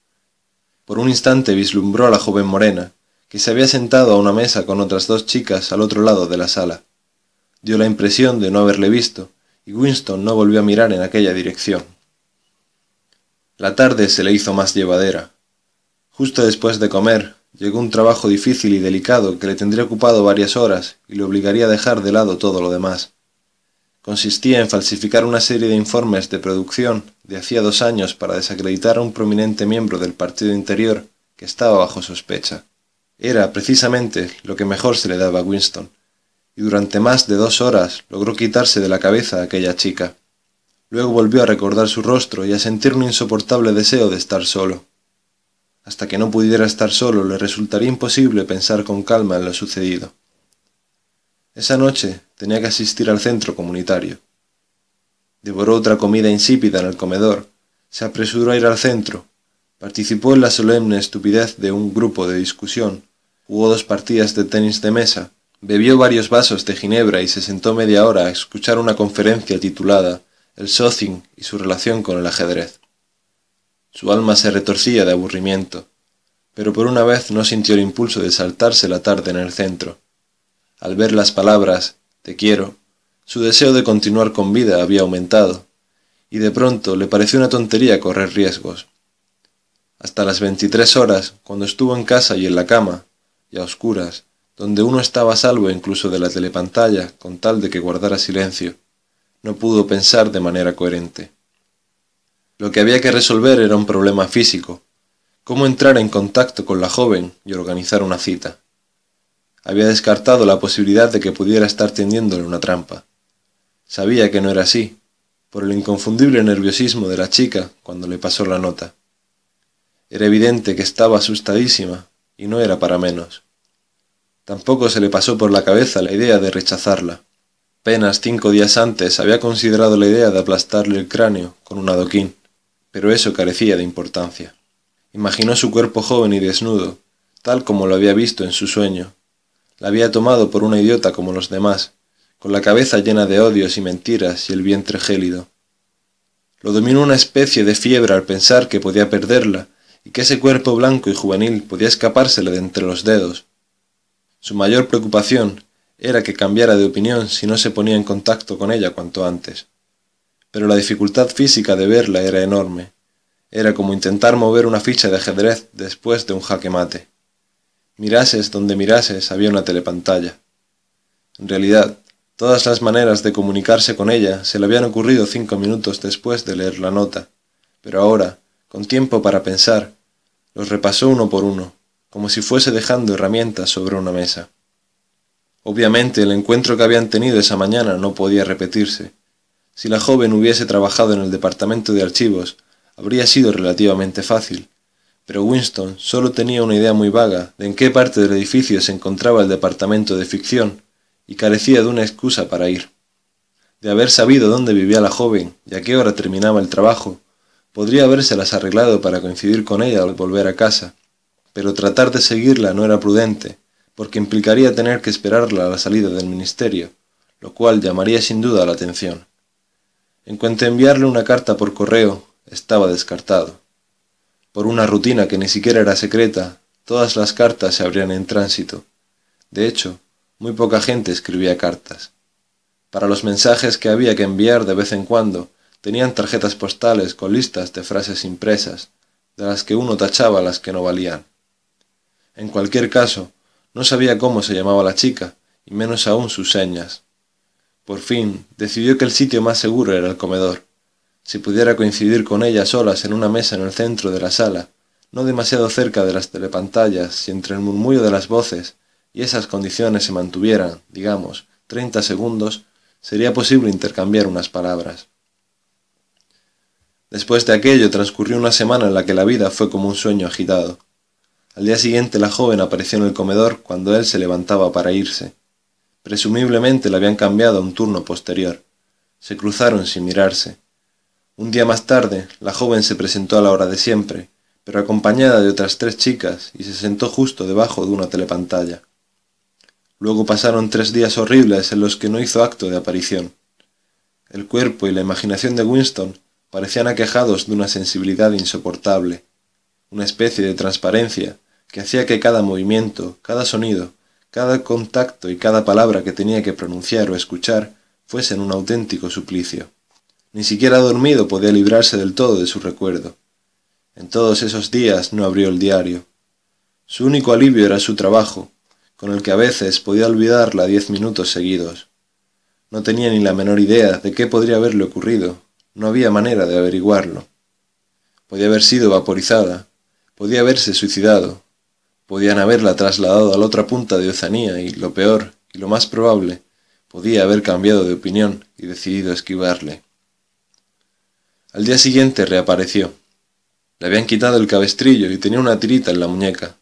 Por un instante vislumbró a la joven morena, que se había sentado a una mesa con otras dos chicas al otro lado de la sala. Dio la impresión de no haberle visto, y Winston no volvió a mirar en aquella dirección. La tarde se le hizo más llevadera. Justo después de comer, llegó un trabajo difícil y delicado que le tendría ocupado varias horas y le obligaría a dejar de lado todo lo demás consistía en falsificar una serie de informes de producción de hacía dos años para desacreditar a un prominente miembro del Partido Interior que estaba bajo sospecha. Era, precisamente, lo que mejor se le daba a Winston, y durante más de dos horas logró quitarse de la cabeza a aquella chica. Luego volvió a recordar su rostro y a sentir un insoportable deseo de estar solo. Hasta que no pudiera estar solo le resultaría imposible pensar con calma en lo sucedido. Esa noche tenía que asistir al centro comunitario. Devoró otra comida insípida en el comedor, se apresuró a ir al centro, participó en la solemne estupidez de un grupo de discusión, jugó dos partidas de tenis de mesa, bebió varios vasos de ginebra y se sentó media hora a escuchar una conferencia titulada El Socing y su relación con el ajedrez. Su alma se retorcía de aburrimiento, pero por una vez no sintió el impulso de saltarse la tarde en el centro. Al ver las palabras Te quiero, su deseo de continuar con vida había aumentado, y de pronto le pareció una tontería correr riesgos. Hasta las veintitrés horas, cuando estuvo en casa y en la cama, y a oscuras, donde uno estaba salvo incluso de la telepantalla con tal de que guardara silencio, no pudo pensar de manera coherente. Lo que había que resolver era un problema físico, cómo entrar en contacto con la joven y organizar una cita. Había descartado la posibilidad de que pudiera estar tendiéndole una trampa. Sabía que no era así, por el inconfundible nerviosismo de la chica cuando le pasó la nota. Era evidente que estaba asustadísima, y no era para menos. Tampoco se le pasó por la cabeza la idea de rechazarla. Apenas cinco días antes había considerado la idea de aplastarle el cráneo con un adoquín, pero eso carecía de importancia. Imaginó su cuerpo joven y desnudo, tal como lo había visto en su sueño. La había tomado por una idiota como los demás, con la cabeza llena de odios y mentiras y el vientre gélido. Lo dominó una especie de fiebre al pensar que podía perderla y que ese cuerpo blanco y juvenil podía escapársele de entre los dedos. Su mayor preocupación era que cambiara de opinión si no se ponía en contacto con ella cuanto antes. Pero la dificultad física de verla era enorme. Era como intentar mover una ficha de ajedrez después de un jaque mate. Mirases donde mirases había una telepantalla. En realidad, todas las maneras de comunicarse con ella se le habían ocurrido cinco minutos después de leer la nota, pero ahora, con tiempo para pensar, los repasó uno por uno, como si fuese dejando herramientas sobre una mesa. Obviamente el encuentro que habían tenido esa mañana no podía repetirse. Si la joven hubiese trabajado en el departamento de archivos, habría sido relativamente fácil, pero Winston solo tenía una idea muy vaga de en qué parte del edificio se encontraba el departamento de ficción y carecía de una excusa para ir. De haber sabido dónde vivía la joven y a qué hora terminaba el trabajo, Podría habérselas arreglado para coincidir con ella al volver a casa, pero tratar de seguirla no era prudente, porque implicaría tener que esperarla a la salida del ministerio, lo cual llamaría sin duda la atención. En cuanto a enviarle una carta por correo, estaba descartado. Por una rutina que ni siquiera era secreta, todas las cartas se abrían en tránsito. De hecho, muy poca gente escribía cartas. Para los mensajes que había que enviar de vez en cuando, Tenían tarjetas postales con listas de frases impresas, de las que uno tachaba las que no valían. En cualquier caso, no sabía cómo se llamaba la chica, y menos aún sus señas. Por fin, decidió que el sitio más seguro era el comedor. Si pudiera coincidir con ella solas en una mesa en el centro de la sala, no demasiado cerca de las telepantallas y entre el murmullo de las voces, y esas condiciones se mantuvieran, digamos, treinta segundos, sería posible intercambiar unas palabras. Después de aquello transcurrió una semana en la que la vida fue como un sueño agitado. Al día siguiente la joven apareció en el comedor cuando él se levantaba para irse. Presumiblemente le habían cambiado a un turno posterior. Se cruzaron sin mirarse. Un día más tarde, la joven se presentó a la hora de siempre, pero acompañada de otras tres chicas, y se sentó justo debajo de una telepantalla. Luego pasaron tres días horribles en los que no hizo acto de aparición. El cuerpo y la imaginación de Winston parecían aquejados de una sensibilidad insoportable, una especie de transparencia que hacía que cada movimiento, cada sonido, cada contacto y cada palabra que tenía que pronunciar o escuchar fuesen un auténtico suplicio. Ni siquiera dormido podía librarse del todo de su recuerdo. En todos esos días no abrió el diario. Su único alivio era su trabajo, con el que a veces podía olvidarla diez minutos seguidos. No tenía ni la menor idea de qué podría haberle ocurrido, no había manera de averiguarlo. Podía haber sido vaporizada, podía haberse suicidado, Podían haberla trasladado a la otra punta de Oceanía y, lo peor, y lo más probable, podía haber cambiado de opinión y decidido esquivarle. Al día siguiente reapareció. Le habían quitado el cabestrillo y tenía una tirita en la muñeca.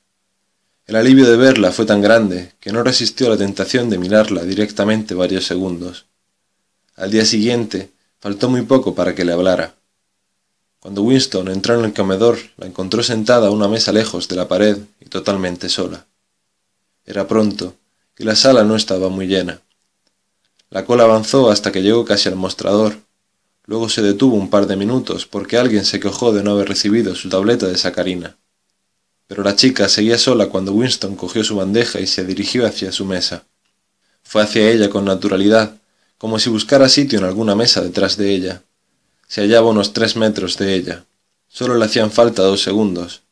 El alivio de verla fue tan grande que no resistió la tentación de mirarla directamente varios segundos. Al día siguiente faltó muy poco para que le hablara. Cuando Winston entró en el comedor, la encontró sentada a una mesa lejos de la pared y totalmente sola. Era pronto, y la sala no estaba muy llena. La cola avanzó hasta que llegó casi al mostrador. Luego se detuvo un par de minutos porque alguien se quejó de no haber recibido su tableta de sacarina. Pero la chica seguía sola cuando Winston cogió su bandeja y se dirigió hacia su mesa. Fue hacia ella con naturalidad, como si buscara sitio en alguna mesa detrás de ella. Se hallaba unos tres metros de ella. Solo le hacían falta dos segundos.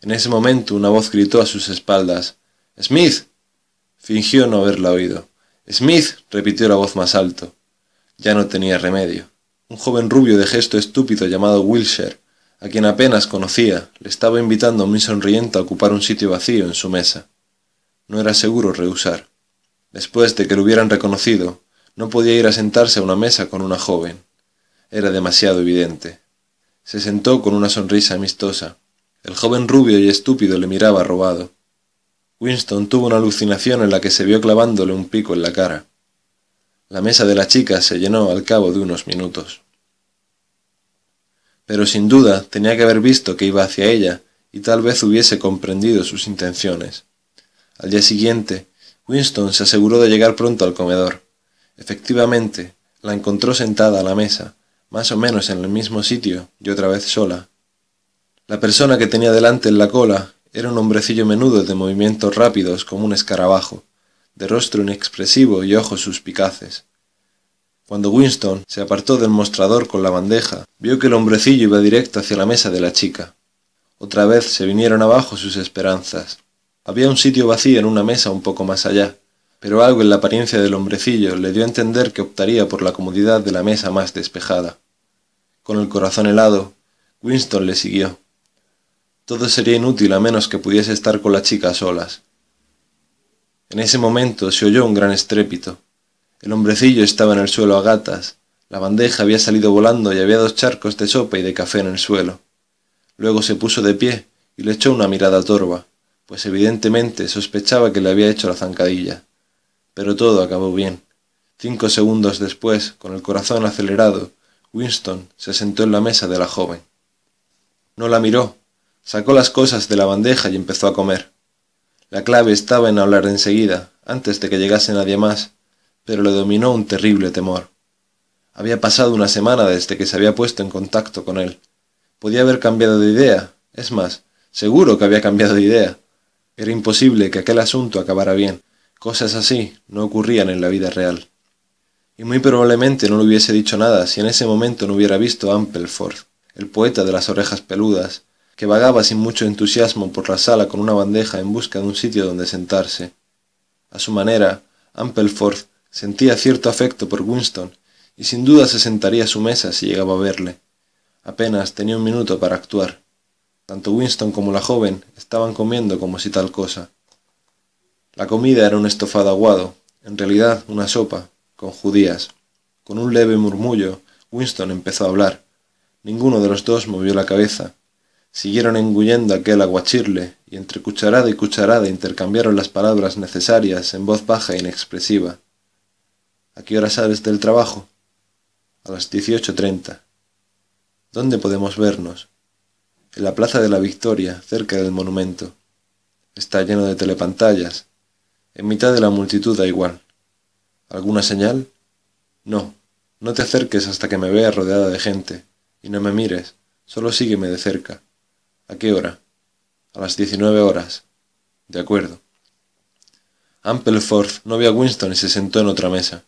En ese momento una voz gritó a sus espaldas. Smith. Fingió no haberla oído. Smith. repitió la voz más alto. Ya no tenía remedio. Un joven rubio de gesto estúpido llamado Wilshire, a quien apenas conocía, le estaba invitando muy sonriente a ocupar un sitio vacío en su mesa. No era seguro rehusar. Después de que lo hubieran reconocido, no podía ir a sentarse a una mesa con una joven era demasiado evidente. Se sentó con una sonrisa amistosa. El joven rubio y estúpido le miraba robado. Winston tuvo una alucinación en la que se vio clavándole un pico en la cara. La mesa de la chica se llenó al cabo de unos minutos. Pero sin duda tenía que haber visto que iba hacia ella y tal vez hubiese comprendido sus intenciones. Al día siguiente, Winston se aseguró de llegar pronto al comedor. Efectivamente, la encontró sentada a la mesa, más o menos en el mismo sitio y otra vez sola. La persona que tenía delante en la cola era un hombrecillo menudo de movimientos rápidos como un escarabajo, de rostro inexpresivo y ojos suspicaces. Cuando Winston se apartó del mostrador con la bandeja, vio que el hombrecillo iba directo hacia la mesa de la chica. Otra vez se vinieron abajo sus esperanzas. Había un sitio vacío en una mesa un poco más allá, pero algo en la apariencia del hombrecillo le dio a entender que optaría por la comodidad de la mesa más despejada. Con el corazón helado, Winston le siguió. Todo sería inútil a menos que pudiese estar con la chica a solas. En ese momento se oyó un gran estrépito. El hombrecillo estaba en el suelo a gatas, la bandeja había salido volando y había dos charcos de sopa y de café en el suelo. Luego se puso de pie y le echó una mirada torva, pues evidentemente sospechaba que le había hecho la zancadilla. Pero todo acabó bien. Cinco segundos después, con el corazón acelerado, Winston se sentó en la mesa de la joven. No la miró, sacó las cosas de la bandeja y empezó a comer. La clave estaba en hablar enseguida, antes de que llegase nadie más, pero le dominó un terrible temor. Había pasado una semana desde que se había puesto en contacto con él. Podía haber cambiado de idea, es más, seguro que había cambiado de idea. Era imposible que aquel asunto acabara bien. Cosas así no ocurrían en la vida real. Y muy probablemente no le hubiese dicho nada si en ese momento no hubiera visto a Ampelford, el poeta de las orejas peludas, que vagaba sin mucho entusiasmo por la sala con una bandeja en busca de un sitio donde sentarse. A su manera, Ampelford sentía cierto afecto por Winston y sin duda se sentaría a su mesa si llegaba a verle. Apenas tenía un minuto para actuar. Tanto Winston como la joven estaban comiendo como si tal cosa. La comida era un estofado aguado, en realidad una sopa, con judías. Con un leve murmullo, Winston empezó a hablar. Ninguno de los dos movió la cabeza. Siguieron engullendo aquel aguachirle, y entre cucharada y cucharada intercambiaron las palabras necesarias en voz baja e inexpresiva. ¿A qué hora sales del trabajo? A las dieciocho treinta. ¿Dónde podemos vernos? En la Plaza de la Victoria, cerca del monumento. Está lleno de telepantallas, en mitad de la multitud da igual. ¿Alguna señal? No, no te acerques hasta que me veas rodeada de gente, y no me mires, solo sígueme de cerca. ¿A qué hora? A las diecinueve horas. De acuerdo. Ampleforth no vio a Winston y se sentó en otra mesa.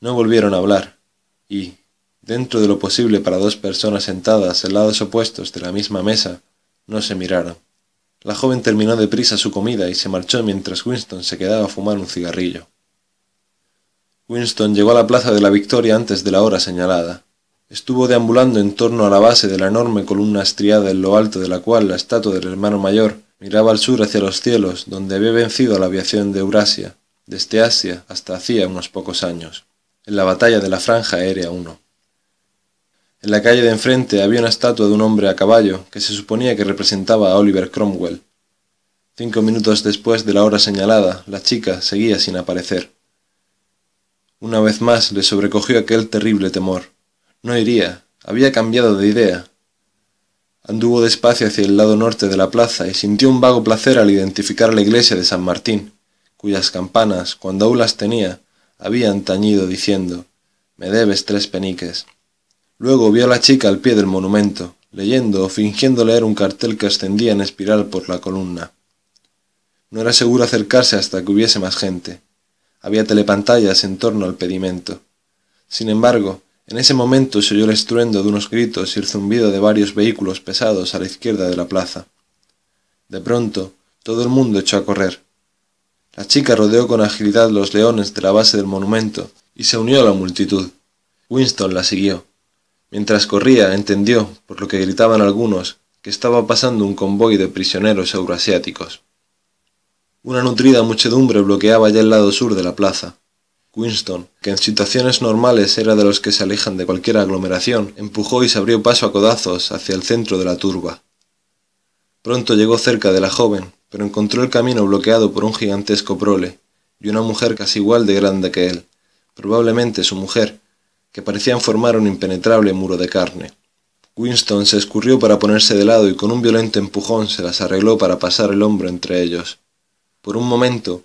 No volvieron a hablar, y, dentro de lo posible para dos personas sentadas en lados opuestos de la misma mesa, no se miraron. La joven terminó deprisa su comida y se marchó mientras Winston se quedaba a fumar un cigarrillo. Winston llegó a la plaza de la Victoria antes de la hora señalada. Estuvo deambulando en torno a la base de la enorme columna estriada en lo alto de la cual la estatua del hermano mayor Miraba al sur hacia los cielos, donde había vencido a la aviación de Eurasia, desde Asia hasta hacía unos pocos años, en la batalla de la Franja Aérea 1. En la calle de enfrente había una estatua de un hombre a caballo que se suponía que representaba a Oliver Cromwell. Cinco minutos después de la hora señalada, la chica seguía sin aparecer. Una vez más le sobrecogió aquel terrible temor. No iría, había cambiado de idea, Anduvo despacio hacia el lado norte de la plaza y sintió un vago placer al identificar la iglesia de San Martín, cuyas campanas, cuando aún las tenía, habían tañido diciendo Me debes tres peniques. Luego vio a la chica al pie del monumento, leyendo o fingiendo leer un cartel que ascendía en espiral por la columna. No era seguro acercarse hasta que hubiese más gente. Había telepantallas en torno al pedimento. Sin embargo, en ese momento se oyó el estruendo de unos gritos y el zumbido de varios vehículos pesados a la izquierda de la plaza. De pronto, todo el mundo echó a correr. La chica rodeó con agilidad los leones de la base del monumento y se unió a la multitud. Winston la siguió. Mientras corría, entendió, por lo que gritaban algunos, que estaba pasando un convoy de prisioneros euroasiáticos. Una nutrida muchedumbre bloqueaba ya el lado sur de la plaza. Winston, que en situaciones normales era de los que se alejan de cualquier aglomeración, empujó y se abrió paso a codazos hacia el centro de la turba. Pronto llegó cerca de la joven, pero encontró el camino bloqueado por un gigantesco prole y una mujer casi igual de grande que él, probablemente su mujer, que parecían formar un impenetrable muro de carne. Winston se escurrió para ponerse de lado y con un violento empujón se las arregló para pasar el hombro entre ellos. Por un momento,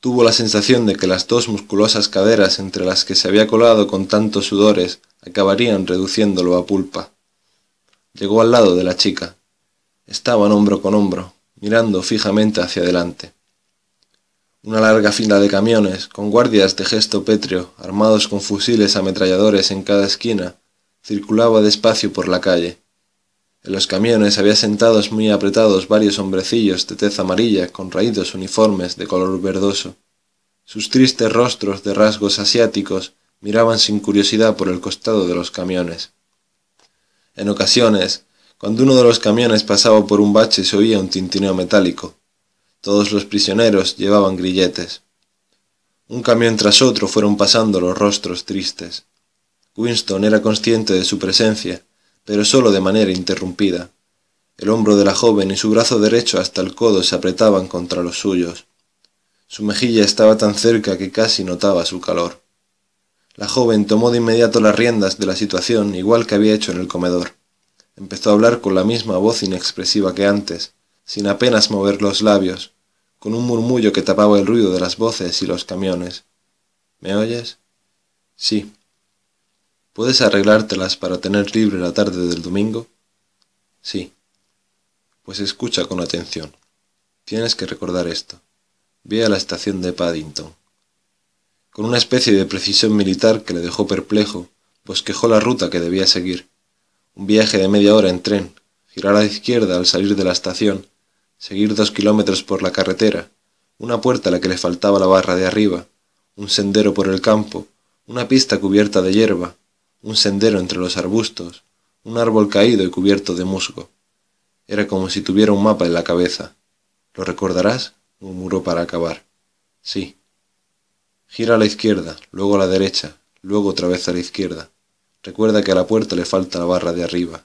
Tuvo la sensación de que las dos musculosas caderas entre las que se había colado con tantos sudores acabarían reduciéndolo a pulpa. Llegó al lado de la chica. Estaban hombro con hombro, mirando fijamente hacia adelante. Una larga fila de camiones, con guardias de gesto pétreo, armados con fusiles ametralladores en cada esquina, circulaba despacio por la calle. En los camiones había sentados muy apretados varios hombrecillos de tez amarilla con raídos uniformes de color verdoso. Sus tristes rostros de rasgos asiáticos miraban sin curiosidad por el costado de los camiones. En ocasiones, cuando uno de los camiones pasaba por un bache se oía un tintineo metálico. Todos los prisioneros llevaban grilletes. Un camión tras otro fueron pasando los rostros tristes. Winston era consciente de su presencia pero sólo de manera interrumpida. El hombro de la joven y su brazo derecho hasta el codo se apretaban contra los suyos. Su mejilla estaba tan cerca que casi notaba su calor. La joven tomó de inmediato las riendas de la situación igual que había hecho en el comedor. Empezó a hablar con la misma voz inexpresiva que antes, sin apenas mover los labios, con un murmullo que tapaba el ruido de las voces y los camiones. ¿Me oyes? Sí, ¿Puedes arreglártelas para tener libre la tarde del domingo? Sí. Pues escucha con atención. Tienes que recordar esto. Ve a la estación de Paddington. Con una especie de precisión militar que le dejó perplejo, bosquejó la ruta que debía seguir. Un viaje de media hora en tren, girar a la izquierda al salir de la estación, seguir dos kilómetros por la carretera, una puerta a la que le faltaba la barra de arriba, un sendero por el campo, una pista cubierta de hierba, un sendero entre los arbustos, un árbol caído y cubierto de musgo. Era como si tuviera un mapa en la cabeza. ¿Lo recordarás? murmuró para acabar. Sí. Gira a la izquierda, luego a la derecha, luego otra vez a la izquierda. Recuerda que a la puerta le falta la barra de arriba.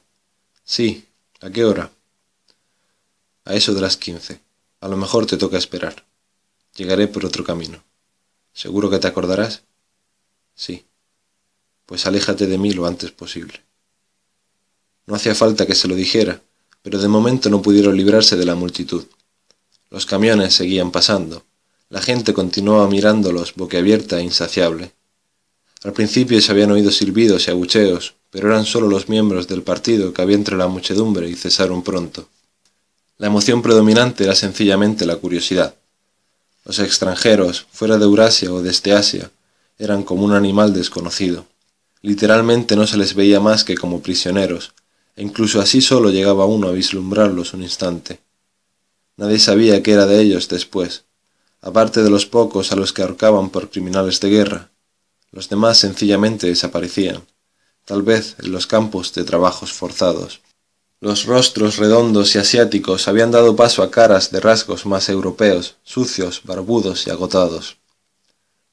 Sí. ¿A qué hora? A eso de las quince. A lo mejor te toca esperar. Llegaré por otro camino. ¿Seguro que te acordarás? Sí pues aléjate de mí lo antes posible. No hacía falta que se lo dijera, pero de momento no pudieron librarse de la multitud. Los camiones seguían pasando, la gente continuaba mirándolos boquiabierta e insaciable. Al principio se habían oído silbidos y abucheos, pero eran solo los miembros del partido que había entre la muchedumbre y cesaron pronto. La emoción predominante era sencillamente la curiosidad. Los extranjeros, fuera de Eurasia o desde Asia, eran como un animal desconocido. Literalmente no se les veía más que como prisioneros, e incluso así solo llegaba uno a vislumbrarlos un instante. Nadie sabía qué era de ellos después, aparte de los pocos a los que ahorcaban por criminales de guerra. Los demás sencillamente desaparecían, tal vez en los campos de trabajos forzados. Los rostros redondos y asiáticos habían dado paso a caras de rasgos más europeos, sucios, barbudos y agotados.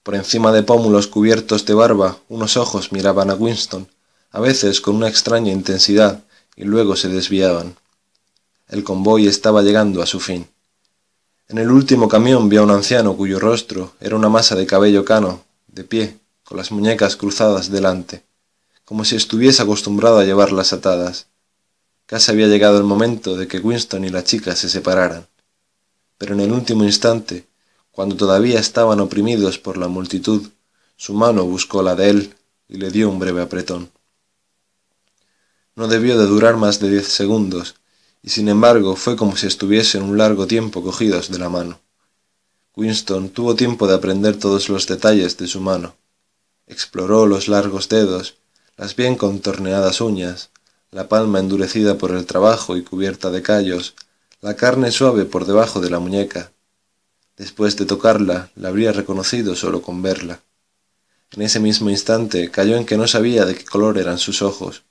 Por encima de pómulos cubiertos de barba, unos ojos miraban a Winston, a veces con una extraña intensidad, y luego se desviaban. El convoy estaba llegando a su fin. En el último camión vio a un anciano cuyo rostro era una masa de cabello cano, de pie, con las muñecas cruzadas delante, como si estuviese acostumbrado a llevarlas atadas. Casi había llegado el momento de que Winston y la chica se separaran. Pero en el último instante, cuando todavía estaban oprimidos por la multitud, su mano buscó la de él y le dio un breve apretón. No debió de durar más de diez segundos, y sin embargo fue como si estuviesen un largo tiempo cogidos de la mano. Winston tuvo tiempo de aprender todos los detalles de su mano. Exploró los largos dedos, las bien contorneadas uñas, la palma endurecida por el trabajo y cubierta de callos, la carne suave por debajo de la muñeca. Después de tocarla, la habría reconocido solo con verla. En ese mismo instante cayó en que no sabía de qué color eran sus ojos,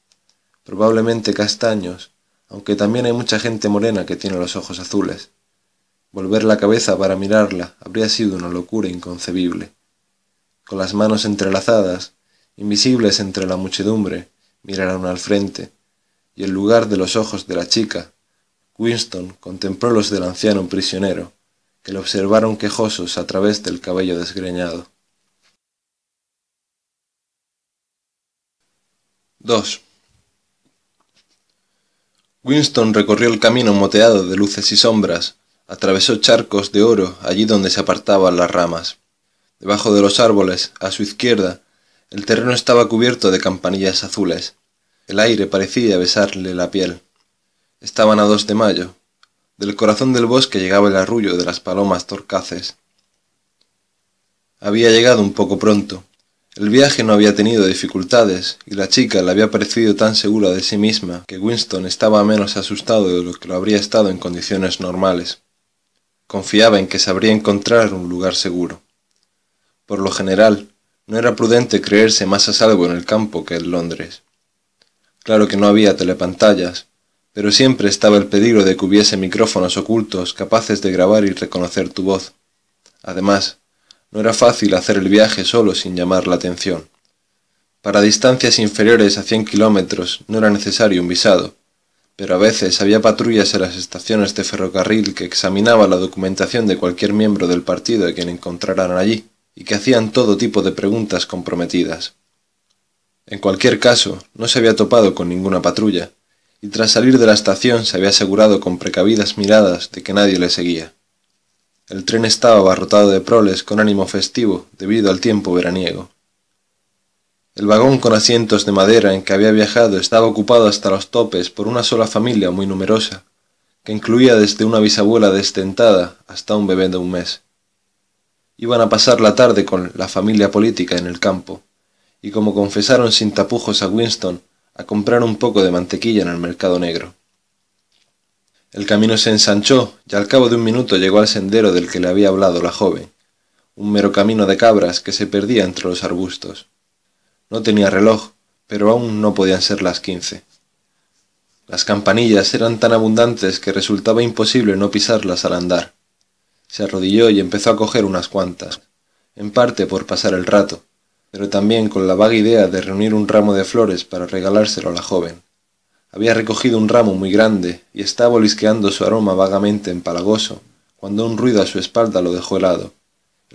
probablemente castaños, aunque también hay mucha gente morena que tiene los ojos azules. Volver la cabeza para mirarla habría sido una locura inconcebible. Con las manos entrelazadas, invisibles entre la muchedumbre, miraron al frente, y en lugar de los ojos de la chica, Winston contempló los del anciano prisionero, que observaron quejosos a través del cabello desgreñado. 2. Winston recorrió el camino moteado de luces y sombras, atravesó charcos de oro allí donde se apartaban las ramas. Debajo de los árboles, a su izquierda, el terreno estaba cubierto de campanillas azules. El aire parecía besarle la piel. Estaban a dos de mayo. Del corazón del bosque llegaba el arrullo de las palomas torcaces. Había llegado un poco pronto. El viaje no había tenido dificultades, y la chica le había parecido tan segura de sí misma que Winston estaba menos asustado de lo que lo habría estado en condiciones normales. Confiaba en que sabría encontrar un lugar seguro. Por lo general, no era prudente creerse más a salvo en el campo que en Londres. Claro que no había telepantallas, pero siempre estaba el peligro de que hubiese micrófonos ocultos capaces de grabar y reconocer tu voz. Además, no era fácil hacer el viaje solo sin llamar la atención. Para distancias inferiores a cien kilómetros no era necesario un visado, pero a veces había patrullas en las estaciones de ferrocarril que examinaban la documentación de cualquier miembro del partido a quien encontraran allí, y que hacían todo tipo de preguntas comprometidas. En cualquier caso, no se había topado con ninguna patrulla, y tras salir de la estación se había asegurado con precavidas miradas de que nadie le seguía. El tren estaba abarrotado de proles con ánimo festivo debido al tiempo veraniego. El vagón con asientos de madera en que había viajado estaba ocupado hasta los topes por una sola familia muy numerosa, que incluía desde una bisabuela destentada hasta un bebé de un mes. Iban a pasar la tarde con la familia política en el campo, y como confesaron sin tapujos a Winston, a comprar un poco de mantequilla en el mercado negro. El camino se ensanchó y al cabo de un minuto llegó al sendero del que le había hablado la joven, un mero camino de cabras que se perdía entre los arbustos. No tenía reloj, pero aún no podían ser las quince. Las campanillas eran tan abundantes que resultaba imposible no pisarlas al andar. Se arrodilló y empezó a coger unas cuantas, en parte por pasar el rato, pero también con la vaga idea de reunir un ramo de flores para regalárselo a la joven. Había recogido un ramo muy grande y estaba olisqueando su aroma vagamente empalagoso, cuando un ruido a su espalda lo dejó helado,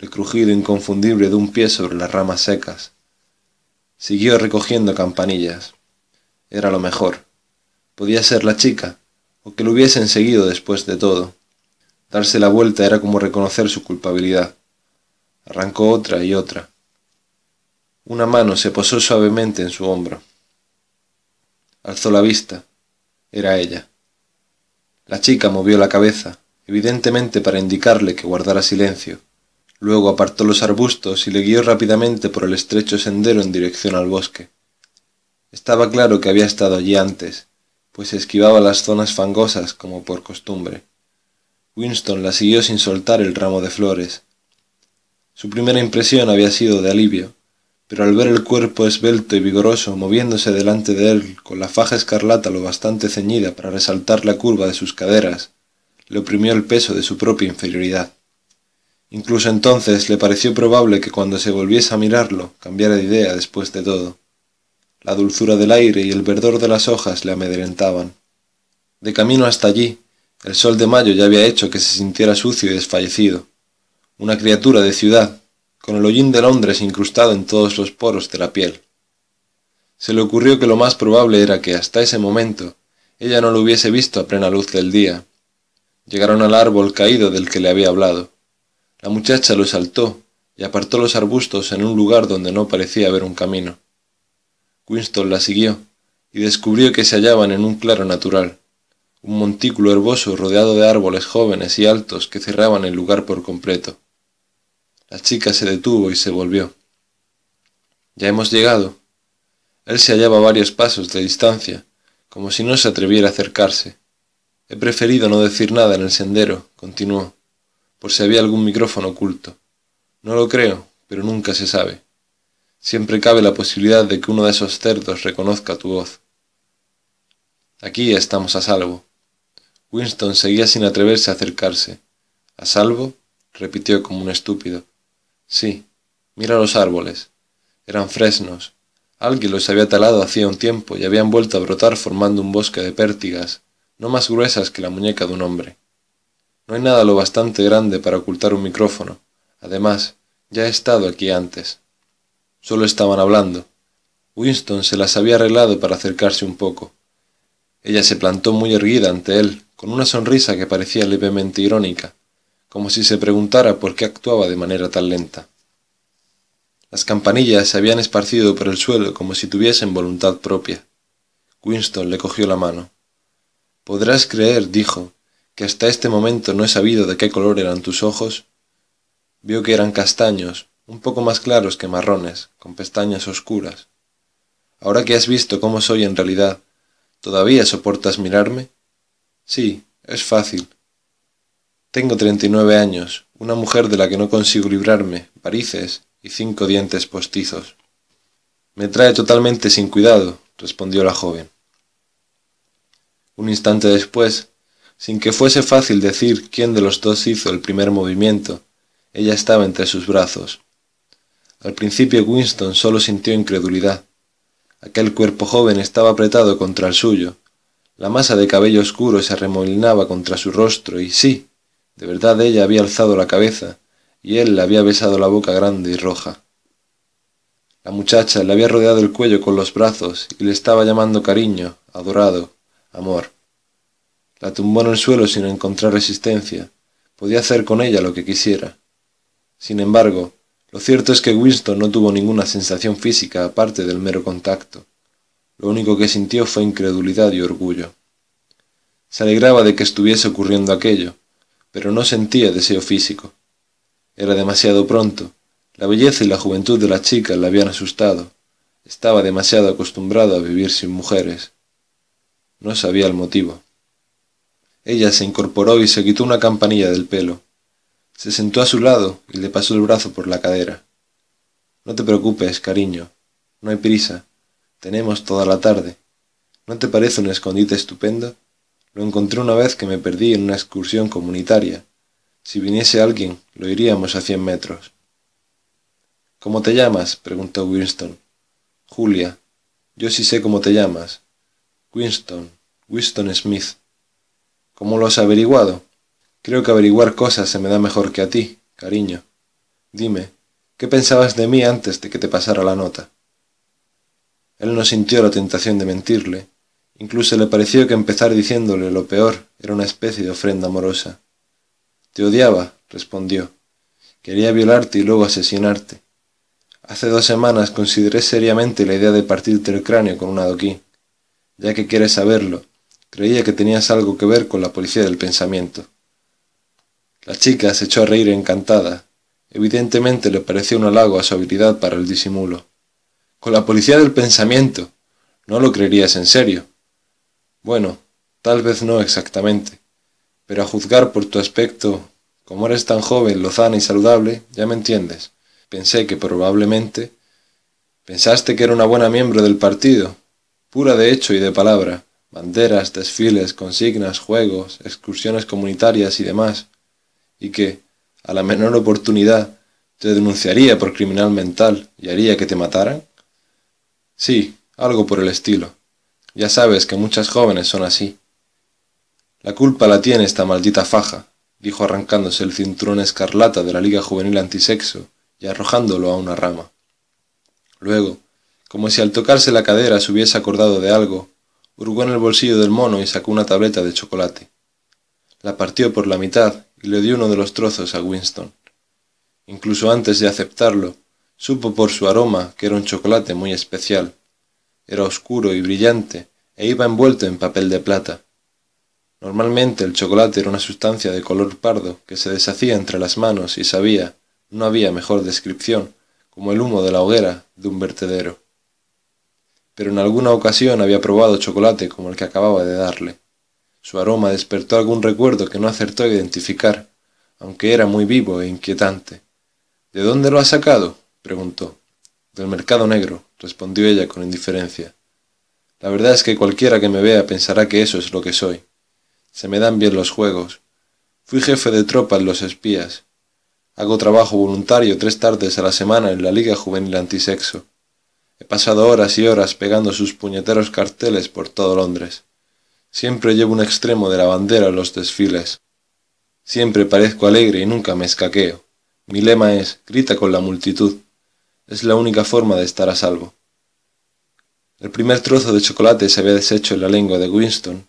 el crujido inconfundible de un pie sobre las ramas secas. Siguió recogiendo campanillas. Era lo mejor. Podía ser la chica, o que lo hubiesen seguido después de todo. Darse la vuelta era como reconocer su culpabilidad. Arrancó otra y otra. Una mano se posó suavemente en su hombro. Alzó la vista. Era ella. La chica movió la cabeza, evidentemente para indicarle que guardara silencio. Luego apartó los arbustos y le guió rápidamente por el estrecho sendero en dirección al bosque. Estaba claro que había estado allí antes, pues esquivaba las zonas fangosas como por costumbre. Winston la siguió sin soltar el ramo de flores. Su primera impresión había sido de alivio, pero al ver el cuerpo esbelto y vigoroso moviéndose delante de él con la faja escarlata lo bastante ceñida para resaltar la curva de sus caderas, le oprimió el peso de su propia inferioridad. Incluso entonces le pareció probable que cuando se volviese a mirarlo cambiara de idea después de todo. La dulzura del aire y el verdor de las hojas le amedrentaban. De camino hasta allí, el sol de mayo ya había hecho que se sintiera sucio y desfallecido. Una criatura de ciudad, con el hollín de Londres incrustado en todos los poros de la piel. Se le ocurrió que lo más probable era que hasta ese momento ella no lo hubiese visto a plena luz del día. Llegaron al árbol caído del que le había hablado. La muchacha lo saltó y apartó los arbustos en un lugar donde no parecía haber un camino. Winston la siguió y descubrió que se hallaban en un claro natural, un montículo herboso rodeado de árboles jóvenes y altos que cerraban el lugar por completo. La chica se detuvo y se volvió. Ya hemos llegado. Él se hallaba a varios pasos de distancia, como si no se atreviera a acercarse. He preferido no decir nada en el sendero, continuó, por si había algún micrófono oculto. No lo creo, pero nunca se sabe. Siempre cabe la posibilidad de que uno de esos cerdos reconozca tu voz. Aquí estamos a salvo. Winston seguía sin atreverse a acercarse. ¿A salvo? repitió como un estúpido. Sí, mira los árboles. Eran fresnos. Alguien los había talado hacía un tiempo y habían vuelto a brotar formando un bosque de pértigas, no más gruesas que la muñeca de un hombre. No hay nada lo bastante grande para ocultar un micrófono. Además, ya he estado aquí antes. Solo estaban hablando. Winston se las había arreglado para acercarse un poco. Ella se plantó muy erguida ante él, con una sonrisa que parecía levemente irónica, como si se preguntara por qué actuaba de manera tan lenta. Las campanillas se habían esparcido por el suelo como si tuviesen voluntad propia. Winston le cogió la mano. Podrás creer, dijo, que hasta este momento no he sabido de qué color eran tus ojos. Vio que eran castaños, un poco más claros que marrones, con pestañas oscuras. Ahora que has visto cómo soy en realidad, ¿todavía soportas mirarme? Sí, es fácil. Tengo treinta y nueve años, una mujer de la que no consigo librarme, varices y cinco dientes postizos. Me trae totalmente sin cuidado, respondió la joven. Un instante después, sin que fuese fácil decir quién de los dos hizo el primer movimiento, ella estaba entre sus brazos. Al principio Winston solo sintió incredulidad. Aquel cuerpo joven estaba apretado contra el suyo. La masa de cabello oscuro se arremolinaba contra su rostro y sí, de verdad ella había alzado la cabeza y él le había besado la boca grande y roja. La muchacha le había rodeado el cuello con los brazos y le estaba llamando cariño, adorado, amor. La tumbó en el suelo sin encontrar resistencia. Podía hacer con ella lo que quisiera. Sin embargo, lo cierto es que Winston no tuvo ninguna sensación física aparte del mero contacto. Lo único que sintió fue incredulidad y orgullo. Se alegraba de que estuviese ocurriendo aquello, pero no sentía deseo físico. Era demasiado pronto. La belleza y la juventud de la chica le habían asustado. Estaba demasiado acostumbrado a vivir sin mujeres. No sabía el motivo. Ella se incorporó y se quitó una campanilla del pelo. Se sentó a su lado y le pasó el brazo por la cadera. No te preocupes, cariño. No hay prisa. Tenemos toda la tarde. ¿No te parece un escondite estupendo? Lo encontré una vez que me perdí en una excursión comunitaria. Si viniese alguien, lo iríamos a cien metros. ¿Cómo te llamas? preguntó Winston. Julia. Yo sí sé cómo te llamas. Winston. Winston Smith. ¿Cómo lo has averiguado? Creo que averiguar cosas se me da mejor que a ti, cariño. Dime, ¿qué pensabas de mí antes de que te pasara la nota? Él no sintió la tentación de mentirle. Incluso le pareció que empezar diciéndole lo peor era una especie de ofrenda amorosa. Te odiaba, respondió. Quería violarte y luego asesinarte. Hace dos semanas consideré seriamente la idea de partirte el cráneo con un adoquín. Ya que quieres saberlo, creía que tenías algo que ver con la policía del pensamiento. La chica se echó a reír encantada. Evidentemente le pareció un halago a su habilidad para el disimulo. Con la policía del pensamiento. No lo creerías en serio. Bueno, tal vez no exactamente. Pero a juzgar por tu aspecto, como eres tan joven, lozana y saludable, ya me entiendes. Pensé que probablemente... Pensaste que era una buena miembro del partido, pura de hecho y de palabra, banderas, desfiles, consignas, juegos, excursiones comunitarias y demás, y que, a la menor oportunidad, te denunciaría por criminal mental y haría que te mataran? Sí, algo por el estilo. Ya sabes que muchas jóvenes son así. La culpa la tiene esta maldita faja, dijo arrancándose el cinturón escarlata de la Liga Juvenil Antisexo y arrojándolo a una rama. Luego, como si al tocarse la cadera se hubiese acordado de algo, hurgó en el bolsillo del mono y sacó una tableta de chocolate. La partió por la mitad y le dio uno de los trozos a Winston. Incluso antes de aceptarlo, supo por su aroma que era un chocolate muy especial. Era oscuro y brillante e iba envuelto en papel de plata. Normalmente el chocolate era una sustancia de color pardo que se deshacía entre las manos y sabía, no había mejor descripción, como el humo de la hoguera de un vertedero. Pero en alguna ocasión había probado chocolate como el que acababa de darle. Su aroma despertó algún recuerdo que no acertó a identificar, aunque era muy vivo e inquietante. ¿De dónde lo has sacado? preguntó. Del mercado negro, respondió ella con indiferencia. La verdad es que cualquiera que me vea pensará que eso es lo que soy. Se me dan bien los juegos. Fui jefe de tropa en los espías. Hago trabajo voluntario tres tardes a la semana en la Liga Juvenil Antisexo. He pasado horas y horas pegando sus puñeteros carteles por todo Londres. Siempre llevo un extremo de la bandera en los desfiles. Siempre parezco alegre y nunca me escaqueo. Mi lema es grita con la multitud. Es la única forma de estar a salvo. El primer trozo de chocolate se había deshecho en la lengua de Winston.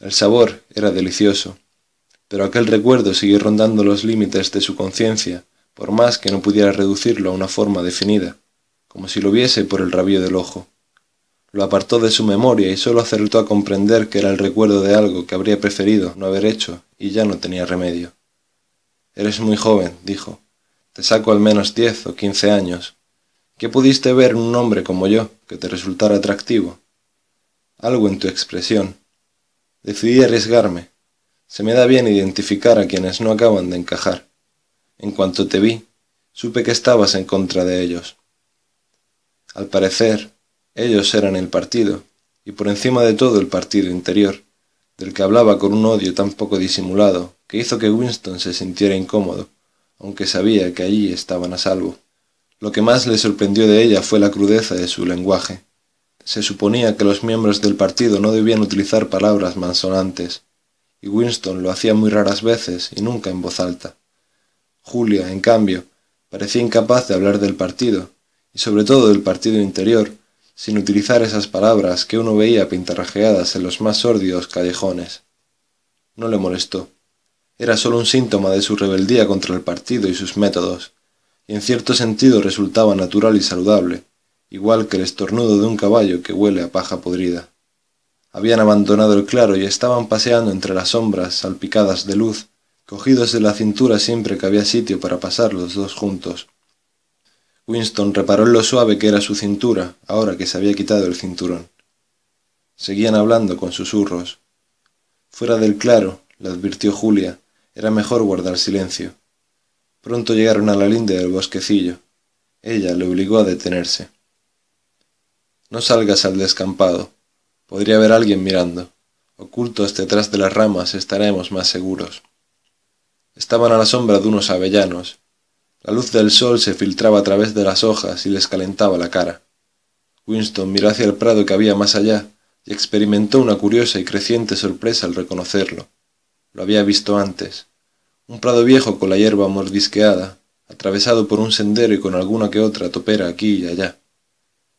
El sabor era delicioso, pero aquel recuerdo siguió rondando los límites de su conciencia, por más que no pudiera reducirlo a una forma definida, como si lo viese por el rabillo del ojo. Lo apartó de su memoria y sólo acertó a comprender que era el recuerdo de algo que habría preferido no haber hecho y ya no tenía remedio. Eres muy joven, dijo. Te saco al menos diez o quince años. ¿Qué pudiste ver en un hombre como yo que te resultara atractivo? Algo en tu expresión. Decidí arriesgarme. Se me da bien identificar a quienes no acaban de encajar. En cuanto te vi, supe que estabas en contra de ellos. Al parecer, ellos eran el partido, y por encima de todo el partido interior, del que hablaba con un odio tan poco disimulado que hizo que Winston se sintiera incómodo aunque sabía que allí estaban a salvo. Lo que más le sorprendió de ella fue la crudeza de su lenguaje. Se suponía que los miembros del partido no debían utilizar palabras mansonantes, y Winston lo hacía muy raras veces y nunca en voz alta. Julia, en cambio, parecía incapaz de hablar del partido, y sobre todo del partido interior, sin utilizar esas palabras que uno veía pintarrajeadas en los más sórdidos callejones. No le molestó era solo un síntoma de su rebeldía contra el partido y sus métodos, en cierto sentido resultaba natural y saludable, igual que el estornudo de un caballo que huele a paja podrida. Habían abandonado el claro y estaban paseando entre las sombras salpicadas de luz, cogidos de la cintura siempre que había sitio para pasar los dos juntos. Winston reparó en lo suave que era su cintura, ahora que se había quitado el cinturón. Seguían hablando con susurros. Fuera del claro, le advirtió Julia, era mejor guardar silencio. Pronto llegaron a la linde del bosquecillo. Ella le obligó a detenerse. No salgas al descampado. Podría haber alguien mirando. Ocultos detrás de las ramas estaremos más seguros. Estaban a la sombra de unos avellanos. La luz del sol se filtraba a través de las hojas y les calentaba la cara. Winston miró hacia el prado que había más allá y experimentó una curiosa y creciente sorpresa al reconocerlo. Lo había visto antes. Un prado viejo con la hierba mordisqueada, atravesado por un sendero y con alguna que otra topera aquí y allá.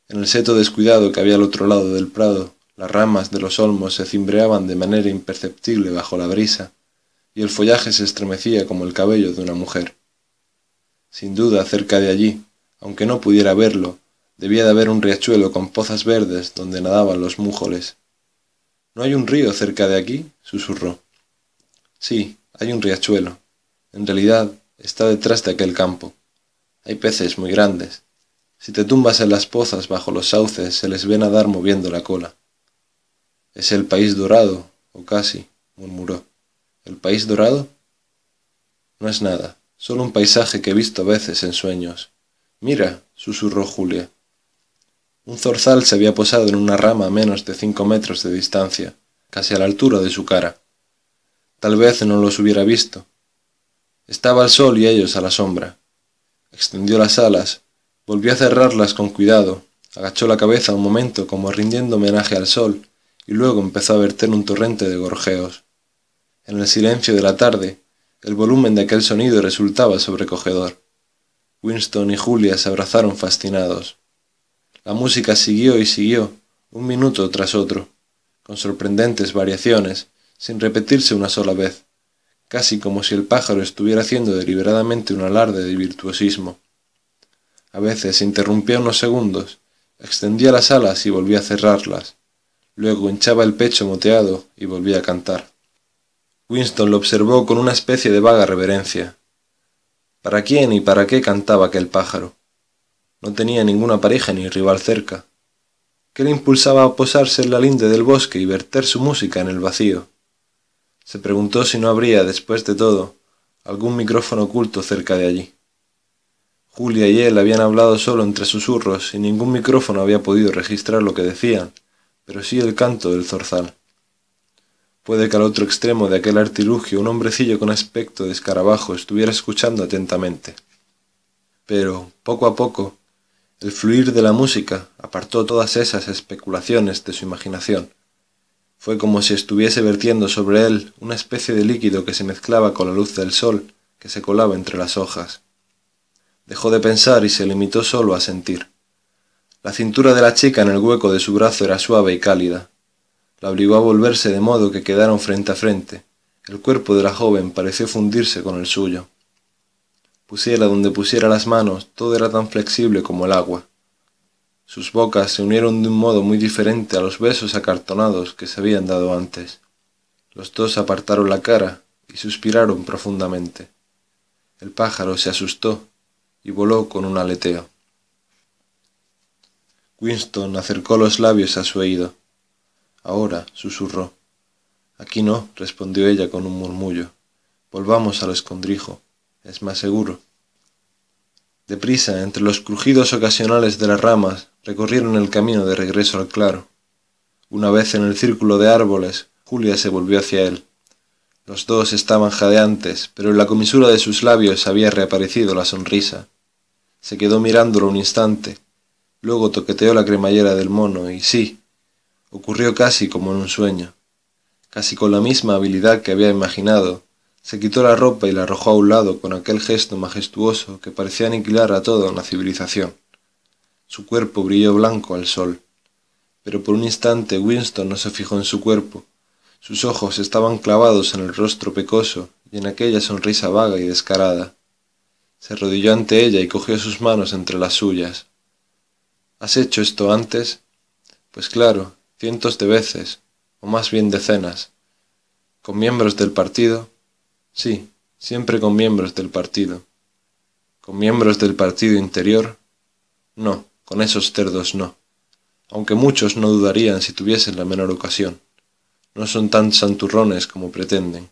En el seto descuidado que había al otro lado del prado, las ramas de los olmos se cimbreaban de manera imperceptible bajo la brisa, y el follaje se estremecía como el cabello de una mujer. Sin duda, cerca de allí, aunque no pudiera verlo, debía de haber un riachuelo con pozas verdes donde nadaban los mújoles. ¿No hay un río cerca de aquí? susurró. Sí, hay un riachuelo. En realidad, está detrás de aquel campo. Hay peces muy grandes. Si te tumbas en las pozas bajo los sauces, se les ve nadar moviendo la cola. Es el país dorado, o casi, murmuró. ¿El país dorado? No es nada, solo un paisaje que he visto a veces en sueños. Mira, susurró Julia. Un zorzal se había posado en una rama a menos de cinco metros de distancia, casi a la altura de su cara. Tal vez no los hubiera visto. Estaba al sol y ellos a la sombra. Extendió las alas, volvió a cerrarlas con cuidado, agachó la cabeza un momento como rindiendo homenaje al sol, y luego empezó a verter un torrente de gorjeos. En el silencio de la tarde, el volumen de aquel sonido resultaba sobrecogedor. Winston y Julia se abrazaron fascinados. La música siguió y siguió, un minuto tras otro, con sorprendentes variaciones, sin repetirse una sola vez, casi como si el pájaro estuviera haciendo deliberadamente un alarde de virtuosismo. A veces interrumpía unos segundos, extendía las alas y volvía a cerrarlas, luego hinchaba el pecho moteado y volvía a cantar. Winston lo observó con una especie de vaga reverencia. ¿Para quién y para qué cantaba aquel pájaro? No tenía ninguna pareja ni rival cerca. ¿Qué le impulsaba a posarse en la linde del bosque y verter su música en el vacío? Se preguntó si no habría, después de todo, algún micrófono oculto cerca de allí. Julia y él habían hablado solo entre susurros y ningún micrófono había podido registrar lo que decían, pero sí el canto del zorzal. Puede que al otro extremo de aquel artilugio un hombrecillo con aspecto de escarabajo estuviera escuchando atentamente. Pero, poco a poco, el fluir de la música apartó todas esas especulaciones de su imaginación. Fue como si estuviese vertiendo sobre él una especie de líquido que se mezclaba con la luz del sol que se colaba entre las hojas. Dejó de pensar y se limitó solo a sentir. La cintura de la chica en el hueco de su brazo era suave y cálida. La obligó a volverse de modo que quedaron frente a frente. El cuerpo de la joven pareció fundirse con el suyo. Pusiera donde pusiera las manos, todo era tan flexible como el agua. Sus bocas se unieron de un modo muy diferente a los besos acartonados que se habían dado antes. Los dos apartaron la cara y suspiraron profundamente. El pájaro se asustó y voló con un aleteo. Winston acercó los labios a su oído. Ahora, susurró. Aquí no, respondió ella con un murmullo. Volvamos al escondrijo es más seguro. Deprisa, entre los crujidos ocasionales de las ramas, recorrieron el camino de regreso al claro. Una vez en el círculo de árboles, Julia se volvió hacia él. Los dos estaban jadeantes, pero en la comisura de sus labios había reaparecido la sonrisa. Se quedó mirándolo un instante, luego toqueteó la cremallera del mono y sí, ocurrió casi como en un sueño, casi con la misma habilidad que había imaginado, se quitó la ropa y la arrojó a un lado con aquel gesto majestuoso que parecía aniquilar a toda una civilización. Su cuerpo brilló blanco al sol. Pero por un instante Winston no se fijó en su cuerpo. Sus ojos estaban clavados en el rostro pecoso y en aquella sonrisa vaga y descarada. Se arrodilló ante ella y cogió sus manos entre las suyas. ¿Has hecho esto antes? Pues claro, cientos de veces, o más bien decenas. Con miembros del partido, Sí, siempre con miembros del partido. ¿Con miembros del partido interior? No, con esos cerdos no. Aunque muchos no dudarían si tuviesen la menor ocasión. No son tan santurrones como pretenden.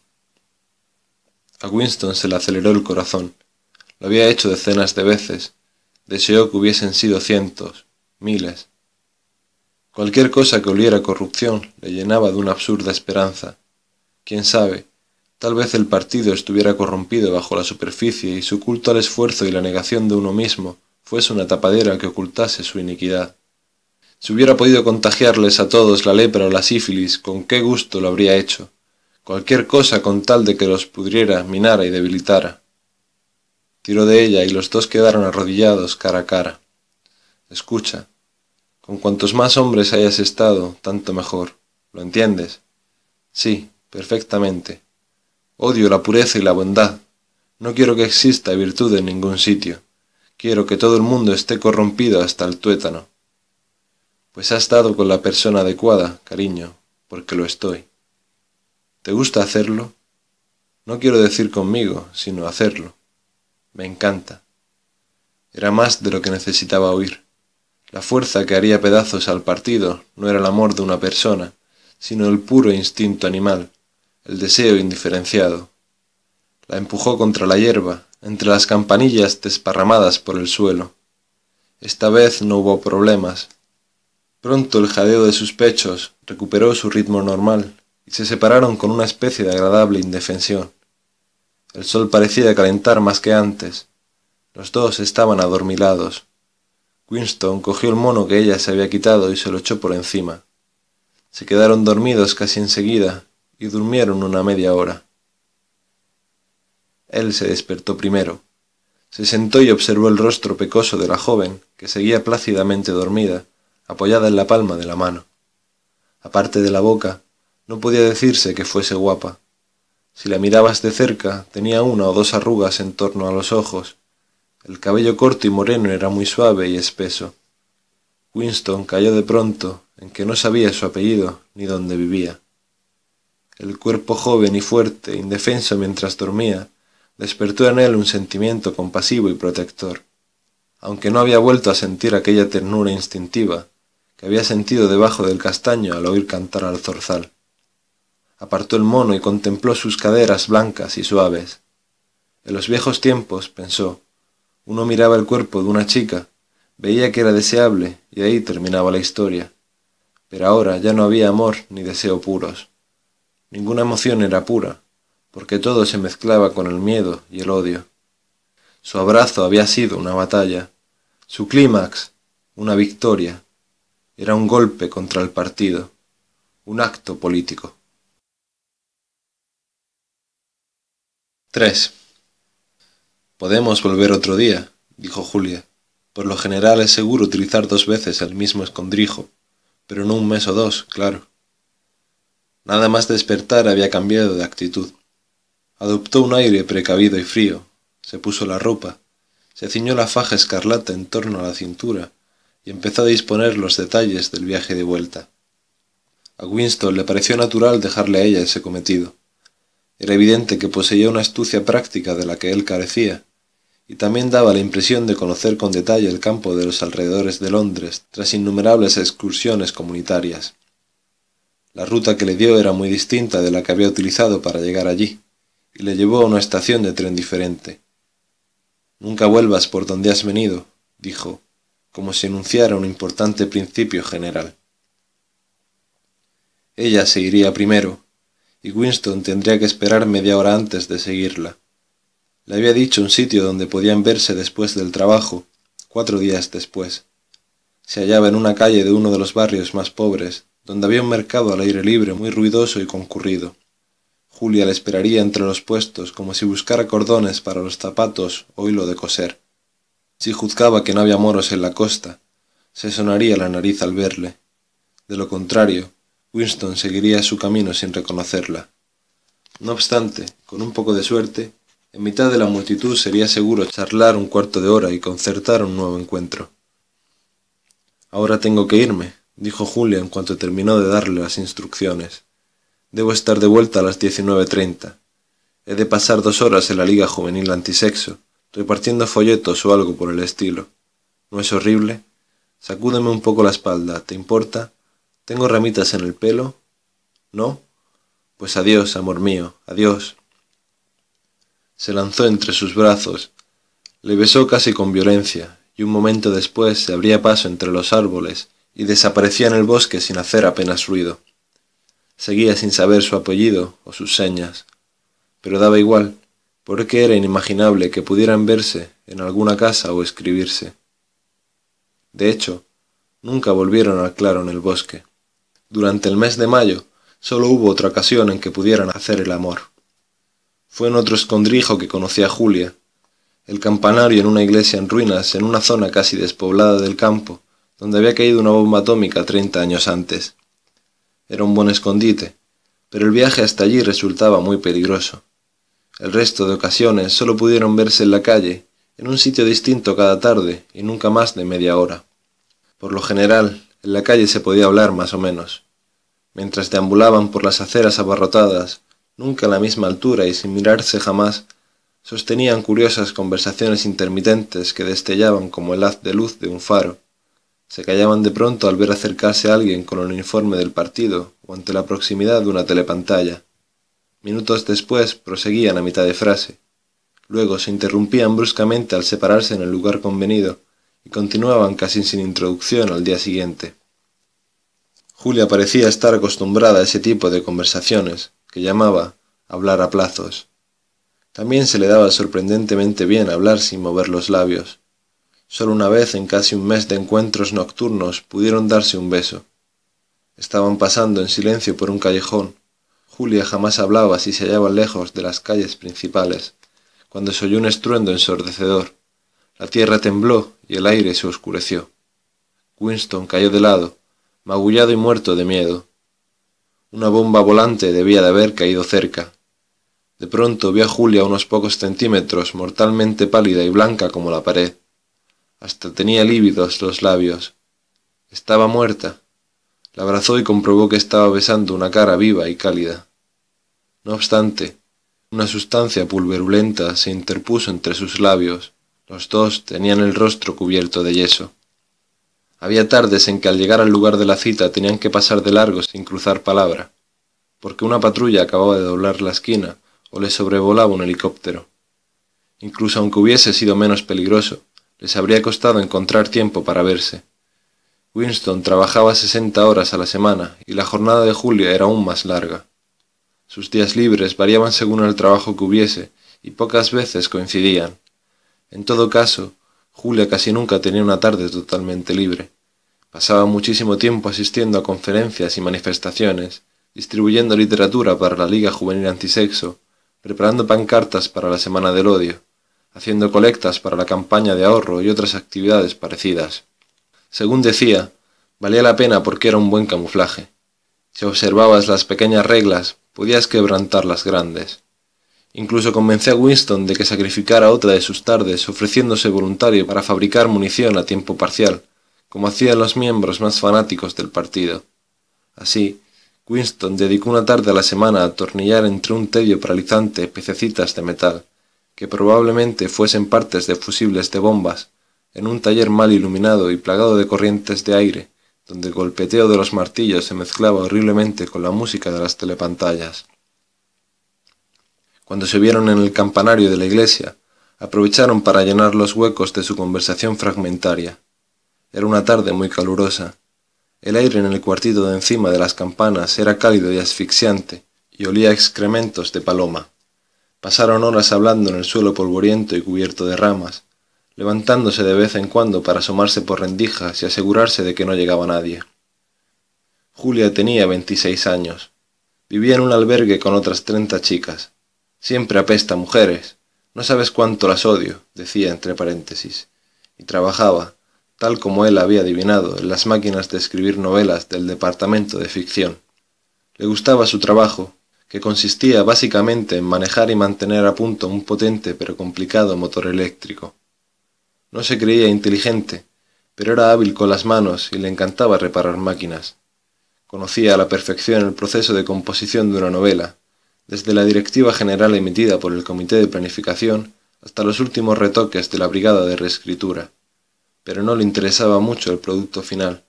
A Winston se le aceleró el corazón. Lo había hecho decenas de veces. Deseó que hubiesen sido cientos, miles. Cualquier cosa que oliera corrupción le llenaba de una absurda esperanza. Quién sabe, Tal vez el partido estuviera corrompido bajo la superficie y su culto al esfuerzo y la negación de uno mismo fuese una tapadera que ocultase su iniquidad. Si hubiera podido contagiarles a todos la lepra o la sífilis, con qué gusto lo habría hecho. Cualquier cosa con tal de que los pudriera, minara y debilitara. Tiró de ella y los dos quedaron arrodillados cara a cara. Escucha, con cuantos más hombres hayas estado, tanto mejor. ¿Lo entiendes? Sí, perfectamente. Odio la pureza y la bondad. No quiero que exista virtud en ningún sitio. Quiero que todo el mundo esté corrompido hasta el tuétano. Pues has dado con la persona adecuada, cariño, porque lo estoy. ¿Te gusta hacerlo? No quiero decir conmigo, sino hacerlo. Me encanta. Era más de lo que necesitaba oír. La fuerza que haría pedazos al partido no era el amor de una persona, sino el puro instinto animal, el deseo indiferenciado. La empujó contra la hierba, entre las campanillas desparramadas por el suelo. Esta vez no hubo problemas. Pronto el jadeo de sus pechos recuperó su ritmo normal y se separaron con una especie de agradable indefensión. El sol parecía calentar más que antes. Los dos estaban adormilados. Winston cogió el mono que ella se había quitado y se lo echó por encima. Se quedaron dormidos casi enseguida y durmieron una media hora. Él se despertó primero. Se sentó y observó el rostro pecoso de la joven, que seguía plácidamente dormida, apoyada en la palma de la mano. Aparte de la boca, no podía decirse que fuese guapa. Si la mirabas de cerca, tenía una o dos arrugas en torno a los ojos. El cabello corto y moreno era muy suave y espeso. Winston cayó de pronto en que no sabía su apellido ni dónde vivía. El cuerpo joven y fuerte, indefenso mientras dormía, despertó en él un sentimiento compasivo y protector, aunque no había vuelto a sentir aquella ternura instintiva que había sentido debajo del castaño al oír cantar al zorzal. Apartó el mono y contempló sus caderas blancas y suaves. En los viejos tiempos, pensó, uno miraba el cuerpo de una chica, veía que era deseable y ahí terminaba la historia. Pero ahora ya no había amor ni deseo puros. Ninguna emoción era pura, porque todo se mezclaba con el miedo y el odio. Su abrazo había sido una batalla, su clímax una victoria, era un golpe contra el partido, un acto político. 3. Podemos volver otro día, dijo Julia. Por lo general es seguro utilizar dos veces el mismo escondrijo, pero no un mes o dos, claro. Nada más despertar había cambiado de actitud. Adoptó un aire precavido y frío, se puso la ropa, se ciñó la faja escarlata en torno a la cintura y empezó a disponer los detalles del viaje de vuelta. A Winston le pareció natural dejarle a ella ese cometido. Era evidente que poseía una astucia práctica de la que él carecía, y también daba la impresión de conocer con detalle el campo de los alrededores de Londres tras innumerables excursiones comunitarias. La ruta que le dio era muy distinta de la que había utilizado para llegar allí y le llevó a una estación de tren diferente. Nunca vuelvas por donde has venido, dijo, como si enunciara un importante principio general. Ella se iría primero, y Winston tendría que esperar media hora antes de seguirla. Le había dicho un sitio donde podían verse después del trabajo, cuatro días después. Se hallaba en una calle de uno de los barrios más pobres, donde había un mercado al aire libre muy ruidoso y concurrido. Julia le esperaría entre los puestos como si buscara cordones para los zapatos o hilo de coser. Si juzgaba que no había moros en la costa, se sonaría la nariz al verle. De lo contrario, Winston seguiría su camino sin reconocerla. No obstante, con un poco de suerte, en mitad de la multitud sería seguro charlar un cuarto de hora y concertar un nuevo encuentro. Ahora tengo que irme, dijo Julia en cuanto terminó de darle las instrucciones. Debo estar de vuelta a las 19.30. He de pasar dos horas en la Liga Juvenil Antisexo, repartiendo folletos o algo por el estilo. ¿No es horrible? Sacúdeme un poco la espalda, ¿te importa? ¿Tengo ramitas en el pelo? ¿No? Pues adiós, amor mío, adiós. Se lanzó entre sus brazos, le besó casi con violencia, y un momento después se abría paso entre los árboles y desaparecía en el bosque sin hacer apenas ruido. Seguía sin saber su apellido o sus señas, pero daba igual, porque era inimaginable que pudieran verse en alguna casa o escribirse. De hecho, nunca volvieron al claro en el bosque. Durante el mes de mayo solo hubo otra ocasión en que pudieran hacer el amor. Fue en otro escondrijo que conocí a Julia, el campanario en una iglesia en ruinas en una zona casi despoblada del campo, donde había caído una bomba atómica treinta años antes. Era un buen escondite, pero el viaje hasta allí resultaba muy peligroso. El resto de ocasiones solo pudieron verse en la calle, en un sitio distinto cada tarde y nunca más de media hora. Por lo general, en la calle se podía hablar más o menos. Mientras deambulaban por las aceras abarrotadas, nunca a la misma altura y sin mirarse jamás, sostenían curiosas conversaciones intermitentes que destellaban como el haz de luz de un faro se callaban de pronto al ver acercarse a alguien con el uniforme del partido o ante la proximidad de una telepantalla. Minutos después proseguían a mitad de frase. Luego se interrumpían bruscamente al separarse en el lugar convenido y continuaban casi sin introducción al día siguiente. Julia parecía estar acostumbrada a ese tipo de conversaciones, que llamaba hablar a plazos. También se le daba sorprendentemente bien hablar sin mover los labios. Solo una vez en casi un mes de encuentros nocturnos pudieron darse un beso. Estaban pasando en silencio por un callejón. Julia jamás hablaba si se hallaba lejos de las calles principales, cuando se oyó un estruendo ensordecedor. La tierra tembló y el aire se oscureció. Winston cayó de lado, magullado y muerto de miedo. Una bomba volante debía de haber caído cerca. De pronto vio a Julia unos pocos centímetros, mortalmente pálida y blanca como la pared. Hasta tenía lívidos los labios. Estaba muerta. La abrazó y comprobó que estaba besando una cara viva y cálida. No obstante, una sustancia pulverulenta se interpuso entre sus labios. Los dos tenían el rostro cubierto de yeso. Había tardes en que al llegar al lugar de la cita tenían que pasar de largo sin cruzar palabra, porque una patrulla acababa de doblar la esquina o les sobrevolaba un helicóptero. Incluso aunque hubiese sido menos peligroso, les habría costado encontrar tiempo para verse. Winston trabajaba sesenta horas a la semana y la jornada de Julia era aún más larga. Sus días libres variaban según el trabajo que hubiese y pocas veces coincidían. En todo caso, Julia casi nunca tenía una tarde totalmente libre. Pasaba muchísimo tiempo asistiendo a conferencias y manifestaciones, distribuyendo literatura para la Liga Juvenil Antisexo, preparando pancartas para la Semana del Odio, haciendo colectas para la campaña de ahorro y otras actividades parecidas. Según decía, valía la pena porque era un buen camuflaje. Si observabas las pequeñas reglas, podías quebrantar las grandes. Incluso convenció a Winston de que sacrificara otra de sus tardes ofreciéndose voluntario para fabricar munición a tiempo parcial, como hacían los miembros más fanáticos del partido. Así, Winston dedicó una tarde a la semana a atornillar entre un tedio paralizante pececitas de metal, que probablemente fuesen partes de fusibles de bombas, en un taller mal iluminado y plagado de corrientes de aire, donde el golpeteo de los martillos se mezclaba horriblemente con la música de las telepantallas. Cuando se vieron en el campanario de la iglesia, aprovecharon para llenar los huecos de su conversación fragmentaria. Era una tarde muy calurosa. El aire en el cuartito de encima de las campanas era cálido y asfixiante, y olía excrementos de paloma. Pasaron horas hablando en el suelo polvoriento y cubierto de ramas, levantándose de vez en cuando para asomarse por rendijas y asegurarse de que no llegaba nadie. Julia tenía veintiséis años. Vivía en un albergue con otras treinta chicas. Siempre apesta mujeres. No sabes cuánto las odio, decía entre paréntesis. Y trabajaba, tal como él había adivinado, en las máquinas de escribir novelas del departamento de ficción. Le gustaba su trabajo, que consistía básicamente en manejar y mantener a punto un potente pero complicado motor eléctrico. No se creía inteligente, pero era hábil con las manos y le encantaba reparar máquinas. Conocía a la perfección el proceso de composición de una novela, desde la directiva general emitida por el Comité de Planificación hasta los últimos retoques de la Brigada de Reescritura. Pero no le interesaba mucho el producto final.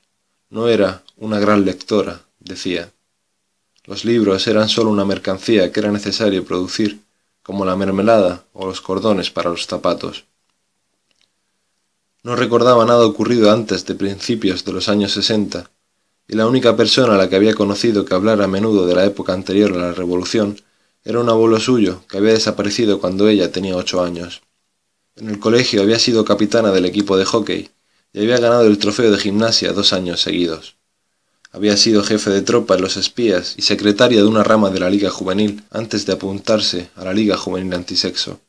No era una gran lectora, decía. Los libros eran sólo una mercancía que era necesario producir, como la mermelada o los cordones para los zapatos. No recordaba nada ocurrido antes de principios de los años sesenta, y la única persona a la que había conocido que hablara a menudo de la época anterior a la Revolución era un abuelo suyo que había desaparecido cuando ella tenía ocho años. En el colegio había sido capitana del equipo de hockey y había ganado el trofeo de gimnasia dos años seguidos. Había sido jefe de tropa en los espías y secretaria de una rama de la Liga Juvenil antes de apuntarse a la Liga Juvenil Antisexo.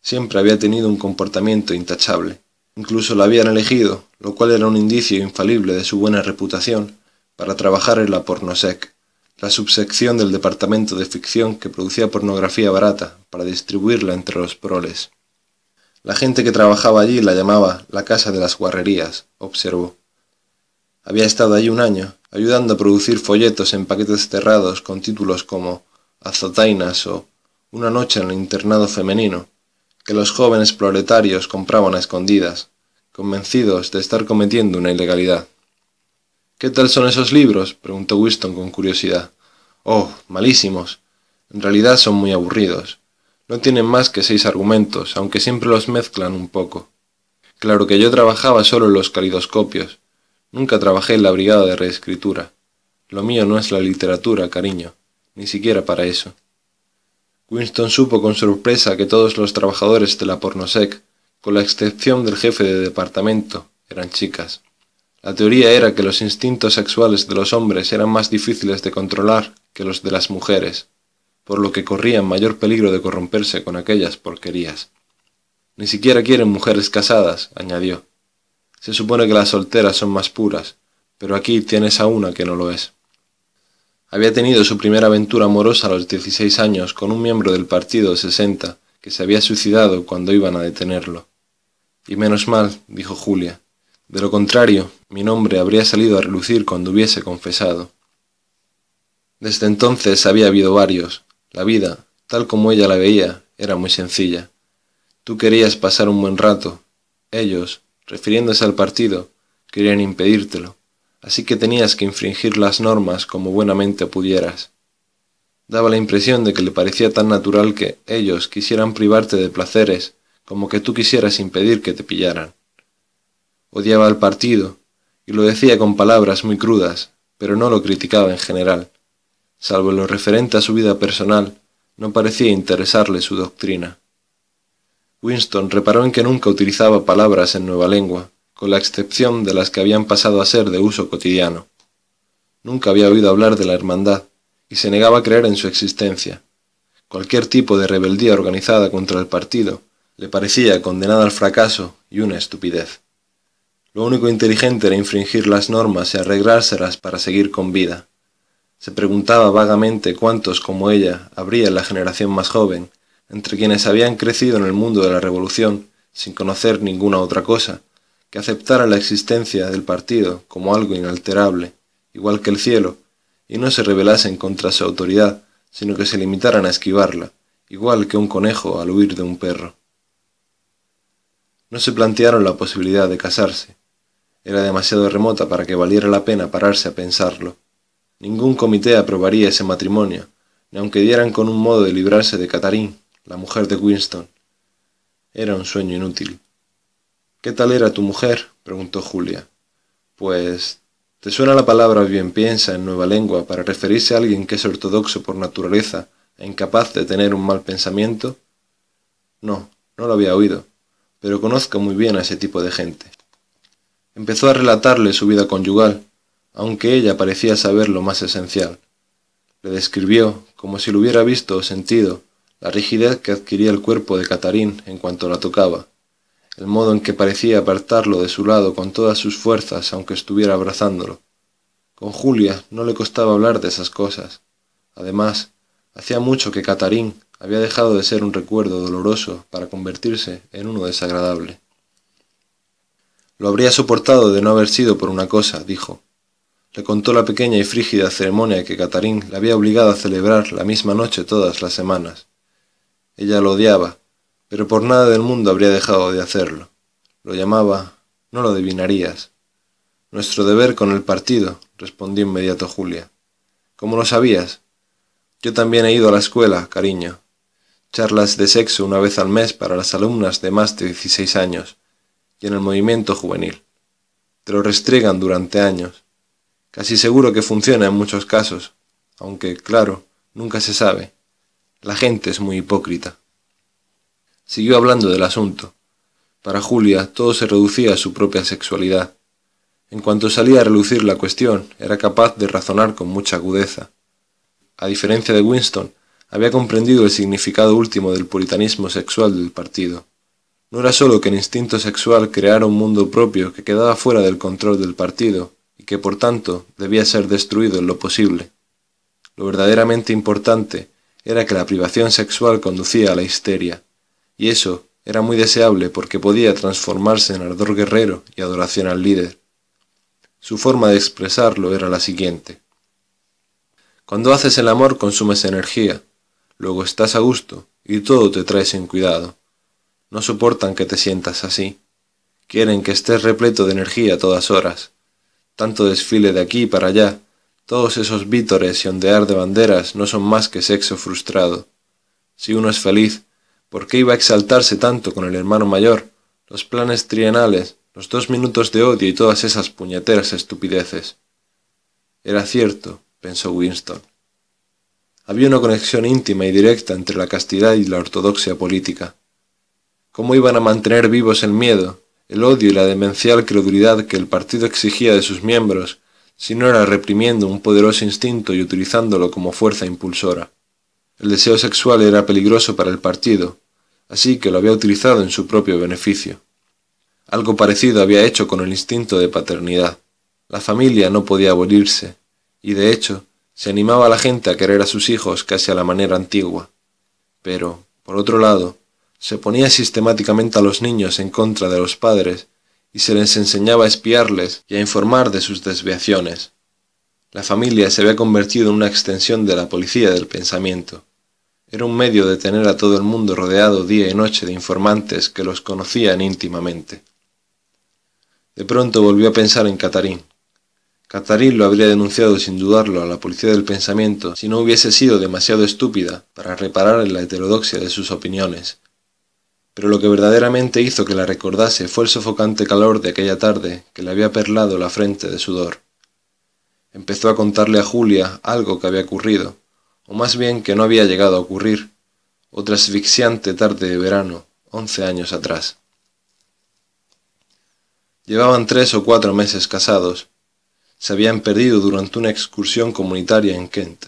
Siempre había tenido un comportamiento intachable. Incluso la habían elegido, lo cual era un indicio infalible de su buena reputación, para trabajar en la Pornosec, la subsección del departamento de ficción que producía pornografía barata para distribuirla entre los proles. La gente que trabajaba allí la llamaba la casa de las guarrerías, observó. Había estado allí un año, ayudando a producir folletos en paquetes cerrados con títulos como Azotainas o Una noche en el internado femenino, que los jóvenes proletarios compraban a escondidas, convencidos de estar cometiendo una ilegalidad. ¿Qué tal son esos libros? preguntó Winston con curiosidad. Oh, malísimos. En realidad son muy aburridos. No tienen más que seis argumentos, aunque siempre los mezclan un poco. Claro que yo trabajaba solo en los calidoscopios, Nunca trabajé en la brigada de reescritura. Lo mío no es la literatura, cariño, ni siquiera para eso. Winston supo con sorpresa que todos los trabajadores de la Pornosec, con la excepción del jefe de departamento, eran chicas. La teoría era que los instintos sexuales de los hombres eran más difíciles de controlar que los de las mujeres, por lo que corrían mayor peligro de corromperse con aquellas porquerías. Ni siquiera quieren mujeres casadas, añadió. Se supone que las solteras son más puras, pero aquí tienes a una que no lo es. Había tenido su primera aventura amorosa a los 16 años con un miembro del Partido 60 que se había suicidado cuando iban a detenerlo. Y menos mal, dijo Julia. De lo contrario, mi nombre habría salido a relucir cuando hubiese confesado. Desde entonces había habido varios. La vida, tal como ella la veía, era muy sencilla. Tú querías pasar un buen rato. Ellos, refiriéndose al partido, querían impedírtelo así que tenías que infringir las normas como buenamente pudieras. Daba la impresión de que le parecía tan natural que ellos quisieran privarte de placeres como que tú quisieras impedir que te pillaran. Odiaba al partido, y lo decía con palabras muy crudas, pero no lo criticaba en general. Salvo lo referente a su vida personal, no parecía interesarle su doctrina. Winston reparó en que nunca utilizaba palabras en nueva lengua, con la excepción de las que habían pasado a ser de uso cotidiano. Nunca había oído hablar de la hermandad, y se negaba a creer en su existencia. Cualquier tipo de rebeldía organizada contra el partido le parecía condenada al fracaso y una estupidez. Lo único inteligente era infringir las normas y arreglárselas para seguir con vida. Se preguntaba vagamente cuántos como ella habría en la generación más joven, entre quienes habían crecido en el mundo de la revolución sin conocer ninguna otra cosa, que aceptaran la existencia del partido como algo inalterable, igual que el cielo, y no se rebelasen contra su autoridad, sino que se limitaran a esquivarla, igual que un conejo al huir de un perro. No se plantearon la posibilidad de casarse. Era demasiado remota para que valiera la pena pararse a pensarlo. Ningún comité aprobaría ese matrimonio, ni aunque dieran con un modo de librarse de Catarín, la mujer de Winston. Era un sueño inútil. ¿Qué tal era tu mujer? preguntó Julia. Pues... ¿Te suena la palabra bien piensa en nueva lengua para referirse a alguien que es ortodoxo por naturaleza e incapaz de tener un mal pensamiento? No, no lo había oído, pero conozco muy bien a ese tipo de gente. Empezó a relatarle su vida conyugal, aunque ella parecía saber lo más esencial. Le describió, como si lo hubiera visto o sentido, la rigidez que adquiría el cuerpo de Catarín en cuanto la tocaba, el modo en que parecía apartarlo de su lado con todas sus fuerzas aunque estuviera abrazándolo. Con Julia no le costaba hablar de esas cosas. Además, hacía mucho que Catarín había dejado de ser un recuerdo doloroso para convertirse en uno desagradable. Lo habría soportado de no haber sido por una cosa, dijo. Le contó la pequeña y frígida ceremonia que Catarín le había obligado a celebrar la misma noche todas las semanas. Ella lo odiaba, pero por nada del mundo habría dejado de hacerlo. Lo llamaba, no lo adivinarías. Nuestro deber con el partido, respondió inmediato Julia. ¿Cómo lo sabías? Yo también he ido a la escuela, cariño. Charlas de sexo una vez al mes para las alumnas de más de 16 años, y en el movimiento juvenil. Te lo restriegan durante años. Casi seguro que funciona en muchos casos, aunque, claro, nunca se sabe. La gente es muy hipócrita. Siguió hablando del asunto. Para Julia todo se reducía a su propia sexualidad. En cuanto salía a relucir la cuestión, era capaz de razonar con mucha agudeza. A diferencia de Winston, había comprendido el significado último del puritanismo sexual del partido. No era sólo que el instinto sexual creara un mundo propio que quedaba fuera del control del partido y que por tanto debía ser destruido en lo posible. Lo verdaderamente importante era que la privación sexual conducía a la histeria, y eso era muy deseable porque podía transformarse en ardor guerrero y adoración al líder. Su forma de expresarlo era la siguiente. Cuando haces el amor consumes energía, luego estás a gusto y todo te trae sin cuidado. No soportan que te sientas así. Quieren que estés repleto de energía a todas horas. Tanto desfile de aquí para allá, todos esos vítores y ondear de banderas no son más que sexo frustrado. Si uno es feliz, ¿Por qué iba a exaltarse tanto con el hermano mayor? Los planes trienales los dos minutos de odio y todas esas puñeteras estupideces. Era cierto, pensó Winston. Había una conexión íntima y directa entre la castidad y la ortodoxia política. ¿Cómo iban a mantener vivos el miedo, el odio y la demencial credulidad que el partido exigía de sus miembros, si no era reprimiendo un poderoso instinto y utilizándolo como fuerza impulsora? El deseo sexual era peligroso para el partido, así que lo había utilizado en su propio beneficio. Algo parecido había hecho con el instinto de paternidad. La familia no podía abolirse, y de hecho, se animaba a la gente a querer a sus hijos casi a la manera antigua. Pero, por otro lado, se ponía sistemáticamente a los niños en contra de los padres y se les enseñaba a espiarles y a informar de sus desviaciones. La familia se había convertido en una extensión de la policía del pensamiento. Era un medio de tener a todo el mundo rodeado día y noche de informantes que los conocían íntimamente. De pronto volvió a pensar en Catarín. Catarín lo habría denunciado sin dudarlo a la policía del pensamiento si no hubiese sido demasiado estúpida para reparar en la heterodoxia de sus opiniones. Pero lo que verdaderamente hizo que la recordase fue el sofocante calor de aquella tarde que le había perlado la frente de sudor. Empezó a contarle a Julia algo que había ocurrido, o más bien que no había llegado a ocurrir, otra asfixiante tarde de verano, once años atrás. Llevaban tres o cuatro meses casados. Se habían perdido durante una excursión comunitaria en Kent.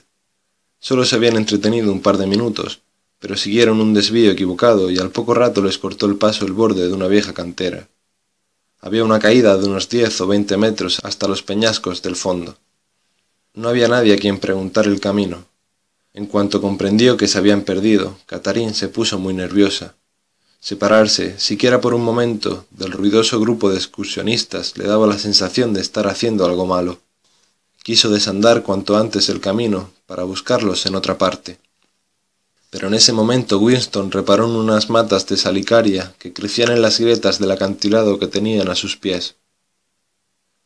Solo se habían entretenido un par de minutos, pero siguieron un desvío equivocado y al poco rato les cortó el paso el borde de una vieja cantera. Había una caída de unos diez o veinte metros hasta los peñascos del fondo. No había nadie a quien preguntar el camino. En cuanto comprendió que se habían perdido, Catarín se puso muy nerviosa. Separarse, siquiera por un momento, del ruidoso grupo de excursionistas le daba la sensación de estar haciendo algo malo. Quiso desandar cuanto antes el camino para buscarlos en otra parte. Pero en ese momento Winston reparó en unas matas de salicaria que crecían en las grietas del acantilado que tenían a sus pies.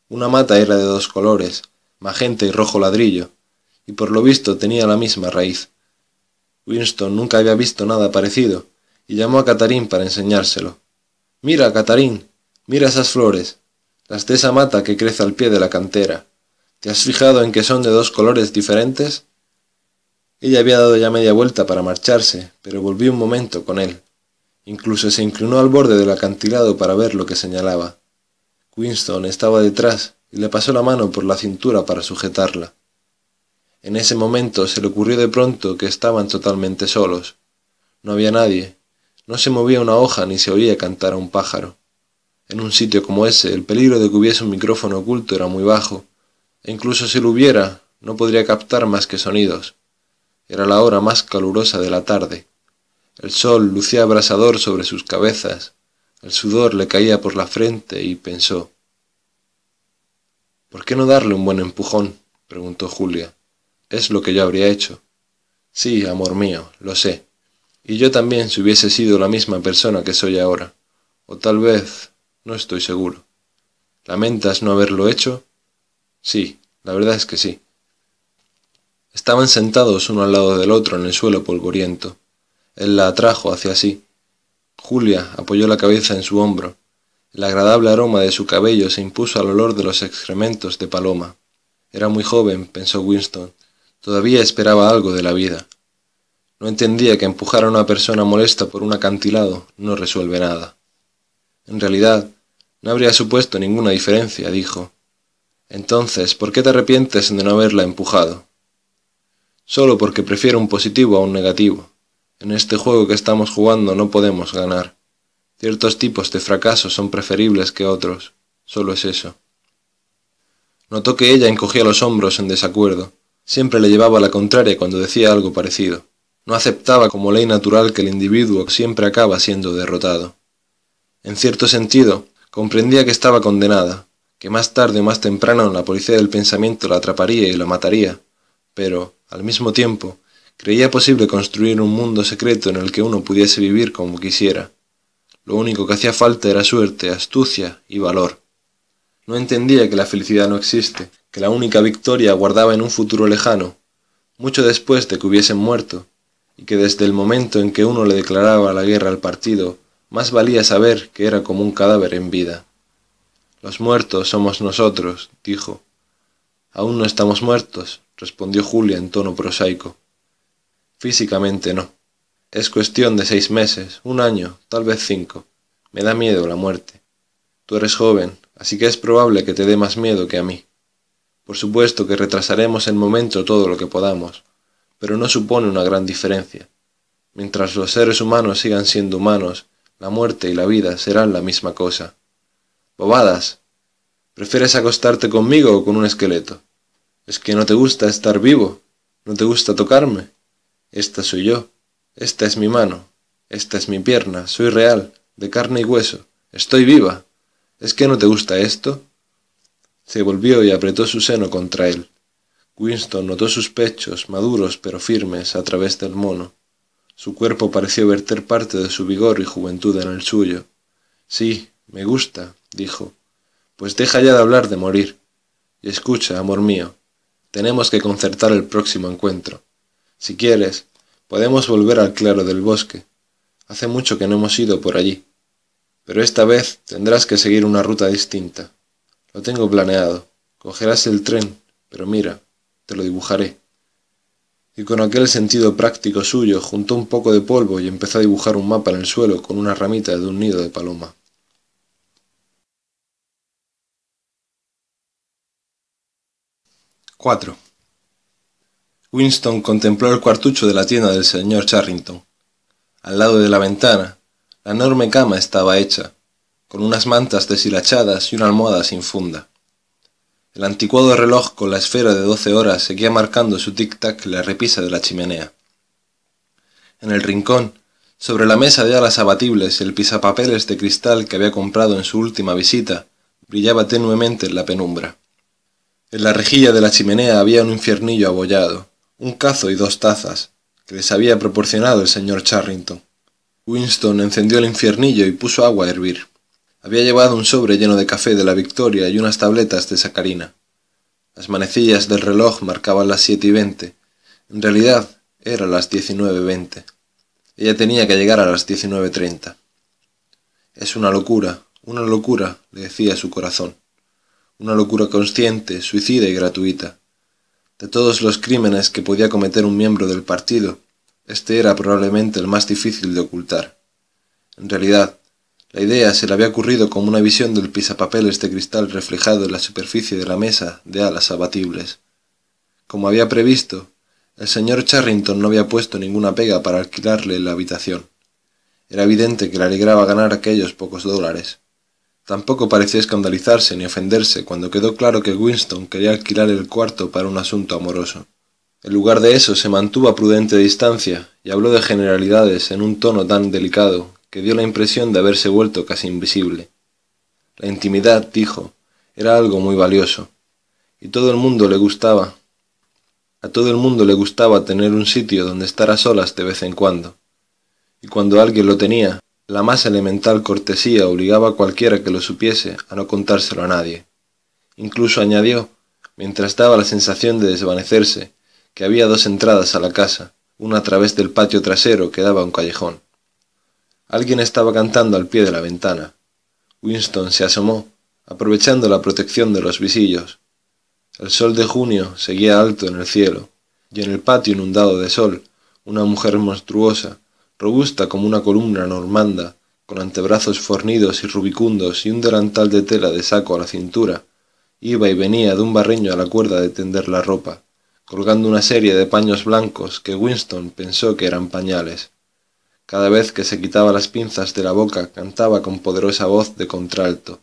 Una mata era de dos colores, magenta y rojo ladrillo, y por lo visto tenía la misma raíz. Winston nunca había visto nada parecido, y llamó a Catarín para enseñárselo. Mira, Catarín, mira esas flores, las de esa mata que crece al pie de la cantera. ¿Te has fijado en que son de dos colores diferentes? Ella había dado ya media vuelta para marcharse, pero volvió un momento con él. Incluso se inclinó al borde del acantilado para ver lo que señalaba. Winston estaba detrás y le pasó la mano por la cintura para sujetarla. En ese momento se le ocurrió de pronto que estaban totalmente solos. No había nadie, no se movía una hoja ni se oía cantar a un pájaro. En un sitio como ese, el peligro de que hubiese un micrófono oculto era muy bajo, e incluso si lo hubiera, no podría captar más que sonidos. Era la hora más calurosa de la tarde. El sol lucía abrasador sobre sus cabezas, el sudor le caía por la frente y pensó. ¿Por qué no darle un buen empujón? preguntó Julia. Es lo que yo habría hecho. Sí, amor mío, lo sé. Y yo también si hubiese sido la misma persona que soy ahora. O tal vez, no estoy seguro. ¿Lamentas no haberlo hecho? Sí, la verdad es que sí. Estaban sentados uno al lado del otro en el suelo polvoriento. Él la atrajo hacia sí. Julia apoyó la cabeza en su hombro. El agradable aroma de su cabello se impuso al olor de los excrementos de Paloma. Era muy joven, pensó Winston. Todavía esperaba algo de la vida. No entendía que empujar a una persona molesta por un acantilado no resuelve nada. En realidad, no habría supuesto ninguna diferencia, dijo. Entonces, ¿por qué te arrepientes de no haberla empujado? Solo porque prefiero un positivo a un negativo. En este juego que estamos jugando no podemos ganar. Ciertos tipos de fracasos son preferibles que otros. Solo es eso. Notó que ella encogía los hombros en desacuerdo. Siempre le llevaba la contraria cuando decía algo parecido. No aceptaba como ley natural que el individuo siempre acaba siendo derrotado. En cierto sentido, comprendía que estaba condenada, que más tarde o más temprano la policía del pensamiento la atraparía y la mataría, pero, al mismo tiempo, creía posible construir un mundo secreto en el que uno pudiese vivir como quisiera. Lo único que hacía falta era suerte, astucia y valor. No entendía que la felicidad no existe, que la única victoria aguardaba en un futuro lejano, mucho después de que hubiesen muerto, y que desde el momento en que uno le declaraba la guerra al partido, más valía saber que era como un cadáver en vida. Los muertos somos nosotros, dijo. Aún no estamos muertos, respondió Julia en tono prosaico. Físicamente no. Es cuestión de seis meses, un año, tal vez cinco. Me da miedo la muerte. Tú eres joven, así que es probable que te dé más miedo que a mí. Por supuesto que retrasaremos el momento todo lo que podamos, pero no supone una gran diferencia. Mientras los seres humanos sigan siendo humanos, la muerte y la vida serán la misma cosa. Bobadas. ¿Prefieres acostarte conmigo o con un esqueleto? ¿Es que no te gusta estar vivo? ¿No te gusta tocarme? Esta soy yo. Esta es mi mano. Esta es mi pierna. Soy real, de carne y hueso. Estoy viva. ¿Es que no te gusta esto? Se volvió y apretó su seno contra él. Winston notó sus pechos, maduros pero firmes, a través del mono. Su cuerpo pareció verter parte de su vigor y juventud en el suyo. Sí, me gusta, dijo. Pues deja ya de hablar de morir. Y escucha, amor mío, tenemos que concertar el próximo encuentro. Si quieres, podemos volver al claro del bosque. Hace mucho que no hemos ido por allí. Pero esta vez tendrás que seguir una ruta distinta. Lo tengo planeado. Cogerás el tren, pero mira, te lo dibujaré y con aquel sentido práctico suyo juntó un poco de polvo y empezó a dibujar un mapa en el suelo con una ramita de un nido de paloma. ¡4! Winston contempló el cuartucho de la tienda del señor Charrington. Al lado de la ventana, la enorme cama estaba hecha, con unas mantas deshilachadas y una almohada sin funda. El anticuado reloj con la esfera de doce horas seguía marcando su tic-tac la repisa de la chimenea. En el rincón, sobre la mesa de alas abatibles y el pisapapeles de cristal que había comprado en su última visita, brillaba tenuemente en la penumbra. En la rejilla de la chimenea había un infiernillo abollado, un cazo y dos tazas, que les había proporcionado el señor Charrington. Winston encendió el infiernillo y puso agua a hervir. Había llevado un sobre lleno de café de la Victoria y unas tabletas de sacarina. Las manecillas del reloj marcaban las siete y veinte. En realidad, eran las diecinueve veinte. Ella tenía que llegar a las diecinueve treinta. Es una locura, una locura, le decía su corazón. Una locura consciente, suicida y gratuita. De todos los crímenes que podía cometer un miembro del partido, este era probablemente el más difícil de ocultar. En realidad, la idea se le había ocurrido como una visión del pisapapeles de cristal reflejado en la superficie de la mesa de alas abatibles. Como había previsto, el señor Charrington no había puesto ninguna pega para alquilarle la habitación. Era evidente que le alegraba ganar aquellos pocos dólares. Tampoco parecía escandalizarse ni ofenderse cuando quedó claro que Winston quería alquilar el cuarto para un asunto amoroso. En lugar de eso se mantuvo a prudente distancia y habló de generalidades en un tono tan delicado que dio la impresión de haberse vuelto casi invisible. La intimidad, dijo, era algo muy valioso, y todo el mundo le gustaba. A todo el mundo le gustaba tener un sitio donde estar a solas de vez en cuando, y cuando alguien lo tenía, la más elemental cortesía obligaba a cualquiera que lo supiese a no contárselo a nadie. Incluso añadió, mientras daba la sensación de desvanecerse, que había dos entradas a la casa, una a través del patio trasero que daba a un callejón. Alguien estaba cantando al pie de la ventana. Winston se asomó, aprovechando la protección de los visillos. El sol de junio seguía alto en el cielo, y en el patio inundado de sol, una mujer monstruosa, robusta como una columna normanda, con antebrazos fornidos y rubicundos y un delantal de tela de saco a la cintura, iba y venía de un barreño a la cuerda de tender la ropa, colgando una serie de paños blancos que Winston pensó que eran pañales. Cada vez que se quitaba las pinzas de la boca cantaba con poderosa voz de contralto.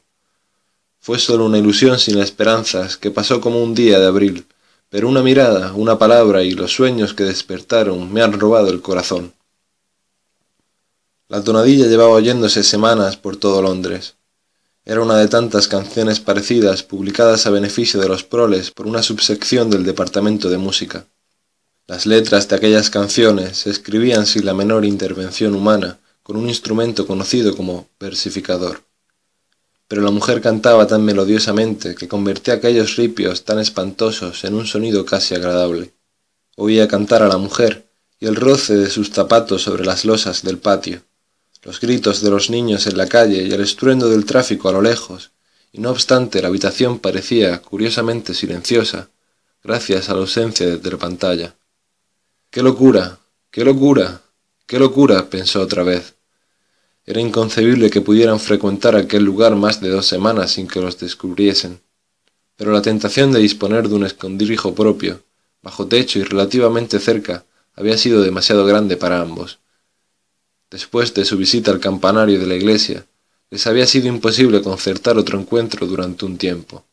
Fue solo una ilusión sin esperanzas que pasó como un día de abril, pero una mirada, una palabra y los sueños que despertaron me han robado el corazón. La tonadilla llevaba oyéndose semanas por todo Londres. Era una de tantas canciones parecidas publicadas a beneficio de los proles por una subsección del Departamento de Música. Las letras de aquellas canciones se escribían sin la menor intervención humana, con un instrumento conocido como versificador. Pero la mujer cantaba tan melodiosamente que convertía aquellos ripios tan espantosos en un sonido casi agradable. Oía cantar a la mujer y el roce de sus zapatos sobre las losas del patio, los gritos de los niños en la calle y el estruendo del tráfico a lo lejos, y no obstante la habitación parecía curiosamente silenciosa, gracias a la ausencia de telepantalla. ¡Qué locura! ¡Qué locura! ¡Qué locura! pensó otra vez. Era inconcebible que pudieran frecuentar aquel lugar más de dos semanas sin que los descubriesen. Pero la tentación de disponer de un escondrijo propio, bajo techo y relativamente cerca, había sido demasiado grande para ambos. Después de su visita al campanario de la iglesia, les había sido imposible concertar otro encuentro durante un tiempo.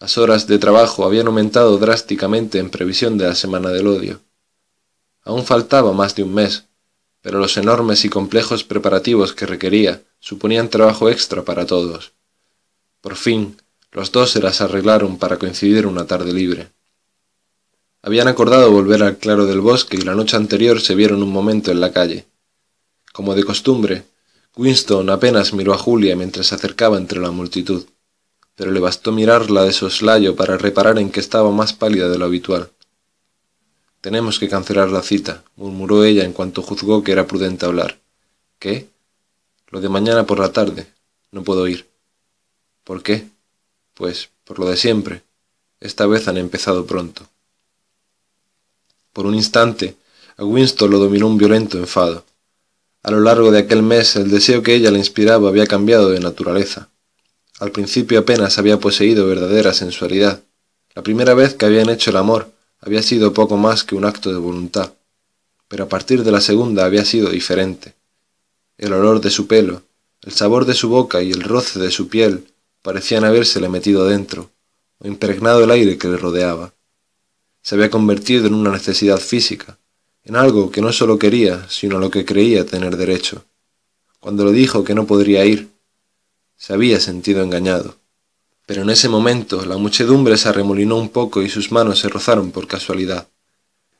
Las horas de trabajo habían aumentado drásticamente en previsión de la Semana del Odio. Aún faltaba más de un mes, pero los enormes y complejos preparativos que requería suponían trabajo extra para todos. Por fin, los dos se las arreglaron para coincidir una tarde libre. Habían acordado volver al claro del bosque y la noche anterior se vieron un momento en la calle. Como de costumbre, Winston apenas miró a Julia mientras se acercaba entre la multitud, pero le bastó mirarla de soslayo para reparar en que estaba más pálida de lo habitual. Tenemos que cancelar la cita, murmuró ella en cuanto juzgó que era prudente hablar. ¿Qué? Lo de mañana por la tarde. No puedo ir. ¿Por qué? Pues por lo de siempre. Esta vez han empezado pronto. Por un instante, a Winston lo dominó un violento enfado. A lo largo de aquel mes el deseo que ella le inspiraba había cambiado de naturaleza. Al principio apenas había poseído verdadera sensualidad. La primera vez que habían hecho el amor, había sido poco más que un acto de voluntad, pero a partir de la segunda había sido diferente. El olor de su pelo, el sabor de su boca y el roce de su piel parecían habérsele metido dentro, o impregnado el aire que le rodeaba. Se había convertido en una necesidad física, en algo que no solo quería, sino a lo que creía tener derecho. Cuando le dijo que no podría ir, se había sentido engañado. Pero en ese momento la muchedumbre se arremolinó un poco y sus manos se rozaron por casualidad.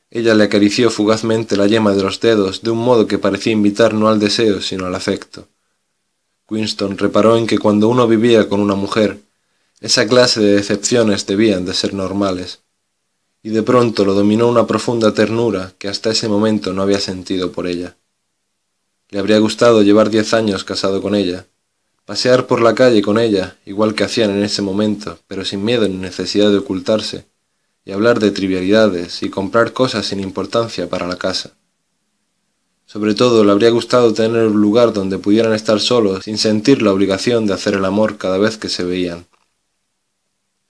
Ella le acarició fugazmente la yema de los dedos de un modo que parecía invitar no al deseo sino al afecto. Winston reparó en que cuando uno vivía con una mujer, esa clase de decepciones debían de ser normales, y de pronto lo dominó una profunda ternura que hasta ese momento no había sentido por ella. Le habría gustado llevar diez años casado con ella, pasear por la calle con ella, igual que hacían en ese momento, pero sin miedo ni necesidad de ocultarse, y hablar de trivialidades y comprar cosas sin importancia para la casa. Sobre todo le habría gustado tener un lugar donde pudieran estar solos sin sentir la obligación de hacer el amor cada vez que se veían.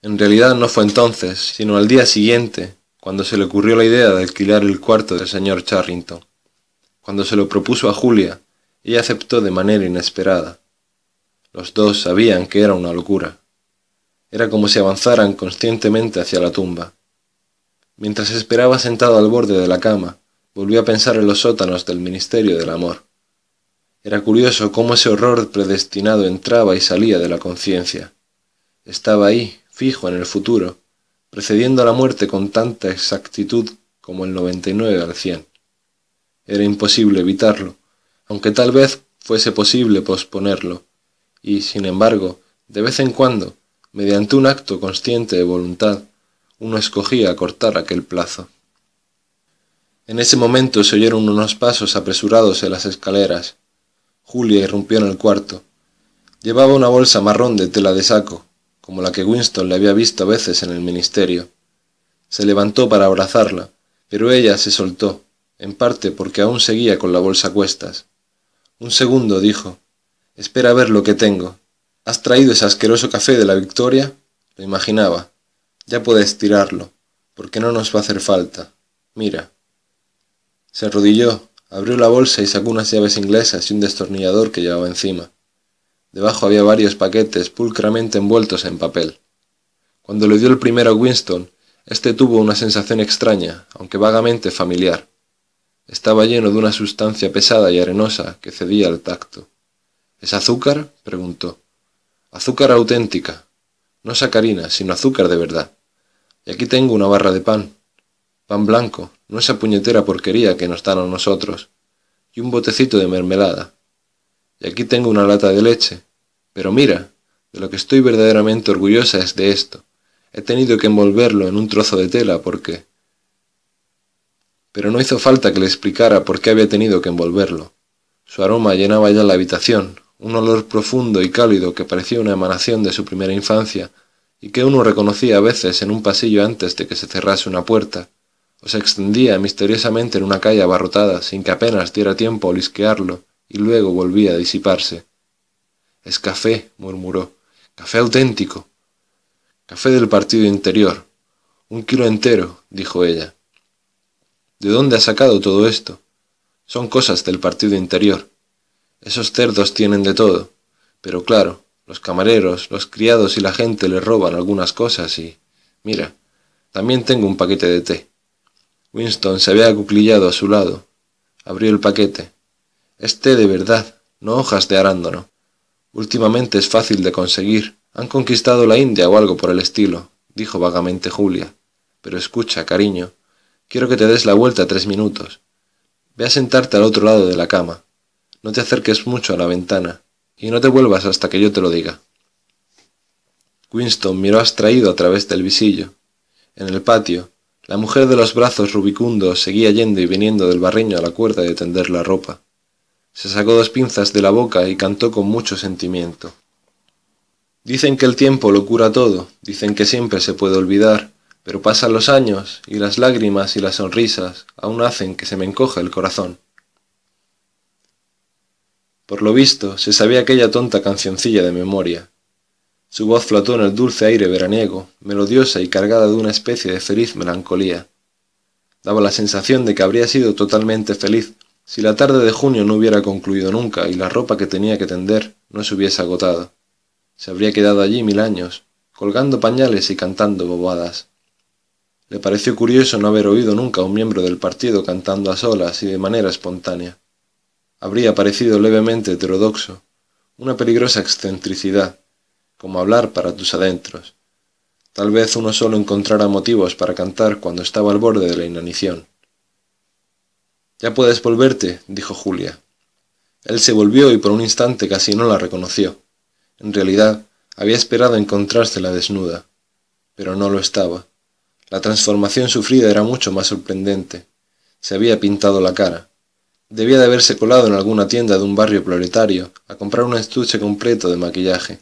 En realidad no fue entonces, sino al día siguiente, cuando se le ocurrió la idea de alquilar el cuarto del señor Charrington. Cuando se lo propuso a Julia, ella aceptó de manera inesperada. Los dos sabían que era una locura. Era como si avanzaran conscientemente hacia la tumba. Mientras esperaba sentado al borde de la cama, volvió a pensar en los sótanos del Ministerio del Amor. Era curioso cómo ese horror predestinado entraba y salía de la conciencia. Estaba ahí, fijo en el futuro, precediendo a la muerte con tanta exactitud como el 99 al 100. Era imposible evitarlo, aunque tal vez fuese posible posponerlo, y, sin embargo, de vez en cuando, mediante un acto consciente de voluntad, uno escogía cortar aquel plazo. En ese momento se oyeron unos pasos apresurados en las escaleras. Julia irrumpió en el cuarto. Llevaba una bolsa marrón de tela de saco, como la que Winston le había visto a veces en el ministerio. Se levantó para abrazarla, pero ella se soltó, en parte porque aún seguía con la bolsa a cuestas. Un segundo, dijo, Espera a ver lo que tengo. ¿Has traído ese asqueroso café de la Victoria? Lo imaginaba. Ya puedes tirarlo, porque no nos va a hacer falta. Mira. Se arrodilló, abrió la bolsa y sacó unas llaves inglesas y un destornillador que llevaba encima. Debajo había varios paquetes pulcramente envueltos en papel. Cuando le dio el primero a Winston, éste tuvo una sensación extraña, aunque vagamente familiar. Estaba lleno de una sustancia pesada y arenosa que cedía al tacto. ¿Es azúcar? preguntó. Azúcar auténtica. No sacarina, sino azúcar de verdad. Y aquí tengo una barra de pan. Pan blanco, no esa puñetera porquería que nos dan a nosotros. Y un botecito de mermelada. Y aquí tengo una lata de leche. Pero mira, de lo que estoy verdaderamente orgullosa es de esto. He tenido que envolverlo en un trozo de tela porque... Pero no hizo falta que le explicara por qué había tenido que envolverlo. Su aroma llenaba ya la habitación, un olor profundo y cálido que parecía una emanación de su primera infancia y que uno reconocía a veces en un pasillo antes de que se cerrase una puerta, o se extendía misteriosamente en una calle abarrotada sin que apenas diera tiempo a olisquearlo y luego volvía a disiparse. Es café, murmuró, café auténtico. Café del partido interior. Un kilo entero, dijo ella. ¿De dónde ha sacado todo esto? Son cosas del partido interior. Esos cerdos tienen de todo, pero claro, los camareros, los criados y la gente le roban algunas cosas y... Mira, también tengo un paquete de té. Winston se había acuclillado a su lado. Abrió el paquete. Es té de verdad, no hojas de arándano. Últimamente es fácil de conseguir. Han conquistado la India o algo por el estilo, dijo vagamente Julia. Pero escucha, cariño, quiero que te des la vuelta tres minutos. Ve a sentarte al otro lado de la cama. No te acerques mucho a la ventana y no te vuelvas hasta que yo te lo diga. Winston miró abstraído a través del visillo. En el patio, la mujer de los brazos rubicundos seguía yendo y viniendo del barreño a la cuerda de tender la ropa. Se sacó dos pinzas de la boca y cantó con mucho sentimiento. Dicen que el tiempo lo cura todo, dicen que siempre se puede olvidar, pero pasan los años y las lágrimas y las sonrisas aún hacen que se me encoja el corazón. Por lo visto, se sabía aquella tonta cancioncilla de memoria. Su voz flotó en el dulce aire veraniego, melodiosa y cargada de una especie de feliz melancolía. Daba la sensación de que habría sido totalmente feliz si la tarde de junio no hubiera concluido nunca y la ropa que tenía que tender no se hubiese agotado. Se habría quedado allí mil años, colgando pañales y cantando bobadas. Le pareció curioso no haber oído nunca a un miembro del partido cantando a solas y de manera espontánea habría parecido levemente heterodoxo, una peligrosa excentricidad, como hablar para tus adentros. Tal vez uno solo encontrara motivos para cantar cuando estaba al borde de la inanición. Ya puedes volverte, dijo Julia. Él se volvió y por un instante casi no la reconoció. En realidad, había esperado encontrársela desnuda, pero no lo estaba. La transformación sufrida era mucho más sorprendente. Se había pintado la cara. Debía de haberse colado en alguna tienda de un barrio proletario a comprar un estuche completo de maquillaje.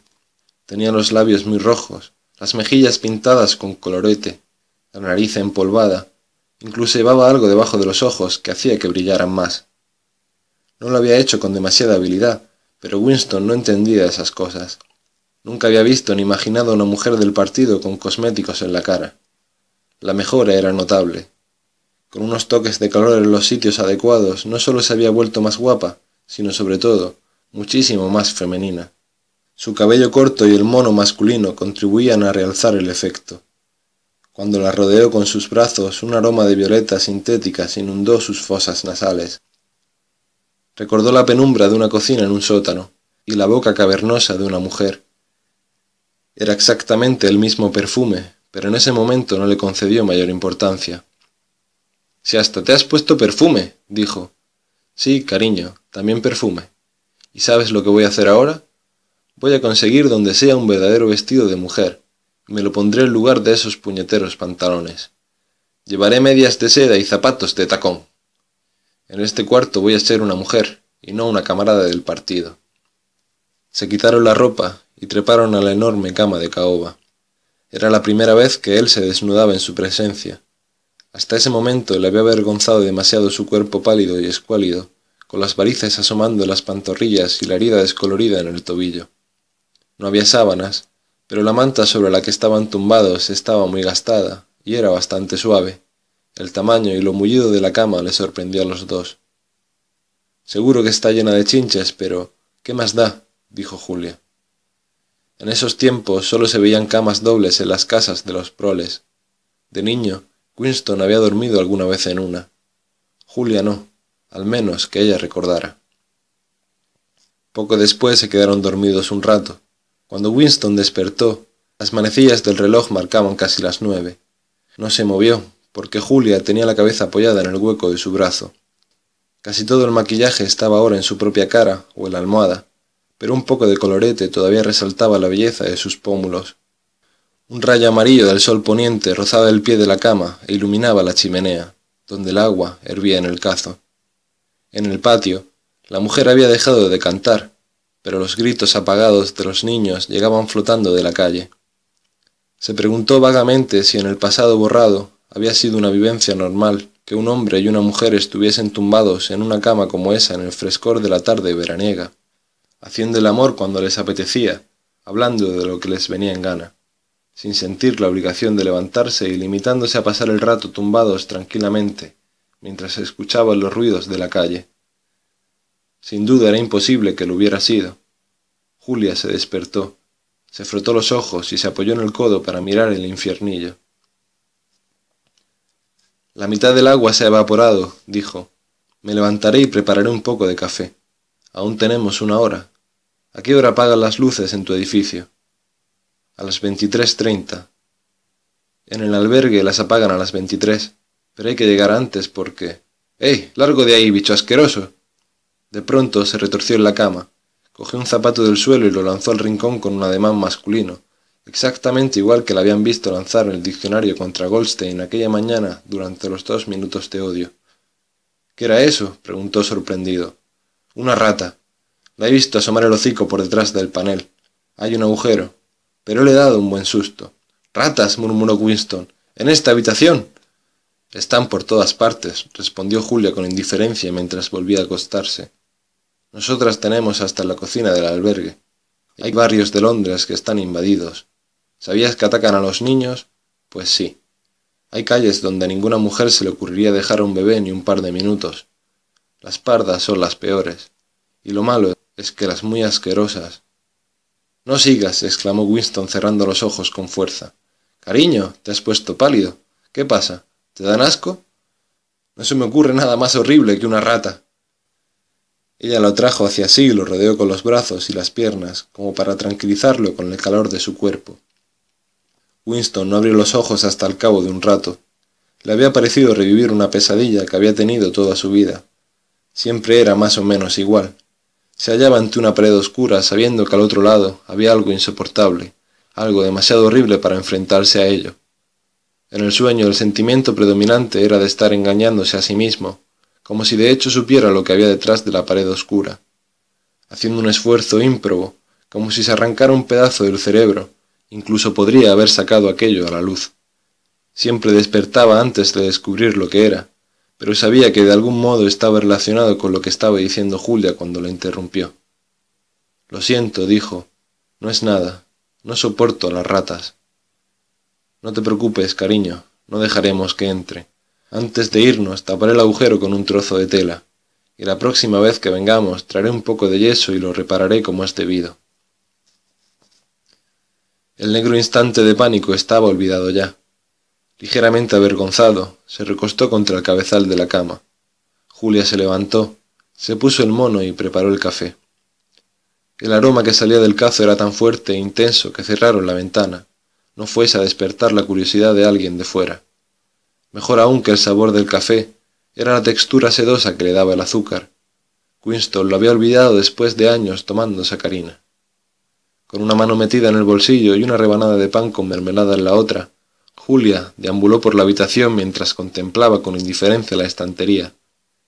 Tenía los labios muy rojos, las mejillas pintadas con colorete, la nariz empolvada, incluso llevaba algo debajo de los ojos que hacía que brillaran más. No lo había hecho con demasiada habilidad, pero Winston no entendía esas cosas. Nunca había visto ni imaginado a una mujer del partido con cosméticos en la cara. La mejora era notable, con unos toques de color en los sitios adecuados, no solo se había vuelto más guapa, sino sobre todo, muchísimo más femenina. Su cabello corto y el mono masculino contribuían a realzar el efecto. Cuando la rodeó con sus brazos, un aroma de violetas sintéticas inundó sus fosas nasales. Recordó la penumbra de una cocina en un sótano y la boca cavernosa de una mujer. Era exactamente el mismo perfume, pero en ese momento no le concedió mayor importancia. Si hasta te has puesto perfume, dijo. Sí, cariño, también perfume. ¿Y sabes lo que voy a hacer ahora? Voy a conseguir donde sea un verdadero vestido de mujer, me lo pondré en lugar de esos puñeteros pantalones. Llevaré medias de seda y zapatos de tacón. En este cuarto voy a ser una mujer, y no una camarada del partido. Se quitaron la ropa y treparon a la enorme cama de caoba. Era la primera vez que él se desnudaba en su presencia, hasta ese momento le había avergonzado demasiado su cuerpo pálido y escuálido, con las varices asomando las pantorrillas y la herida descolorida en el tobillo. No había sábanas, pero la manta sobre la que estaban tumbados estaba muy gastada y era bastante suave. El tamaño y lo mullido de la cama le sorprendió a los dos. Seguro que está llena de chinches, pero ¿qué más da? dijo Julia. En esos tiempos solo se veían camas dobles en las casas de los proles. De niño, Winston había dormido alguna vez en una. Julia no, al menos que ella recordara. Poco después se quedaron dormidos un rato. Cuando Winston despertó, las manecillas del reloj marcaban casi las nueve. No se movió, porque Julia tenía la cabeza apoyada en el hueco de su brazo. Casi todo el maquillaje estaba ahora en su propia cara o en la almohada, pero un poco de colorete todavía resaltaba la belleza de sus pómulos. Un rayo amarillo del sol poniente rozaba el pie de la cama e iluminaba la chimenea, donde el agua hervía en el cazo. En el patio, la mujer había dejado de cantar, pero los gritos apagados de los niños llegaban flotando de la calle. Se preguntó vagamente si en el pasado borrado había sido una vivencia normal que un hombre y una mujer estuviesen tumbados en una cama como esa en el frescor de la tarde veraniega, haciendo el amor cuando les apetecía, hablando de lo que les venía en gana, sin sentir la obligación de levantarse y limitándose a pasar el rato tumbados tranquilamente, mientras escuchaban los ruidos de la calle. Sin duda era imposible que lo hubiera sido. Julia se despertó, se frotó los ojos y se apoyó en el codo para mirar el infiernillo. La mitad del agua se ha evaporado, dijo. Me levantaré y prepararé un poco de café. Aún tenemos una hora. ¿A qué hora apagan las luces en tu edificio? A las veintitrés treinta. En el albergue las apagan a las veintitrés pero hay que llegar antes porque... ¡Ey! ¡Largo de ahí, bicho asqueroso! De pronto se retorció en la cama, cogió un zapato del suelo y lo lanzó al rincón con un ademán masculino, exactamente igual que la habían visto lanzar en el diccionario contra Goldstein aquella mañana durante los dos minutos de odio. ¿Qué era eso? preguntó sorprendido. Una rata. La he visto asomar el hocico por detrás del panel. Hay un agujero. Pero le he dado un buen susto. Ratas, murmuró Winston. ¿En esta habitación? Están por todas partes, respondió Julia con indiferencia mientras volvía a acostarse. Nosotras tenemos hasta la cocina del albergue. Hay barrios de Londres que están invadidos. ¿Sabías que atacan a los niños? Pues sí. Hay calles donde a ninguna mujer se le ocurriría dejar a un bebé ni un par de minutos. Las pardas son las peores. Y lo malo es que las muy asquerosas. No sigas, exclamó Winston cerrando los ojos con fuerza. Cariño, te has puesto pálido. ¿Qué pasa? ¿Te dan asco? No se me ocurre nada más horrible que una rata. Ella lo trajo hacia sí y lo rodeó con los brazos y las piernas, como para tranquilizarlo con el calor de su cuerpo. Winston no abrió los ojos hasta el cabo de un rato. Le había parecido revivir una pesadilla que había tenido toda su vida. Siempre era más o menos igual. Se hallaba ante una pared oscura, sabiendo que al otro lado había algo insoportable, algo demasiado horrible para enfrentarse a ello. En el sueño el sentimiento predominante era de estar engañándose a sí mismo, como si de hecho supiera lo que había detrás de la pared oscura, haciendo un esfuerzo ímprobo, como si se arrancara un pedazo del cerebro, incluso podría haber sacado aquello a la luz. Siempre despertaba antes de descubrir lo que era, pero sabía que de algún modo estaba relacionado con lo que estaba diciendo Julia cuando la interrumpió. Lo siento, dijo, no es nada, no soporto a las ratas. No te preocupes, cariño, no dejaremos que entre. Antes de irnos, taparé el agujero con un trozo de tela, y la próxima vez que vengamos traeré un poco de yeso y lo repararé como es debido. El negro instante de pánico estaba olvidado ya. Ligeramente avergonzado, se recostó contra el cabezal de la cama. Julia se levantó, se puso el mono y preparó el café. El aroma que salía del cazo era tan fuerte e intenso que cerraron la ventana, no fuese a despertar la curiosidad de alguien de fuera. Mejor aún que el sabor del café, era la textura sedosa que le daba el azúcar. Winston lo había olvidado después de años tomando sacarina. Con una mano metida en el bolsillo y una rebanada de pan con mermelada en la otra, Julia deambuló por la habitación mientras contemplaba con indiferencia la estantería.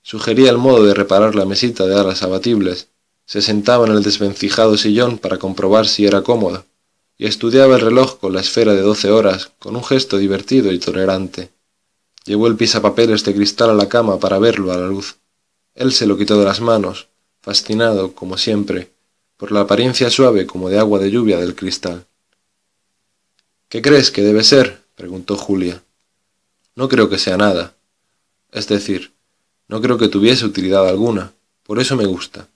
Sugería el modo de reparar la mesita de alas abatibles. Se sentaba en el desvencijado sillón para comprobar si era cómoda y estudiaba el reloj con la esfera de doce horas con un gesto divertido y tolerante. Llevó el pisapapeles de cristal a la cama para verlo a la luz. Él se lo quitó de las manos, fascinado, como siempre, por la apariencia suave como de agua de lluvia del cristal. ¿Qué crees que debe ser? preguntó Julia. No creo que sea nada. Es decir, no creo que tuviese utilidad alguna, por eso me gusta.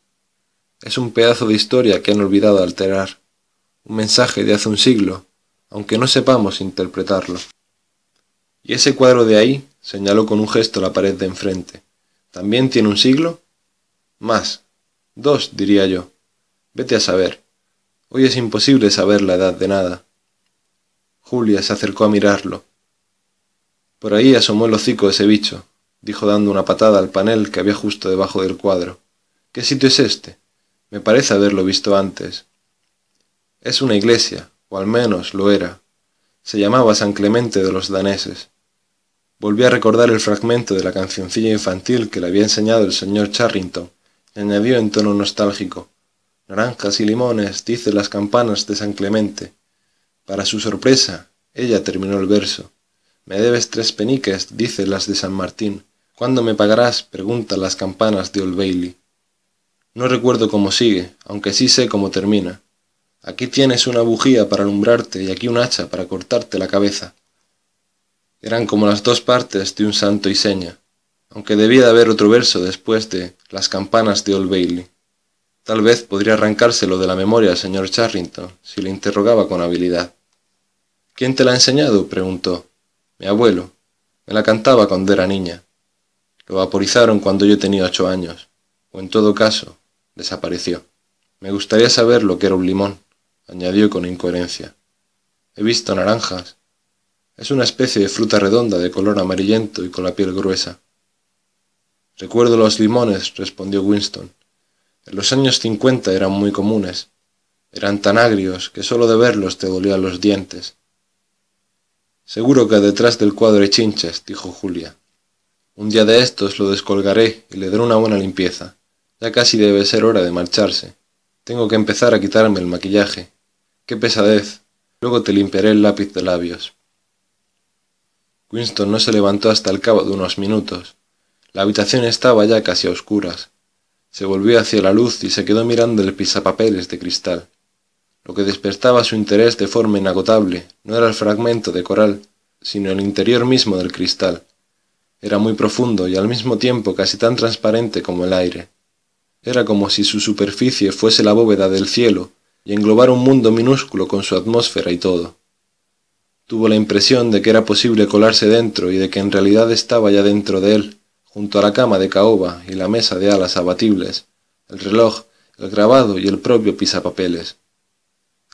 Es un pedazo de historia que han olvidado alterar un mensaje de hace un siglo, aunque no sepamos interpretarlo. ¿Y ese cuadro de ahí? señaló con un gesto la pared de enfrente. ¿También tiene un siglo? Más. Dos, diría yo. Vete a saber. Hoy es imposible saber la edad de nada. Julia se acercó a mirarlo. Por ahí asomó el hocico ese bicho, dijo dando una patada al panel que había justo debajo del cuadro. ¿Qué sitio es este? Me parece haberlo visto antes. Es una iglesia, o al menos lo era. Se llamaba San Clemente de los daneses. Volví a recordar el fragmento de la cancioncilla infantil que le había enseñado el señor Charrington y añadió en tono nostálgico. naranjas y limones, dicen las campanas de San Clemente. Para su sorpresa, ella terminó el verso. Me debes tres peniques, dicen las de San Martín. ¿Cuándo me pagarás? preguntan las campanas de Old Bailey. No recuerdo cómo sigue, aunque sí sé cómo termina. Aquí tienes una bujía para alumbrarte y aquí un hacha para cortarte la cabeza. Eran como las dos partes de un santo y seña, aunque debía de haber otro verso después de las campanas de Old Bailey. Tal vez podría arrancárselo de la memoria al señor Charrington si le interrogaba con habilidad. ¿Quién te la ha enseñado? preguntó. Mi abuelo. Me la cantaba cuando era niña. Lo vaporizaron cuando yo tenía ocho años, o en todo caso, desapareció. Me gustaría saber lo que era un limón, añadió con incoherencia. He visto naranjas. Es una especie de fruta redonda de color amarillento y con la piel gruesa. Recuerdo los limones, respondió Winston. En los años cincuenta eran muy comunes. Eran tan agrios que solo de verlos te dolían los dientes. Seguro que detrás del cuadro hay chinches, dijo Julia. Un día de estos lo descolgaré y le daré una buena limpieza. Ya casi debe ser hora de marcharse. Tengo que empezar a quitarme el maquillaje. Qué pesadez. Luego te limpiaré el lápiz de labios. Winston no se levantó hasta el cabo de unos minutos. La habitación estaba ya casi a oscuras. Se volvió hacia la luz y se quedó mirando el pisapapeles de cristal. Lo que despertaba su interés de forma inagotable no era el fragmento de coral, sino el interior mismo del cristal. Era muy profundo y al mismo tiempo casi tan transparente como el aire. Era como si su superficie fuese la bóveda del cielo y englobara un mundo minúsculo con su atmósfera y todo. Tuvo la impresión de que era posible colarse dentro y de que en realidad estaba ya dentro de él, junto a la cama de caoba y la mesa de alas abatibles, el reloj, el grabado y el propio pisapapeles.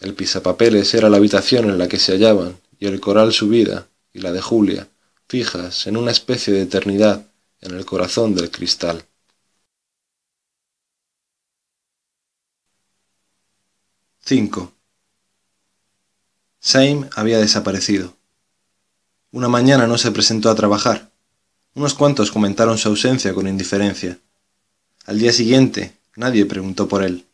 El pisapapeles era la habitación en la que se hallaban, y el coral su vida, y la de Julia, fijas en una especie de eternidad en el corazón del cristal. 5. Same había desaparecido. Una mañana no se presentó a trabajar. Unos cuantos comentaron su ausencia con indiferencia. Al día siguiente, nadie preguntó por él.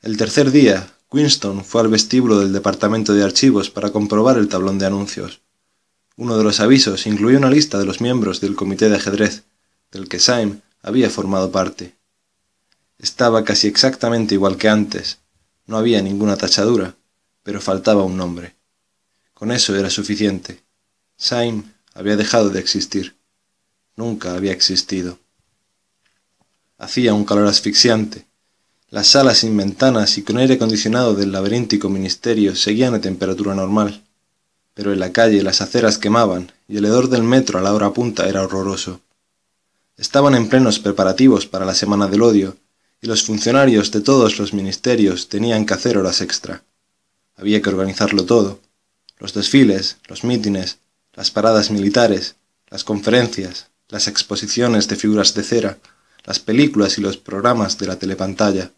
El tercer día, Winston fue al vestíbulo del departamento de archivos para comprobar el tablón de anuncios. Uno de los avisos incluía una lista de los miembros del comité de ajedrez, del que Syme había formado parte. Estaba casi exactamente igual que antes. No había ninguna tachadura, pero faltaba un nombre. Con eso era suficiente. Syme había dejado de existir. Nunca había existido. Hacía un calor asfixiante, las salas sin ventanas y con aire acondicionado del laberíntico ministerio seguían a temperatura normal, pero en la calle las aceras quemaban y el hedor del metro a la hora punta era horroroso. Estaban en plenos preparativos para la Semana del Odio, y los funcionarios de todos los ministerios tenían que hacer horas extra. Había que organizarlo todo. Los desfiles, los mítines, las paradas militares, las conferencias, las exposiciones de figuras de cera, las películas y los programas de la telepantalla,